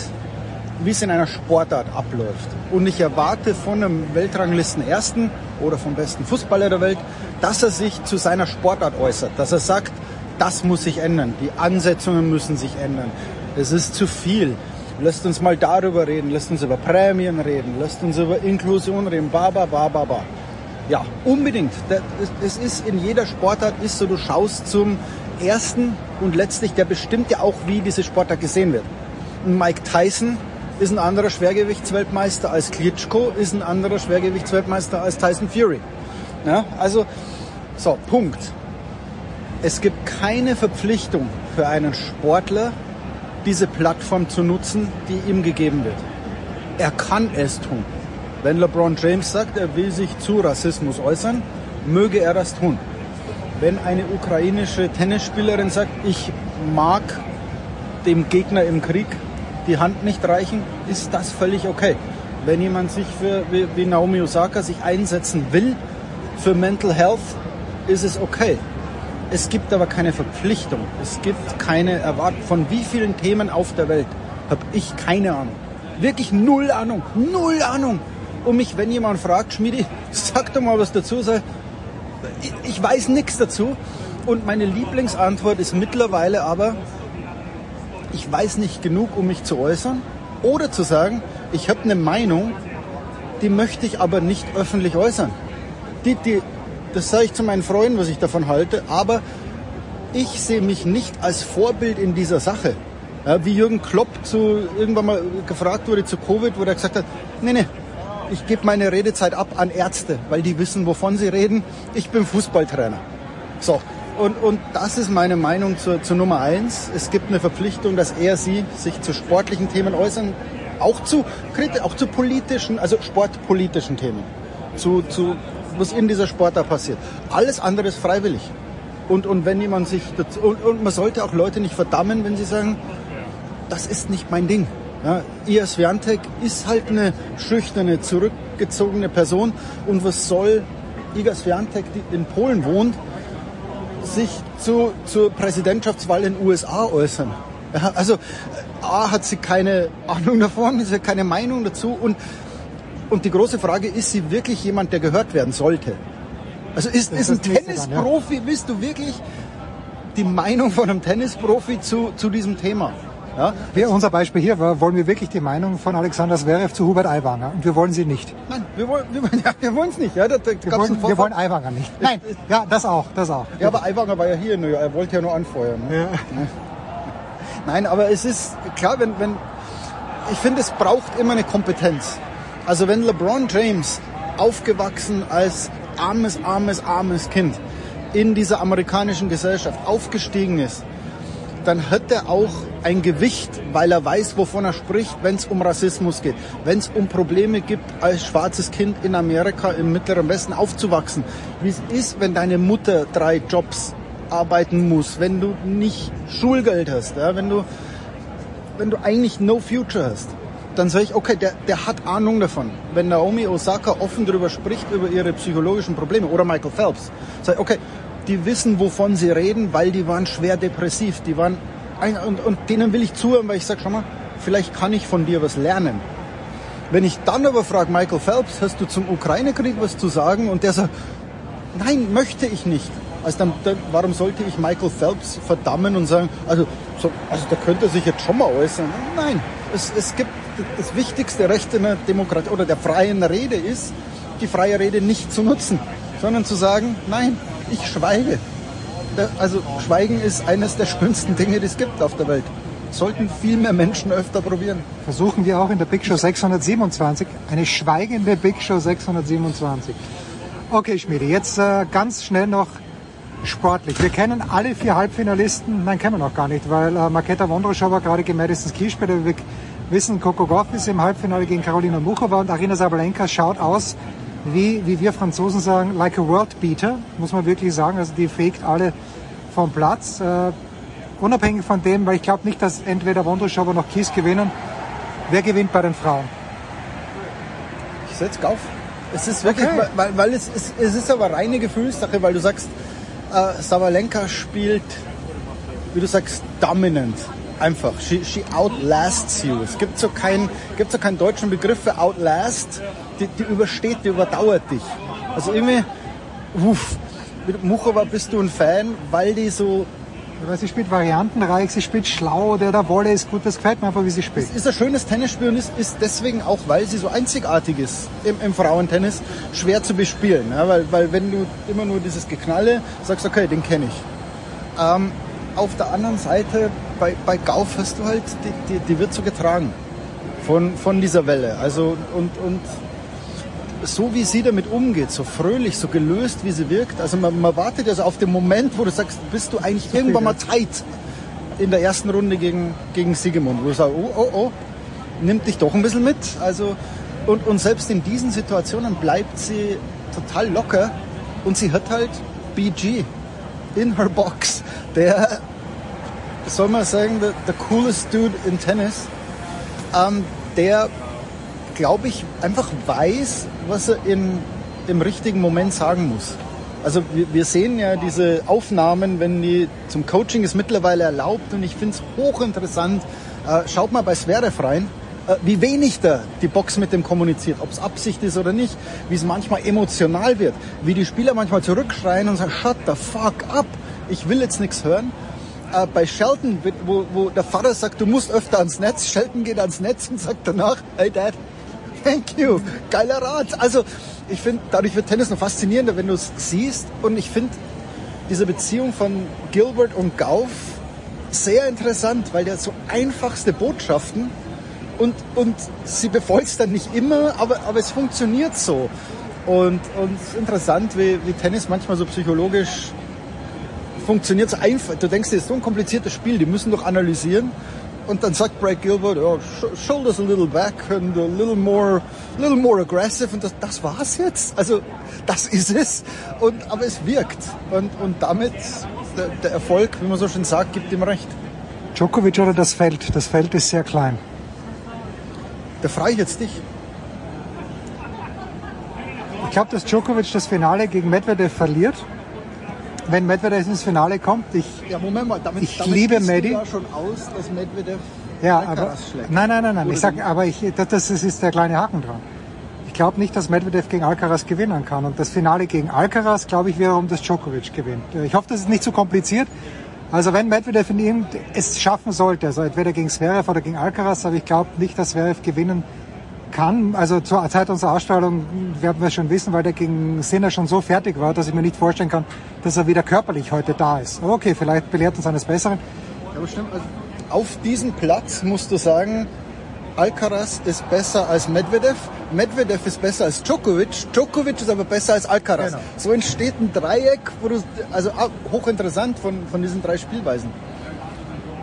wie es in einer Sportart abläuft. Und ich erwarte von einem Weltranglisten Ersten oder vom besten Fußballer der Welt, dass er sich zu seiner Sportart äußert, dass er sagt, das muss sich ändern, die Ansetzungen müssen sich ändern. Es ist zu viel. Lasst uns mal darüber reden, lasst uns über Prämien reden, lasst uns über Inklusion reden, ba, ba, ba, ba, ba. Ja, unbedingt. Es ist in jeder Sportart ist so, du schaust zum ersten und letztlich, der bestimmt ja auch, wie diese Sportart gesehen wird. Mike Tyson ist ein anderer Schwergewichtsweltmeister als Klitschko, ist ein anderer Schwergewichtsweltmeister als Tyson Fury. Ja, also, so, Punkt. Es gibt keine Verpflichtung für einen Sportler, diese Plattform zu nutzen, die ihm gegeben wird. Er kann es tun. Wenn LeBron James sagt, er will sich zu Rassismus äußern, möge er das tun. Wenn eine ukrainische Tennisspielerin sagt, ich mag dem Gegner im Krieg die Hand nicht reichen, ist das völlig okay. Wenn jemand sich für, wie, Naomi Osaka sich einsetzen will für Mental Health, ist es okay. Es gibt aber keine Verpflichtung. Es gibt keine Erwartung. Von wie vielen Themen auf der Welt habe ich keine Ahnung. Wirklich null Ahnung. Null Ahnung. Und mich, wenn jemand fragt, Schmidi, sag doch mal was dazu, sag, ich, ich weiß nichts dazu. Und meine Lieblingsantwort ist mittlerweile aber, ich weiß nicht genug, um mich zu äußern. Oder zu sagen, ich habe eine Meinung, die möchte ich aber nicht öffentlich äußern. Die, die, das sage ich zu meinen Freunden, was ich davon halte, aber ich sehe mich nicht als Vorbild in dieser Sache. Ja, wie Jürgen Klopp zu, irgendwann mal gefragt wurde zu Covid, wo er gesagt hat, nee, nee, ich gebe meine Redezeit ab an Ärzte, weil die wissen, wovon sie reden. Ich bin Fußballtrainer. So, und, und das ist meine Meinung zur, zur Nummer eins. Es gibt eine Verpflichtung, dass er, sie sich zu sportlichen Themen äußern, auch zu, auch zu politischen, also sportpolitischen Themen, zu, zu was in dieser Sport da passiert. Alles andere ist freiwillig. Und, und wenn jemand sich dazu, und, und man sollte auch Leute nicht verdammen, wenn sie sagen, das ist nicht mein Ding. Ja, Ia Swiatek ist halt eine schüchterne, zurückgezogene Person. Und was soll Iga Swiatek, die in Polen wohnt, sich zu, zur Präsidentschaftswahl in den USA äußern? Ja, also A hat sie keine Ahnung davon, sie hat keine Meinung dazu und und die große Frage, ist sie wirklich jemand, der gehört werden sollte? Also ist, ist ein Tennisprofi, dann, ja. bist du wirklich die Meinung von einem Tennisprofi zu, zu diesem Thema? Ja? Wir, unser Beispiel hier war, wollen wir wirklich die Meinung von Alexander Zverev zu Hubert Aiwanger und wir wollen sie nicht. Nein, wir wollen wir, ja, wir wollen es nicht. Ja, da, da wir, wollen, wir wollen Aiwanger nicht. Nein, ja, das auch, das auch. Ja, aber Aiwanger war ja hier, er wollte ja nur anfeuern. Ne? Ja. Nein, aber es ist klar, wenn, wenn ich finde, es braucht immer eine Kompetenz. Also wenn LeBron James aufgewachsen als armes, armes, armes Kind in dieser amerikanischen Gesellschaft aufgestiegen ist, dann hat er auch ein Gewicht, weil er weiß, wovon er spricht, wenn es um Rassismus geht, wenn es um Probleme gibt, als schwarzes Kind in Amerika im Mittleren Westen aufzuwachsen. Wie es ist, wenn deine Mutter drei Jobs arbeiten muss, wenn du nicht Schulgeld hast, ja, wenn du wenn du eigentlich no future hast dann sage ich, okay, der, der hat Ahnung davon. Wenn Naomi Osaka offen darüber spricht, über ihre psychologischen Probleme, oder Michael Phelps, sage ich, okay, die wissen, wovon sie reden, weil die waren schwer depressiv, die waren, und, und denen will ich zuhören, weil ich sage, schau mal, vielleicht kann ich von dir was lernen. Wenn ich dann aber frage, Michael Phelps, hast du zum Ukraine-Krieg was zu sagen? Und der sagt, nein, möchte ich nicht. Also dann, dann, warum sollte ich Michael Phelps verdammen und sagen, also, so, also da könnte er sich jetzt schon mal äußern? Nein, es, es gibt das wichtigste Recht in der Demokratie oder der freien Rede ist, die freie Rede nicht zu nutzen, sondern zu sagen, nein, ich schweige. also Schweigen ist eines der schönsten Dinge, die es gibt auf der Welt. Sollten viel mehr Menschen öfter probieren. Versuchen wir auch in der Big Show 627, eine schweigende Big Show 627. Okay, Schmiede, jetzt äh, ganz schnell noch sportlich. Wir kennen alle vier Halbfinalisten, nein, kennen wir noch gar nicht, weil äh, Marketa Wondroshova gerade gegen Madison Key spielt. Wir wissen, Coco Goff ist im Halbfinale gegen Karolina Muchova und Arina Sabalenka schaut aus, wie, wie wir Franzosen sagen, like a world beater, muss man wirklich sagen. Also die fegt alle vom Platz. Äh, unabhängig von dem, weil ich glaube nicht, dass entweder Wondroshova noch Kies gewinnen. Wer gewinnt bei den Frauen? Ich setze auf. Es ist wirklich, okay. weil, weil es, ist, es ist aber reine Gefühlssache, weil du sagst, äh, Sabalenka spielt, wie du sagst, dominant. Einfach. She, she outlasts you. Es gibt so keinen, gibt so keinen deutschen Begriff für outlast. Die, die übersteht, die überdauert dich. Also irgendwie, uff, mit Muchova bist du ein Fan, weil die so weil sie spielt variantenreich, sie spielt schlau, der der Wolle ist gut, das gefällt mir einfach, wie sie spielt. Es ist ein schönes Tennisspiel und ist, ist deswegen auch, weil sie so einzigartig ist im, im Frauentennis, schwer zu bespielen. Ja, weil, weil wenn du immer nur dieses Geknalle sagst, okay, den kenne ich. Ähm, auf der anderen Seite, bei, bei Gauf hast du halt, die, die, die wird so getragen von, von dieser Welle. Also und, und so wie sie damit umgeht, so fröhlich, so gelöst, wie sie wirkt. Also man, man wartet ja so auf den Moment, wo du sagst, bist du eigentlich irgendwann mal tight in der ersten Runde gegen, gegen Siegemund, wo du sagst, oh, oh, oh, nimmt dich doch ein bisschen mit. Also, und, und selbst in diesen Situationen bleibt sie total locker und sie hat halt BG in her box, der, soll man sagen, the, the coolest dude in Tennis, ähm, der glaube ich, einfach weiß, was er in, im richtigen Moment sagen muss. Also wir, wir sehen ja diese Aufnahmen, wenn die zum Coaching ist mittlerweile erlaubt und ich finde es hochinteressant. Äh, schaut mal bei Zverev rein, äh, wie wenig da die Box mit dem kommuniziert, ob es Absicht ist oder nicht, wie es manchmal emotional wird, wie die Spieler manchmal zurückschreien und sagen, shut the fuck up, ich will jetzt nichts hören. Äh, bei Shelton, wo, wo der Vater sagt, du musst öfter ans Netz, Shelton geht ans Netz und sagt danach, hey Dad, Thank you. Geiler Rat. Also, ich finde, dadurch wird Tennis noch faszinierender, wenn du es siehst. Und ich finde diese Beziehung von Gilbert und Gauff sehr interessant, weil der so einfachste Botschaften und, und sie befolgt dann nicht immer, aber, aber es funktioniert so. Und, und es ist interessant, wie, wie Tennis manchmal so psychologisch funktioniert. So einfach. Du denkst, das ist so ein kompliziertes Spiel, die müssen doch analysieren. Und dann sagt Brad Gilbert, oh, shoulders a little back and a little more, little more aggressive. Und das, das war's jetzt. Also, das ist es. Und, aber es wirkt. Und, und damit, der, der Erfolg, wie man so schön sagt, gibt ihm recht. Djokovic oder das Feld? Das Feld ist sehr klein. Da frage ich jetzt dich. Ich glaube, dass Djokovic das Finale gegen Medvedev verliert wenn Medvedev ins Finale kommt. Ich, ja, Moment mal, damit, ich damit liebe Medi. ja schon aus, dass Medvedev ja, aber, nein, nein, nein, nein. Ich sag, aber ich, das, das ist der kleine Haken dran. Ich glaube nicht, dass Medvedev gegen Alcaraz gewinnen kann. Und das Finale gegen Alcaraz, glaube ich, wiederum, dass Djokovic gewinnt. Ich hoffe, das ist nicht zu kompliziert. Also wenn Medvedev in ihm es schaffen sollte, also entweder gegen Zverev oder gegen Alcaraz, aber ich glaube nicht, dass Zverev gewinnen kann. Also zur Zeit unserer Ausstrahlung werden wir schon wissen, weil der gegen Sinner schon so fertig war, dass ich mir nicht vorstellen kann, dass er wieder körperlich heute da ist. Okay, vielleicht belehrt uns eines Besseren. Ja, stimmt. Also auf diesem Platz musst du sagen, Alcaraz ist besser als Medvedev, Medvedev ist besser als Djokovic, Djokovic ist aber besser als Alcaraz. Genau. So entsteht ein Dreieck, wo du, also hochinteressant von, von diesen drei Spielweisen.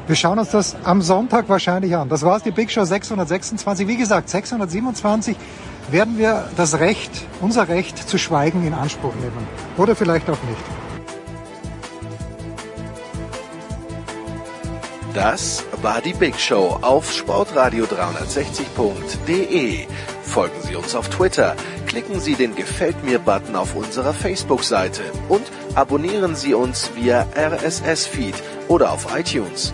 Wir schauen uns das am Sonntag wahrscheinlich an. Das war es, die Big Show 626. Wie gesagt, 627 werden wir das Recht, unser Recht zu schweigen in Anspruch nehmen. Oder vielleicht auch nicht. Das war die Big Show auf sportradio360.de. Folgen Sie uns auf Twitter, klicken Sie den Gefällt mir-Button auf unserer Facebook-Seite und abonnieren Sie uns via RSS-Feed oder auf iTunes.